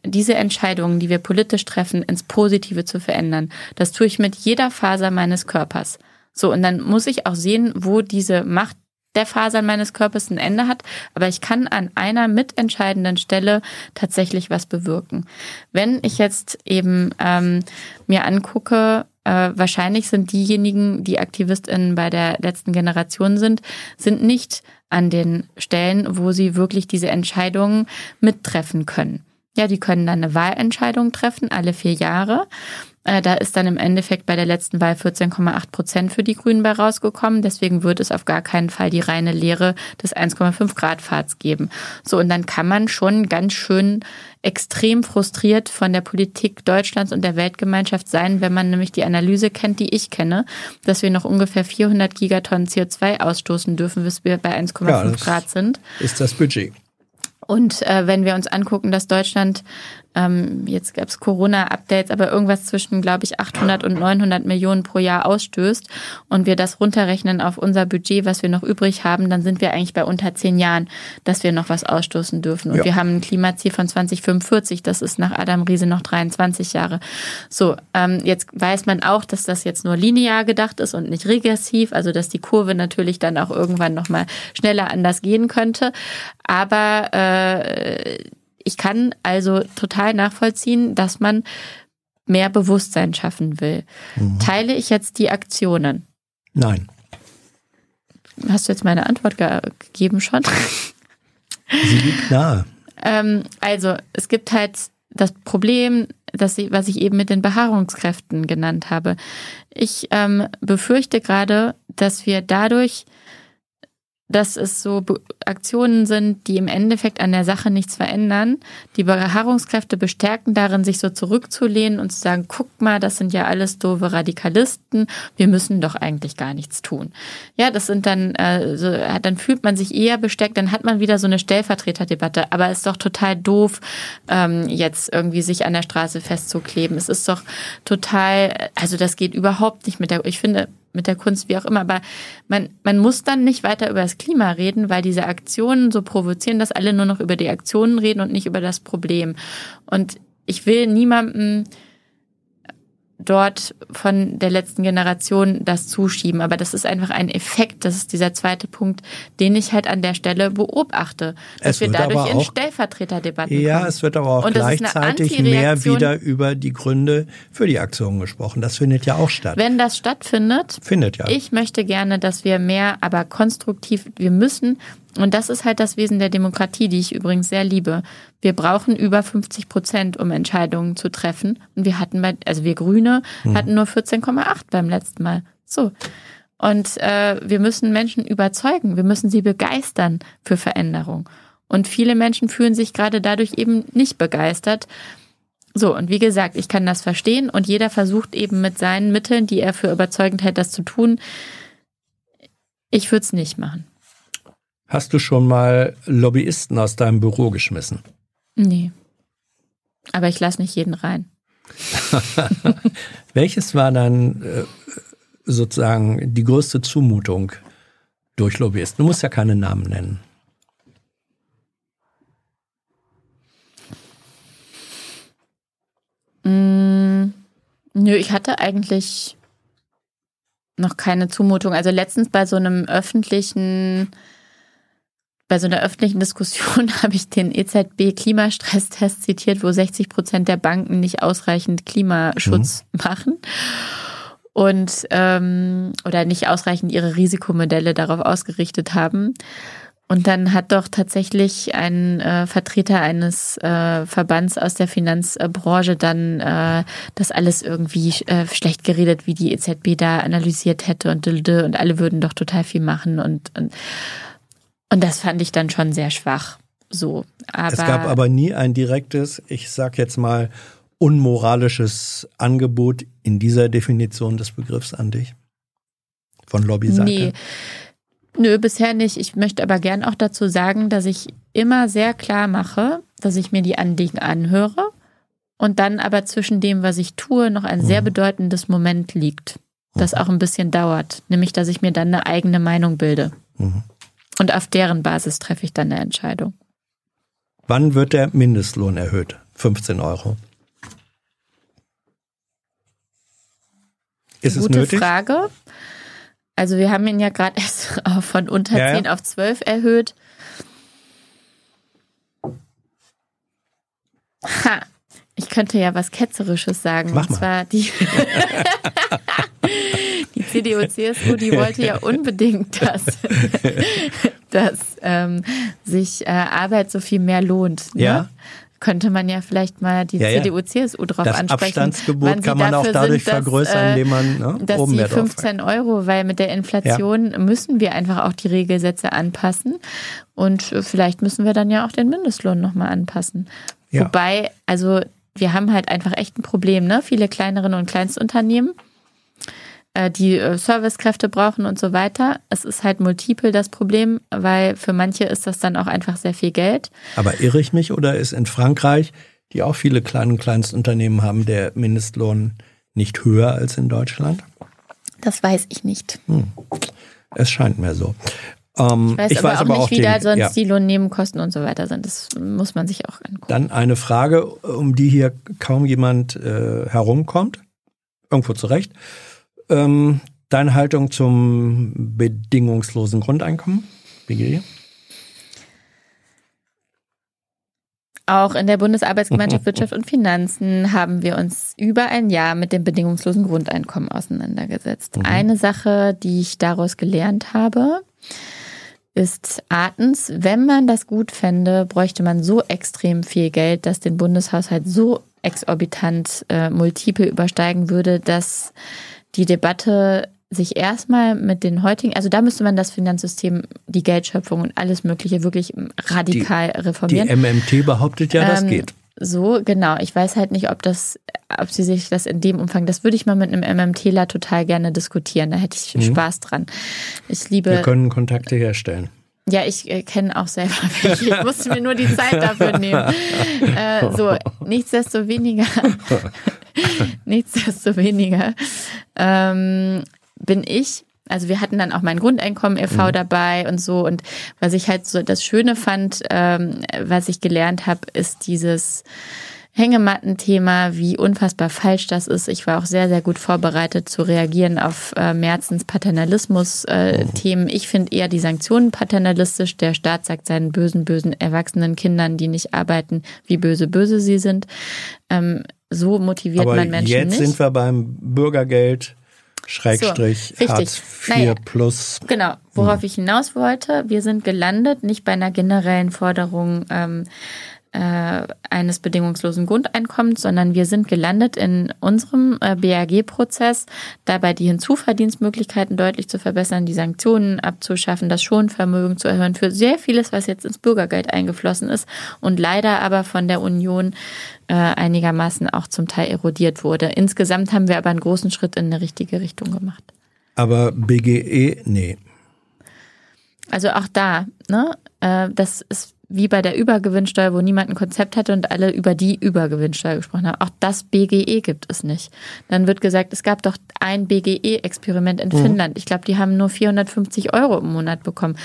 B: diese Entscheidungen, die wir politisch treffen, ins Positive zu verändern. Das tue ich mit jeder Faser meines Körpers. So, und dann muss ich auch sehen, wo diese Macht der Fasern meines Körpers ein Ende hat, aber ich kann an einer mitentscheidenden Stelle tatsächlich was bewirken. Wenn ich jetzt eben ähm, mir angucke, äh, wahrscheinlich sind diejenigen, die AktivistInnen bei der letzten Generation sind, sind nicht an den Stellen, wo sie wirklich diese Entscheidungen mittreffen können. Ja, die können dann eine Wahlentscheidung treffen, alle vier Jahre. Äh, da ist dann im Endeffekt bei der letzten Wahl 14,8 Prozent für die Grünen bei rausgekommen. Deswegen wird es auf gar keinen Fall die reine Lehre des 1,5 Grad Fahrts geben. So, und dann kann man schon ganz schön extrem frustriert von der Politik Deutschlands und der Weltgemeinschaft sein, wenn man nämlich die Analyse kennt, die ich kenne, dass wir noch ungefähr 400 Gigatonnen CO2 ausstoßen dürfen, bis wir bei 1,5 ja, Grad sind.
D: Ist das Budget.
B: Und äh, wenn wir uns angucken, dass Deutschland ähm, jetzt gab es Corona-Updates, aber irgendwas zwischen, glaube ich, 800 und 900 Millionen pro Jahr ausstößt und wir das runterrechnen auf unser Budget, was wir noch übrig haben, dann sind wir eigentlich bei unter zehn Jahren, dass wir noch was ausstoßen dürfen. Und ja. wir haben ein Klimaziel von 2045, das ist nach Adam Riese noch 23 Jahre. So, ähm, jetzt weiß man auch, dass das jetzt nur linear gedacht ist und nicht regressiv, also dass die Kurve natürlich dann auch irgendwann nochmal schneller anders gehen könnte. Aber äh, ich kann also total nachvollziehen, dass man mehr Bewusstsein schaffen will. Mhm. Teile ich jetzt die Aktionen?
D: Nein.
B: Hast du jetzt meine Antwort ge gegeben schon?
D: Sie liegt nahe.
B: ähm, also, es gibt halt das Problem, das ich, was ich eben mit den Behaarungskräften genannt habe. Ich ähm, befürchte gerade, dass wir dadurch dass es so Aktionen sind, die im Endeffekt an der Sache nichts verändern, die Beharrungskräfte bestärken darin, sich so zurückzulehnen und zu sagen, guck mal, das sind ja alles doofe Radikalisten, wir müssen doch eigentlich gar nichts tun. Ja, das sind dann, äh, so, dann fühlt man sich eher bestärkt, dann hat man wieder so eine Stellvertreterdebatte, aber es ist doch total doof, ähm, jetzt irgendwie sich an der Straße festzukleben. Es ist doch total, also das geht überhaupt nicht mit der, ich finde, mit der Kunst, wie auch immer. Aber man, man muss dann nicht weiter über das Klima reden, weil diese Aktionen so provozieren, dass alle nur noch über die Aktionen reden und nicht über das Problem. Und ich will niemandem dort von der letzten Generation das zuschieben. Aber das ist einfach ein Effekt. Das ist dieser zweite Punkt, den ich halt an der Stelle beobachte. Dass wir dadurch auch, in Stellvertreterdebatten
D: ja,
B: kommen.
D: es wird aber auch Und gleichzeitig mehr wieder über die Gründe für die Aktion gesprochen. Das findet ja auch statt.
B: Wenn das stattfindet,
D: findet ja.
B: Ich möchte gerne, dass wir mehr, aber konstruktiv, wir müssen und das ist halt das Wesen der Demokratie, die ich übrigens sehr liebe. Wir brauchen über 50 Prozent, um Entscheidungen zu treffen. Und wir hatten bei, also wir Grüne hm. hatten nur 14,8 beim letzten Mal. So. Und äh, wir müssen Menschen überzeugen. Wir müssen sie begeistern für Veränderung. Und viele Menschen fühlen sich gerade dadurch eben nicht begeistert. So, und wie gesagt, ich kann das verstehen und jeder versucht eben mit seinen Mitteln, die er für überzeugend hält, das zu tun. Ich würde es nicht machen.
D: Hast du schon mal Lobbyisten aus deinem Büro geschmissen?
B: Nee. Aber ich lasse nicht jeden rein.
D: Welches war dann äh, sozusagen die größte Zumutung durch Lobbyisten? Du musst ja keine Namen nennen.
B: Mm, nö, ich hatte eigentlich noch keine Zumutung. Also letztens bei so einem öffentlichen, bei so einer öffentlichen Diskussion habe ich den EZB-Klimastresstest zitiert, wo 60 Prozent der Banken nicht ausreichend Klimaschutz mhm. machen und ähm, oder nicht ausreichend ihre Risikomodelle darauf ausgerichtet haben. Und dann hat doch tatsächlich ein äh, Vertreter eines äh, Verbands aus der Finanzbranche dann äh, das alles irgendwie äh, schlecht geredet, wie die EZB da analysiert hätte und und alle würden doch total viel machen und, und und das fand ich dann schon sehr schwach. So,
D: aber es gab aber nie ein direktes, ich sag jetzt mal unmoralisches Angebot in dieser Definition des Begriffs an dich von Lobbyseite. Nee.
B: Nö, bisher nicht. Ich möchte aber gern auch dazu sagen, dass ich immer sehr klar mache, dass ich mir die Anliegen anhöre und dann aber zwischen dem, was ich tue, noch ein mhm. sehr bedeutendes Moment liegt, das mhm. auch ein bisschen dauert, nämlich dass ich mir dann eine eigene Meinung bilde. Mhm. Und auf deren Basis treffe ich dann eine Entscheidung.
D: Wann wird der Mindestlohn erhöht? 15 Euro.
B: Ist Gute es nötig? Frage. Also wir haben ihn ja gerade erst von unter ja, 10 ja. auf 12 erhöht. Ha, ich könnte ja was Ketzerisches sagen.
D: Mach
B: und zwar die CDU, CSU, die wollte ja unbedingt, dass, dass ähm, sich äh, Arbeit so viel mehr lohnt. Ne?
D: Ja
B: könnte man ja vielleicht mal die ja, CDU, CSU drauf
D: das
B: ansprechen.
D: Abstandsgebot kann man auch dadurch sind, vergrößern, dass, indem man
B: ne, dass oben die 15 Euro, weil mit der Inflation ja. müssen wir einfach auch die Regelsätze anpassen und vielleicht müssen wir dann ja auch den Mindestlohn nochmal anpassen. Wobei, also wir haben halt einfach echt ein Problem, ne? Viele kleinere und Kleinstunternehmen äh, die äh, Servicekräfte brauchen und so weiter. Es ist halt multiple das Problem, weil für manche ist das dann auch einfach sehr viel Geld.
D: Aber irre ich mich oder ist in Frankreich, die auch viele kleine und Kleinstunternehmen haben, der Mindestlohn nicht höher als in Deutschland?
B: Das weiß ich nicht. Hm.
D: Es scheint mir so.
B: Ähm, ich weiß, ich aber, weiß auch aber nicht, auch wie den, da sonst ja. die Lohnnebenkosten und so weiter sind. Das muss man sich auch angucken.
D: Dann eine Frage, um die hier kaum jemand äh, herumkommt. Irgendwo zurecht. Ähm, deine Haltung zum bedingungslosen Grundeinkommen, BGE?
B: Auch in der Bundesarbeitsgemeinschaft Wirtschaft und Finanzen haben wir uns über ein Jahr mit dem bedingungslosen Grundeinkommen auseinandergesetzt. Mhm. Eine Sache, die ich daraus gelernt habe, ist Artens, wenn man das gut fände, bräuchte man so extrem viel Geld, dass den Bundeshaushalt so exorbitant äh, multiple übersteigen würde, dass die Debatte sich erstmal mit den heutigen, also da müsste man das Finanzsystem, die Geldschöpfung und alles Mögliche wirklich radikal
D: die,
B: reformieren.
D: Die MMT behauptet ja, das ähm, geht.
B: So, genau. Ich weiß halt nicht, ob das, ob sie sich das in dem Umfang, das würde ich mal mit einem MMTler total gerne diskutieren. Da hätte ich mhm. Spaß dran. Ich liebe.
D: Wir können Kontakte herstellen.
B: Ja, ich äh, kenne auch selber welche. Ich musste mir nur die Zeit dafür nehmen. Äh, so, nichtsdestoweniger, nichtsdestoweniger ähm, bin ich also wir hatten dann auch mein Grundeinkommen e.V. Mhm. dabei und so. Und was ich halt so das Schöne fand, ähm, was ich gelernt habe, ist dieses Hängematten-Thema, wie unfassbar falsch das ist. Ich war auch sehr, sehr gut vorbereitet zu reagieren auf äh, Merzens Paternalismus-Themen. Äh, ich finde eher die Sanktionen paternalistisch. Der Staat sagt seinen bösen, bösen erwachsenen Kindern, die nicht arbeiten, wie böse, böse sie sind. Ähm, so motiviert
D: Aber
B: man Menschen
D: jetzt
B: nicht.
D: Jetzt sind wir beim Bürgergeld. Schrägstrich so, Hartz IV naja, plus.
B: Genau, worauf hm. ich hinaus wollte. Wir sind gelandet, nicht bei einer generellen Forderung ähm, äh, eines bedingungslosen Grundeinkommens, sondern wir sind gelandet in unserem äh, BAG-Prozess, dabei die Hinzuverdienstmöglichkeiten deutlich zu verbessern, die Sanktionen abzuschaffen, das Schonvermögen zu erhöhen für sehr vieles, was jetzt ins Bürgergeld eingeflossen ist und leider aber von der Union äh, einigermaßen auch zum Teil erodiert wurde. Insgesamt haben wir aber einen großen Schritt in eine richtige Richtung gemacht.
D: Aber BGE, nee.
B: Also auch da, ne? Das ist wie bei der Übergewinnsteuer, wo niemand ein Konzept hatte und alle über die Übergewinnsteuer gesprochen haben. Auch das BGE gibt es nicht. Dann wird gesagt, es gab doch ein BGE-Experiment in mhm. Finnland. Ich glaube, die haben nur 450 Euro im Monat bekommen.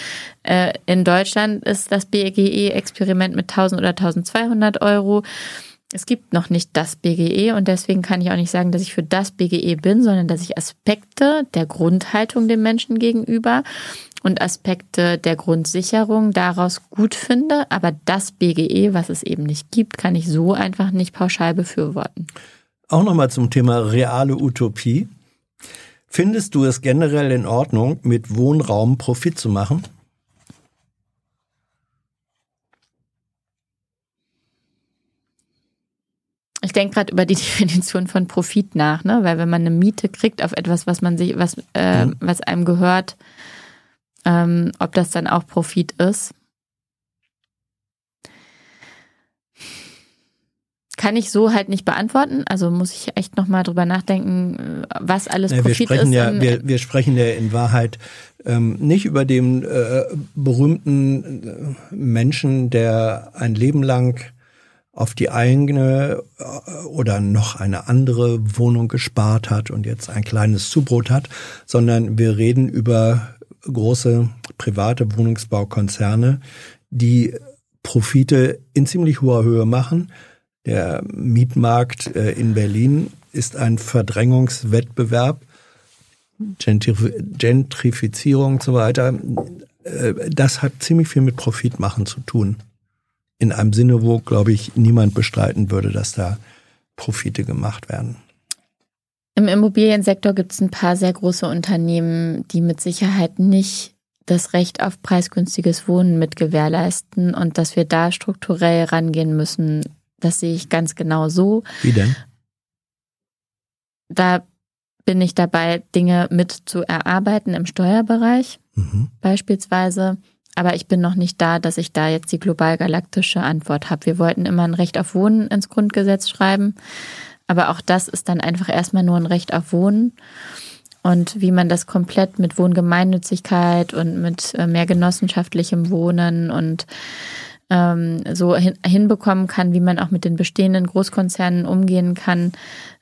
B: Äh, in Deutschland ist das BGE-Experiment mit 1000 oder 1200 Euro. Es gibt noch nicht das BGE und deswegen kann ich auch nicht sagen, dass ich für das BGE bin, sondern dass ich Aspekte der Grundhaltung dem Menschen gegenüber und Aspekte der Grundsicherung daraus gut finde. Aber das BGE, was es eben nicht gibt, kann ich so einfach nicht pauschal befürworten.
D: Auch nochmal zum Thema reale Utopie. Findest du es generell in Ordnung, mit Wohnraum Profit zu machen?
B: Ich denke gerade über die Definition von Profit nach, ne? Weil wenn man eine Miete kriegt auf etwas, was man sich, was, äh, mhm. was einem gehört, ähm, ob das dann auch Profit ist. Kann ich so halt nicht beantworten. Also muss ich echt nochmal drüber nachdenken, was alles ja, Profit
D: wir sprechen
B: ist.
D: Ja, wir, wir sprechen ja in Wahrheit ähm, nicht über den äh, berühmten äh, Menschen, der ein Leben lang auf die eigene äh, oder noch eine andere Wohnung gespart hat und jetzt ein kleines Zubrot hat, sondern wir reden über große private Wohnungsbaukonzerne, die Profite in ziemlich hoher Höhe machen. Der Mietmarkt äh, in Berlin ist ein Verdrängungswettbewerb, Gentrifizierung und so weiter. Äh, das hat ziemlich viel mit Profitmachen zu tun. In einem Sinne, wo, glaube ich, niemand bestreiten würde, dass da Profite gemacht werden.
B: Im Immobiliensektor gibt es ein paar sehr große Unternehmen, die mit Sicherheit nicht das Recht auf preisgünstiges Wohnen mit gewährleisten und dass wir da strukturell rangehen müssen, das sehe ich ganz genau so.
D: Wie denn?
B: Da bin ich dabei, Dinge mit zu erarbeiten im Steuerbereich mhm. beispielsweise. Aber ich bin noch nicht da, dass ich da jetzt die global galaktische Antwort habe. Wir wollten immer ein Recht auf Wohnen ins Grundgesetz schreiben. Aber auch das ist dann einfach erstmal nur ein Recht auf Wohnen. Und wie man das komplett mit Wohngemeinnützigkeit und mit äh, mehr genossenschaftlichem Wohnen und ähm, so hin, hinbekommen kann, wie man auch mit den bestehenden Großkonzernen umgehen kann,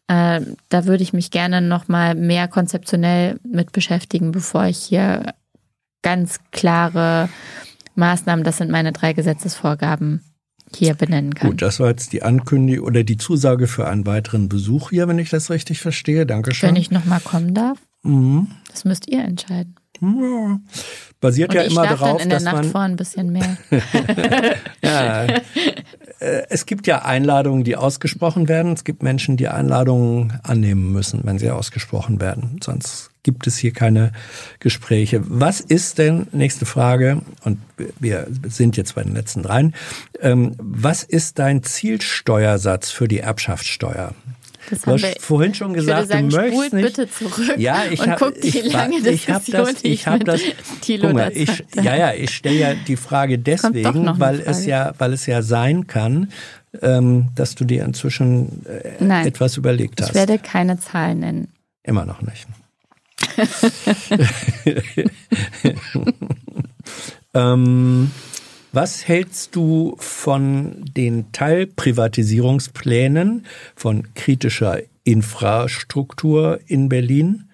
B: äh, da würde ich mich gerne nochmal mehr konzeptionell mit beschäftigen, bevor ich hier ganz klare Maßnahmen, das sind meine drei Gesetzesvorgaben, hier benennen kann.
D: Gut, das war jetzt die Ankündigung oder die Zusage für einen weiteren Besuch hier, wenn ich das richtig verstehe. Dankeschön.
B: Wenn ich nochmal kommen darf, mhm. das müsst ihr entscheiden.
D: Ja. Basiert Und ja immer darauf,
B: dann
D: in der
B: Nacht
D: man
B: vor ein bisschen mehr.
D: ja. Äh, es gibt ja Einladungen, die ausgesprochen werden. Es gibt Menschen, die Einladungen annehmen müssen, wenn sie ausgesprochen werden. Sonst gibt es hier keine Gespräche. Was ist denn, nächste Frage, und wir sind jetzt bei den letzten dreien, ähm, was ist dein Zielsteuersatz für die Erbschaftssteuer? Das du hast wir, vorhin schon gesagt,
B: sagen,
D: du möchtest nicht.
B: bitte zurück
D: ja, ich
B: und hab, guck die
D: ich,
B: lange
D: ich habe das, ich habe das. Guck mal, ich, ja, ja, ich stelle ja die Frage deswegen, weil Frage. es ja, weil es ja sein kann, ähm, dass du dir inzwischen äh, Nein, etwas überlegt hast.
B: Ich werde keine Zahlen nennen.
D: Immer noch nicht. ähm, was hältst du von den Teilprivatisierungsplänen von kritischer Infrastruktur in Berlin?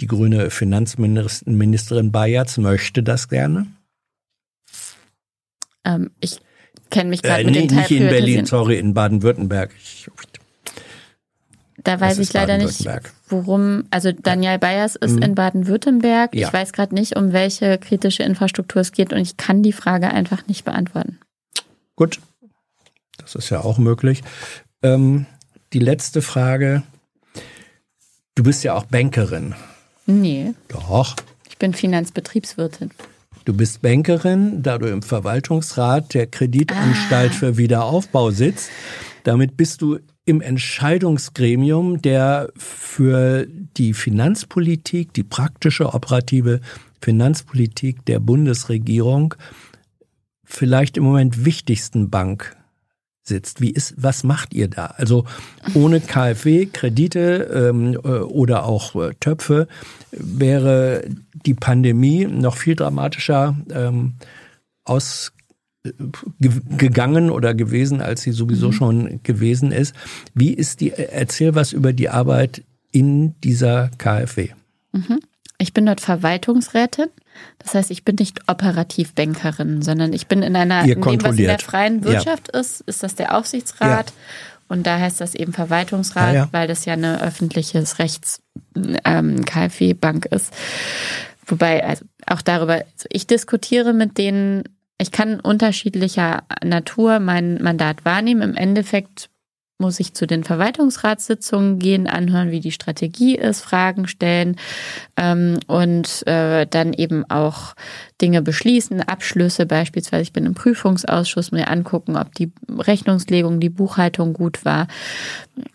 D: Die grüne Finanzministerin Bayerz möchte das gerne.
B: Ähm, ich kenne mich gerade äh, mit nee, den
D: Nicht in Berlin, sorry, in Baden-Württemberg.
B: Da weiß ich leider nicht, worum. Also Daniel Bayers ist mhm. in Baden-Württemberg. Ja. Ich weiß gerade nicht, um welche kritische Infrastruktur es geht und ich kann die Frage einfach nicht beantworten.
D: Gut, das ist ja auch möglich. Ähm, die letzte Frage. Du bist ja auch Bankerin.
B: Nee.
D: Doch.
B: Ich bin Finanzbetriebswirtin.
D: Du bist Bankerin, da du im Verwaltungsrat der Kreditanstalt ah. für Wiederaufbau sitzt. Damit bist du im Entscheidungsgremium, der für die Finanzpolitik, die praktische operative Finanzpolitik der Bundesregierung vielleicht im Moment wichtigsten Bank sitzt. Wie ist, was macht ihr da? Also ohne KfW, Kredite ähm, äh, oder auch äh, Töpfe wäre die Pandemie noch viel dramatischer ähm, aus gegangen oder gewesen, als sie sowieso mhm. schon gewesen ist. Wie ist die, erzähl was über die Arbeit in dieser KfW.
B: Mhm. Ich bin dort Verwaltungsrätin. Das heißt, ich bin nicht Operativbankerin, sondern ich bin in einer,
D: in dem, was in
B: der freien Wirtschaft ja. ist, ist das der Aufsichtsrat. Ja. Und da heißt das eben Verwaltungsrat, ja, weil das ja eine öffentliches Rechts ähm, KfW-Bank ist. Wobei, also auch darüber, also ich diskutiere mit denen, ich kann unterschiedlicher Natur mein Mandat wahrnehmen. Im Endeffekt muss ich zu den Verwaltungsratssitzungen gehen, anhören, wie die Strategie ist, Fragen stellen ähm, und äh, dann eben auch Dinge beschließen, Abschlüsse beispielsweise. Ich bin im Prüfungsausschuss mir angucken, ob die Rechnungslegung, die Buchhaltung gut war.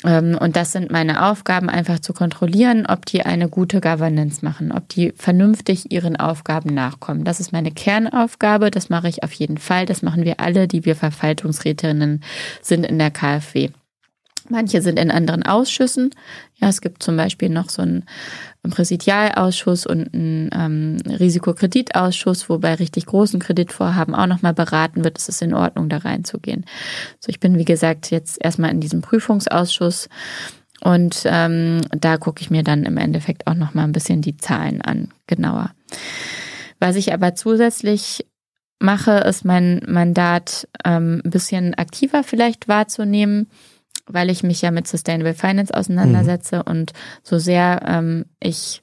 B: Ähm, und das sind meine Aufgaben, einfach zu kontrollieren, ob die eine gute Governance machen, ob die vernünftig ihren Aufgaben nachkommen. Das ist meine Kernaufgabe. Das mache ich auf jeden Fall. Das machen wir alle, die wir Verwaltungsrätinnen sind in der KfW. Manche sind in anderen Ausschüssen. Ja, es gibt zum Beispiel noch so einen Präsidialausschuss und einen ähm, Risikokreditausschuss, wo bei richtig großen Kreditvorhaben auch nochmal beraten wird, ist es in Ordnung, da reinzugehen. So, ich bin, wie gesagt, jetzt erstmal in diesem Prüfungsausschuss und ähm, da gucke ich mir dann im Endeffekt auch nochmal ein bisschen die Zahlen an, genauer. Was ich aber zusätzlich mache, ist mein Mandat ähm, ein bisschen aktiver vielleicht wahrzunehmen weil ich mich ja mit Sustainable Finance auseinandersetze mhm. und so sehr ähm, ich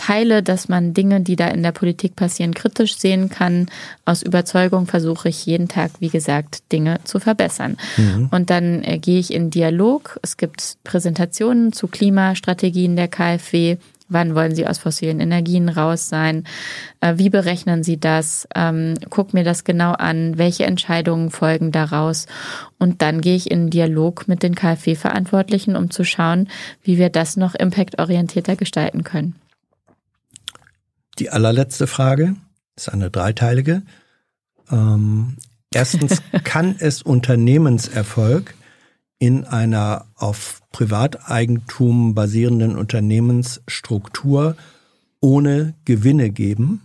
B: teile, dass man Dinge, die da in der Politik passieren, kritisch sehen kann. Aus Überzeugung versuche ich jeden Tag, wie gesagt, Dinge zu verbessern. Mhm. Und dann äh, gehe ich in Dialog. Es gibt Präsentationen zu Klimastrategien der KfW. Wann wollen Sie aus fossilen Energien raus sein? Äh, wie berechnen Sie das? Ähm, guck mir das genau an. Welche Entscheidungen folgen daraus? Und dann gehe ich in Dialog mit den KfW-Verantwortlichen, um zu schauen, wie wir das noch impactorientierter gestalten können.
D: Die allerletzte Frage ist eine dreiteilige. Ähm, erstens, kann es Unternehmenserfolg in einer auf Privateigentum basierenden Unternehmensstruktur ohne Gewinne geben?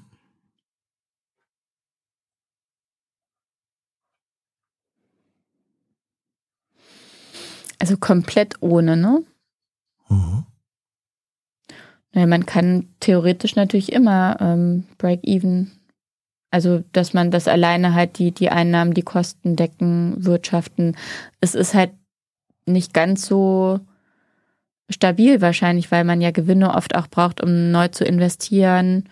B: Also komplett ohne, ne? Mhm. Ja, man kann theoretisch natürlich immer ähm, Break-Even, also dass man das alleine halt die, die Einnahmen, die Kosten decken, wirtschaften. Es ist halt nicht ganz so stabil wahrscheinlich, weil man ja Gewinne oft auch braucht, um neu zu investieren.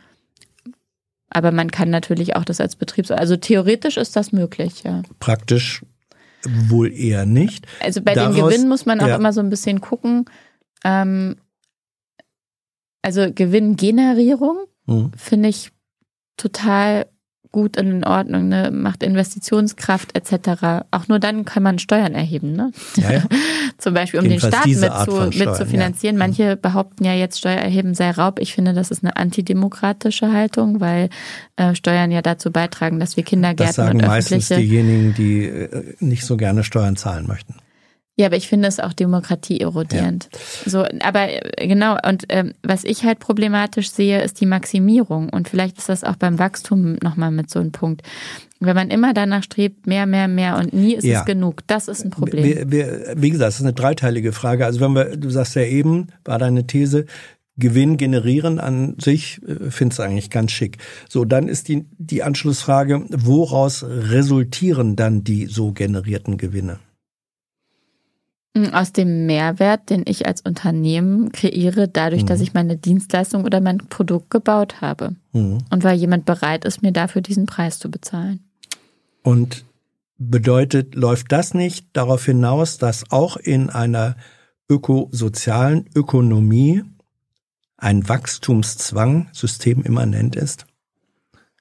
B: Aber man kann natürlich auch das als Betriebs... Also theoretisch ist das möglich, ja.
D: Praktisch wohl eher nicht.
B: Also bei Daraus, den Gewinnen muss man auch ja. immer so ein bisschen gucken. Ähm, also Gewinngenerierung mhm. finde ich total gut und in Ordnung, ne? macht Investitionskraft etc. Auch nur dann kann man Steuern erheben, ne? Ja, ja. Zum Beispiel, um Jedenfalls den Staat mit zu, mit zu finanzieren. Ja. Manche behaupten ja jetzt, Steuererheben sei Raub. Ich finde, das ist eine antidemokratische Haltung, weil äh, Steuern ja dazu beitragen, dass wir Kindergärten das
D: sagen und meistens diejenigen, die äh, nicht so gerne Steuern zahlen möchten.
B: Ja, aber ich finde es auch Demokratie erodierend. Ja. So, aber äh, genau, und ähm, was ich halt problematisch sehe, ist die Maximierung. Und vielleicht ist das auch beim Wachstum nochmal mit so einem Punkt. Wenn man immer danach strebt, mehr, mehr, mehr und nie ist ja. es genug, das ist ein Problem.
D: Wir, wir, wie gesagt, das ist eine dreiteilige Frage. Also wenn wir, du sagst ja eben, war deine These, Gewinn generieren an sich, äh, findest du eigentlich ganz schick. So, dann ist die, die Anschlussfrage, woraus resultieren dann die so generierten Gewinne?
B: Aus dem Mehrwert, den ich als Unternehmen kreiere, dadurch, mhm. dass ich meine Dienstleistung oder mein Produkt gebaut habe. Mhm. Und weil jemand bereit ist, mir dafür diesen Preis zu bezahlen.
D: Und bedeutet, läuft das nicht darauf hinaus, dass auch in einer ökosozialen Ökonomie ein Wachstumszwang systemimmanent ist?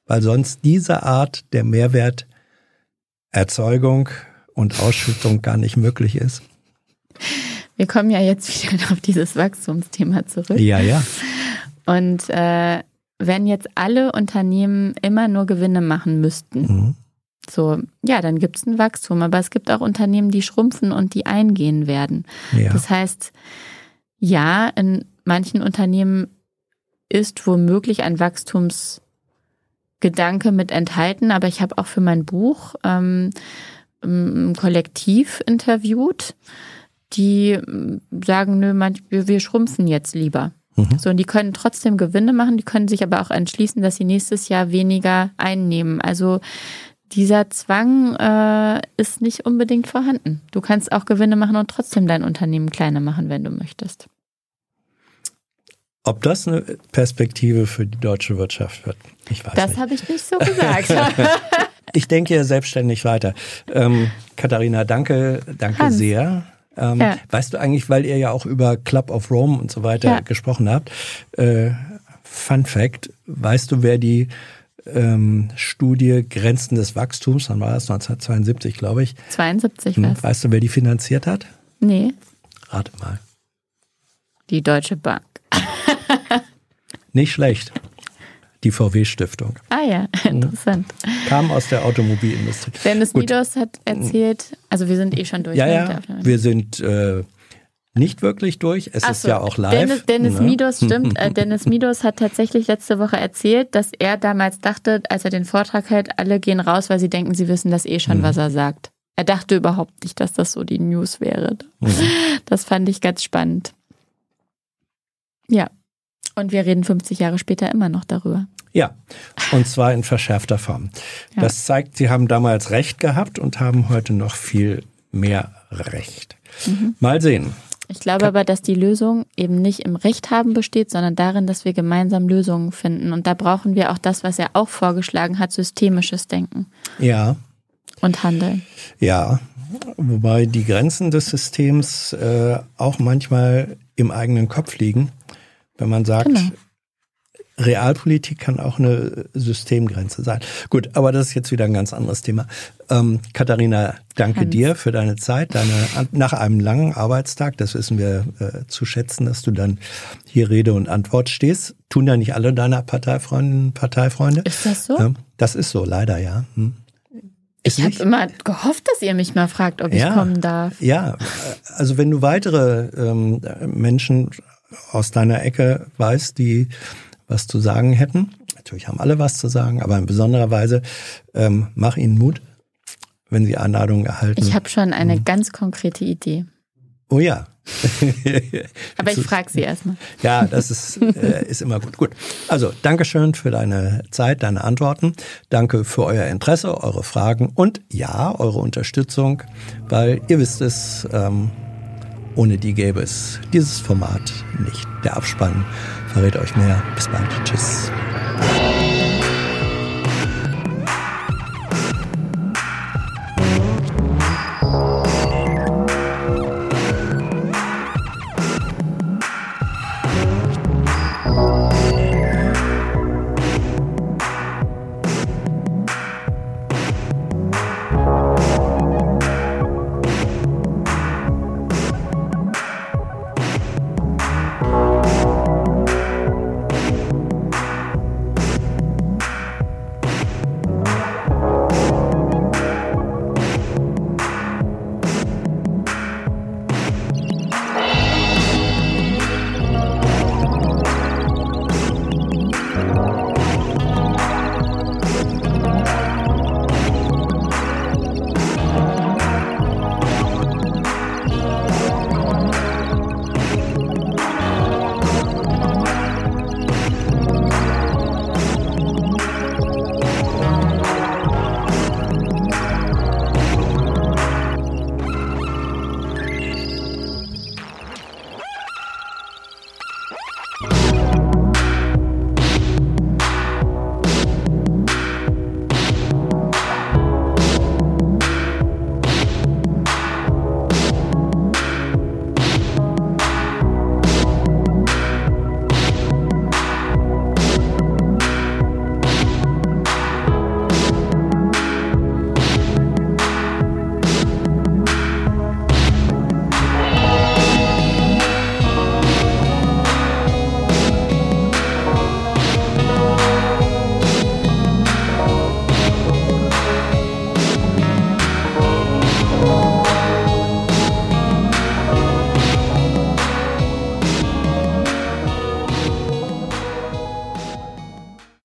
D: Weil sonst diese Art der Mehrwerterzeugung und Ausschüttung gar nicht möglich ist?
B: Wir kommen ja jetzt wieder auf dieses Wachstumsthema zurück.
D: Ja, ja.
B: Und äh, wenn jetzt alle Unternehmen immer nur Gewinne machen müssten, mhm. so, ja, dann gibt es ein Wachstum. Aber es gibt auch Unternehmen, die schrumpfen und die eingehen werden. Ja. Das heißt, ja, in manchen Unternehmen ist womöglich ein Wachstums Gedanke mit enthalten, aber ich habe auch für mein Buch ähm, ein Kollektiv interviewt, die sagen, nö, manch, wir, wir schrumpfen jetzt lieber. Mhm. So, und die können trotzdem Gewinne machen, die können sich aber auch entschließen, dass sie nächstes Jahr weniger einnehmen. Also dieser Zwang äh, ist nicht unbedingt vorhanden. Du kannst auch Gewinne machen und trotzdem dein Unternehmen kleiner machen, wenn du möchtest.
D: Ob das eine Perspektive für die deutsche Wirtschaft wird, ich weiß
B: das
D: nicht.
B: Das habe ich nicht so gesagt.
D: ich denke ja selbstständig weiter. Ähm, Katharina, danke, danke Hans. sehr. Ähm, ja. Weißt du eigentlich, weil ihr ja auch über Club of Rome und so weiter ja. gesprochen habt, äh, Fun Fact, weißt du, wer die ähm, Studie Grenzen des Wachstums, dann war das 1972, glaube ich.
B: 72 hm,
D: was? Weißt du, wer die finanziert hat?
B: Nee.
D: Rate mal.
B: Die Deutsche Bank.
D: Nicht schlecht. Die VW-Stiftung.
B: Ah ja, interessant.
D: Kam aus der Automobilindustrie.
B: Dennis Gut. Midos hat erzählt, also wir sind eh schon durch.
D: Ja, ja, wir sind äh, nicht wirklich durch. Es Ach ist so, ja auch live.
B: Dennis, Dennis ne? Midos, stimmt. Äh, Dennis Midos hat tatsächlich letzte Woche erzählt, dass er damals dachte, als er den Vortrag hält, alle gehen raus, weil sie denken, sie wissen das eh schon, mhm. was er sagt. Er dachte überhaupt nicht, dass das so die News wäre. Mhm. Das fand ich ganz spannend. Ja. Und wir reden 50 Jahre später immer noch darüber.
D: Ja, und zwar in verschärfter Form. Ja. Das zeigt, Sie haben damals Recht gehabt und haben heute noch viel mehr Recht. Mhm. Mal sehen.
B: Ich glaube aber, dass die Lösung eben nicht im Recht haben besteht, sondern darin, dass wir gemeinsam Lösungen finden. Und da brauchen wir auch das, was er auch vorgeschlagen hat, systemisches Denken.
D: Ja.
B: Und Handeln.
D: Ja, wobei die Grenzen des Systems äh, auch manchmal im eigenen Kopf liegen. Wenn man sagt, genau. Realpolitik kann auch eine Systemgrenze sein. Gut, aber das ist jetzt wieder ein ganz anderes Thema. Ähm, Katharina, danke Hans. dir für deine Zeit, deine, nach einem langen Arbeitstag, das wissen wir äh, zu schätzen, dass du dann hier Rede und Antwort stehst. Tun ja nicht alle deiner Parteifreundinnen Parteifreunde.
B: Ist das so?
D: Ähm, das ist so, leider, ja. Hm.
B: Ich habe immer gehofft, dass ihr mich mal fragt, ob ja, ich kommen darf.
D: Ja, also wenn du weitere ähm, Menschen aus deiner Ecke weißt, die was zu sagen hätten. Natürlich haben alle was zu sagen, aber in besonderer Weise ähm, mach ihnen Mut, wenn sie Einladungen erhalten.
B: Ich habe schon eine mhm. ganz konkrete Idee.
D: Oh ja.
B: aber ich frage sie erstmal.
D: Ja, das ist, äh, ist immer gut. Gut. Also, Dankeschön für deine Zeit, deine Antworten. Danke für euer Interesse, eure Fragen und ja, eure Unterstützung, weil ihr wisst es, ähm, ohne die gäbe es dieses Format nicht. Der Abspann verrät euch mehr. Bis bald. Tschüss.